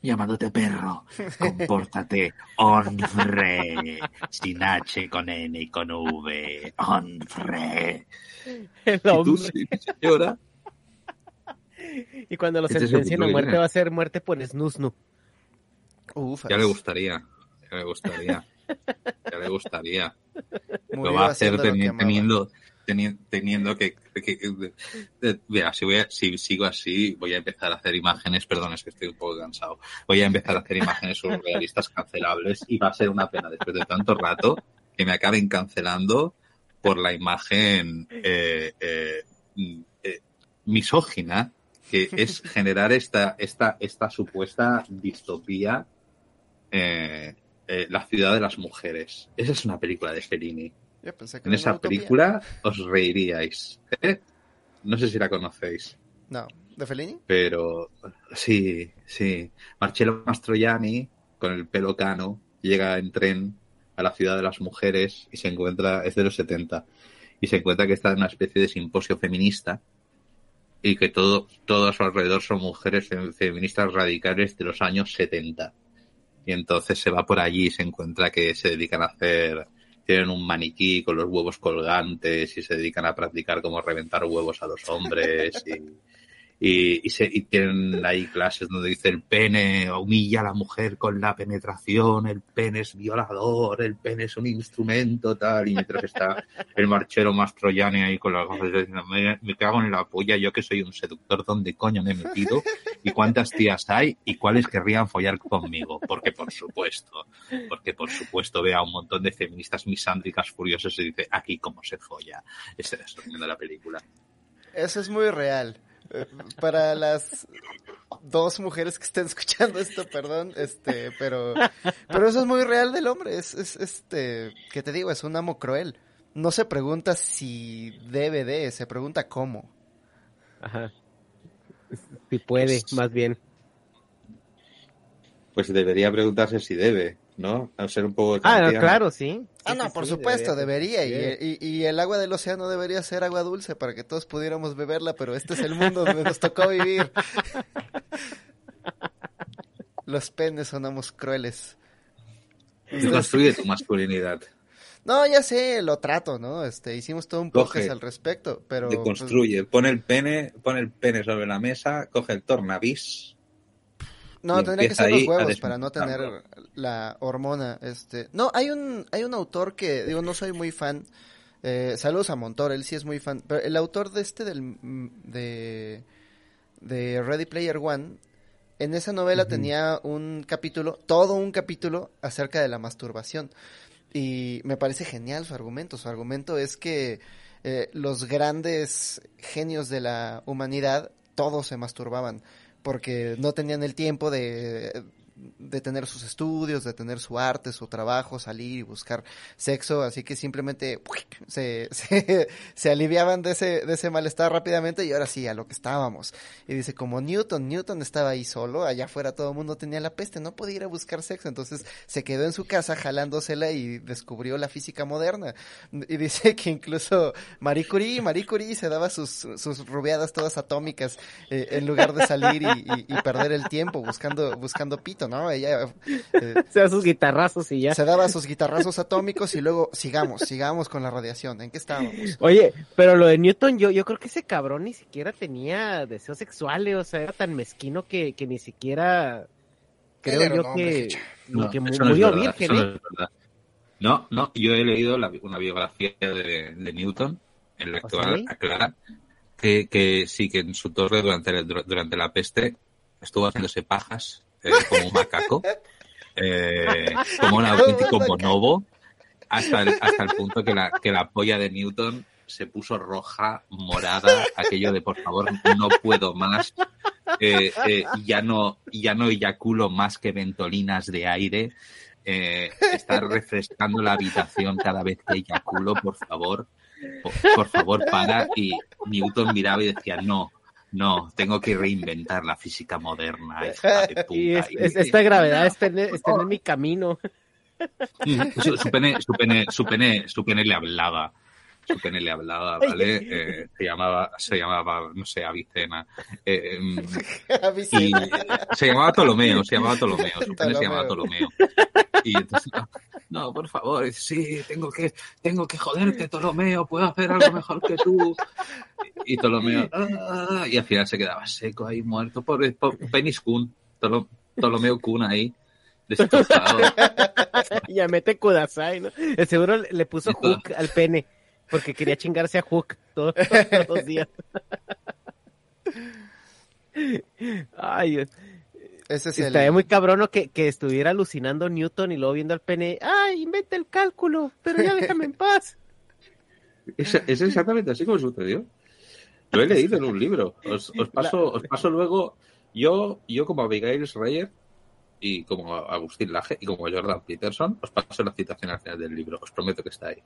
Llamándote perro, compórtate, hombre, sin H, con N y con V, hombre. el Y tú, hombre. señora, Y cuando lo Este sentencien a muerte va a ser muerte por snusnu. Ufas. ya le gustaría, ya le gustaría, ya le gustaría. Murió lo va a hacer teni- teniendo, teni- teniendo que, que- que- de- mira, si voy a- si sigo así, voy a empezar a hacer imágenes, perdón, es que estoy un poco cansado, voy a empezar a hacer imágenes surrealistas cancelables y va a ser una pena después de tanto rato que me acaben cancelando por la imagen eh, eh, mm, eh, misógina que es generar esta, esta, esta supuesta distopía eh, eh, La ciudad de las mujeres. Esa es una película de Fellini. Yo pensé que En esa película os reiríais. ¿eh? No sé si la conocéis, No, ¿de Fellini? pero sí, sí. Marcello Mastroianni, con el pelo cano, llega en tren a la ciudad de las mujeres y se encuentra, es de los 70, y se encuentra que está en una especie de simposio feminista y que todo, todo a su alrededor son mujeres fem- feministas radicales de los años 70. Y entonces se va por allí y se encuentra que se dedican a hacer tienen un maniquí con los huevos colgantes y se dedican a practicar cómo reventar huevos a los hombres y, y, y, se, y tienen ahí clases donde dice el pene humilla a la mujer con la penetración, el pene es violador, el pene es un instrumento, tal, y mientras está el marchero más troyano ahí con las gafas diciendo, me, cago en la polla, yo que soy un seductor, ¿dónde coño me he metido? ¿Y cuántas tías hay? ¿Y cuáles querrían follar conmigo? Porque por supuesto, porque por supuesto ve a un montón de feministas misándricas furiosas y dice, aquí cómo se folla. Ese es el la película. Eso es muy real. Para las dos mujeres que estén escuchando esto, perdón, este, pero, pero eso es muy real del hombre. Es, es este, que te digo, es un amo cruel. No se pregunta si debe de, se pregunta cómo. Ajá. Si puede, más bien. Pues debería preguntarse si debe, ¿no? A ser un poco Ah, no, claro, sí. Ah, no, por sí, supuesto, debería. debería. Y, y, y el agua del océano debería ser agua dulce para que todos pudiéramos beberla, pero este es el mundo donde nos tocó vivir. Los penes sonamos crueles. Construye tu masculinidad. No, ya sé, lo trato, ¿no? Este, hicimos todo un Coge, podcast al respecto, pero... pues, Deconstruye. Pone el pene, pone el pene sobre la mesa, coge el tornavís. No, tendría que ser los huevos para no tener la hormona. Este, no, hay un, hay un autor que, digo, no soy muy fan. Eh, saludos a Montor, él sí es muy fan. Pero el autor de este del, mm, de, de Ready Player One, en esa novela tenía un capítulo, todo un capítulo acerca de la masturbación. Y me parece genial su argumento. Su argumento es que eh, los grandes genios de la humanidad, todos se masturbaban porque no tenían el tiempo de, de tener sus estudios, de tener su arte, su trabajo, salir y buscar sexo, así que simplemente se, se, aliviaban de ese, de ese malestar rápidamente y ahora sí, a lo que estábamos. Y dice, como Newton, Newton estaba ahí solo, allá afuera todo el mundo tenía la peste, no podía ir a buscar sexo, entonces se quedó en su casa jalándosela y descubrió la física moderna. Y dice que incluso Marie Curie, Marie Curie se daba sus, sus rubiadas todas atómicas eh, en lugar de salir y, y perder el tiempo buscando, buscando pito, ¿no? Ella eh, O sea, sus guitarrazos y ya. se daba sus guitarrazos atómicos y luego sigamos, sigamos con la radiación. ¿En qué estábamos? Oye, pero lo de Newton, yo, yo creo que ese cabrón ni siquiera tenía deseos sexuales, o sea, era tan mezquino que, que ni siquiera creo yo que. No, que murió virgen, no ¿eh? verdad. No, no, yo he leído la- una biografía de, de Newton, en la ¿Ah, actual sí? aclara que, que sí que en su torre durante, el- durante la peste estuvo haciéndose pajas eh, como un macaco, eh, como un auténtico bonobo, hasta el, hasta el punto que la, que la polla de Newton se puso roja, morada, aquello de por favor no puedo más, eh, eh, ya no ya no eyaculo más que ventolinas de aire, eh, estar refrescando la habitación cada vez que eyaculo, por favor, por, por favor para. Y Newton miraba y decía no. No, tengo que reinventar la física moderna. hija de puta". Y es- Y- es- esta gravedad está en, está en mi camino. su, su pene, su pene, su pene, su pene le hablaba. Su pene le hablaba, ¿vale? Eh, se llamaba, se llamaba, no sé, Avicena. Eh, em, y se llamaba Ptolomeo, se llamaba Ptolomeo, su pene se llamaba Ptolomeo. Y entonces, no, por favor, sí, tengo que, tengo que joderte, Ptolomeo, puedo hacer algo mejor que tú. Y Ptolomeo, "Ah", y al final se quedaba seco ahí, muerto, por, por Penis Kun, Ptolo- Ptolomeo Kun ahí, destrozado. ya mete Kudasai, ¿no? El seguro le puso. Hook al pene, porque quería chingarse a Hook todos, todos los días. Ay, Dios. Ese es el... Estaría muy cabrón que, que estuviera alucinando Newton y luego viendo al pene. ¡Ay, inventa el cálculo! Pero ya déjame en paz. Es, es exactamente así como sucedió. Lo he leído en un libro. Os, os paso, os paso luego. Yo, yo como Abigail Schreier y como Agustín Laje y como Jordan Peterson, os paso la citación al final del libro. Os prometo que está ahí.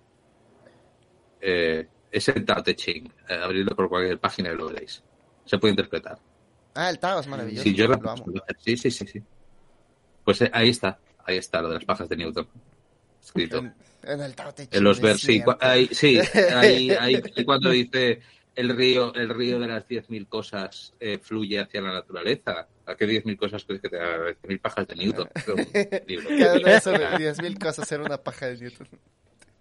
Eh, es el Tao Te Ching. Eh, abridlo por cualquier página y lo veréis. Se puede interpretar. Ah, el Tao es maravilloso. Sí, Jordan lo amo. sí, sí, sí, sí. Pues eh, ahí está. Ahí está lo de las pajas de Newton. Escrito. En, en el Tao Te En los Ching, es vers, sí, ahí, sí, ahí, cuando dice el río, el río de las 10.000 cosas eh, fluye hacia la naturaleza. ¿A qué 10.000 cosas crees que te da? 10.000 pajas de Newton. Cada una de esas 10.000 cosas era una paja de Newton.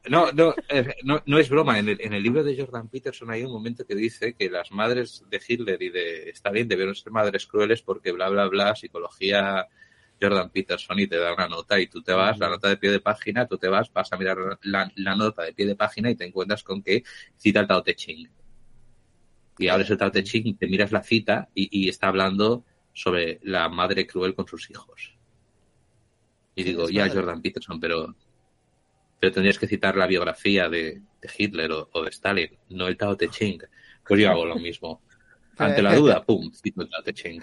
No, no, no, no es broma. En el, en el libro de Jordan Peterson hay un momento que dice que las madres de Hitler y de Stalin debieron ser madres crueles porque bla, bla, bla, psicología Jordan Peterson y te da una nota y tú te vas, la nota de pie de página, tú te vas, vas a mirar la, la nota de pie de página y te encuentras con que cita el Tao Te Ching. Y abres el Tao Te Ching y te miras la cita y, y está hablando sobre la madre cruel con sus hijos. Y digo, ya. Jordan Peterson, pero, pero tendrías que citar la biografía de, de Hitler o, o de Stalin, no el Tao Te Ching. Pues yo hago lo mismo. Ante la duda, pum, cito el Tao Te Ching.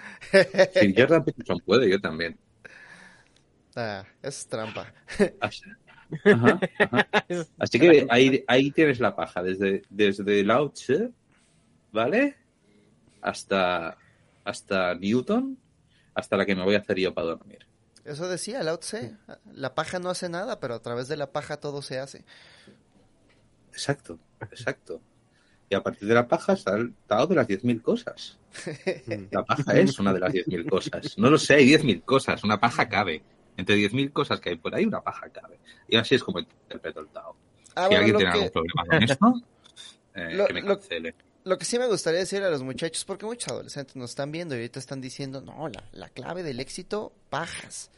Si Jordan Peterson puede, yo también. Ah, es trampa. Así, Ajá, ajá. Así que ahí, ahí tienes la paja, desde, desde Lao Tse, ¿vale? Hasta, hasta Newton, hasta la que me voy a hacer yo para dormir. Eso decía Lao Tse. La paja no hace nada, pero a través de la paja todo se hace. Exacto, exacto. Y a partir de la paja está el Tao de las 10.000 cosas. La paja es una de las 10.000 cosas. No lo sé, hay 10.000 cosas, una paja cabe. Entre 10.000 cosas que hay por ahí, una paja cabe. Y así es como interpreto el Tao. Ah, si bueno, alguien tiene que- algún problema con esto, eh, Lo- que me cancele. Lo que sí me gustaría decir a los muchachos, porque muchos adolescentes nos están viendo y ahorita están diciendo, no, la, la clave del éxito, pajas,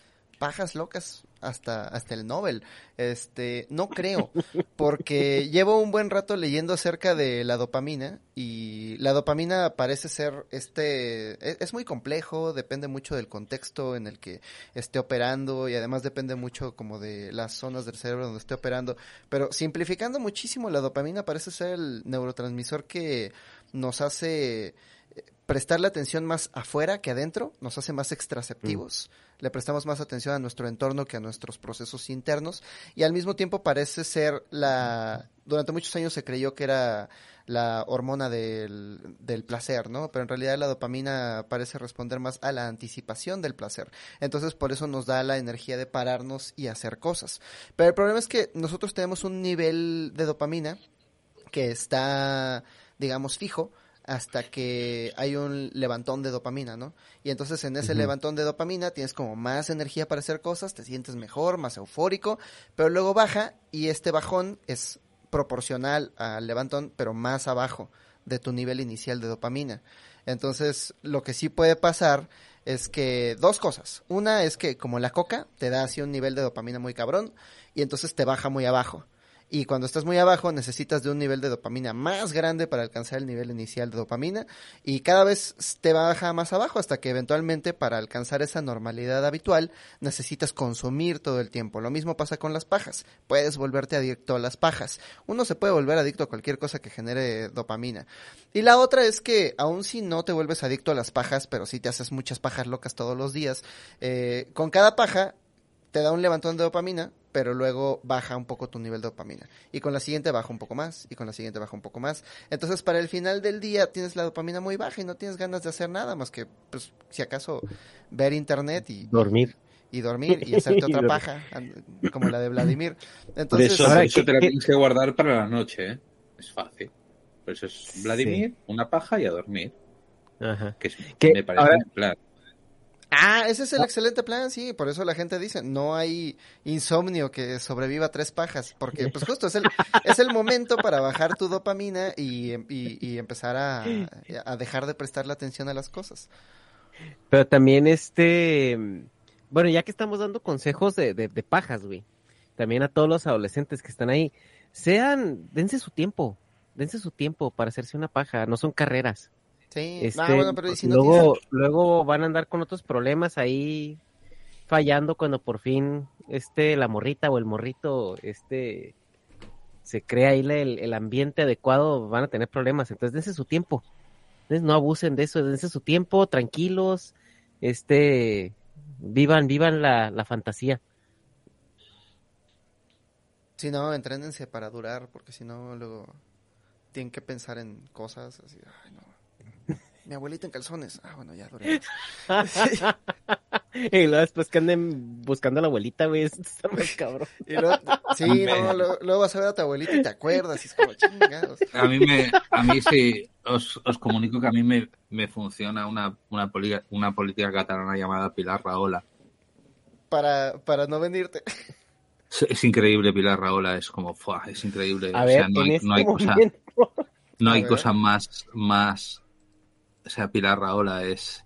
pajas locas hasta, hasta el Nobel. Este, no creo, porque llevo un buen rato leyendo acerca de la dopamina y la dopamina parece ser este, es, es muy complejo, depende mucho del contexto en el que esté operando y además depende mucho como de las zonas del cerebro donde esté operando. Pero simplificando muchísimo, la dopamina parece ser el neurotransmisor que nos hace eh, prestarle atención más afuera que adentro, nos hace más extraceptivos, le prestamos más atención a nuestro entorno que a nuestros procesos internos y al mismo tiempo parece ser la... Durante muchos años se creyó que era la hormona del, del placer, ¿no? Pero en realidad la dopamina parece responder más a la anticipación del placer. Entonces por eso nos da la energía de pararnos y hacer cosas. Pero el problema es que nosotros tenemos un nivel de dopamina que está, digamos, fijo hasta que hay un levantón de dopamina, ¿no? Y entonces en ese levantón de dopamina tienes como más energía para hacer cosas, te sientes mejor, más eufórico, pero luego baja y este bajón es proporcional al levantón, pero más abajo de tu nivel inicial de dopamina. Entonces, lo que sí puede pasar es que dos cosas. Una es que como la coca te da así un nivel de dopamina muy cabrón y entonces te baja muy abajo. Y cuando estás muy abajo necesitas de un nivel de dopamina más grande para alcanzar el nivel inicial de dopamina y cada vez te baja más abajo hasta que eventualmente para alcanzar esa normalidad habitual necesitas consumir todo el tiempo. Lo mismo pasa con las pajas. Puedes volverte adicto a las pajas. Uno se puede volver adicto a cualquier cosa que genere dopamina. Y la otra es que aun si no te vuelves adicto a las pajas, pero si te haces muchas pajas locas todos los días, eh, con cada paja te da un levantón de dopamina, pero luego baja un poco tu nivel de dopamina. Y con la siguiente baja un poco más, y con la siguiente baja un poco más. Entonces, para el final del día tienes la dopamina muy baja y no tienes ganas de hacer nada más que, pues, si acaso, ver internet y, Dormir. y dormir y hacerte otra paja, como la de Vladimir. Entonces, eso, Ahora, por eso ¿qué- te la tienes que guardar para la noche, ¿eh? Es fácil. Por eso es Vladimir, una paja y a dormir. Ajá. Que me parece Ahora- un plan. Ah, ese es el excelente plan, sí, por eso la gente dice, no hay insomnio que sobreviva a tres pajas, porque pues justo es el, es el momento para bajar tu dopamina y, y- y empezar a, a dejar de prestarle atención a las cosas. Pero también este, bueno, ya que estamos dando consejos de, de, de pajas, güey, también a todos los adolescentes que están ahí, sean, dense su tiempo, dense su tiempo para hacerse una paja, no son carreras. Sí, Este, ah, bueno, pero ¿y si no luego, luego van a andar con otros problemas ahí fallando cuando por fin este la morrita o el morrito este se crea ahí el, el ambiente adecuado, van a tener problemas. Entonces dense su tiempo. Entonces no abusen de eso, dense su tiempo, tranquilos, este vivan, vivan la, la fantasía. Si no, entrénense para durar, porque si no, luego tienen que pensar en cosas así, ay, no. Mi abuelita en calzones. Ah, bueno, ya duré. y luego después que anden buscando a la abuelita, güey, está más cabrón. Y luego, sí, no, luego, luego vas a ver a tu abuelita y te acuerdas y es como chingados. A mí, me, a mí sí, os, os comunico que a mí me, me funciona una, una, poli- una política catalana llamada Pilar Rahola. Para, para no venirte. Es, es increíble Pilar Raola, es como, ¡fua! es increíble. A o ver, sea, no en hay, este no hay cosa, no hay ver. cosa más, más, o sea, Pilar Raola es,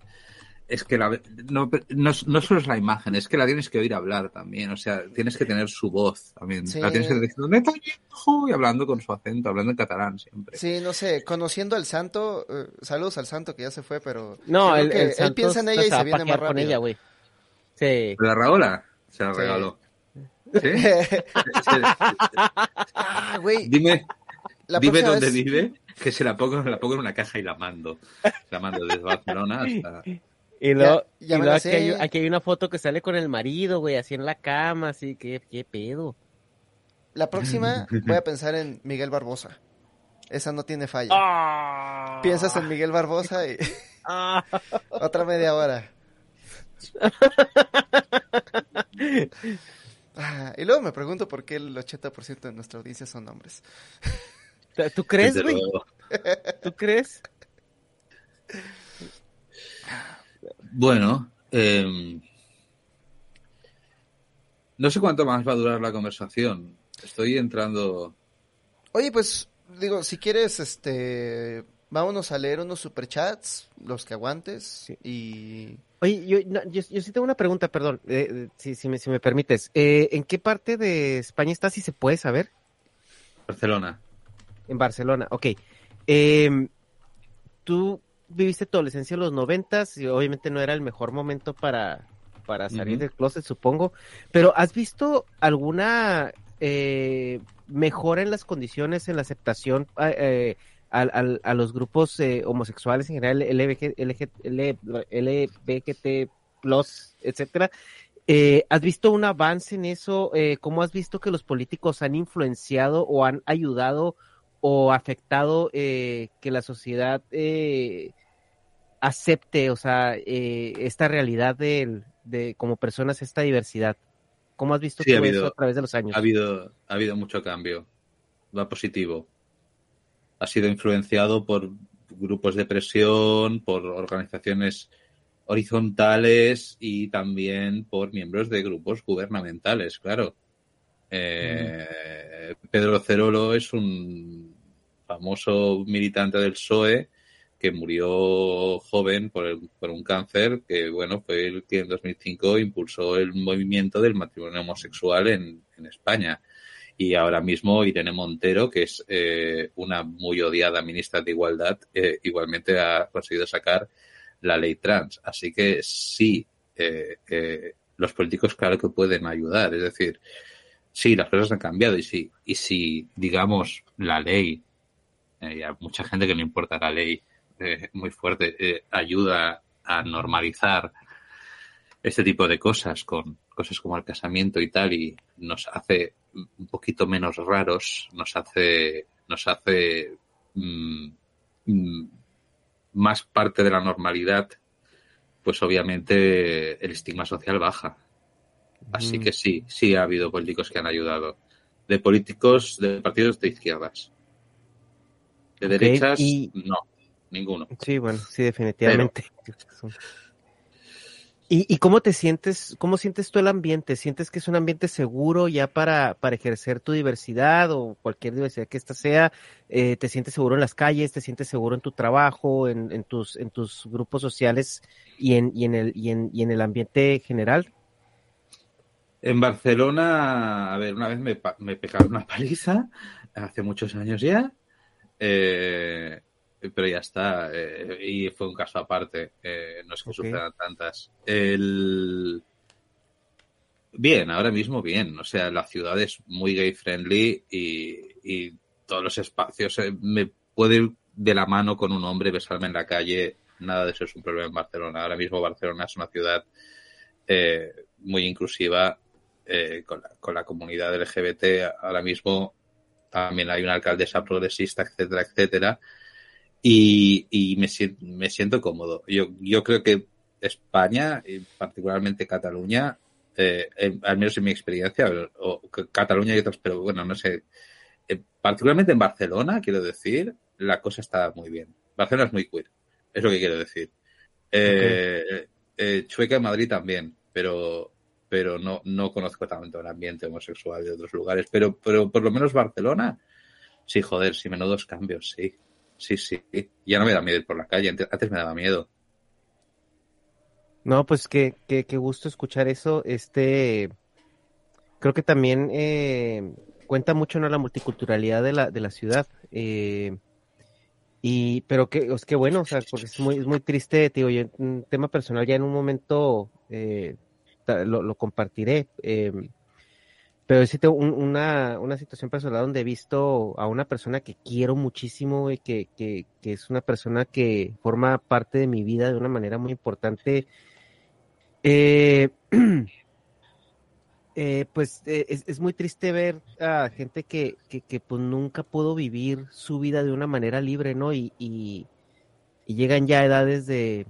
es que la, no, no, no solo es la imagen, es que la tienes que oír hablar también, o sea, tienes que tener su voz también, Sí. la tienes que decir, "Neta, hijo", y hablando con su acento, hablando en catalán siempre. Sí, no sé, conociendo al santo, eh, saludos al santo que ya se fue, pero No, el, él piensa en ella y se viene más pajear con rápido. ella, güey. Sí. Pilar Raola se la Sí. regaló. ¿Sí? ah, güey, Dime, la dime dónde vez- vive, que se la pongo, la pongo en una caja y la mando. La mando desde Barcelona hasta... Y luego, Ya- ya y me luego la aquí, hay, sé. aquí hay una foto que sale con el marido, güey, así en la cama, así que, qué pedo. La próxima voy a pensar en Miguel Barbosa. Esa no tiene falla. Ah. Piensas en Miguel Barbosa y Ah. otra media hora. Ah, y luego me pregunto por qué el 80% de nuestra audiencia son hombres. ¿Tú crees, güey? ¿Tú crees? Bueno, em, no sé cuánto más va a durar la conversación. Estoy entrando. Oye, pues digo, si quieres, este, vámonos a leer unos superchats, los que aguantes y Oye, yo, no, yo, yo sí tengo una pregunta, perdón, eh, eh, si, si, me, si me permites. Eh, ¿En qué parte de España estás, si se puede saber? Barcelona. En Barcelona, ok. Em, Tú viviste tu adolescencia en los noventas y obviamente no era el mejor momento para, para salir Ujú. del closet, supongo. Pero ¿has visto alguna eh, mejora en las condiciones, en la aceptación a, eh, al- a los grupos eh, homosexuales en general, LBG, LG, L- LBGT+, etcétera? Eh, ¿Has visto un avance en eso? Eh, ¿Cómo has visto que los políticos han influenciado o han ayudado o afectado eh, que la sociedad eh, acepte, o sea, eh, esta realidad de, de como personas, esta diversidad? ¿Cómo has visto Sí, ha tú habido- eso a través de los años? Ha habido, ha habido mucho cambio. Va positivo. Ha sido influenciado por grupos de presión, por organizaciones horizontales y también por miembros de grupos gubernamentales, claro. Eh, Pedro Cerolo es un famoso militante del PSOE que murió joven por, el- por un cáncer, que bueno, fue el que en 2005 impulsó el movimiento del matrimonio homosexual en, España. Y ahora mismo Irene Montero, que es eh, una muy odiada ministra de Igualdad, eh, igualmente ha conseguido sacar la ley trans. Así que sí, eh, los políticos claro que pueden ayudar. Es decir, sí, las cosas han cambiado y sí, y si, digamos, la ley, y a mucha gente que no importa la ley eh, muy fuerte, eh, ayuda a normalizar este tipo de cosas con cosas como el casamiento y tal y nos hace un poquito menos raros, nos hace, nos hace mm, mm, más parte de la normalidad, pues obviamente el estigma social baja. Así Mm. que sí, sí ha habido políticos que han ayudado. De políticos de partidos de izquierdas. De derechas, y- no, ninguno. Sí, bueno, sí, definitivamente. ¿Y, ¿Y cómo te sientes, cómo sientes tú el ambiente? ¿Sientes que es un ambiente seguro ya para, para ejercer tu diversidad o cualquier diversidad que ésta sea? Eh, ¿Te sientes seguro en las calles? ¿Te sientes seguro en tu trabajo, en, en tus, en tus grupos sociales y en, y en el, y en, y en el ambiente general? En Barcelona, a ver, una vez me, me pegaron una paliza, hace muchos años ya, eh, pero ya está, eh, y fue un caso aparte, eh, no es que Ok. sucedan tantas. El... Bien, ahora mismo bien, o sea, la ciudad es muy gay friendly y, y todos los espacios, me puedo ir de la mano con un hombre, besarme en la calle, nada de eso es un problema en Barcelona. Ahora mismo Barcelona es una ciudad muy inclusiva con, la, con la comunidad LGBT. Ahora mismo también hay una alcaldesa progresista, etcétera, etcétera. Y, y me, siento, me siento cómodo. Yo, yo creo que España, y particularmente Cataluña, eh, en- al menos en mi experiencia, o, Cataluña y otros, pero bueno, no sé, eh, particularmente en Barcelona, quiero decir, la cosa está muy bien. Barcelona es muy queer, es lo que quiero decir. Eh, eh, Chueca en Madrid también, pero pero no, no conozco tanto el ambiente homosexual de otros lugares. Pero, pero por lo menos Barcelona, sí, joder, sí, menudos cambios, sí. Sí, sí. Ya no me da miedo ir por la calle, antes me daba miedo. No, pues qué, qué, qué gusto escuchar eso. Este, creo que también eh, cuenta mucho ¿no? la multiculturalidad de la, de la ciudad. Eh, y, pero que, es que bueno, o sea, porque es muy, es muy triste, digo, yo, un tema personal ya en un momento eh, lo, compartiré. Eh, pero sí tengo un, una, una situación personal donde he visto a una persona que quiero muchísimo y que, que, es una persona que forma parte de mi vida de una manera muy importante. Eh, eh, pues eh, es, es, muy triste ver a gente que, que, que, pues nunca pudo vivir su vida de una manera libre, ¿no? Y, y, y llegan ya a edades de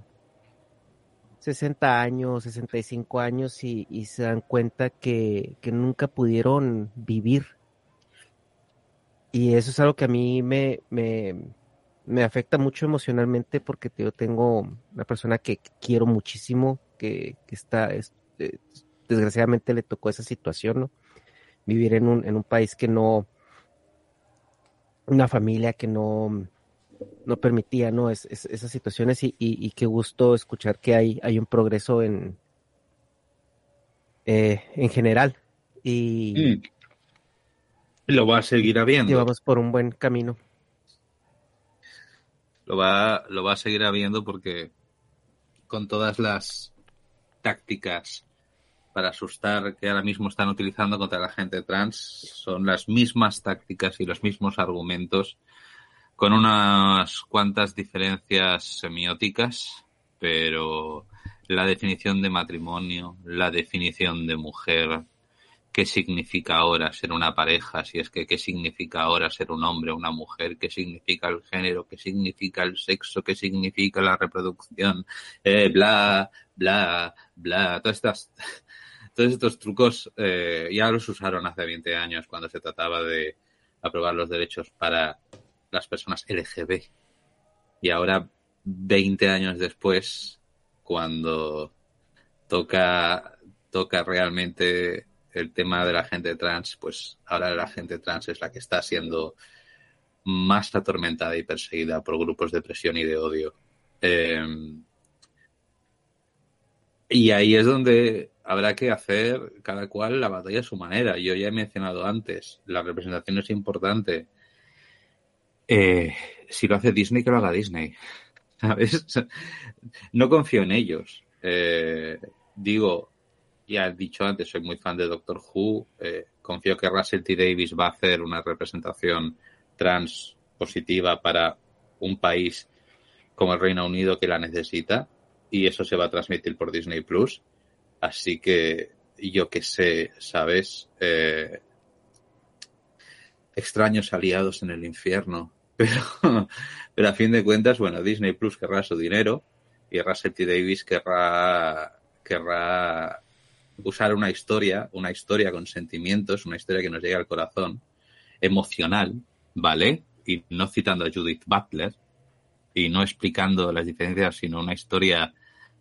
60 años, 65 años y, se dan cuenta que, que, nunca pudieron vivir. Y eso es algo que a mí me, me, me afecta mucho emocionalmente porque yo tengo una persona que quiero muchísimo, que, está, es, eh, desgraciadamente le tocó esa situación, ¿no? Vivir en un, en un país que no, una familia que no, no permitía no es, es, esas situaciones y, y, y, qué gusto escuchar que hay, hay un progreso en, eh, en general y mm. lo va a seguir habiendo. Llevamos por un buen camino. Lo va, lo va a seguir habiendo porque con todas las tácticas para asustar que ahora mismo están utilizando contra la gente trans son las mismas tácticas y los mismos argumentos con unas cuantas diferencias semióticas, pero la definición de matrimonio, la definición de mujer, qué significa ahora ser una pareja, si es que qué significa ahora ser un hombre o una mujer, qué significa el género, qué significa el sexo, qué significa la reproducción, eh, bla, bla, bla, todas estas, todos estos trucos eh, ya los usaron hace 20 años cuando se trataba de aprobar los derechos para las personas LGB. Y ahora, 20 años después, cuando toca, toca realmente el tema de la gente trans, pues ahora la gente trans es la que está siendo más atormentada y perseguida por grupos de presión y de odio. Eh, y ahí es donde habrá que hacer cada cual la batalla a su manera. Yo ya he mencionado antes, la representación es importante, eh, si lo hace Disney, que lo haga Disney. ¿Sabes? No confío en ellos. Eh, digo, ya he dicho antes, soy muy fan de Doctor Who. Eh, confío que Russell T. Davis va a hacer una representación trans positiva para un país como el Reino Unido que la necesita. Y eso se va a transmitir por Disney Plus. Así que yo que sé, ¿sabes? Eh, extraños aliados en el infierno. Pero, pero a fin de cuentas, bueno, Disney Plus querrá su dinero y Russell T. Davis querrá, querrá usar una historia, una historia con sentimientos, una historia que nos llegue al corazón, emocional, ¿vale? Y no citando a Judith Butler y no explicando las diferencias, sino una historia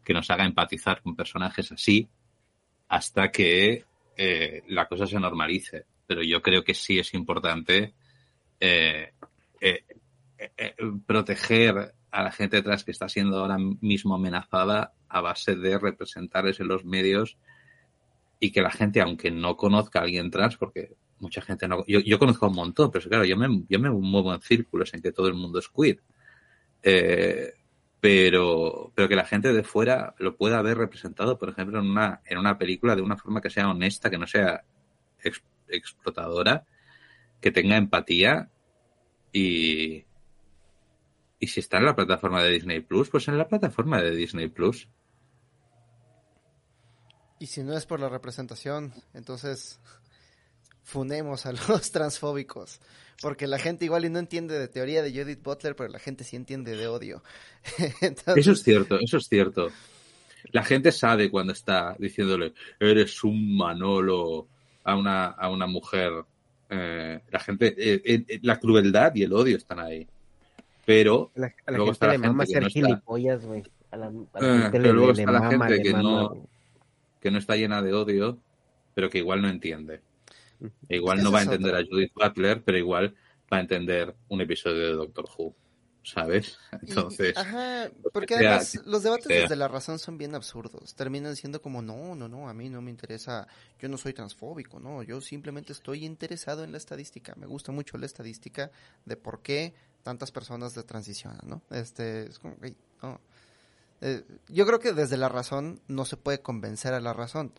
que nos haga empatizar con personajes así hasta que eh, la cosa se normalice. Pero yo creo que sí es importante eh, eh, eh, proteger a la gente trans que está siendo ahora mismo amenazada a base de representarles en los medios y que la gente, aunque no conozca a alguien trans, porque mucha gente no, yo, yo conozco a un montón, pero claro, yo me, yo me muevo en círculos en que todo el mundo es queer. Eh, pero, pero que la gente de fuera lo pueda ver representado, por ejemplo, en una, en una película de una forma que sea honesta, que no sea ex, explotadora, que tenga empatía y, y si está en la plataforma de Disney Plus, pues en la plataforma de Disney Plus. Y si no es por la representación, entonces funemos a los transfóbicos. Porque la gente igual y no entiende de teoría de Judith Butler, pero la gente sí entiende de odio. entonces... Eso es cierto, eso es cierto. La gente sabe cuando está diciéndole, eres un manolo a una, a una mujer eh, la gente, eh, eh, la crueldad y el odio están ahí. Pero la, a la luego gente está la le mama ser no gilipollas, güey. A la, a la gente le, luego está le la mama, gente que no, que no está llena de odio, pero que igual no entiende. Igual que no va a entender otra. a Judith Butler, pero igual va a entender un episodio de Doctor Who, ¿sabes? Y- Entonces, ajá, porque sea, además los debates sea. desde la razón son bien absurdos. Terminan siendo como, no, no, no, a mí no me interesa, yo no soy transfóbico, no, yo simplemente estoy interesado en la estadística. Me gusta mucho la estadística de por qué tantas personas de transicionan, ¿no? Este, es como, no. Eh, yo creo que desde la razón no se puede convencer a la razón.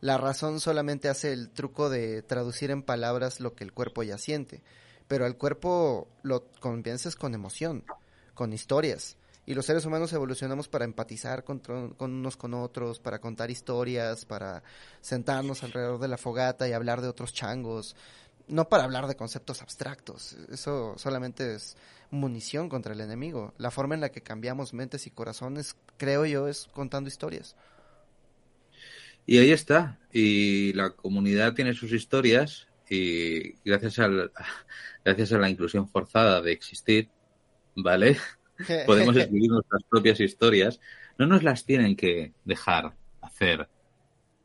La razón solamente hace el truco de traducir en palabras lo que el cuerpo ya siente. Pero al cuerpo lo convences con emoción, con historias. Y los seres humanos evolucionamos para empatizar con, con unos con otros, para contar historias, para sentarnos alrededor de la fogata y hablar de otros changos. No para hablar de conceptos abstractos. Eso solamente es munición contra el enemigo. La forma en la que cambiamos mentes y corazones, creo yo, es contando historias. Y ahí está. Y la comunidad tiene sus historias y gracias al, gracias a la inclusión forzada de existir, ¿vale? Podemos escribir nuestras propias historias. No nos las tienen que dejar hacer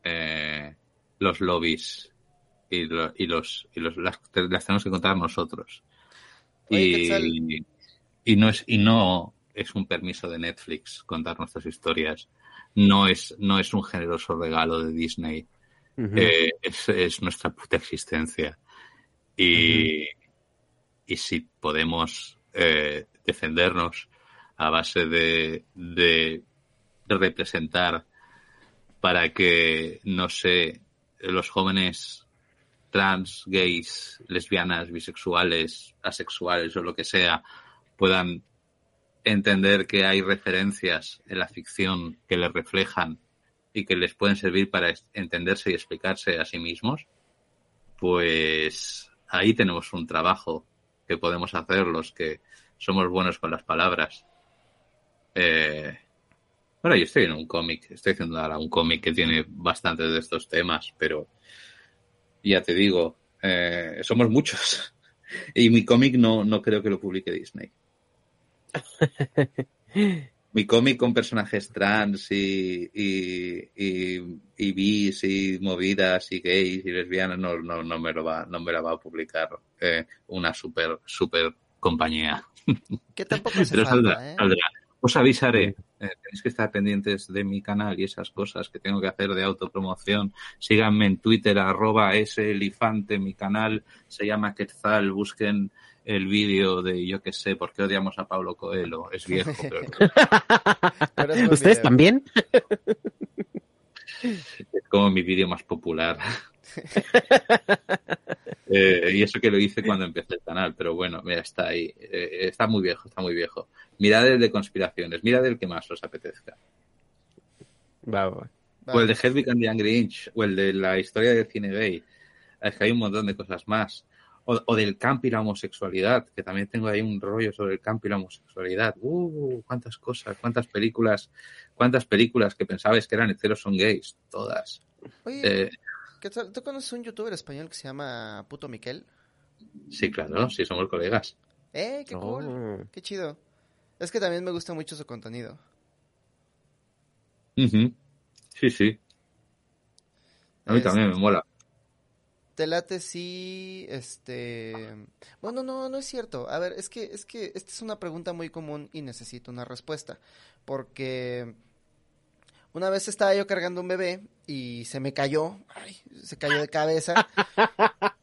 eh, los lobbies y, lo- y los y los las, las tenemos que contar nosotros. Oye, Y, y no es y no es un permiso de Netflix contar nuestras historias. No es no es un generoso regalo de Disney. Eh, es, es nuestra puta existencia. Y, y si podemos eh, defendernos a base de representar para que, no sé, los jóvenes trans, gays, lesbianas, bisexuales, asexuales o lo que sea, puedan entender que hay referencias en la ficción que les reflejan y que les pueden servir para entenderse y explicarse a sí mismos, pues ahí tenemos un trabajo que podemos hacer los que somos buenos con las palabras. Eh, bueno, yo estoy en un cómic, estoy haciendo ahora un cómic que tiene bastantes de estos temas, pero ya te digo, eh, somos muchos. Y mi cómic no, no creo que lo publique Disney. Mi cómic con personajes trans y, y, y, y bis y movidas y gays y lesbianas no, no, no me lo va, no me la va a publicar eh, una super, super compañía. Que tampoco hace Pero falta, saldrá, ¿eh? saldrá. Os avisaré. Eh, tenéis que estar pendientes de mi canal y esas cosas que tengo que hacer de autopromoción. Síganme en Twitter, arroba elefante. Mi canal se llama Quetzal. Busquen el vídeo de yo que sé, por qué odiamos a Pablo Coelho. Es viejo, pero Pero es buen ¿Ustedes video. también? es como mi vídeo más popular. Eh, y eso que lo hice cuando empecé el canal, pero bueno, mira, está ahí. Eh, está muy viejo, está muy viejo. Mirad el de conspiraciones, mirad el que más os apetezca. Va, va. Va. O el de Hedwig and the Angry Inch, o el de la historia del cine gay. Es que hay un montón de cosas más. O, o del camp y la homosexualidad, que también tengo ahí un rollo sobre el camp y la homosexualidad. Uh, cuántas cosas, cuántas películas, cuántas películas que pensabais que eran heteros son gays, todas. Oye, Eh, ¿qué tal? ¿tú conoces un youtuber español que se llama Puto Miquel? sí, claro, sí somos colegas. ¡Eh, qué cool! Oh. ¡Qué chido! Es que también me gusta mucho su contenido. Sí, sí. A mí Este- también me mola. Te late sí, este... Bueno, no, no es cierto. A ver, es que, es que esta es una pregunta muy común y necesito una respuesta. Porque una vez estaba yo cargando un bebé y se me cayó, ay, se cayó de cabeza.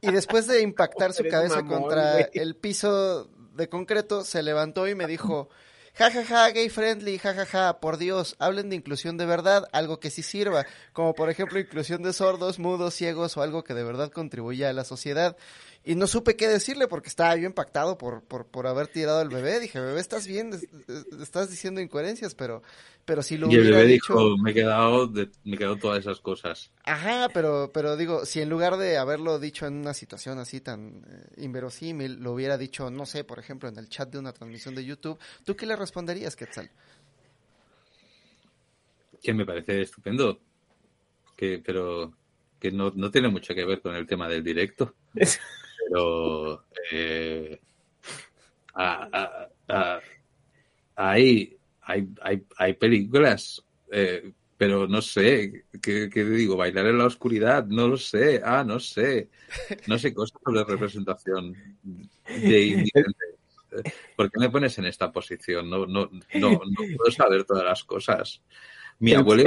Y después de impactar su cabeza mamón, contra el piso de concreto, se levantó y me dijo, ja, ja, ja, gay friendly, ja, ja, ja, por Dios, hablen de inclusión de verdad, algo que sí sirva, como por ejemplo inclusión de sordos, mudos, ciegos o algo que de verdad contribuya a la sociedad. Y no supe qué decirle porque estaba yo impactado por, por, por haber tirado al bebé. Dije, bebé, estás bien, Es- es- estás diciendo incoherencias, pero, pero si lo Y el hubiera bebé dicho... dijo, me he quedado, de- me he quedado todas esas cosas. Ajá, pero, pero digo, si en lugar de haberlo dicho en una situación así tan eh, inverosímil, lo hubiera dicho, no sé, por ejemplo, en el chat de una transmisión de YouTube, ¿tú qué le responderías, Quetzal? que me parece estupendo, que, pero que no, no tiene mucho que ver con el tema del directo. Pero eh, a- a- a- hay, hay, hay, hay películas eh, pero no sé, ¿qué, qué digo? ¿Bailar en la oscuridad? No lo sé, ah, no sé, no sé cosas sobre representación de. ¿Por qué me pones en esta posición? No, no, no, no puedo saber todas las cosas. Mi El- abuelo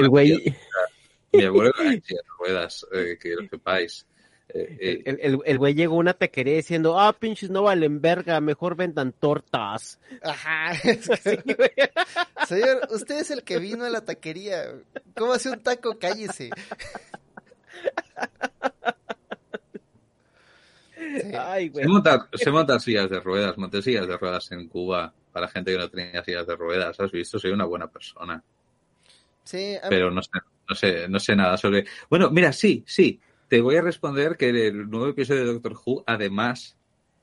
mi abuelo iba en ruedas, eh, que lo sepáis. Eh, eh, El, el, el güey llegó a una taquería diciendo, ah, pinches no valen verga, mejor vendan tortas. Ajá. es que sí. Señor, usted es el que vino a la taquería. ¿Cómo hace un taco? Cállese. Sí. Ay, güey. Sé montar, sé montar sillas de ruedas, monté sillas de ruedas en Cuba para gente que no tenía sillas de ruedas. ¿Has visto? Soy una buena persona. Sí, a- Pero no sé, no sé, no sé nada sobre. Bueno, mira, sí, sí. Te voy a responder que el nuevo episodio de Doctor Who, además,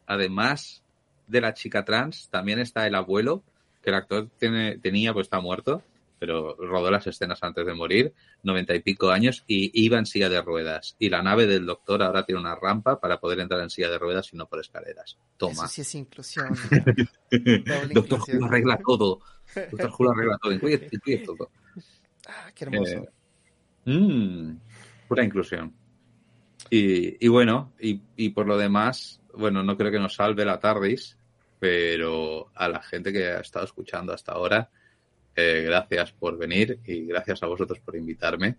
además de la chica trans, también está el abuelo, que el actor tiene, tenía, pues está muerto, pero rodó las escenas antes de morir, noventa y pico años, y iba en silla de ruedas. Y la nave del doctor ahora tiene una rampa para poder entrar en silla de ruedas y no por escaleras. Toma. eso sí es inclusión. Doctor. Who arregla todo. Doctor Who lo arregla todo. Incluye, incluye todo. Ah, qué hermoso. Eh, Mm, pura inclusión. Y, bueno, y, y por lo demás, bueno, no creo que nos salve la TARDIS, pero a la gente que ha estado escuchando hasta ahora, eh, gracias por venir y gracias a vosotros por invitarme.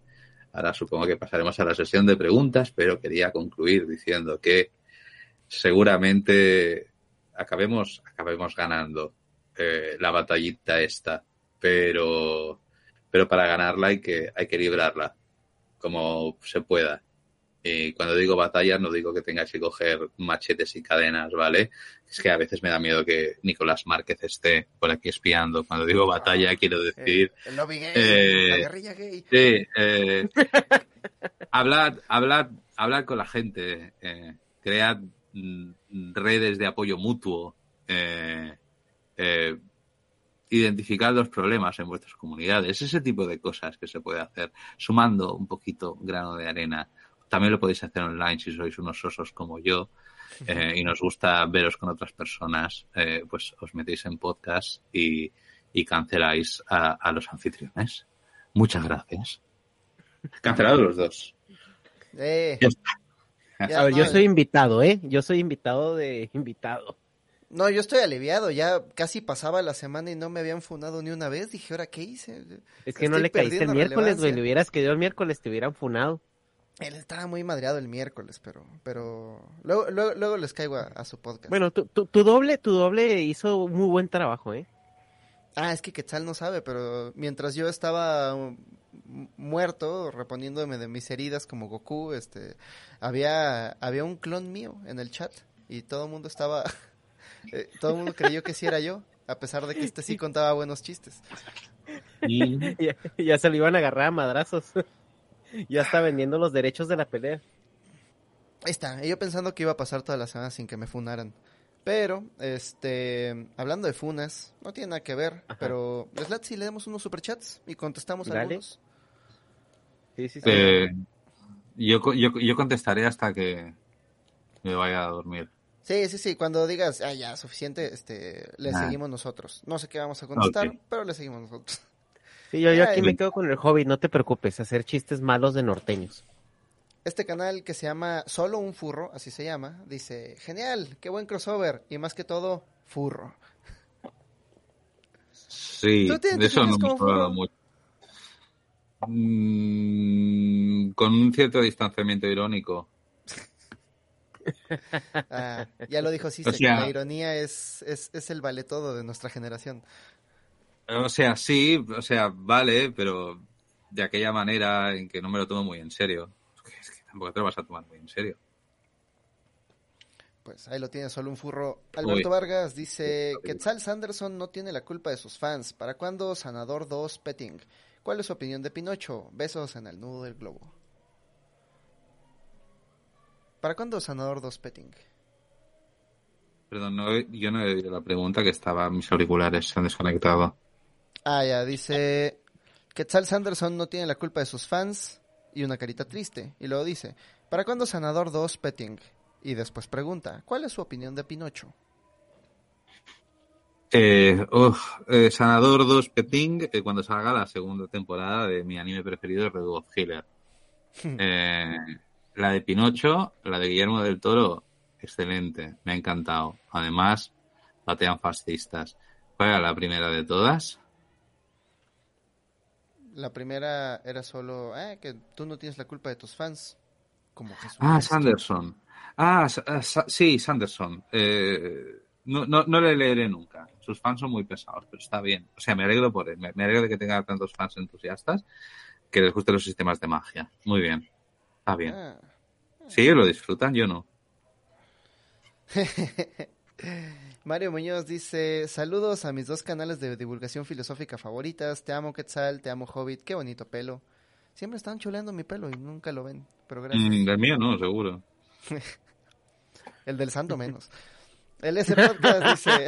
Ahora supongo que pasaremos a la sesión de preguntas, pero quería concluir diciendo que seguramente acabemos, acabemos ganando eh, la batallita esta, pero pero para ganarla hay que, hay que librarla como se pueda. Y cuando digo batalla no digo que tengáis que coger machetes y cadenas, ¿vale? Es que a veces me da miedo que Nicolás Márquez esté por aquí espiando. Cuando digo batalla quiero decir... Eh, el lobby gay, eh, la guerrilla gay. Sí, eh, hablad, hablad, hablad con la gente, eh, cread mm, redes de apoyo mutuo, eh, eh, identificad los problemas en vuestras comunidades, ese tipo de cosas que se puede hacer, sumando un poquito grano de arena. También lo podéis hacer online si sois unos osos como yo eh, y nos gusta veros con otras personas, eh, pues os metéis en podcast y, y canceláis a, a los anfitriones. Muchas gracias. Cancelados los dos. Eh, Ya está. ya A ver, yo soy invitado, ¿eh? Yo soy invitado de invitado. No, yo estoy aliviado. Ya casi pasaba la semana y no me habían funado ni una vez. Dije, ¿ahora qué hice? Es que no le caíste el miércoles, güey. Le hubieras querido el miércoles, te hubieran funado. Él estaba muy madreado el miércoles, pero, pero luego, luego, luego les caigo a, a su podcast. Bueno, tu, tu, tu doble, tu doble hizo muy buen trabajo, ¿eh? Ah, es que Quetzal no sabe, pero mientras yo estaba um, muerto, reponiéndome de mis heridas como Goku, este, había, había un clon mío en el chat y todo el mundo estaba, eh, todo el mundo creyó que sí era yo, a pesar de que este sí contaba buenos chistes. Y Ya, ya se lo iban a agarrar a madrazos. Ya está vendiendo los derechos de la pelea. Ahí está, yo pensando que iba a pasar toda la semana sin que me funaran. Pero, este, hablando de funas, no tiene nada que ver, Ajá. pero les si le damos unos superchats y contestamos Dale. algunos. Sí, sí, sí. eh, yo, yo, yo contestaré hasta que me vaya a dormir. Sí, sí, sí, cuando digas, ah, ya, suficiente, este, le seguimos nosotros. No sé qué vamos a contestar, pero le seguimos nosotros. Sí, yo, yo aquí me quedo con el hobby, no te preocupes, hacer chistes malos de norteños. Este canal que se llama Solo un Furro, así se llama, dice, genial, qué buen crossover, y más que todo, furro. Sí, ¿Tú te de eso no hablado furro? mucho. Mm, con un cierto distanciamiento irónico. Ah, ya lo dijo Cise, O sea- que la ironía es, es, es el vale todo de nuestra generación. O sea, sí, o sea, vale, pero de aquella manera en que no me lo tomo muy en serio. Es que tampoco te lo vas a tomar muy en serio. Pues ahí lo tiene solo un furro. Alberto Uy. Vargas dice, Quetzal Sanderson no tiene la culpa de sus fans. ¿Para cuándo Sanador 2 Petting? ¿Cuál es su opinión de Pinocho? Besos en el nudo del globo. ¿Para cuándo Sanador 2 Petting? Perdón, no, yo no he oído la pregunta que estaba, mis auriculares se han desconectado. Ah, ya, dice, Quetzal Sanderson no tiene la culpa de sus fans y una carita triste. Y luego dice, ¿para cuándo Sanador 2 Petting? Y después pregunta, ¿cuál es su opinión de Pinocho? Eh, eh, Sanador 2 Peting, eh, cuando salga la segunda temporada de mi anime preferido, Red Wolf Killer. Eh, la de Pinocho, la de Guillermo del Toro, excelente, me ha encantado. Además, batean fascistas. ¿Cuál era la primera de todas? La primera era solo, eh, que tú no tienes la culpa de tus fans. Como Jesús. Ah, Sanderson. Ah, ah, sí, Sanderson. Eh, no, no, no le leeré nunca. Sus fans son muy pesados, pero está bien. O sea, me alegro por él. Me, me alegro de que tenga tantos fans entusiastas que les gusten los sistemas de magia. Muy bien. Está bien. Ah. Sí, lo disfrutan, yo no. Mario Muñoz dice, saludos a mis dos canales de divulgación filosófica favoritas. Te amo Quetzal, te amo Hobbit, qué bonito pelo. Siempre están chuleando mi pelo y nunca lo ven, pero gracias. Mm, el mío no, seguro. El del santo menos. El S Podcast dice...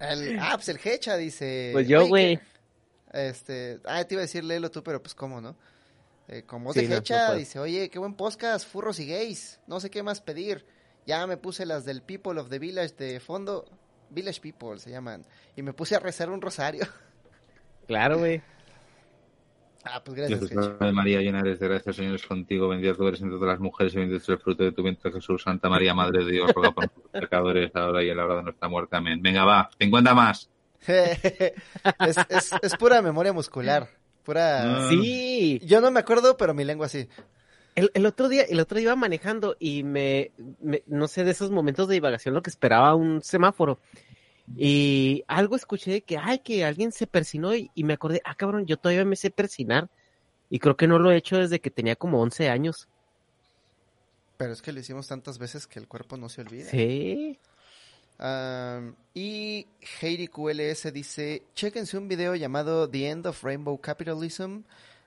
el, ah, pues el Hecha dice... Pues yo, "Oye, güey. Este, ah, te iba a decir léelo tú, pero pues cómo, ¿no? Eh, como Sí, de no, no Hecha, dice, oye, qué buen podcast, furros y gays. No sé qué más pedir. Ya me puse las del People of the Village de fondo. Village People se llaman. Y me puse a rezar un rosario. Claro, güey. ah, pues gracias, Jesús. Ave María, llena eres de gracia, Señor es contigo, bendita tú eres entre todas las mujeres y bendito es el fruto de tu vientre, Jesús. Santa María, Madre de Dios, ruega por nosotros pecadores, ahora y en la hora de nuestra muerte. Amén. Venga, va, 50 más. es, es, es pura memoria muscular. Pura... Ah. Sí. Yo no me acuerdo, pero mi lengua sí. El, el otro día, el otro día iba manejando y me, me- no sé, de esos momentos de divagación, lo que esperaba un semáforo. Y algo escuché que, ay, que alguien se persinó y, y me acordé, ah, cabrón, yo todavía me sé persinar. Y creo que no lo he hecho desde que tenía como 11 años. Pero es que lo hicimos tantas veces que el cuerpo no se olvida. Sí. Am, y Heidi QLS dice, chéquense un video llamado The End of Rainbow Capitalism.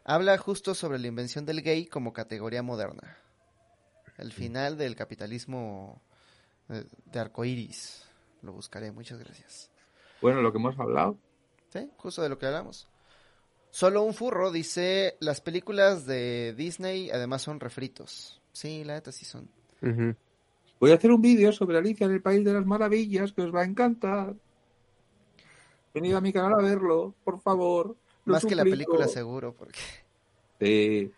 Habla justo sobre la invención del gay como categoría moderna. El final del capitalismo eh, de arcoiris. Lo buscaré, muchas gracias. Bueno, lo que hemos hablado. Sí, justo de lo que hablamos. Solo un furro dice, las películas de Disney además son refritos. Sí, la neta sí son. Voy a hacer un vídeo sobre Alicia en el País de las Maravillas que os va a encantar. Venid a mi canal a verlo, por favor. Lo Más que la película seguro, porque... Sí.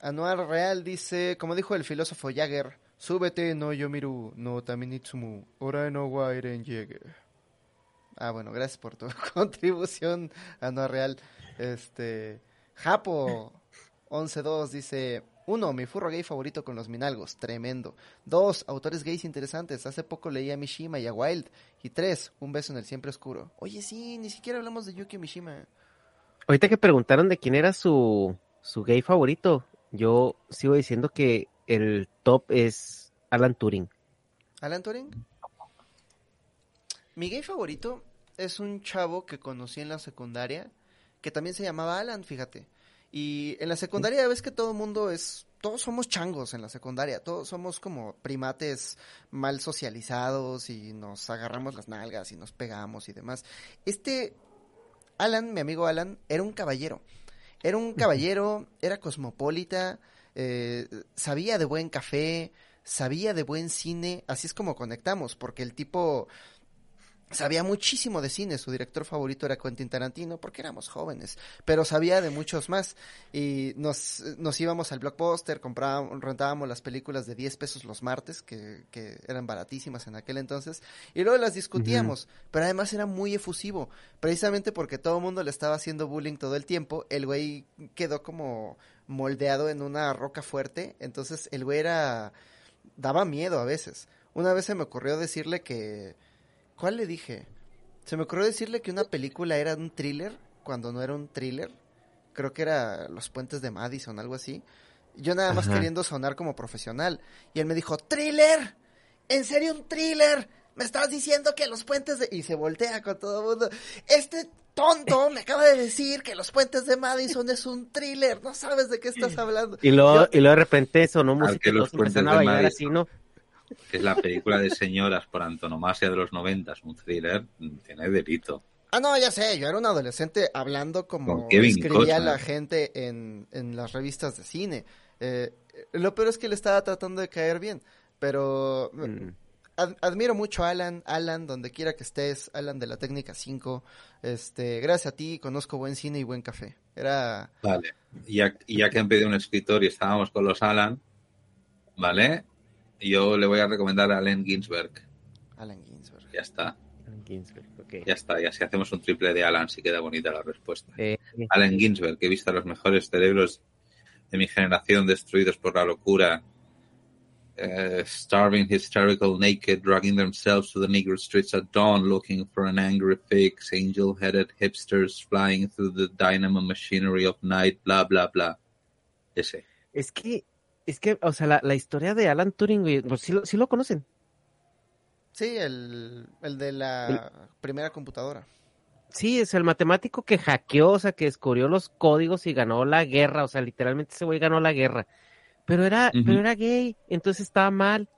Anuar Real dice, como dijo el filósofo Jagger, súbete no yomiru no taminitsumu, ora no wa iren llegue. Ah, bueno, gracias por tu contribución, Anuar Real. Este, Japo 112 dice, uno, mi furro gay favorito con los minalgos, tremendo. Dos, autores gays interesantes, hace poco leí a Mishima y a Wild. Y tres, un beso en el siempre oscuro. Oye, sí, ni siquiera hablamos de Yuki Mishima. Ahorita que preguntaron de quién era su, su gay favorito, yo sigo diciendo que el top es Alan Turing. ¿Alan Turing? Mi gay favorito es un chavo que conocí en la secundaria, que también se llamaba Alan, fíjate. Y en la secundaria ves que todo el mundo es, todos somos changos en la secundaria, todos somos como primates mal socializados y nos agarramos las nalgas y nos pegamos y demás. Este Alan, mi amigo Alan, era un caballero. Era un caballero, era cosmopolita, eh, sabía de buen café, sabía de buen cine, así es como conectamos, porque el tipo sabía muchísimo de cine, su director favorito era Quentin Tarantino, porque éramos jóvenes, pero sabía de muchos más, y nos, nos íbamos al blockbuster, comprábamos, rentábamos las películas de 10 pesos los martes, que, que eran baratísimas en aquel entonces, y luego las discutíamos, pero además era muy efusivo, precisamente porque todo el mundo le estaba haciendo bullying todo el tiempo, el güey quedó como moldeado en una roca fuerte, entonces el güey era daba miedo a veces. Una vez se me ocurrió decirle que ¿cuál le dije? Se me ocurrió decirle que una película era un thriller cuando no era un thriller. Creo que era Los puentes de Madison, algo así. Yo nada más Ajá. queriendo sonar como profesional y él me dijo, "¿Thriller? ¿En serio un thriller? Me estás diciendo que los puentes de... Y se voltea con todo el mundo. Este tonto me acaba de decir que los puentes de Madison es un thriller. No sabes de qué estás hablando. Y luego, Yo- y luego de repente sonó música y los todos empezaron puentes a de bailar Madison. así, ¿no? Que es la película de señoras por antonomasia de los noventas, un thriller, tiene delito. Ah, no, ya sé, yo era un adolescente hablando como escribía Costner. la gente en, en las revistas de cine. Eh, lo peor es que le estaba tratando de caer bien, pero Mm. ad- admiro mucho a Alan, Alan, donde quiera que estés, Alan de la Técnica 5. Este, gracias a ti conozco buen cine y buen café. Era Vale. Y ya, y ya que han pedido un escritor y estábamos con los Alan, ¿vale? Yo le voy a recomendar a Allen Ginsberg. Alan Ginsberg. Ya está, Ginsberg, ok. ya está. Ya si hacemos un triple de Alan, sí queda bonita la respuesta. Eh, Allen Ginsberg, que he visto a los mejores cerebros de mi generación destruidos por la locura, eh, starving, hysterical, naked, dragging themselves to the negro streets at dawn, looking for an angry fix, angel-headed hipsters flying through the dynamo machinery of night, bla, bla, bla. Ese. es que, es que, o sea, la, la historia de Alan Turing, güey, pues sí lo, sí lo conocen. Sí, el, el de la primera computadora. Sí, es el matemático que hackeó, o sea, que descubrió los códigos y ganó la guerra, o sea, literalmente ese güey ganó la guerra. Pero era, pero era gay, entonces estaba mal.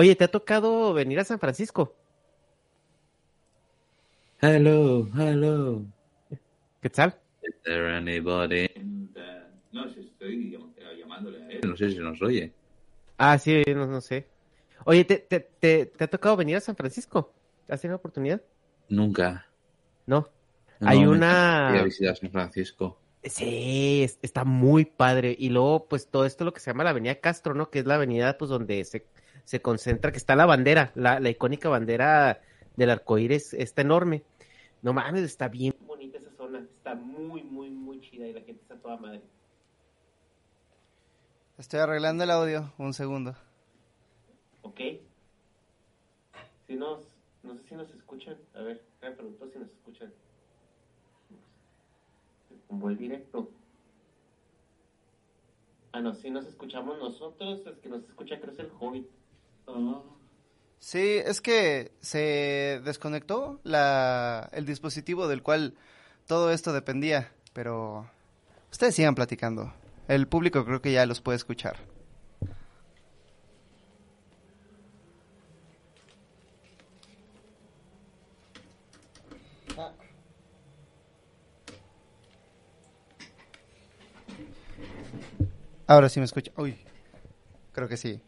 Oye, ¿te ha tocado venir a San Francisco? Hello, hello. ¿Qué tal? Is there anybody? No, si estoy llamándole a él. No sé si nos oye. Ah, sí, no, no sé. Oye, ¿te, te, te, te ha tocado venir a San Francisco? ¿Has tenido oportunidad? Nunca. No. No, Hay una- encantaría visitar San Francisco. Sí, es- está muy padre. Y luego, pues, todo esto lo que se llama la Avenida Castro, ¿no? Que es la avenida, pues, donde se, se concentra, que está la bandera, la, la icónica bandera del arcoíris, está enorme. No mames, está bien bonita esa zona. Está muy, muy, muy chida y la gente está toda madre. Estoy arreglando el audio, un segundo. ¿Ok? Si nos, no sé si nos escuchan. A ver, me pregunto si nos escuchan. Como el directo. Ah, no, si nos escuchamos nosotros, es que nos escucha creo es el Hobbit. Sí, es que se desconectó la, el dispositivo del cual todo esto dependía, pero ustedes sigan platicando. El público creo que ya los puede escuchar. Ahora sí me escucha. Uy, creo que sí.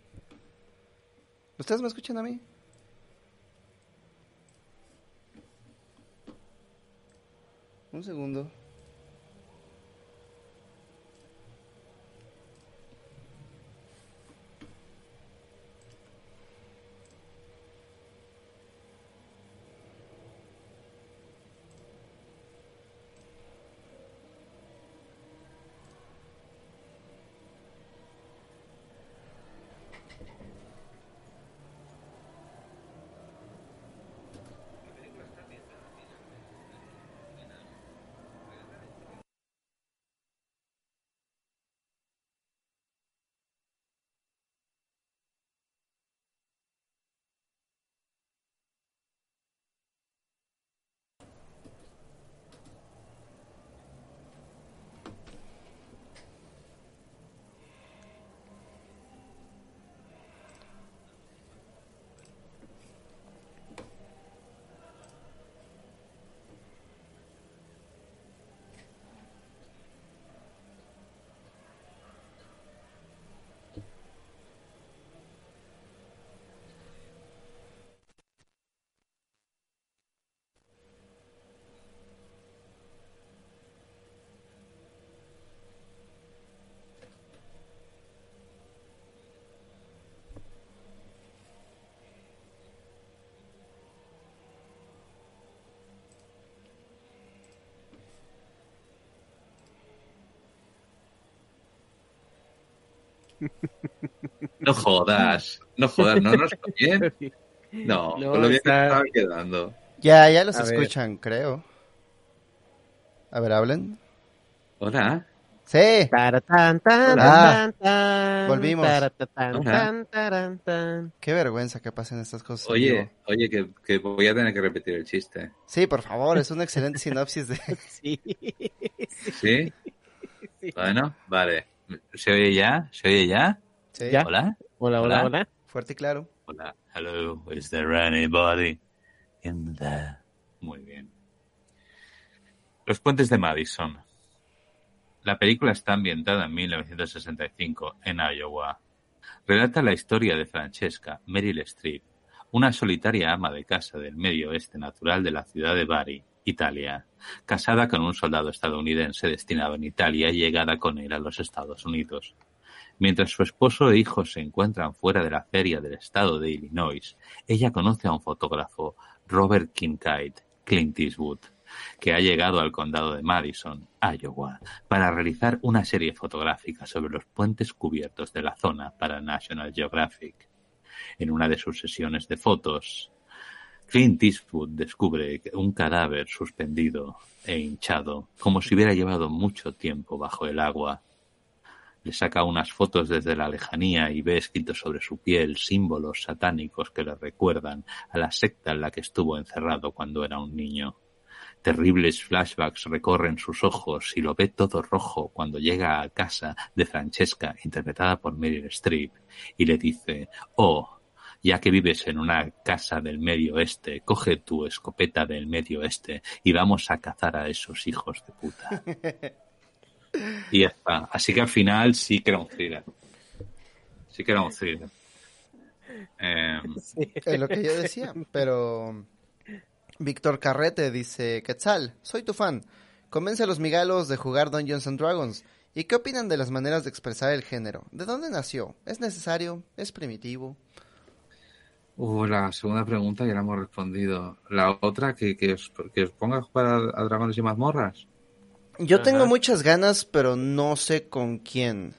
¿Ustedes me escuchan a mí? Un segundo. No jodas, no jodas, no nos oyen. No, No, con lo bien que estaba quedando. Ya, ya los A ver. escuchan, creo. A ver, hablen. Hola. Sí. Taratán, tan, Hola. tan, tan, Volvimos. taratán, Hola. tan, taran, tan. Qué vergüenza que pasen estas cosas. Oye, oye, que, que voy a tener que repetir el chiste. Sí, por favor, es una excelente sinopsis de... Sí. ¿Sí? Bueno, vale. ¿Se oye ya? ¿Se oye ya? Sí, Ya. Hola. Hola, hola, Hola. hola. fuerte y claro. Hola. Hello. Is there anybody in there? Muy bien. Los puentes de Madison. La película está ambientada en 1965 en Iowa. Relata la historia de Francesca Meryl Streep, una solitaria ama de casa del medio oeste natural de la ciudad de Bari, Italia, casada con un soldado estadounidense destinado en Italia y llegada con él a los Estados Unidos. Mientras su esposo e hijos se encuentran fuera de la feria del estado de Illinois, ella conoce a un fotógrafo, Robert Kincaid, Clint Eastwood, que ha llegado al condado de Madison, Iowa, para realizar una serie fotográfica sobre los puentes cubiertos de la zona para National Geographic. En una de sus sesiones de fotos, Clint Eastwood descubre un cadáver suspendido e hinchado, como si hubiera llevado mucho tiempo bajo el agua. Le saca unas fotos desde la lejanía y ve escritos sobre su piel símbolos satánicos que le recuerdan a la secta en la que estuvo encerrado cuando era un niño. Terribles flashbacks recorren sus ojos y lo ve todo rojo cuando llega a casa de Francesca, interpretada por Meryl Streep, y le dice, oh, ya que vives en una casa del medio oeste, coge tu escopeta del medio oeste y vamos a cazar a esos hijos de puta. y ya está. Así que al final sí que era un thriller. Sí que era un thriller. Em, Es lo que yo decía, pero... Víctor Carrete dice, Quetzal, soy tu fan. Convence a los migalos de jugar Dungeons and Dragons. ¿Y qué opinan de las maneras de expresar el género? ¿De dónde nació? ¿Es necesario? ¿Es primitivo? Uh, la segunda pregunta ya la hemos respondido. La otra, que, que, os, que os ponga a jugar a, a dragones y mazmorras. Yo Ajá. tengo muchas ganas, pero no sé con quién.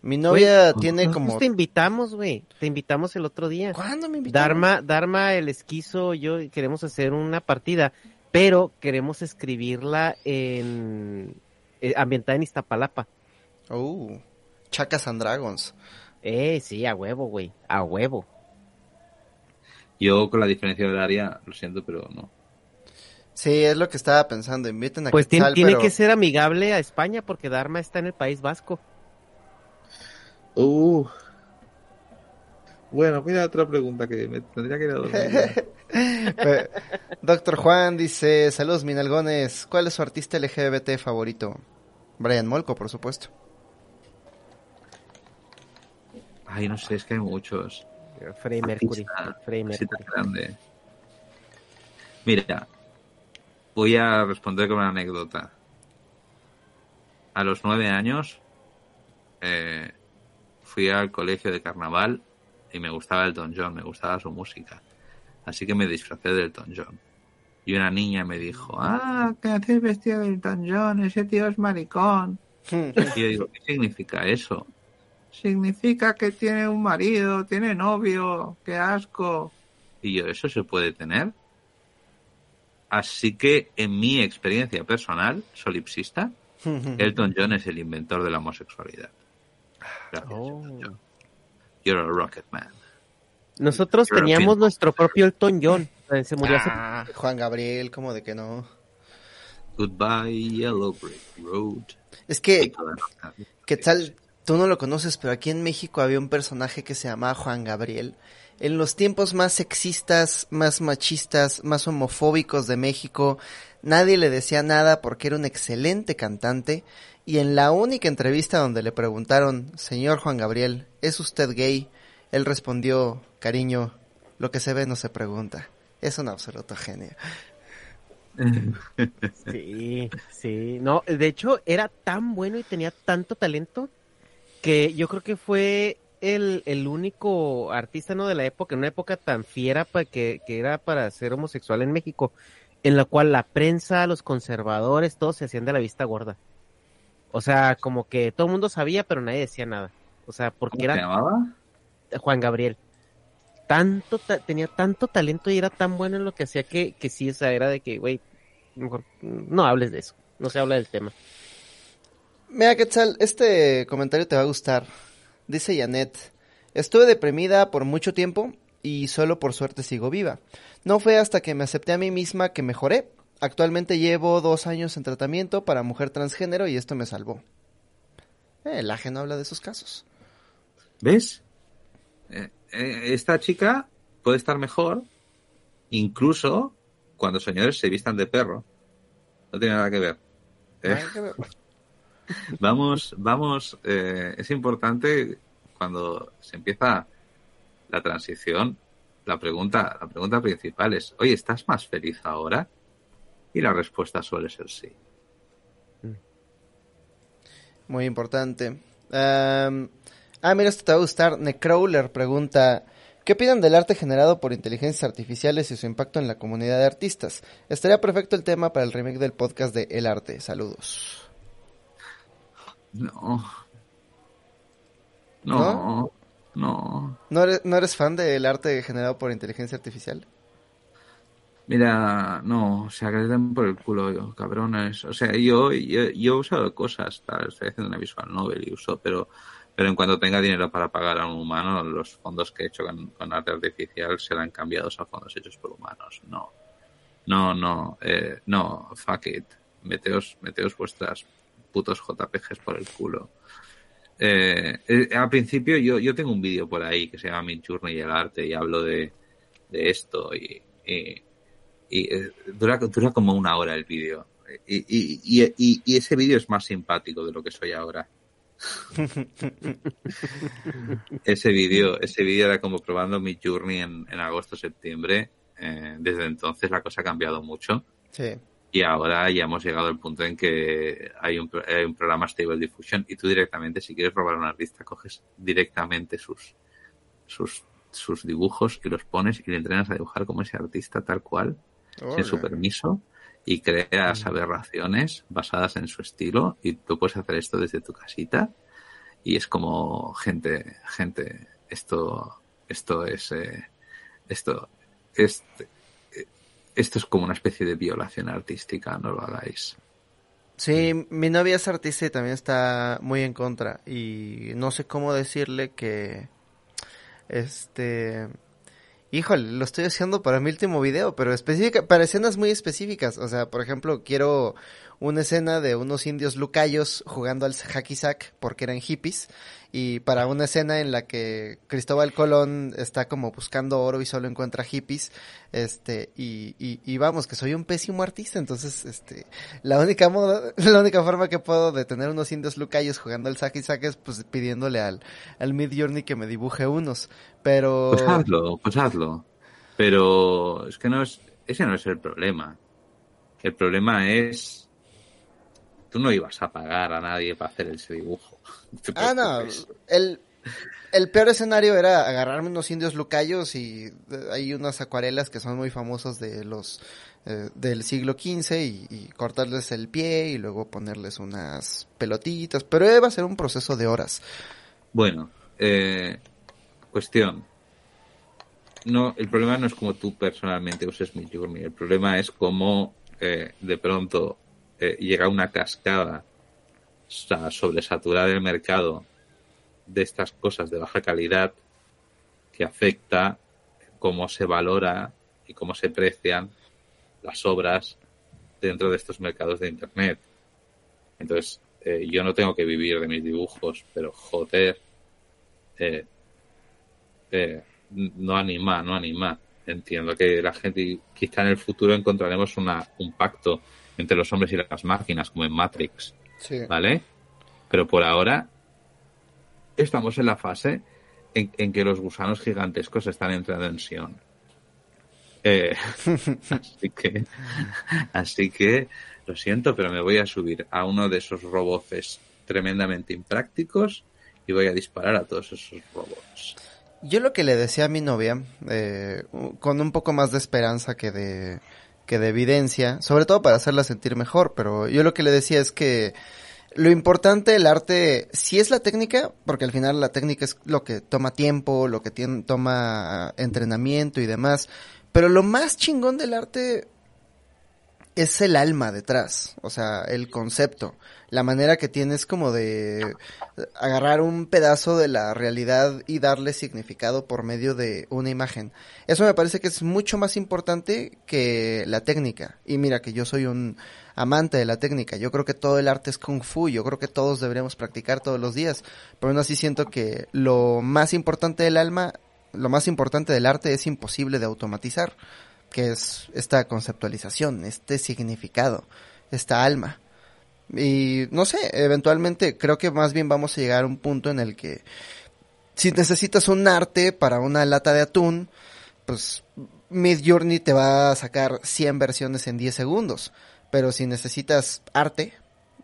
Mi novia tiene Nosotros como... te invitamos, güey. Te invitamos el otro día. ¿Cuándo me invitaron? Dharma, Dharma, el esquizo, yo queremos hacer una partida, pero queremos escribirla en eh, ambientada en Iztapalapa. Uh, Chacas and Dragons. Eh, sí, a huevo, güey, a huevo. Yo con la diferencia horaria, lo siento, pero no. Sí, es lo que estaba pensando. Inviten a Pues tiene, Quetzal, tiene pero... que ser amigable a España porque Dharma está en el País Vasco. Uh. Bueno, mira otra pregunta que me tendría que ir a dormir. Doctor Juan dice, saludos minalgones, ¿cuál es su artista LGBT favorito? Brian Molko, por supuesto. Ay, no sé, es que hay muchos. Freddie Mercury. Tan Mercury. grande. Mira, voy a responder con una anécdota. A los nueve años eh, fui al colegio de carnaval y me gustaba el Don John, me gustaba su música. Así que me disfracé del Don John. Y una niña me dijo, ah, ¿qué haces vestido del Don John? Ese tío es maricón. Y yo digo, ¿qué significa eso? Significa que tiene un marido, tiene novio, qué asco. Y yo, ¿eso se puede tener? Así que, en mi experiencia personal, solipsista, Elton John es el inventor de la homosexualidad. Gracias, Oh. Elton John. You're a rocket man. Nosotros teníamos nuestro propio Elton John. Se murió hace... Ah, Juan Gabriel, como de que no. Goodbye, Yellow Brick Road. Es que, las- Quetzal, tú no lo conoces, pero aquí en México había un personaje que se llamaba Juan Gabriel. En los tiempos más sexistas, más machistas, más homofóbicos de México, nadie le decía nada porque era un excelente cantante. Y en la única entrevista donde le preguntaron, señor Juan Gabriel, ¿es usted gay? Él respondió, cariño, lo que se ve no se pregunta. Es un absoluto genio. Sí, sí. No, de hecho, era tan bueno y tenía tanto talento que yo creo que fue el, el único artista ¿no? de la época, en una época tan fiera para que, que era para ser homosexual en México, en la cual la prensa, los conservadores, todos se hacían de la vista gorda. O sea, como que todo el mundo sabía, pero nadie decía nada. O sea, porque ¿Cómo era llamaba? Juan Gabriel. Tanto, ta- tenía tanto talento y era tan bueno en lo que hacía que, que sí, o sea, era de que, güey, mejor no hables de eso, no se habla del tema. Mira, Quetzal, este comentario te va a gustar. Dice Janet, estuve deprimida por mucho tiempo y solo por suerte sigo viva. No fue hasta que me acepté a mí misma que mejoré. Actualmente llevo dos años en tratamiento para mujer transgénero y esto me salvó. Eh, el ajeno habla de sus casos. ¿Ves? Eh, eh, esta chica puede estar mejor incluso cuando señores se vistan de perro. No tiene nada que ver. Eh, Nada que ver. Vamos, vamos, eh, es importante cuando se empieza la transición, la pregunta, la pregunta principal es, oye, ¿estás más feliz ahora? Y la respuesta suele ser sí. Muy importante. Am, ah, mira, esto te va a gustar. Necrowler pregunta, ¿qué opinan del arte generado por inteligencias artificiales y su impacto en la comunidad de artistas? Estaría perfecto el tema para el remake del podcast de El Arte. Saludos. No. No. No. ¿No eres, ¿No eres fan del arte generado por inteligencia artificial? Mira, no, le den por el culo, yo, cabrones. O sea, yo, yo, yo he usado cosas, tal, estoy haciendo una visual novel y uso, pero, pero en cuanto tenga dinero para pagar a un humano, los fondos que he hecho con, con arte artificial serán cambiados a fondos hechos por humanos. No, no, no, eh, no, fuck it. Meteos, meteos vuestras putos JPGs por el culo. Eh, eh, al principio yo, yo tengo un vídeo por ahí que se llama Mi Journey y el arte y hablo de, de esto y, y, y, eh, dura, dura como una hora el vídeo. Y, y, y, ese vídeo es más simpático de lo que soy ahora. ese vídeo ese vídeo era como probando mi journey en, en agosto septiembre. Eh, desde entonces la cosa ha cambiado mucho Sí. Y ahora ya hemos llegado al punto en que hay un, hay un programa Stable Diffusion y tú directamente si quieres robar a un artista coges directamente sus sus sus dibujos y los pones y le entrenas a dibujar como ese artista tal cual sin su permiso y creas aberraciones basadas en su estilo y tú puedes hacer esto desde tu casita y es como gente gente esto esto es eh, esto es eh, esto es como una especie de violación artística no lo hagáis Sí, mi novia es artista y también está muy en contra. Y no sé cómo decirle que. Este. Híjole, lo estoy haciendo para mi último video, pero específica, para escenas muy específicas. O sea, por ejemplo, quiero una escena de unos indios lucayos jugando al hacky sack porque eran hippies. Y para una escena en la que Cristóbal Colón está como buscando oro y solo encuentra hippies. Este, y, y, y vamos, que soy un pésimo artista, entonces, este, la única moda, la única forma que puedo de tener unos indios lucayos jugando al saque y es pues pidiéndole al, al Mid Journey que me dibuje unos. Pero pues hazlo pues hazlo pero es que no es ese no es el problema el problema es tú no ibas a pagar a nadie para hacer ese dibujo No Ah, no, el, el peor escenario era agarrarme unos indios lucayos y eh, hay unas acuarelas que son muy famosas de los eh, del siglo XV y, y cortarles el pie y luego ponerles unas pelotitas, pero iba a ser un proceso de horas. Bueno, eh, cuestión. No, el problema no es como tú personalmente uses mi journey. El problema es cómo eh, de pronto eh, llega una cascada sa- sobresaturada del mercado de estas cosas de baja calidad que afecta cómo se valora y cómo se precian las obras dentro de estos mercados de internet. Entonces, eh, yo no tengo que vivir de mis dibujos, pero joder, eh, eh, no anima, no anima. Entiendo que la gente, quizá en el futuro encontraremos una, un pacto entre los hombres y las máquinas, como en Matrix, Sí. ¿vale? Pero por ahora estamos en la fase en, en que los gusanos gigantescos están entrando en Sion. Eh, así que, así que, lo siento, pero me voy a subir a uno de esos roboces tremendamente imprácticos y voy a disparar a todos esos robots. Yo lo que le decía a mi novia, eh, con un poco más de esperanza que de, que de evidencia, sobre todo para hacerla sentir mejor, pero yo lo que le decía es que Lo importante del arte sí es la técnica, porque al final la técnica es lo que toma tiempo, lo que toma entrenamiento y demás. Pero lo más chingón del arte es el alma detrás, o sea, el concepto, la manera que tienes como de agarrar un pedazo de la realidad y darle significado por medio de una imagen. Eso me parece que es mucho más importante que la técnica. Y mira que yo soy un amante de la técnica, yo creo que todo el arte es kung fu, yo creo que todos deberíamos practicar todos los días, pero aún así siento que lo más importante del alma, lo más importante del arte es imposible de automatizar que es esta conceptualización, este significado, esta alma. Y no sé, eventualmente creo que más bien vamos a llegar a un punto en el que si necesitas un arte para una lata de atún, pues Mid Journey te va a sacar 100 versiones en 10 segundos. Pero si necesitas arte,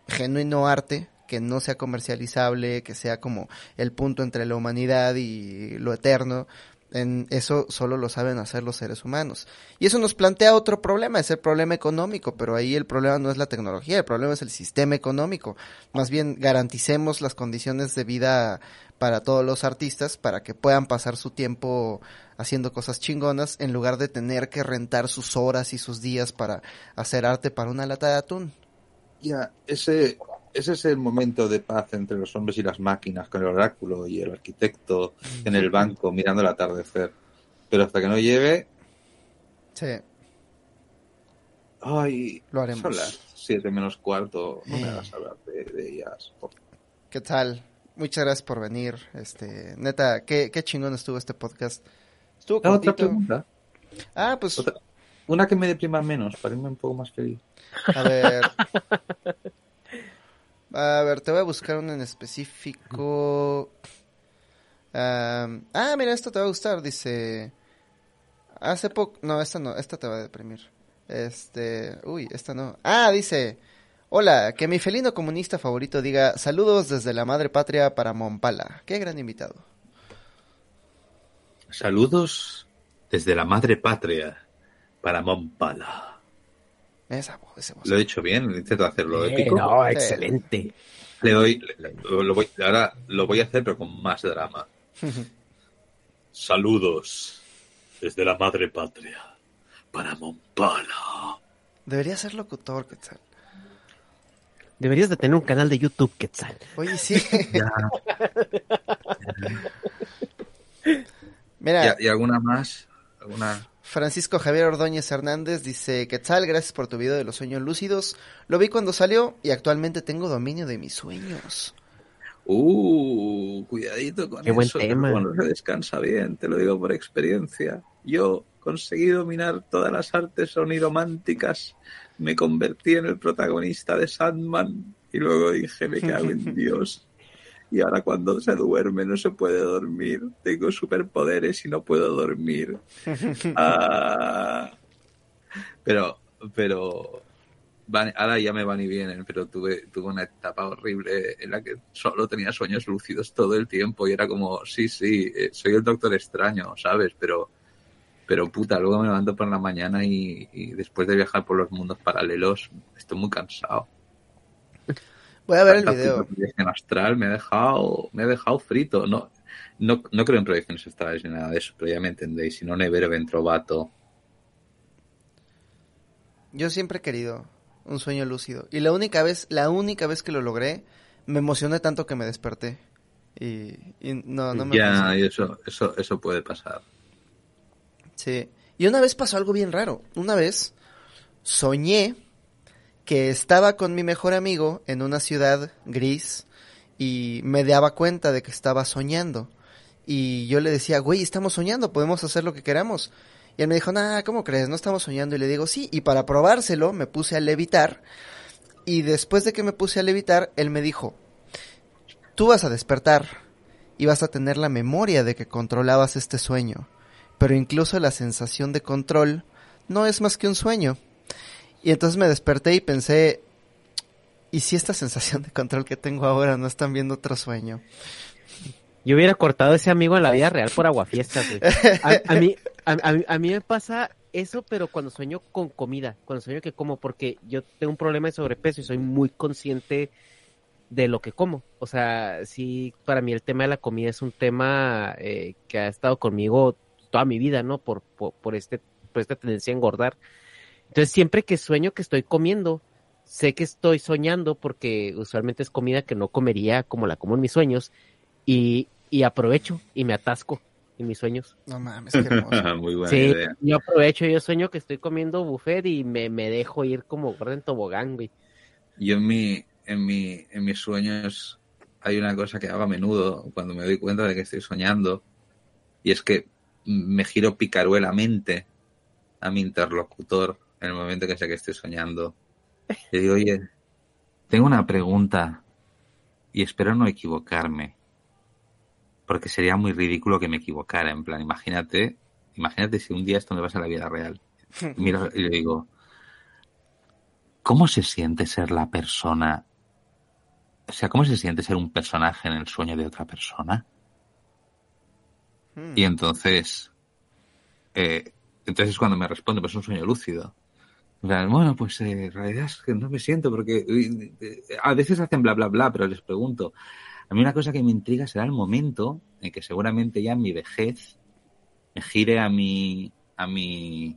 genuino arte, que no sea comercializable, que sea como el punto entre la humanidad y lo eterno, en eso solo lo saben hacer los seres humanos. Y eso nos plantea otro problema, es el problema económico, pero ahí el problema no es la tecnología, el problema es el sistema económico. Más bien garanticemos las condiciones de vida para todos los artistas para que puedan pasar su tiempo haciendo cosas chingonas en lugar de tener que rentar sus horas y sus días para hacer arte para una lata de atún. Ya, ese ese es el momento de paz entre los hombres y las máquinas, con el oráculo y el arquitecto en el banco mirando el atardecer. Pero hasta que no llegue. Sí. Ay, Lo haremos. son las siete menos cuarto. No me Eh. hagas hablar de, de ellas. por- ¿Qué tal? Muchas gracias por venir. Este, neta, qué, qué chingón estuvo este podcast. Estuvo Ah, otra pregunta. Ah, pues, Otra- Una que me deprima menos, para irme un poco más feliz. a ver. A ver, te voy a buscar una en específico. Ah, mira, esta te va a gustar, dice. Hace poco. No, esta no, esta te va a deprimir. Este. Uy, esta no. Ah, dice. Hola, que mi felino comunista favorito diga saludos desde la madre patria para Mompala. Qué gran invitado. Saludos desde la madre patria para Mompala. Esa esa. Lo he dicho bien, intento hacerlo Eh, épico. no, excelente. Le doy, le- lo, lo voy, ahora lo voy a hacer, pero con más drama. Saludos desde la madre patria para Mompala. Debería ser locutor, Quetzal. Deberías de tener un canal de YouTube, Quetzal. Oye, sí. Mira, ¿Y, y alguna más? ¿Alguna? Francisco Javier Ordóñez Hernández dice, Quetzal, gracias por tu video de los sueños lúcidos. Lo vi cuando salió y actualmente tengo dominio de mis sueños. Uh, cuidadito con Qué buen eso, tema. no se descansa bien, te lo digo por experiencia. Yo conseguí dominar todas las artes onirománticas, me convertí en el protagonista de Sandman y luego dije, me cago en Dios. Y ahora cuando se duerme no se puede dormir, tengo superpoderes y no puedo dormir. Ah. Pero, pero, van- ahora ya me van y vienen, pero tuve, tuve una etapa horrible en la que solo tenía sueños lúcidos todo el tiempo y era como, sí, sí, eh, soy el doctor extraño, ¿sabes? Pero, pero puta, luego me levanto por la mañana y, y después de viajar por los mundos paralelos estoy muy cansado. Voy a ver el video. proyección astral me ha dejado, me ha dejado frito. No, no, no creo en proyecciones astrales ni nada de eso, pero ya me entendéis. Si no, Nevero Ventrovato. Yo siempre he querido un sueño lúcido. Y la única vez, la única vez que lo logré, me emocioné tanto que me desperté. Y, y no, no me ya, y eso, eso, eso puede pasar. Sí. Y una vez pasó algo bien raro. Una vez soñé que estaba con mi mejor amigo en una ciudad gris y me daba cuenta de que estaba soñando. Y yo le decía, güey, estamos soñando, podemos hacer lo que queramos. Y él me dijo, nah, ¿cómo crees? No estamos soñando. Y le digo, sí. Y para probárselo, me puse a levitar. Y después de que me puse a levitar, él me dijo, tú vas a despertar y vas a tener la memoria de que controlabas este sueño. Pero incluso la sensación de control no es más que un sueño. Y entonces me desperté y pensé, ¿y si esta sensación de control que tengo ahora no es también otro sueño? Yo hubiera cortado ese amigo en la vida real por aguafiestas, güey. A, a mí, a mí me pasa eso, pero cuando sueño con comida, cuando sueño que como, porque yo tengo un problema de sobrepeso y soy muy consciente de lo que como. O sea, sí, para mí el tema de la comida es un tema eh, que ha estado conmigo toda mi vida, ¿no? Por, por, por este, por esta tendencia a engordar. Entonces, siempre que sueño que estoy comiendo, sé que estoy soñando porque usualmente es comida que no comería como la como en mis sueños y, y aprovecho y me atasco en mis sueños. No mames, qué hermoso. Muy buena Sí, idea. yo aprovecho, yo sueño que estoy comiendo buffet y me, me dejo ir como gordo en tobogán, güey. Yo en mi, en mi, en mis sueños hay una cosa que hago a menudo cuando me doy cuenta de que estoy soñando y es que me giro picaruelamente a mi interlocutor en el momento que sé que estoy soñando. Le digo, oye, tengo una pregunta y espero no equivocarme porque sería muy ridículo que me equivocara. En plan, imagínate, imagínate si un día esto me pasa en la vida real. Y miro y le digo, ¿cómo se siente ser la persona? O sea, ¿cómo se siente ser un personaje en el sueño de otra persona? Hmm. Y entonces, eh, entonces cuando me responde, pues es un sueño lúcido. Bueno, pues eh, en realidad es que no me siento porque eh, a veces hacen bla bla bla, pero les pregunto. A mí una cosa que me intriga será el momento en que seguramente ya en mi vejez me gire a mi a mi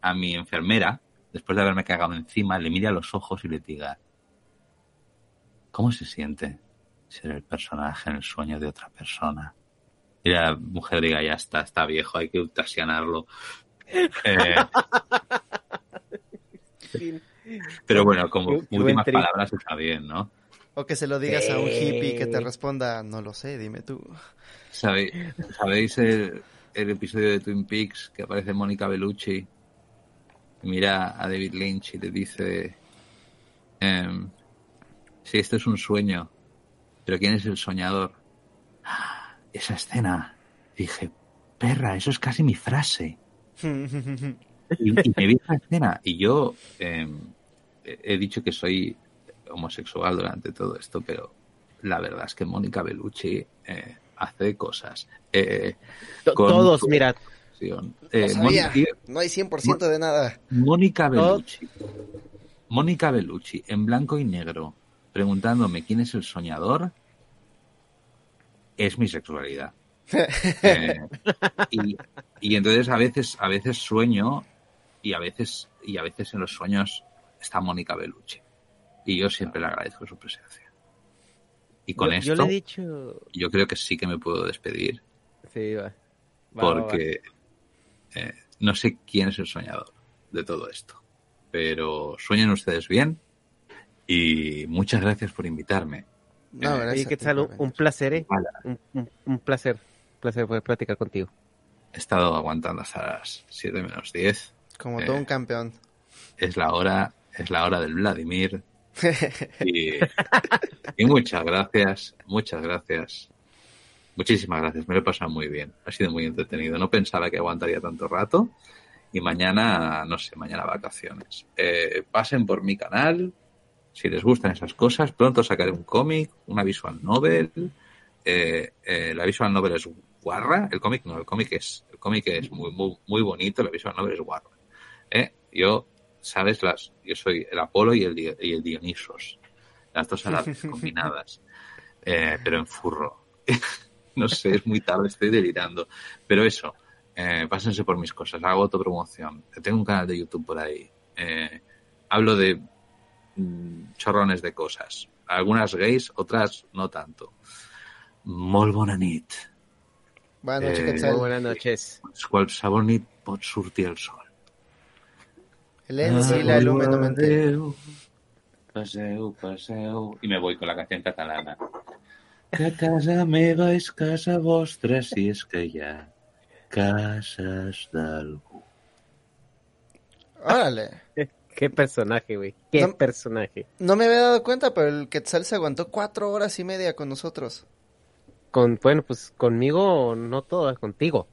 a mi enfermera después de haberme cagado encima, le mire a los ojos y le diga ¿Cómo se siente ser el personaje en el sueño de otra persona? Y la mujer diga, ya está, está viejo, hay que eutasianarlo. Eh, pero bueno, como Qué- qué buen últimas palabras está bien, ¿no? O que se lo digas a un hippie que te responda, no lo sé, dime tú. ¿Sabéis, ¿sabéis el, el episodio de Twin Peaks que aparece Mónica Bellucci? Y Mira a David Lynch y le dice, em, sí, esto es un sueño, pero ¿quién es el soñador? "Ah, Esa escena. Dije, perra, eso es casi mi frase. Y, y me vi esa escena y yo em, he dicho que soy homosexual durante todo esto, pero la verdad es que Mónica Bellucci eh, hace cosas. Eh, Con- Todos, mira, eh, sabía. Mónica- No hay 100% de nada. Mónica Bellucci. Mónica Bellucci, en blanco y negro, preguntándome quién es el soñador, es mi sexualidad. Eh, y, y entonces a veces, a veces sueño y a veces, y a veces en los sueños está Mónica Bellucci. Y yo siempre le agradezco su presencia. Y con yo, esto, yo le he dicho... yo creo que sí que me puedo despedir Sí, va. Va, va, va. porque eh, no sé quién es el soñador de todo esto. Pero sueñen ustedes bien y muchas gracias por invitarme. No, Eh, gracias Oye, a ¿qué ti tal? Un, placer, ¿eh? Un- un placer. Un placer poder platicar contigo. He estado aguantando hasta las 7 menos 10. Como Eh. todo un campeón. Es la hora, es la hora del Vladimir. Y, y muchas gracias, muchas gracias. Muchísimas gracias, me lo he pasado muy bien. Ha sido muy entretenido. No pensaba que aguantaría tanto rato. Y mañana, no sé, mañana vacaciones. Eh, pasen por mi canal. Si les gustan esas cosas, pronto sacaré un cómic, una visual novel. Eh, eh, la visual novel es guarra. El cómic no, el cómic es, el cómic es muy, muy, muy bonito. La visual novel es guarra. Eh, yo, sabes, las, yo soy el Apolo y el, y el Dionisos. Las dos a la vez combinadas. Eh, pero en furro. no sé, es muy tarde, estoy delirando. Pero eso, eh, pásense por mis cosas, hago autopromoción. Tengo un canal de YouTube por ahí. Eh, hablo de mm, chorrones de cosas. Algunas gays, otras no tanto. Molt bona nit. Buenas noches, Eh, buenas noches. Qualsevol nit pot sortir el sol. El Ensi, la Lume, no me voy con la canción catalana. Que casa meva és casa vostra si és que hi ha cases d'algú. Órale. Qué personaje, güey. Qué No- personaje. No me había dado cuenta, pero el Quetzal se aguantó cuatro horas y media con nosotros. Con, bueno, pues conmigo no todo, contigo.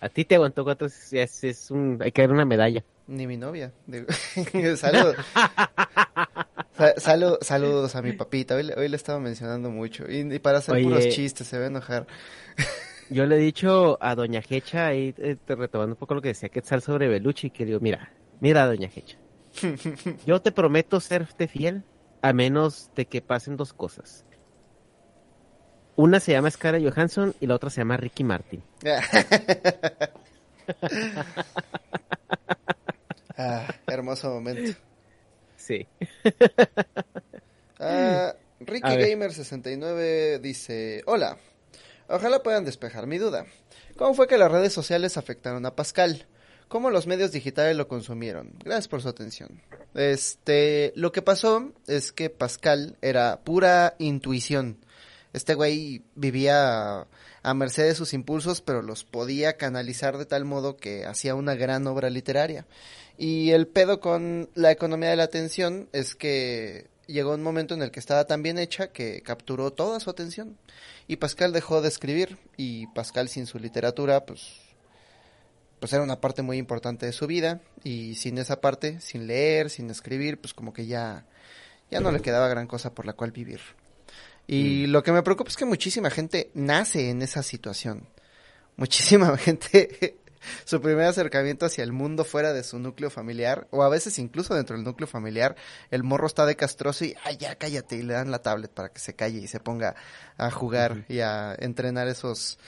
A ti te aguantó cuatro, es, es un, hay que dar una medalla. Ni mi novia. Saludos. Sa- salu- saludos a mi papita. Hoy, le- hoy le estaba mencionando mucho. Y, y para hacer Oye. puros chistes, se va a enojar. Yo le he dicho a Doña Hecha, ahí eh, retomando un poco lo que decía Quetzal sobre Beluchi, que digo, mira, mira Doña Hecha, yo te prometo serte fiel a menos de que pasen dos cosas. Una se llama Scarlett Johansson y la otra se llama Ricky Martin. Ah, hermoso momento. Sí. Ah, Ricky Gamer 69 dice, hola, ojalá puedan despejar mi duda. ¿Cómo fue que las redes sociales afectaron a Pascal? ¿Cómo los medios digitales lo consumieron? Gracias por su atención. Este, lo que pasó es que Pascal era pura intuición. Este güey vivía a merced de sus impulsos, pero los podía canalizar de tal modo que hacía una gran obra literaria. Y el pedo con la economía de la atención es que llegó un momento en el que estaba tan bien hecha que capturó toda su atención. Y Pascal dejó de escribir y Pascal sin su literatura, pues, pues era una parte muy importante de su vida y sin esa parte, sin leer, sin escribir, pues como que ya, ya no le quedaba gran cosa por la cual vivir. Y lo que me preocupa es que muchísima gente nace en esa situación. Muchísima gente su primer acercamiento hacia el mundo fuera de su núcleo familiar, o a veces incluso dentro del núcleo familiar, el morro está de castroso y, ay, ya cállate, y le dan la tablet para que se calle y se ponga a jugar y a entrenar esos,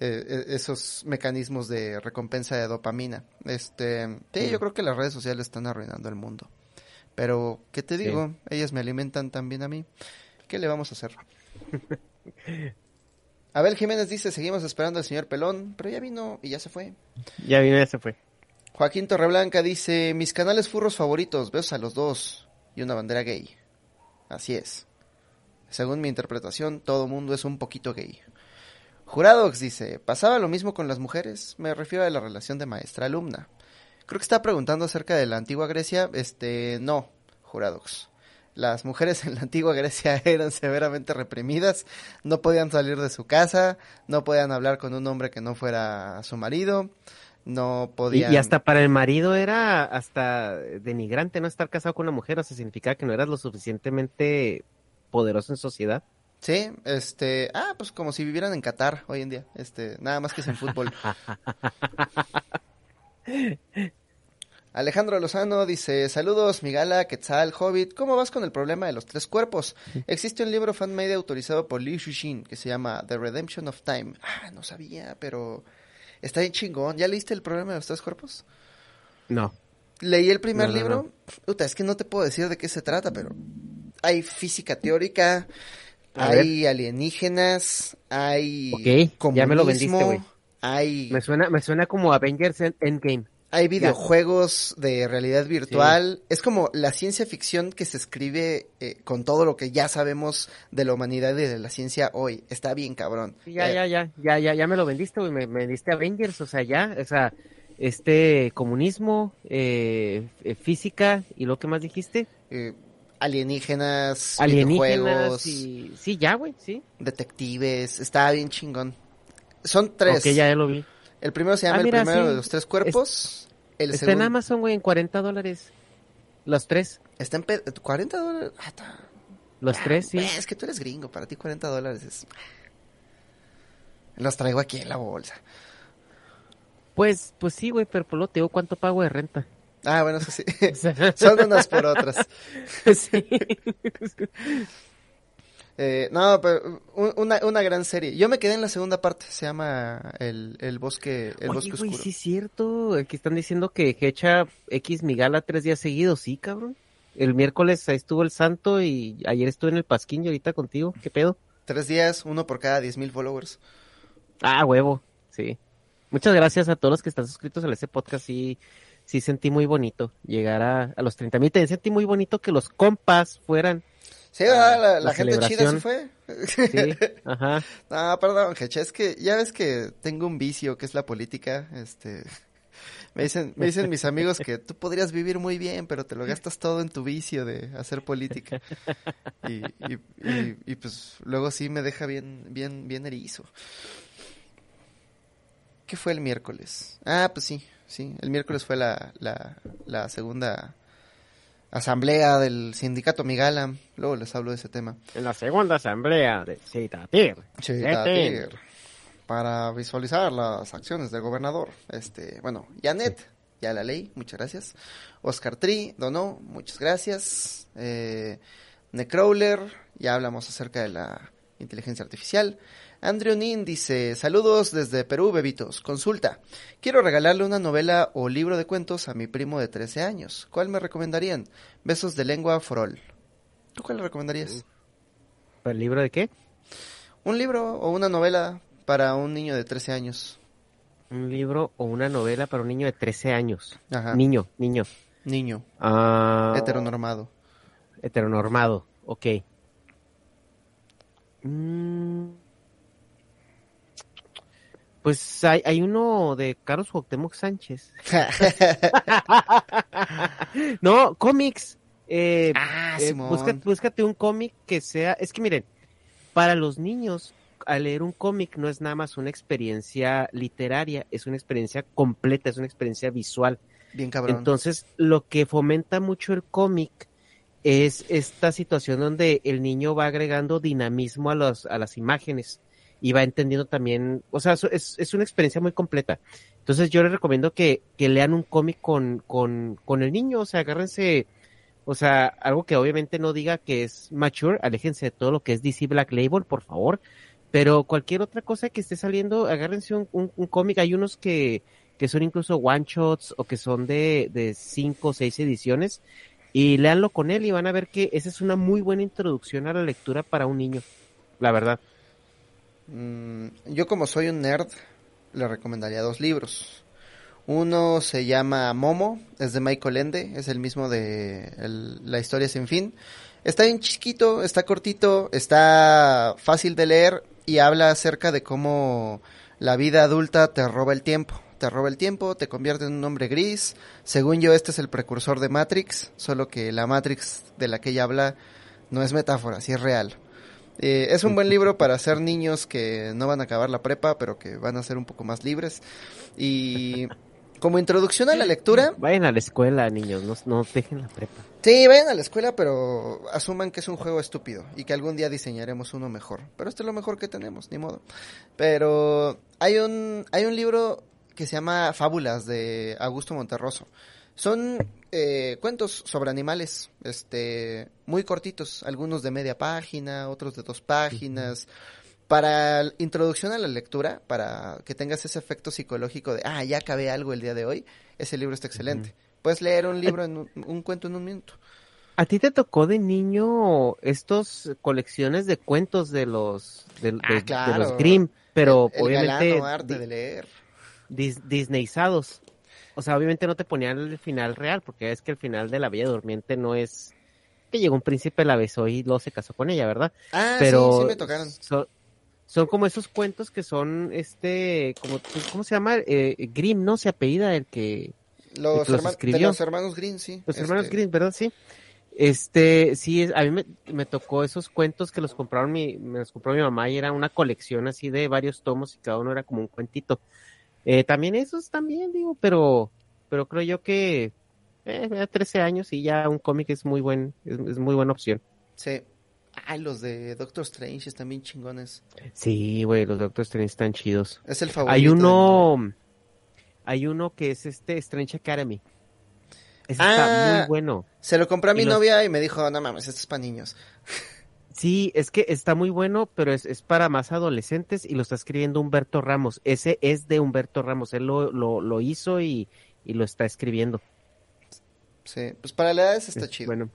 eh, esos mecanismos de recompensa de dopamina. Este, sí, yo creo que las redes sociales están arruinando el mundo. Pero, ¿qué te digo? Ellas me alimentan también a mí. ¿Qué le vamos a hacer? Abel Jiménez dice, seguimos esperando al señor Pelón, pero ya vino y ya se fue. Ya vino y ya se fue. Joaquín Torreblanca dice, mis canales furros favoritos, besos a los dos y una bandera gay. Así es. Según mi interpretación, todo mundo es un poquito gay. Juradox dice, ¿pasaba lo mismo con las mujeres? Me refiero a la relación de maestra-alumna. Creo que está preguntando acerca de la antigua Grecia. Este, no, Juradox las mujeres en la antigua Grecia eran severamente reprimidas, no podían salir de su casa, no podían hablar con un hombre que no fuera su marido, no podían... Y, hasta para el marido era hasta denigrante no estar casado con una mujer, o sea, significaba que no eras lo suficientemente poderoso en sociedad. Sí, este, ah, pues como si vivieran en Qatar hoy en día, este, nada más que es en fútbol. Alejandro Lozano dice, saludos, Migala, Quetzal, Hobbit, ¿cómo vas con el problema de los tres cuerpos? Existe un libro fan-made autorizado por Liu Shushin que se llama The Redemption of Time. Ah, no sabía, pero está bien chingón. ¿Ya leíste el problema de los tres cuerpos? No. Leí el primer libro. es que no te puedo decir de qué se trata, pero hay física teórica, hay alienígenas, hay comunismo, ya me lo vendiste, Hay... Me suena, me suena como Avengers Endgame. Hay videojuegos de realidad virtual. Es como la ciencia ficción que se escribe eh, con todo lo que ya sabemos de la humanidad y de la ciencia hoy. Está bien, cabrón. Ya, ya, ya, ya, ya, ya me lo vendiste, güey. Me, me vendiste Avengers, o sea, ya, o sea, este comunismo, eh, eh, física y lo que más dijiste. alienígenas, alienígenas videojuegos. Y... Sí, ya, güey, sí. Detectives, está bien chingón. Son tres. Ok, ya lo vi. El primero se llama ah, El primero de los tres cuerpos. el está en Amazon, güey, en 40 dólares. Los tres. Está en 40 dólares. Ah, los ah, tres, sí. Es que tú eres gringo, para ti 40 dólares es... Los traigo aquí en la bolsa. Pues, pues sí, güey, pero por lo te digo cuánto pago de renta. Ah, bueno, eso sí. Son unas por otras. sí. Eh, no, pero una, una gran serie. Yo me quedé en la segunda parte, se llama El, el Bosque, el bosque Oscuro. sí es cierto, aquí están diciendo que Hecha X Migala tres días seguidos, sí, cabrón. El miércoles ahí estuvo el santo y ayer estuve en el Pasquín y ahorita contigo, ¿qué pedo? Tres días, uno por cada diez mil followers. Ah, huevo, sí. Muchas gracias a todos los que están suscritos a ese podcast, sí, sí sentí muy bonito llegar a, a los 30 mil, también sentí muy bonito que los compas fueran Sí, la, la, gente chida sí fue. Sí, ajá. no, perdón, Jeche, es que ya ves que tengo un vicio que es la política, este... Me dicen, me dicen mis amigos que tú podrías vivir muy bien, pero te lo gastas todo en tu vicio de hacer política. Y, y, y, pues luego sí me deja bien, bien, bien erizo. ¿Qué fue el miércoles? Ah, pues sí, sí. El miércoles fue la, la, la segunda asamblea del sindicato Migala, luego les hablo de ese tema. En la segunda asamblea de Citatir. Citatir. Para visualizar las acciones del gobernador. Este, bueno, Janet, ya la ley, muchas gracias. Oscar Tri, donó, muchas gracias. Eh, Necrawler, ya hablamos acerca de la inteligencia artificial. Andrew Nin dice, saludos desde Perú, bebitos. Consulta, quiero regalarle una novela o libro de cuentos a mi primo de 13 años. ¿Cuál me recomendarían? Besos de lengua for all. ¿Tú cuál le recomendarías? ¿El libro de qué? Un libro o una novela para un niño de 13 años. Un libro o una novela para un niño de 13 años. Ajá. Niño, niño. Niño, Ah, heteronormado. Heteronormado, ok. Mm, Pues hay, hay uno de Carlos Cuauhtémoc Sánchez. no, cómics. Eh, ah, eh, búscate, búscate un cómic que sea... Es que miren, para los niños, al leer un cómic no es nada más una experiencia literaria, es una experiencia completa, es una experiencia visual. Bien cabrón. Entonces, lo que fomenta mucho el cómic es esta situación donde el niño va agregando dinamismo a, los, a las imágenes y va entendiendo también, o sea, es, es una experiencia muy completa. Entonces, yo les recomiendo que, que lean un cómic con, con, con el niño, o sea, agárrense, o sea, algo que obviamente no diga que es mature, aléjense de todo lo que es DC Black Label, por favor, pero cualquier otra cosa que esté saliendo, agárrense un, un, un cómic, hay unos que, que son incluso one shots o que son de, de cinco o seis ediciones y léanlo con él y van a ver que esa es una muy buena introducción a la lectura para un niño, la verdad. Mm, yo como soy un nerd, le recomendaría dos libros. Uno se llama Momo, es de Michael Ende, es el mismo de La historia sin fin. Está bien chiquito, está cortito, está fácil de leer y habla acerca de cómo la vida adulta te roba el tiempo. Te roba el tiempo, te convierte en un hombre gris. Según yo, este es el precursor de Matrix, solo que la Matrix de la que ella habla no es metáfora, sí es real. Eh, es un buen libro para hacer niños que no van a acabar la prepa, pero que van a ser un poco más libres. Y como introducción a la lectura, Vayan a la escuela, niños, no, no dejen la prepa. sí, vayan a la escuela, pero asuman que es un juego estúpido y que algún día diseñaremos uno mejor. Pero este es lo mejor que tenemos, ni modo. Pero hay un, hay un libro que se llama Fábulas de Augusto Monterroso. Son eh, cuentos sobre animales, este, muy cortitos, algunos de media página, otros de dos páginas. Para introducción a la lectura, para que tengas ese efecto psicológico de, ah, ya acabé algo el día de hoy, ese libro está excelente. Puedes leer un libro, en un, un cuento en un minuto. ¿A ti te tocó de niño estos colecciones de cuentos de los de, de- Ah, de claro. los Grimm, pero el, el obviamente arte de leer. dis- disneyizados? O sea, obviamente no te ponían el final real, porque es que el final de La Bella Durmiente no es que llegó un príncipe, la besó y luego se casó con ella, ¿verdad? Ah, pero sí, sí me tocaron. Son, son como esos cuentos que son, este, como, ¿cómo se llama? Eh, Grimm, ¿no? Se apellida el que, Los, que los herma- de escribió. los hermanos Green, sí. Los Este, hermanos Grimm, ¿verdad? Sí. Este, sí, a mí me, me tocó esos cuentos que los compraron mi, me los compró mi mamá y era una colección así de varios tomos y cada uno era como un cuentito. Eh, también esos también, digo, pero, pero creo yo que, eh, a 13 años y ya un cómic es muy buen, es, es muy buena opción. Sí. Ay, los de Doctor Strange están bien chingones. Sí, güey, los Doctor Strange están chidos. Es el favorito. Hay uno, hay uno que es este Strange Academy. Ese Ah. está muy bueno. Se lo compré a mi y los- novia y me dijo, no mames, esto es para niños. Sí, es que está muy bueno, pero es, es para más adolescentes y lo está escribiendo Humberto Ramos. Ese es de Humberto Ramos, él lo, lo, lo hizo y, y lo está escribiendo. Sí, pues para la edad está Es chido. Bueno,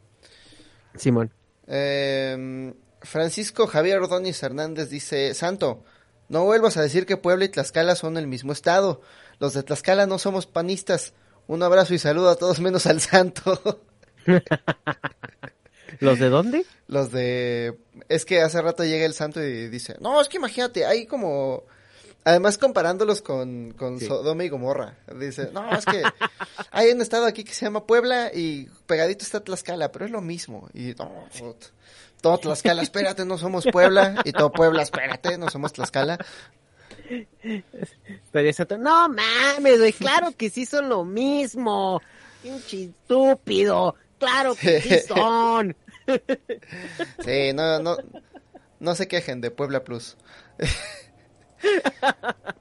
Simón. Eh, Francisco Javier Ordóñez Hernández dice, Santo, no vuelvas a decir que Puebla y Tlaxcala son el mismo estado. Los de Tlaxcala no somos panistas. Un abrazo y saludo a todos menos al Santo. ¿Los de dónde? Los de... Es que hace rato llega el Santo y dice, no, es que imagínate, hay como... Además comparándolos con, con Sí. Sodoma y Gomorra. Dice, no, es que hay un estado aquí que se llama Puebla y pegadito está Tlaxcala, pero es lo mismo. Y no, todo Tlaxcala, espérate, no somos Puebla. Y todo Puebla, espérate, no somos Tlaxcala. Exacto, No mames, güey, claro que sí son lo mismo. Pinche estúpido. Claro que sí son. Sí, no, no, no se quejen de Puebla Plus.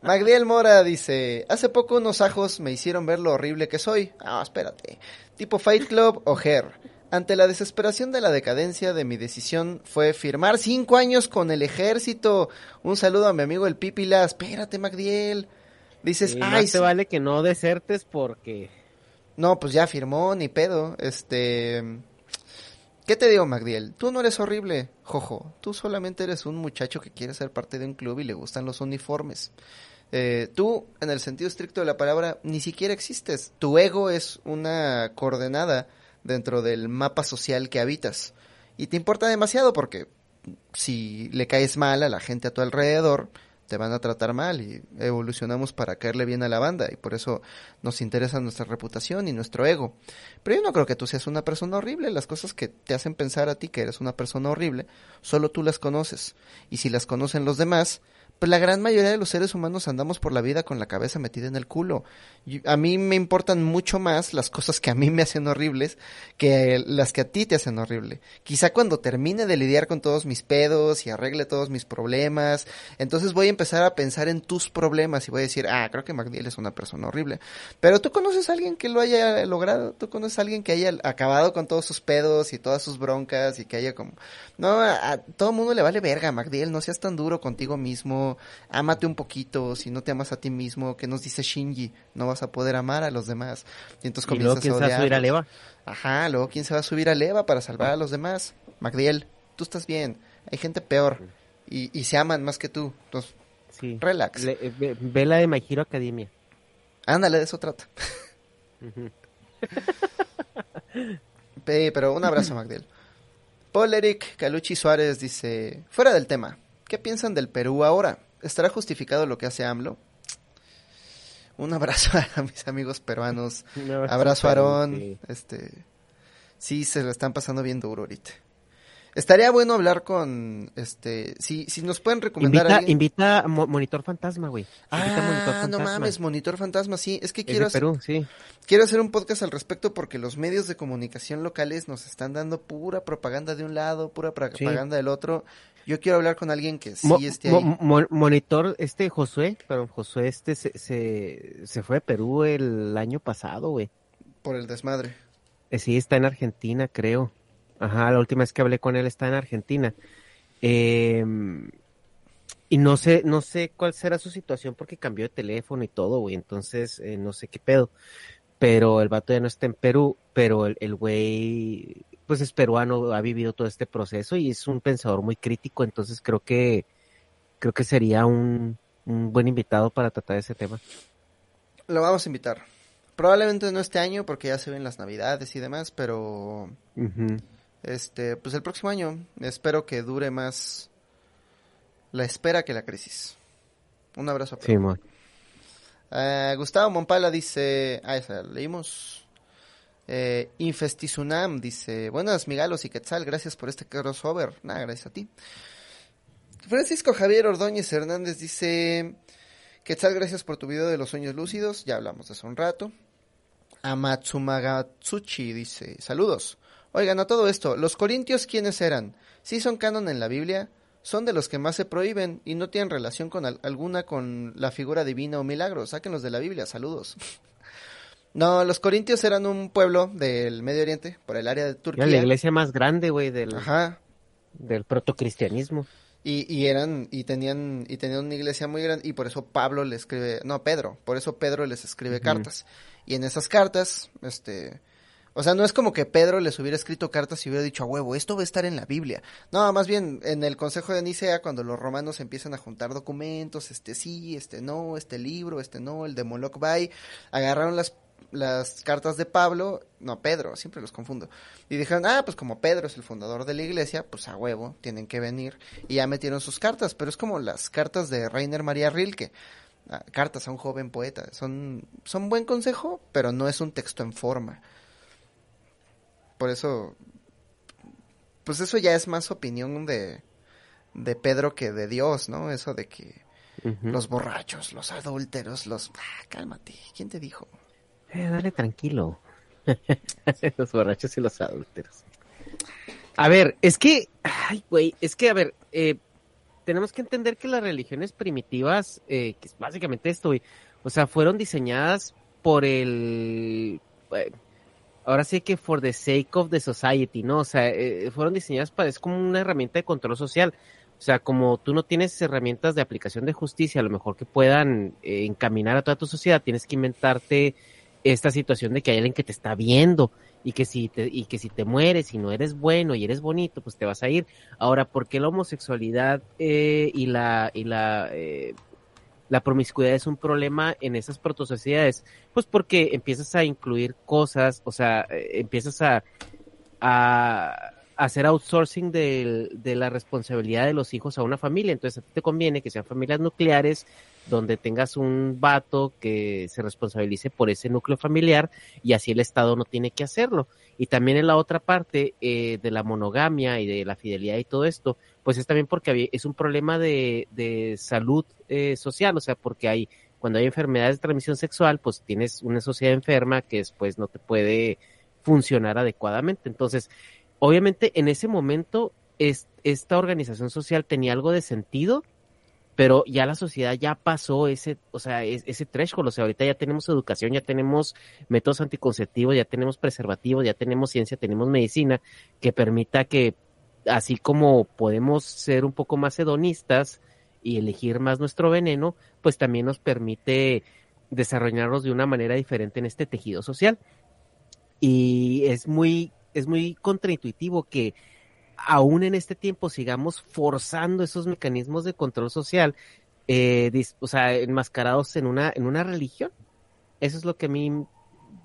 Magdiel Mora dice, hace poco unos ajos me hicieron ver lo horrible que soy. Ah, espérate. Tipo Fight Club o Hair. Ante la desesperación de la decadencia de mi decisión fue firmar cinco años con el ejército. Un saludo a mi amigo el Pipila. Espérate, Magdiel. Dices, ay, sí". vale que no desertes porque... No, pues ya firmó, ni pedo. Este. ¿Qué te digo, Magdiel? Tú no eres horrible, jojo. Tú solamente eres un muchacho que quiere ser parte de un club y le gustan los uniformes. Eh, tú, en el sentido estricto de la palabra, ni siquiera existes. Tu ego es una coordenada dentro del mapa social que habitas. Y te importa demasiado porque si le caes mal a la gente a tu alrededor, te van a tratar mal y evolucionamos para caerle bien a la banda y por eso nos interesa nuestra reputación y nuestro ego. Pero yo no creo que tú seas una persona horrible, las cosas que te hacen pensar a ti que eres una persona horrible, solo tú las conoces. Y si las conocen los demás, pues la gran mayoría de los seres humanos andamos por la vida con la cabeza metida en el culo. A mí me importan mucho más las cosas que a mí me hacen horribles que las que a ti te hacen horrible. Quizá cuando termine de lidiar con todos mis pedos y arregle todos mis problemas, entonces voy a empezar a pensar en tus problemas y voy a decir, ah, creo que Magdiel es una persona horrible. Pero tú conoces a alguien que lo haya logrado, tú conoces a alguien que haya acabado con todos sus pedos y todas sus broncas y que haya como... No, a, todo mundo le vale verga, Magdiel, no seas tan duro contigo mismo, ámate un poquito, si no te amas a ti mismo, que nos dice Shinji, no vas a poder amar a los demás. Y entonces Y luego quién a se va a subir a leva. Ajá, luego quién se va a subir a leva para salvar a los demás. Magdiel, tú estás bien, hay gente peor y, y se aman más que tú. Entonces, Sí. relax. Le- eh, ve, ve la de My Hero Academia. Ándale, de eso trata. Pero un abrazo, Magdiel. Paul Eric Calucci Suárez dice, fuera del tema, ¿qué piensan del Perú ahora? ¿Estará justificado lo que hace AMLO? Un abrazo a mis amigos peruanos. No, Abrazo a Aarón. sí. Este, sí, se lo están pasando bien duro ahorita. Estaría bueno hablar con, este, si, si nos pueden recomendar Invita, invita a Mo- Monitor Fantasma, güey. Invita a Monitor Ah, no mames, Monitor Fantasma, sí, es que Es quiero de hacer, Perú, sí. quiero hacer un podcast al respecto porque los medios de comunicación locales nos están dando pura propaganda de un lado, pura propaganda del otro. Yo quiero hablar con alguien que sí Mo- esté mo- ahí. mo- monitor, este Josué, pero Josué este se, se, se fue a Perú el año pasado, güey. por el desmadre. Eh, Sí, está en Argentina, creo. Ajá, la última vez que hablé con él está en Argentina. Eh, y no sé, no sé cuál será su situación porque cambió de teléfono y todo, güey. Entonces, eh, no sé qué pedo. Pero el vato ya no está en Perú, pero el, el güey, pues es peruano, ha vivido todo este proceso y es un pensador muy crítico. Entonces creo que, creo que sería un, un buen invitado para tratar ese tema. Lo vamos a invitar. Probablemente no este año porque ya se ven las navidades y demás, pero este, pues el próximo año espero que dure más la espera que la crisis. Un abrazo. a Sí, Eh, Gustavo Mompala dice, ah, esa leímos. Eh, Infestizunam dice, buenas migalos y quetzal, gracias por este crossover. Nada, gracias a ti. Francisco Javier Ordóñez Hernández dice, quetzal, gracias por tu video de los sueños lúcidos, ya hablamos de eso un rato. Amatsumagatsuchi dice, saludos. Oigan, a todo esto, ¿los corintios quiénes eran? ¿Sí son canon en la Biblia? Son de los que más se prohíben y no tienen relación con al- alguna con la figura divina o milagro. Sáquenlos de la Biblia, saludos. No, los corintios eran un pueblo del Medio Oriente, por el área de Turquía. Era la iglesia más grande, güey, del, Ajá. del protocristianismo. Y, y eran, y tenían, y tenían una iglesia muy grande, y por eso Pablo le escribe, no, Pedro, por eso Pedro les escribe cartas. Y en esas cartas, este, o sea, no es como que Pedro les hubiera escrito cartas y hubiera dicho a huevo, esto va a estar en la Biblia. No, más bien, en el Consejo de Nicea, cuando los romanos empiezan a juntar documentos, este sí, este no, este libro, este no, el de Moloch Bay, agarraron las las cartas de Pablo, no, Pedro, siempre los confundo. Y dijeron, ah, pues como Pedro es el fundador de la iglesia, pues a huevo, tienen que venir. Y ya metieron sus cartas, pero es como las cartas de Rainer María Rilke. Ah, cartas a un joven poeta. Son, son buen consejo, pero no es un texto en forma. Por eso, pues eso ya es más opinión de, de Pedro que de Dios, ¿no? Eso de que los borrachos, los adúlteros, los... Ah, cálmate, ¿quién te dijo? Eh, dale tranquilo. los borrachos y los adúlteros. A ver, es que, ay, güey, es que, a ver, eh, tenemos que entender que las religiones primitivas, eh, que es básicamente esto, güey, o sea, fueron diseñadas por el, eh, ahora sí que for the sake of the society, ¿no? O sea, eh, fueron diseñadas para, es como una herramienta de control social. O sea, como tú no tienes herramientas de aplicación de justicia, a lo mejor que puedan eh, encaminar a toda tu sociedad, tienes que inventarte esta situación de que hay alguien que te está viendo y que si te, y que si te mueres y no eres bueno y eres bonito, pues te vas a ir. Ahora, ¿por qué la homosexualidad eh, y la, y la, eh, la promiscuidad es un problema en esas protosociedades? Pues porque empiezas a incluir cosas, o sea, eh, empiezas a, a hacer outsourcing de, de la responsabilidad de los hijos a una familia. Entonces a ti te conviene que sean familias nucleares donde tengas un vato que se responsabilice por ese núcleo familiar y así el Estado no tiene que hacerlo. Y también en la otra parte eh, de la monogamia y de la fidelidad y todo esto, pues es también porque es un problema de, de salud eh, social, o sea, porque hay, cuando hay enfermedades de transmisión sexual, pues tienes una sociedad enferma que después no te puede funcionar adecuadamente. Entonces, obviamente en ese momento es, esta organización social tenía algo de sentido, pero ya la sociedad ya pasó ese, o sea, ese threshold, o sea, ahorita ya tenemos educación, ya tenemos métodos anticonceptivos, ya tenemos preservativos, ya tenemos ciencia, tenemos medicina que permita que, así como podemos ser un poco más hedonistas y elegir más nuestro veneno, pues también nos permite desarrollarnos de una manera diferente en este tejido social. Y es muy, es muy contraintuitivo que aún en este tiempo sigamos forzando esos mecanismos de control social, eh, o sea, enmascarados en una, en una religión. Eso es lo que a mí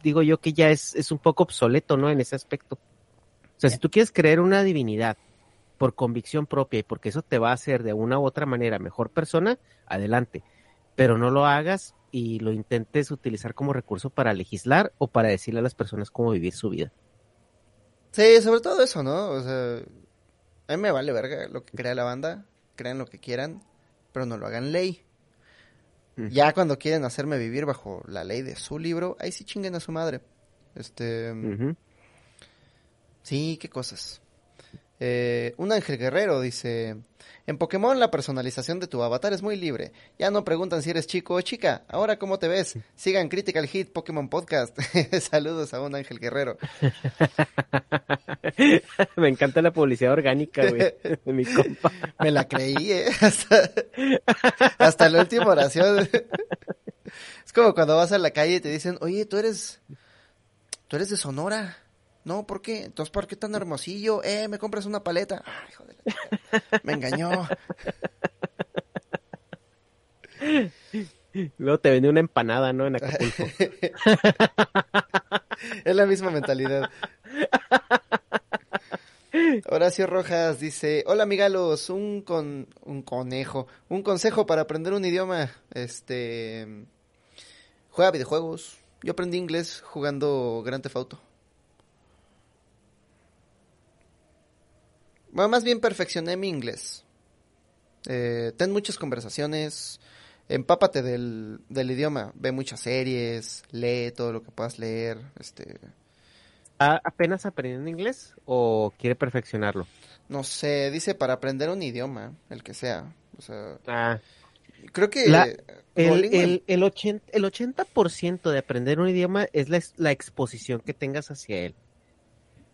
digo yo que ya es, es un poco obsoleto, ¿no? En ese aspecto. O sea, si tú quieres creer una divinidad por convicción propia y porque eso te va a hacer de una u otra manera mejor persona, adelante. Pero no lo hagas y lo intentes utilizar como recurso para legislar o para decirle a las personas cómo vivir su vida. Sí, sobre todo eso, ¿no? O sea, a mí me vale verga lo que crea la banda, crean lo que quieran, pero no lo hagan ley. Ya cuando quieren hacerme vivir bajo la ley de su libro, ahí sí chinguen a su madre. Este. Sí, qué cosas. Eh, un ángel guerrero dice, en Pokémon la personalización de tu avatar es muy libre. Ya no preguntan si eres chico o chica. Ahora, ¿cómo te ves? Sigan Critical Hit Pokémon Podcast. Saludos a un ángel guerrero. Me encanta la publicidad orgánica, güey, de mi compa. Me la creí, ¿eh? Hasta, hasta la última oración. Es como cuando vas a la calle y te dicen, oye, tú eres, tú eres de Sonora. No, ¿por qué? Entonces, ¿por qué tan hermosillo? Eh, ¿me compras una paleta? Ay, hijo de la Me engañó. Luego te vende una empanada, ¿no? En Acapulco. es la misma mentalidad. Horacio Rojas dice, hola amigalos, un con un conejo, un consejo para aprender un idioma, este juega videojuegos. Yo aprendí inglés jugando Grand Theft Auto. Bueno, más bien perfeccioné mi inglés. Eh, ten muchas conversaciones, empápate del, del idioma, ve muchas series, lee todo lo que puedas leer, este... ¿Apenas aprendiendo inglés o quiere perfeccionarlo? No sé, dice para aprender un idioma, el que sea. O sea, Ah, creo que La- el, el, el, 80, el 80% de aprender un idioma es la, la exposición que tengas hacia él.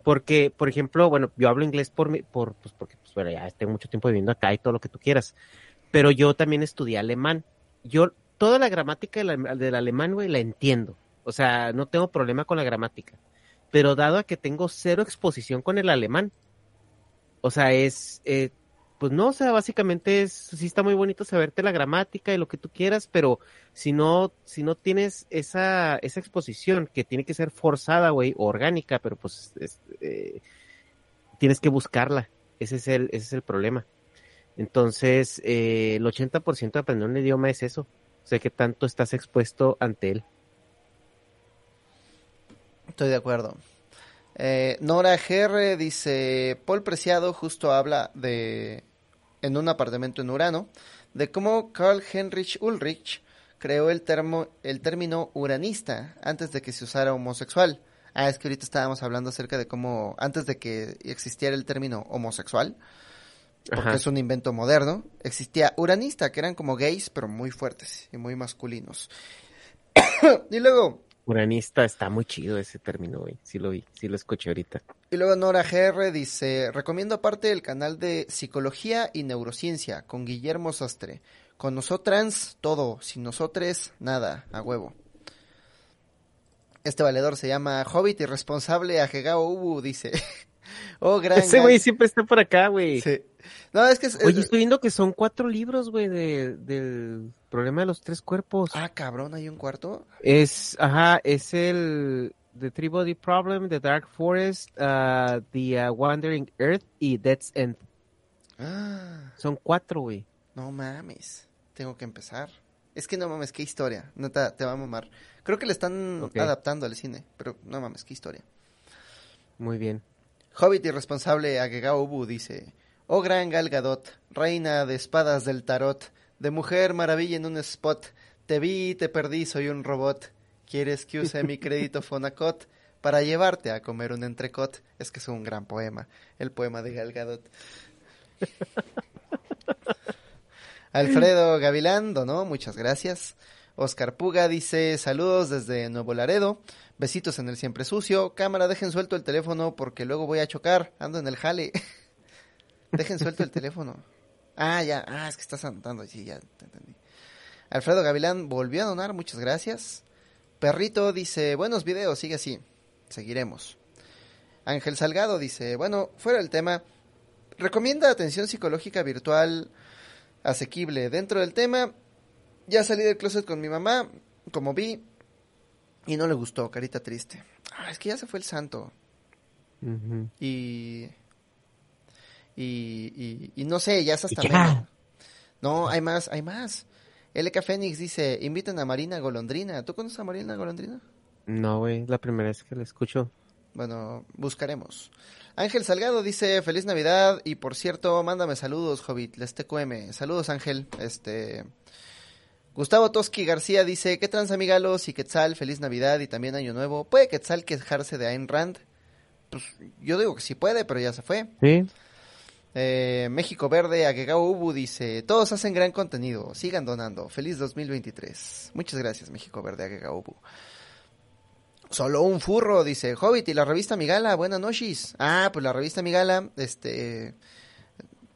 Porque, por ejemplo, bueno, yo hablo inglés por, mi- por pues porque pues, bueno, ya tengo mucho tiempo viviendo acá y todo lo que tú quieras. Pero yo también estudié alemán. Yo toda la gramática del, ale- del alemán, güey, la entiendo. O sea, no tengo problema con la gramática. Pero dado a que tengo cero exposición con el alemán, o sea, es, eh, pues no, o sea, básicamente es, sí está muy bonito saberte la gramática y lo que tú quieras, pero si no, si no tienes esa, esa exposición que tiene que ser forzada, güey, orgánica, pero pues es, eh, tienes que buscarla. Ese es el, ese es el problema. Entonces, eh, el 80% de aprender un idioma es eso. O sea, que tanto estás expuesto ante él. Estoy de acuerdo. Eh, Nora GR dice, Paul Preciado justo habla de, en un apartamento en Urano, de cómo Carl Heinrich Ulrich creó el, termo, el término uranista antes de que se usara homosexual. Ah, es que ahorita estábamos hablando acerca de cómo, antes de que existiera el término homosexual, porque Ajá. es un invento moderno, existía uranista, que eran como gays, pero muy fuertes y muy masculinos. y luego, Uranista está muy chido ese término, güey. Sí lo vi, sí lo escuché ahorita. Y luego Nora GR dice, recomiendo aparte el canal de Psicología y Neurociencia con Guillermo Sastre. Con nosotras, todo. Sin nosotros, nada. A huevo. Este valedor se llama Hobbit Irresponsable Ajegao Ubu, dice. oh, gran... Ese güey siempre está por acá, güey. Sí. No, es que... Es, Oye, estoy viendo que son cuatro libros, güey, de, del problema de los tres cuerpos. Ah, cabrón, ¿hay un cuarto? Es, ajá, es el The Three Body Problem, The Dark Forest, uh, The uh, Wandering Earth y Dead's End. Ah, Son cuatro, güey. no mames. Tengo que empezar. Es que no mames, qué historia. Neta, te va a mamar. Creo que le están adaptando al cine, pero no mames, qué historia. Muy bien. Hobbit irresponsable Agegao Ubu dice, Oh gran Gal Gadot, reina de espadas del tarot, de mujer maravilla en un spot, te vi, te perdí, soy un robot, ¿quieres que use mi crédito Fonacot para llevarte a comer un entrecot? Es que es un gran poema, el poema de Gal Gadot. Alfredo Gavilán donó, muchas gracias. Oscar Puga dice, saludos desde Nuevo Laredo, besitos en el siempre sucio, cámara, dejen suelto el teléfono porque luego voy a chocar, ando en el jale. dejen suelto el teléfono. Ah, ya, ah, es que estás anotando, sí, ya te entendí. Alfredo Gavilán volvió a donar, muchas gracias. Perrito dice, buenos videos, sigue así, seguiremos. Ángel Salgado dice, bueno, fuera del tema, recomienda atención psicológica virtual asequible. Dentro del tema, ya salí del closet con mi mamá, como vi, y no le gustó, carita triste. Ah, es que ya se fue el santo. Y. Y, y, y no sé, ya es hasta ya. No, hay más, hay más. LK Fénix dice: inviten a Marina Golondrina. ¿Tú conoces a Marina Golondrina? No, güey, la primera vez que la escucho. Bueno, buscaremos. Ángel Salgado dice, feliz Navidad y por cierto, mándame saludos, Hobbit, les TQM. Saludos, Ángel. Este Gustavo Toski García dice, ¿qué trans amigalos y Quetzal? Feliz Navidad y también Año Nuevo. ¿Puede Quetzal quejarse de Ayn Rand? Pues yo digo que sí puede, pero ya se fue. Sí. Eh, México Verde, Agegao Ubu dice, todos hacen gran contenido, sigan donando. Feliz 2023. Muchas gracias, México Verde, Agegao Ubu. Solo un furro, dice Hobbit y la revista Migala, buenas noches. Ah, pues la revista Migala, este,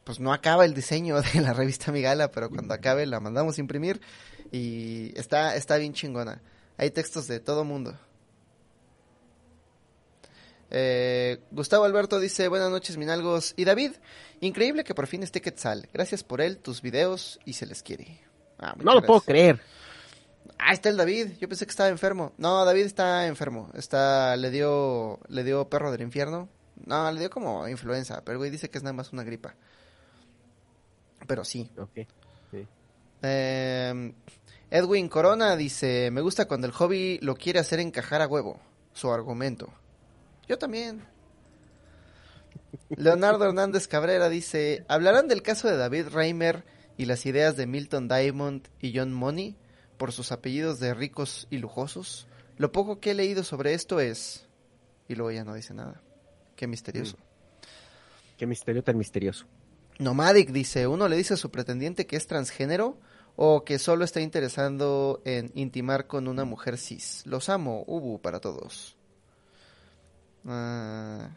pues no acaba el diseño de la revista Migala, pero cuando acabe la mandamos a imprimir y está, está bien chingona. Hay textos de todo mundo. Eh, Gustavo Alberto dice, buenas noches Minalgos. Y David, increíble que por fin esté Quetzal. Gracias por él, tus videos y se les quiere. Ah, No lo puedo creer. Ah, está el David. Yo pensé que estaba enfermo. No, David está enfermo. Está, le dio, le dio perro del infierno. No, le dio como influenza, pero güey dice que es nada más una gripa. Pero sí. Eh, Edwin Corona dice, me gusta cuando el hobby lo quiere hacer encajar a huevo. Su argumento. Yo también. Leonardo Hernández Cabrera dice, ¿hablarán del caso de David Reimer y las ideas de Milton Diamond y John Money por sus apellidos de ricos y lujosos? Lo poco que he leído sobre esto es... Y luego ya no dice nada. Qué misterioso. Qué misterio tan misterioso. Nomadic dice, uno le dice a su pretendiente que es transgénero o que solo está interesando en intimar con una mujer cis. Los amo, Ubu para todos. Ah,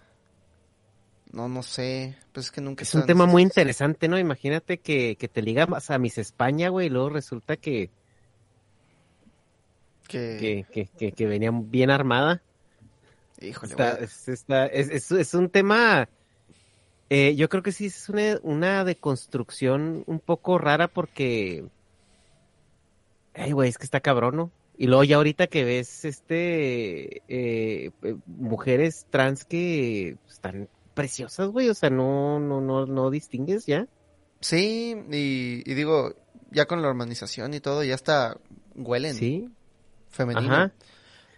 no, no sé, pues es que nunca... Es un tema muy interesante, ¿no? Imagínate que, que te ligas a Miss España, güey, y luego resulta que, Que, que, que, que, venía bien armada. híjole, Está- es, está- es, es- es un tema, eh, yo creo que sí es una, una deconstrucción un poco rara porque, ay, güey, es que está cabrón, ¿no? Y luego ya ahorita que ves, este, eh, eh, mujeres trans que están preciosas, güey, o sea, no, no, no, no distingues ya. Sí, y, y digo, ya con la hormonización y todo, ya está huelen Sí, femenino. ajá.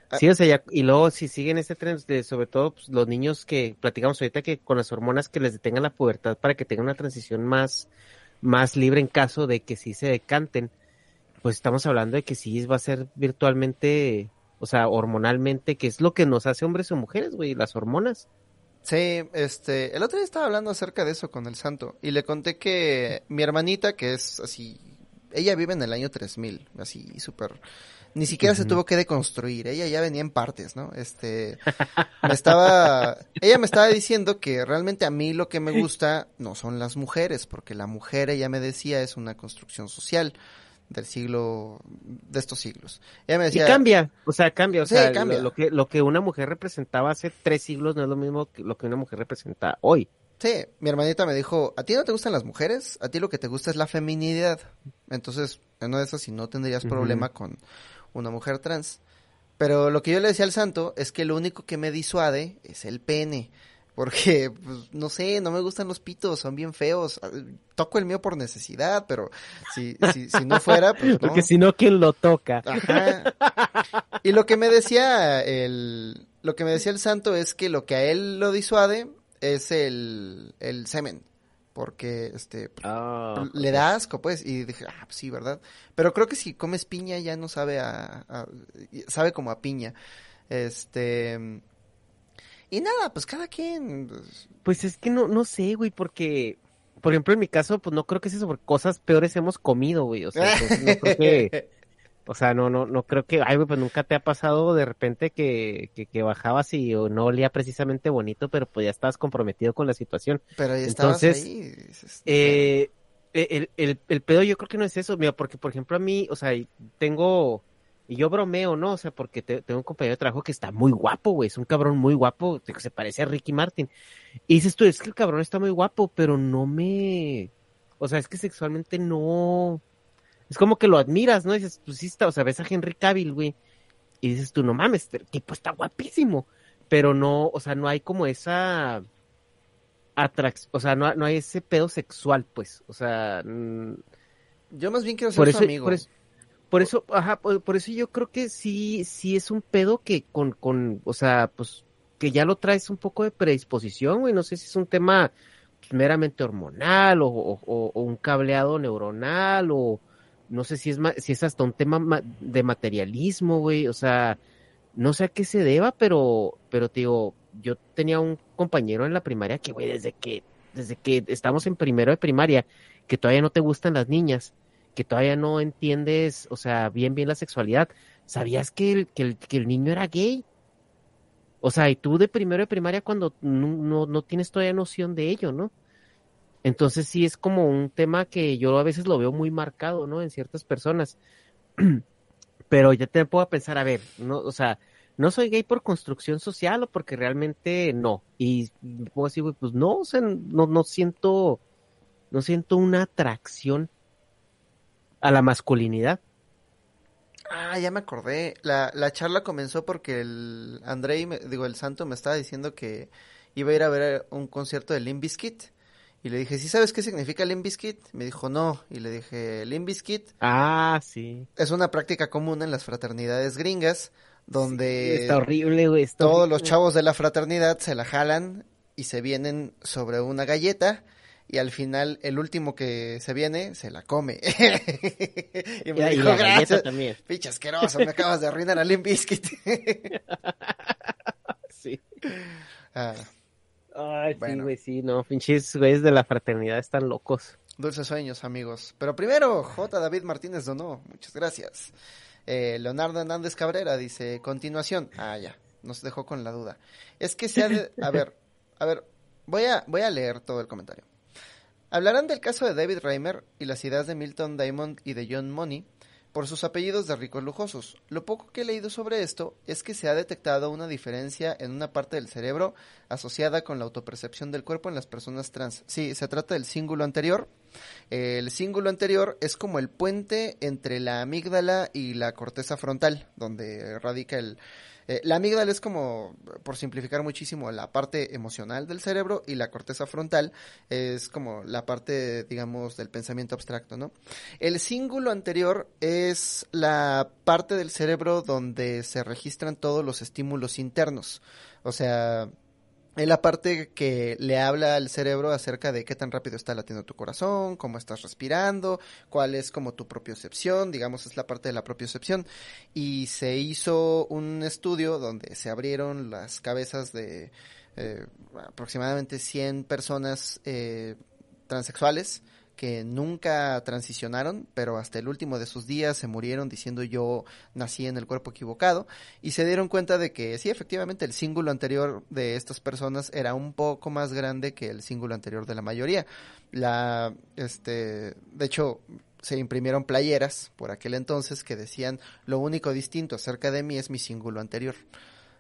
Ah. Sí, o sea, ya- y luego si siguen ese tren de, sobre todo pues, los niños que platicamos ahorita que con las hormonas que les detengan la pubertad para que tengan una transición más, más libre en caso de que sí se decanten, pues estamos hablando de que sí va a ser virtualmente, o sea, hormonalmente, que es lo que nos hace hombres o mujeres, güey, las hormonas. Sí, este, el otro día estaba hablando acerca de eso con el santo y le conté que mi hermanita, que es así ella vive en el año 3000, así súper ni siquiera se tuvo que deconstruir, ella ya venía en partes, ¿no? Este, me estaba, ella me estaba diciendo que realmente a mí lo que me gusta no son las mujeres, porque la mujer, ella me decía, es una construcción social del siglo, de estos siglos. Ella me decía. Y cambia, o sea, cambia, o sea, cambia. Lo, que, lo que una mujer representaba hace tres siglos no es lo mismo que lo que una mujer representa hoy. Sí, mi hermanita me dijo, ¿a ti no te gustan las mujeres? A ti lo que te gusta es la feminidad. Entonces, en una de esas, si no tendrías problema con una mujer trans. Pero lo que yo le decía al santo es que lo único que me disuade es el pene. Porque, pues, no sé, no me gustan los pitos, son bien feos. Ah, toco el mío por necesidad, pero si, si, si no fuera, pues no. Porque si no, ¿quién lo toca? Ajá. Y lo que me decía el, lo que me decía el santo es que lo que a él lo disuade es el, el semen porque este ah, le da asco pues y dije ah pues sí verdad pero creo que si comes piña ya no sabe a, sabe como a piña este y nada pues cada quien pues, pues es que no no sé güey porque por ejemplo en mi caso pues no creo que sea sobre cosas peores hemos comido güey o sea no creo que O sea, no, no, no creo que, ay, pues nunca te ha pasado de repente que, que, bajabas y no olía precisamente bonito, pero pues ya estabas comprometido con la situación. Pero ya estabas Entonces, ahí. Eh, el, el, el pedo yo creo que no es eso, mira, porque por ejemplo a mí, o sea, tengo, y yo bromeo, ¿no? O sea, porque tengo un compañero de trabajo que está muy guapo, güey, es un cabrón muy guapo, se parece a Ricky Martin. Y dices tú, es que el cabrón está muy guapo, pero no me, o sea, es que sexualmente no, es como que lo admiras, ¿no? dices, pues sí está, o sea, ves a Henry Cavill, güey, y dices tú, no mames, el tipo está guapísimo, pero no, o sea, no hay como esa atracción, o sea, no, no hay ese pedo sexual, pues, o sea... Yo más bien quiero ser su amigo. Por eso, ajá, por, eso yo creo que sí, sí es un pedo que con, con, o sea, pues, que ya lo traes un poco de predisposición, güey, no sé si es un tema meramente hormonal o, o un cableado neuronal o, no sé si es, si es hasta un tema de materialismo, güey, o sea, no sé a qué se deba, pero, pero te digo, yo tenía un compañero en la primaria que, güey, desde que, desde que estamos en primero de primaria, que todavía no te gustan las niñas, que todavía no entiendes, o sea, bien, bien la sexualidad, ¿sabías que el, que el, niño era gay? O sea, y tú de primero de primaria cuando no, no, no tienes todavía noción de ello, ¿no? Entonces sí es como un tema que yo a veces lo veo muy marcado, ¿no? En ciertas personas. Pero ya te puedo pensar, a ver, no, o sea, no soy gay por construcción social o porque realmente no. Y puedo decir, pues no, o sea, no, no siento, no siento una atracción a la masculinidad. Ah, ya me acordé. La, la charla comenzó porque el Andrei, digo, el santo me estaba diciendo que iba a ir a ver un concierto de Limp Bizkit y le dije, ¿sí sabes qué significa Limp Me dijo, no. Y le dije, Limp Ah, sí. Es una práctica común en las fraternidades gringas, donde... está horrible, güey. todos los chavos de la fraternidad se la jalan y se vienen sobre una galleta y al final el último que se viene se la come. y me dijo, gracias. También. Picha asqueroso, me acabas de arruinar a Limp sí. Ah. Ay, sí, güey, sí, no, pinches güeyes de la fraternidad están locos. Dulces sueños, amigos. Pero primero, J. David Martínez donó, muchas gracias. Eh, Leonardo Hernández Cabrera dice, continuación. Ah, ya, nos dejó con la duda. Es que se ha de... A ver, a ver, voy a, voy a leer todo el comentario. Hablarán del caso de David Reimer y las ideas de Milton Diamond y de John Money por sus apellidos de ricos lujosos. Lo poco que he leído sobre esto es que se ha detectado una diferencia en una parte del cerebro asociada con la autopercepción del cuerpo en las personas trans. Sí, se trata del cíngulo anterior. El cíngulo anterior es como el puente entre la amígdala y la corteza frontal, donde radica el, eh, la amígdala es como, por simplificar muchísimo, la parte emocional del cerebro y la corteza frontal es como la parte, digamos, del pensamiento abstracto, ¿no? El cíngulo anterior es la parte del cerebro donde se registran todos los estímulos internos. O sea, es la parte que le habla al cerebro acerca de qué tan rápido está latiendo tu corazón, cómo estás respirando, cuál es como tu propiocepción, digamos, es la parte de la propiocepción. Y se hizo un estudio donde se abrieron las cabezas de eh, aproximadamente 100 personas eh, transexuales que nunca transicionaron, pero hasta el último de sus días se murieron diciendo yo nací en el cuerpo equivocado y se dieron cuenta de que sí, efectivamente el símbolo anterior de estas personas era un poco más grande que el símbolo anterior de la mayoría. La, este, de hecho, se imprimieron playeras por aquel entonces que decían lo único distinto acerca de mí es mi símbolo anterior.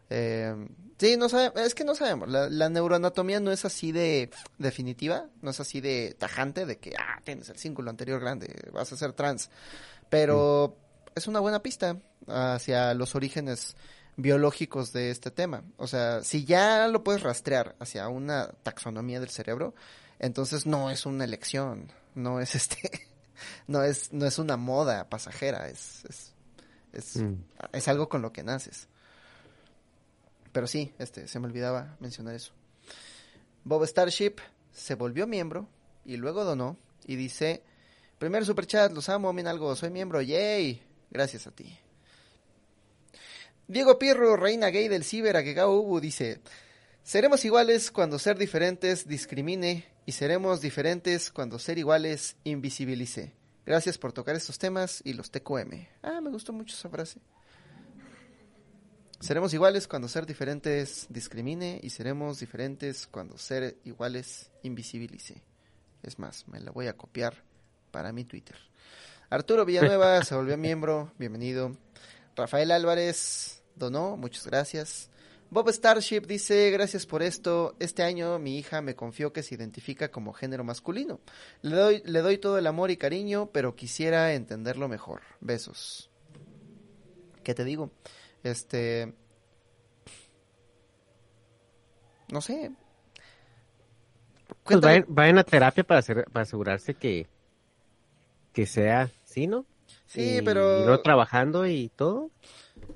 Eh, sí, no sabe, es que no sabemos. La, la, neuroanatomía no es así de definitiva, no es así de tajante de que, ah, tienes el símbolo anterior grande, vas a ser trans. Pero mm. es una buena pista hacia los orígenes biológicos de este tema. O sea, si ya lo puedes rastrear hacia una taxonomía del cerebro, entonces no es una elección, no es este, no es, no es una moda pasajera, es, es, es, mm. es algo con lo que naces. Pero sí, este, se me olvidaba mencionar eso. Bob Starship se volvió miembro y luego donó y dice, primer superchat, los amo, algo, soy miembro, yay, gracias a ti. Diego Pirro, reina gay del ciber, Agegao Ubu, dice, seremos iguales cuando ser diferentes discrimine y seremos diferentes cuando ser iguales invisibilice. Gracias por tocar estos temas y los TQM. Ah, me gustó mucho esa frase. Seremos iguales cuando ser diferentes discrimine y seremos diferentes cuando ser iguales invisibilice. Es más, me la voy a copiar para mi Twitter. Arturo Villanueva se volvió miembro, bienvenido. Rafael Álvarez donó, muchas gracias. Bob Starship dice, gracias por esto. Este año mi hija me confió que se identifica como género masculino. Le doy, le doy todo el amor y cariño, pero quisiera entenderlo mejor. Besos. ¿Qué te digo? Este. No sé. Pues vayan, vayan, a terapia para, hacer, para asegurarse que, que sea, ¿sí, no? Sí, pero. Y no trabajando y todo.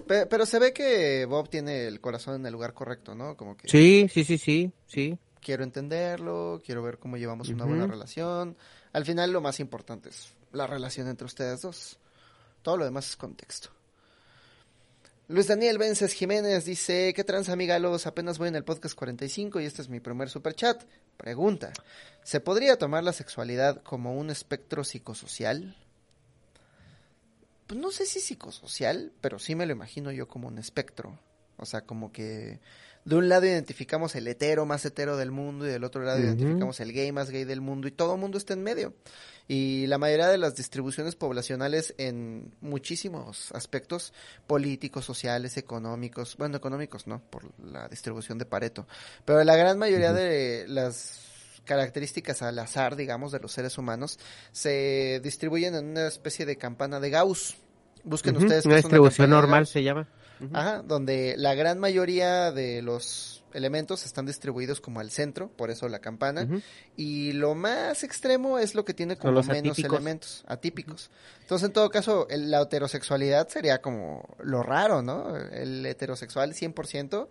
Pero, pero, se ve que Bob tiene el corazón en el lugar correcto, ¿no? Como que. Sí, sí, sí, sí, sí. Quiero entenderlo, quiero ver cómo llevamos una buena relación. Al final, lo más importante es la relación entre ustedes dos. Todo lo demás es contexto. Luis Daniel Vences Jiménez dice, ¿qué trans amigalos? Apenas voy en el podcast 45 y este es mi primer super chat. Pregunta, ¿se podría tomar la sexualidad como un espectro psicosocial? Pues no sé si psicosocial, pero sí me lo imagino yo como un espectro. O sea, como que de un lado identificamos el hetero más hetero del mundo y del otro lado identificamos el gay más gay del mundo y todo el mundo está en medio. Y la mayoría de las distribuciones poblacionales en muchísimos aspectos políticos, sociales, económicos, bueno, económicos no, por la distribución de Pareto, pero la gran mayoría de las características al azar, digamos, de los seres humanos, se distribuyen en una especie de campana de Gauss. Busquen ustedes. Una distribución normal se llama. Ajá, donde la gran mayoría de los elementos están distribuidos como al centro, por eso la campana, y lo más extremo es lo que tiene como menos elementos atípicos. Entonces, en todo caso, la heterosexualidad sería como lo raro, ¿no? El heterosexual 100%.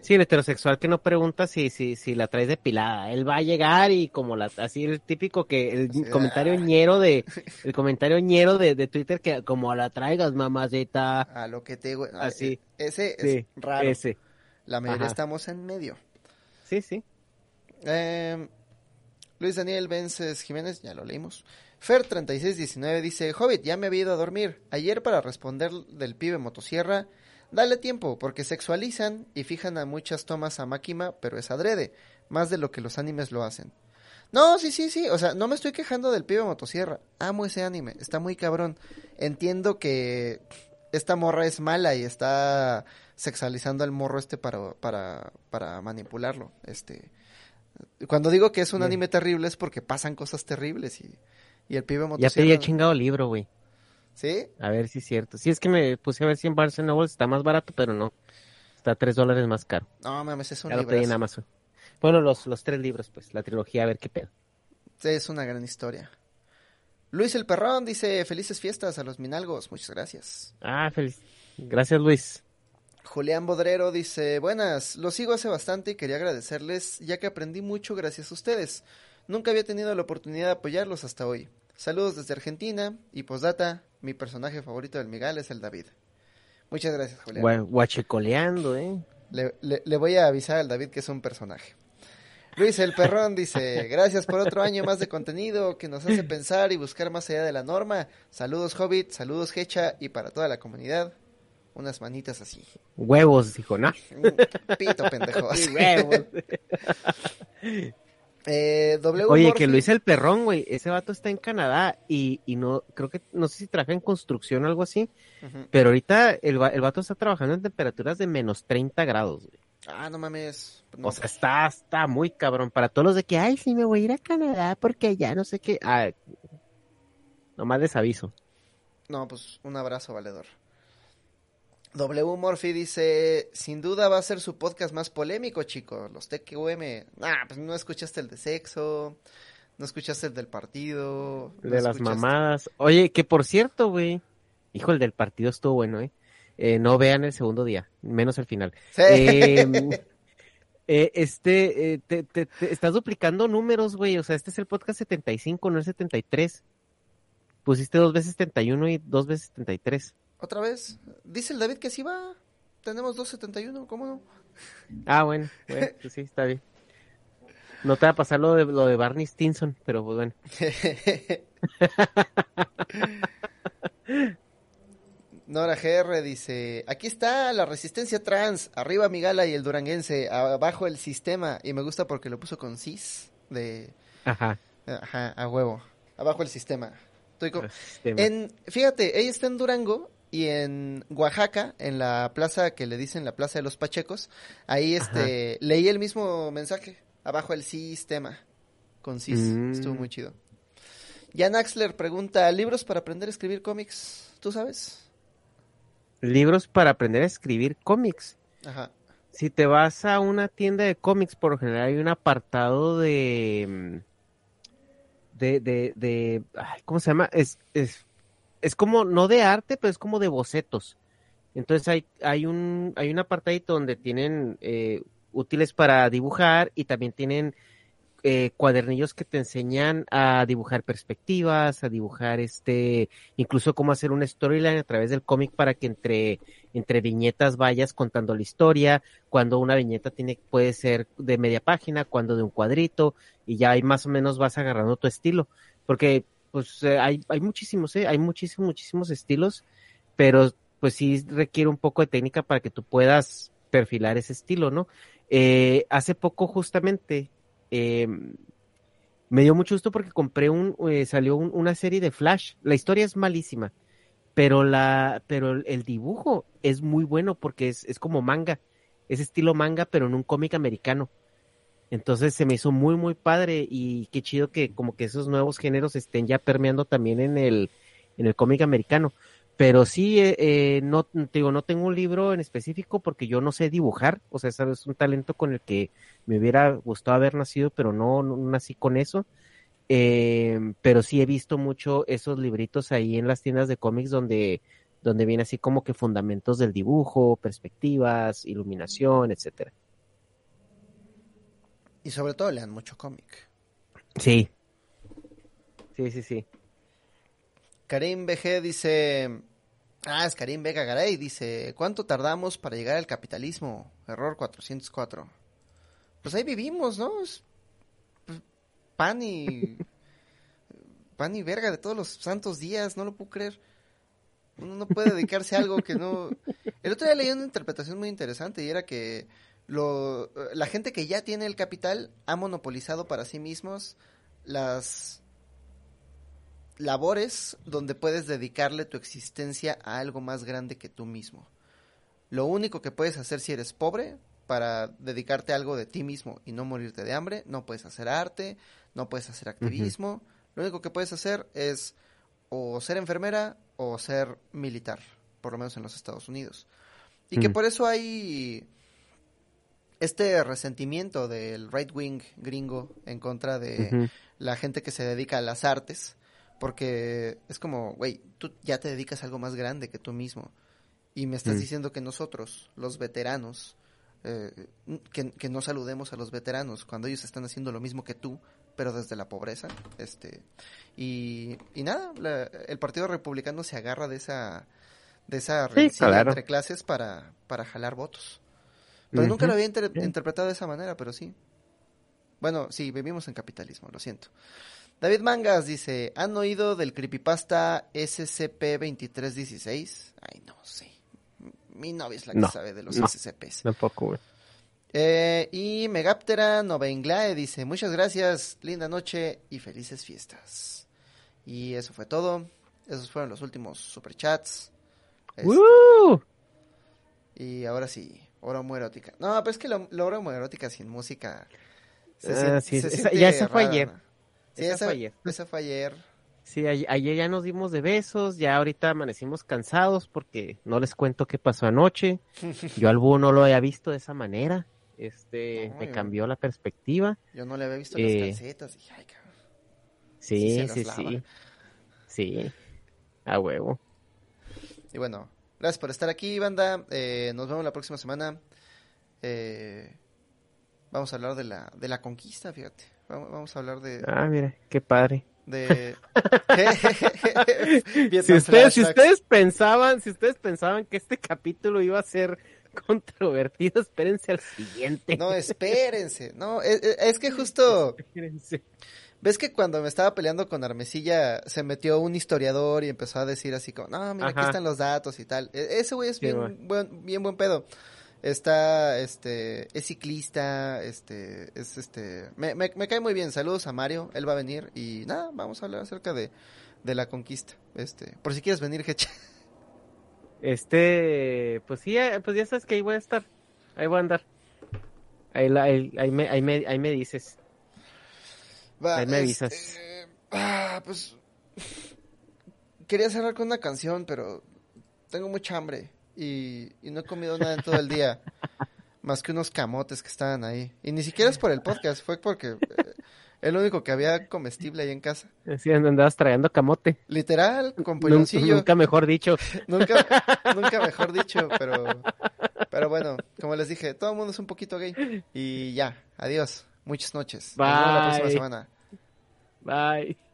Sí, el heterosexual que no pregunta si, si, si la traes depilada. Él va a llegar y como la, así el típico que el comentario ñero de, el comentario ñero de, de, Twitter que como la traigas, mamacita. A lo que te, así. Ese es raro. Ese. La mayoría estamos en medio. Sí, sí. Eh, Luis Daniel Vences Jiménez, ya lo leímos. Fer3619 dice, Hobbit, ya me había ido a dormir. Ayer para responder del pibe motosierra, dale tiempo, porque sexualizan y fijan a muchas tomas a Máquima, pero es adrede, más de lo que los animes lo hacen. No, sí, sí, sí, o sea, no me estoy quejando del pibe motosierra. Amo ese anime, está muy cabrón. Entiendo que esta morra es mala y está sexualizando al morro este para, para, para manipularlo. Este, cuando digo que es un anime terrible es porque pasan cosas terribles y, y el pibe Ya pedí el chingado libro, güey. ¿Sí? A ver si es cierto. Si es que me puse a ver si en Barnes está más barato, pero no. Está tres dólares más caro. No, mames, es un libro. en Amazon. Bueno, los, los tres libros, pues, la trilogía, a ver qué pedo. Sí, es una gran historia. Luis el Perrón dice, felices fiestas a los Minalgos, muchas gracias. Ah, feliz. Gracias, Luis. Julián Bodrero dice, buenas, los sigo hace bastante y quería agradecerles ya que aprendí mucho gracias a ustedes. Nunca había tenido la oportunidad de apoyarlos hasta hoy. Saludos desde Argentina y postdata, mi personaje favorito del Migal es el David. Muchas gracias, Julián. Guachecoleando, ¿eh? Le, le, voy a avisar al David que es un personaje. Luis el Perrón dice, gracias por otro año más de contenido que nos hace pensar y buscar más allá de la norma. Saludos Hobbit, saludos Hecha y para toda la comunidad, unas manitas así. Huevos, dijo, ¿no? Pito, pendejos. Huevos. Eh, W Oye, que Luis el Perrón, güey, ese vato está en Canadá y, y no, creo que, no sé si trabaja en construcción o algo así, pero ahorita el, el vato está trabajando en temperaturas de menos 30 grados, güey. Ah, no mames. No, O sea, está, está muy cabrón. Para todos los de que, ay, sí, me voy a ir a Canadá porque allá no sé qué. Ah, nomás les aviso. No, pues un abrazo valedor. W Morphy dice, sin duda va a ser su podcast más polémico, chicos. Los TQM. Ah, pues no escuchaste el de sexo, no escuchaste el del partido. no De las escuchaste- mamadas. Oye, que por cierto, güey. Hijo, el del partido estuvo bueno, ¿eh? Eh, no vean el segundo día, menos el final. Sí. Eh, eh, este, eh, te, te- te- estás duplicando números, güey. O sea, este es el podcast 75, no el 73. Pusiste dos veces 71 y dos veces 73. Otra vez. Dice el David que sí va. Tenemos 271, ¿cómo no? Ah, bueno, bueno, pues sí, está bien. No te va a pasar lo de, lo de Barney Stinson, pero pues bueno. Nora GR dice, aquí está la resistencia trans, arriba Migala y el duranguense, abajo el sistema, y me gusta porque lo puso con cis, de, Ajá. ajá, a huevo, abajo el sistema. Estoy con- Sistema. En, fíjate, ella está en Durango y en Oaxaca, en la plaza que le dicen la plaza de los Pachecos, ahí este, leí el mismo mensaje, abajo el sistema, con cis, Mm. estuvo muy chido. Jan Axler pregunta, ¿libros para aprender a escribir cómics? ¿Tú sabes? Libros para aprender a escribir cómics. Ajá. Si te vas a una tienda de cómics, por lo general hay un apartado de. mm, de, de, de ay, ¿cómo se llama? Es, es, es como, no de arte, pero es como de bocetos. Entonces hay, hay un, hay un apartadito donde tienen eh, útiles para dibujar y también tienen eh, cuadernillos que te enseñan a dibujar perspectivas, a dibujar este, incluso cómo hacer una storyline a través del cómic para que entre, entre viñetas vayas contando la historia, cuando una viñeta tiene, puede ser de media página, cuando de un cuadrito, y ya ahí más o menos vas agarrando tu estilo. Porque pues eh, hay, hay muchísimos, ¿eh? hay muchísimos, muchísimos estilos, pero pues sí requiere un poco de técnica para que tú puedas perfilar ese estilo, ¿no? Eh, hace poco justamente eh, me dio mucho gusto porque compré un, eh, salió un- una serie de Flash. La historia es malísima, pero la, pero el dibujo es muy bueno porque es, es como manga, es estilo manga, pero en un cómic americano. Entonces se me hizo muy, muy padre y qué chido que como que esos nuevos géneros estén ya permeando también en el, en el cómic americano. Pero sí, eh, eh, no, te digo, no tengo un libro en específico porque yo no sé dibujar, o sea, es un talento con el que me hubiera gustado haber nacido, pero no, no nací con eso. Eh, pero sí he visto mucho esos libritos ahí en las tiendas de cómics donde, donde viene así como que fundamentos del dibujo, perspectivas, iluminación, etcétera. Y sobre todo lean mucho cómic. Sí. Sí, sí, sí. Karim BG dice, ah, es Karim Vega Garay, dice, ¿cuánto tardamos para llegar al capitalismo? Error 404. Pues ahí vivimos, ¿no? Es, pues, pan y... pan y verga de todos los santos días, no lo puedo creer. Uno no puede dedicarse a algo que no... El otro día leí una interpretación muy interesante y era que lo, la gente que ya tiene el capital ha monopolizado para sí mismos las labores donde puedes dedicarle tu existencia a algo más grande que tú mismo. Lo único que puedes hacer si eres pobre para dedicarte a algo de ti mismo y no morirte de hambre, no puedes hacer arte, no puedes hacer activismo, lo único que puedes hacer es o ser enfermera o ser militar, por lo menos en los Estados Unidos. Y que por eso hay este resentimiento del right wing gringo en contra de la gente que se dedica a las artes, porque es como, güey, tú ya te dedicas a algo más grande que tú mismo. Y me estás Mm. diciendo que nosotros, los veteranos, eh, que, que no saludemos a los veteranos cuando ellos están haciendo lo mismo que tú, pero desde la pobreza. este Y, y nada, la- el Partido Republicano se agarra de esa de esa Sí, claro. entre clases para, para jalar votos. Pero nunca lo había inter- Sí. interpretado de esa manera, pero sí. Bueno, sí, vivimos en capitalismo, lo siento. David Mangas dice, ¿han oído del creepypasta SCP-2316? Ay, no sé. Mi novia es la que No, sabe de los no. SCPs. Tampoco, güey. Eh, y Megaptera Novainglae dice, muchas gracias, linda noche y felices fiestas. Y eso fue todo. Esos fueron los últimos superchats. Este, ¡Woo! y ahora sí, hora homoerótica. No, pero es que la, la hora homoerótica sin música... se Ah, sí, se esa- ya esa fue rara, ayer. ¿no? Sí, Esa esa, fue ayer. esa fue ayer. Sí, a- ayer ya nos dimos de besos, ya ahorita amanecimos cansados porque no les cuento qué pasó anoche. Yo al búho no lo había visto de esa manera. Este, No, me yo- cambió la perspectiva. Yo no le había visto Eh, las calcetas. Dije, ay, cabrón. Sí, sí, sí. lava. Sí. A huevo. Y bueno, gracias por estar aquí, banda. Eh, nos vemos la próxima semana. Eh, vamos a hablar de la, de la conquista, fíjate. Vamos, vamos a hablar de... Ah, mira, qué padre. de... Si ustedes, si ustedes pensaban, si ustedes pensaban que este capítulo iba a ser controvertido, espérense al siguiente. No, espérense. No, es, es- es que justo... Espérense. ¿Ves que cuando me estaba peleando con Armesilla se metió un historiador y empezó a decir así como, no, mira, aquí están los datos y tal? E- Ese güey es Sí, bien, buen, bien buen pedo. Está, este, es ciclista, este, es este, me, me, me cae muy bien. Saludos a Mario, él va a venir y nada, vamos a hablar acerca de, de la conquista. Este, por si quieres venir, Hecha. Este, pues sí, eh, pues ya sabes que ahí voy a estar. Ahí voy a andar. Ahí, la- ahí, ahí me, ahí, me, ahí me dices. Va, Ahí me este, avisas. ah, pues, quería cerrar con una canción, pero tengo mucha hambre y, y no he comido nada en todo el día, más que unos camotes que estaban ahí. Y ni siquiera es por el podcast, fue porque eh, es lo único que había comestible ahí en casa. Así andabas tragando camote. Literal, con polloncillo. Nunca mejor dicho. Nunca, nunca mejor dicho, pero, pero bueno, como les dije, todo el mundo es un poquito gay. Y ya, adiós, muchas noches. Nos vemos la próxima Bye. semana. Bye.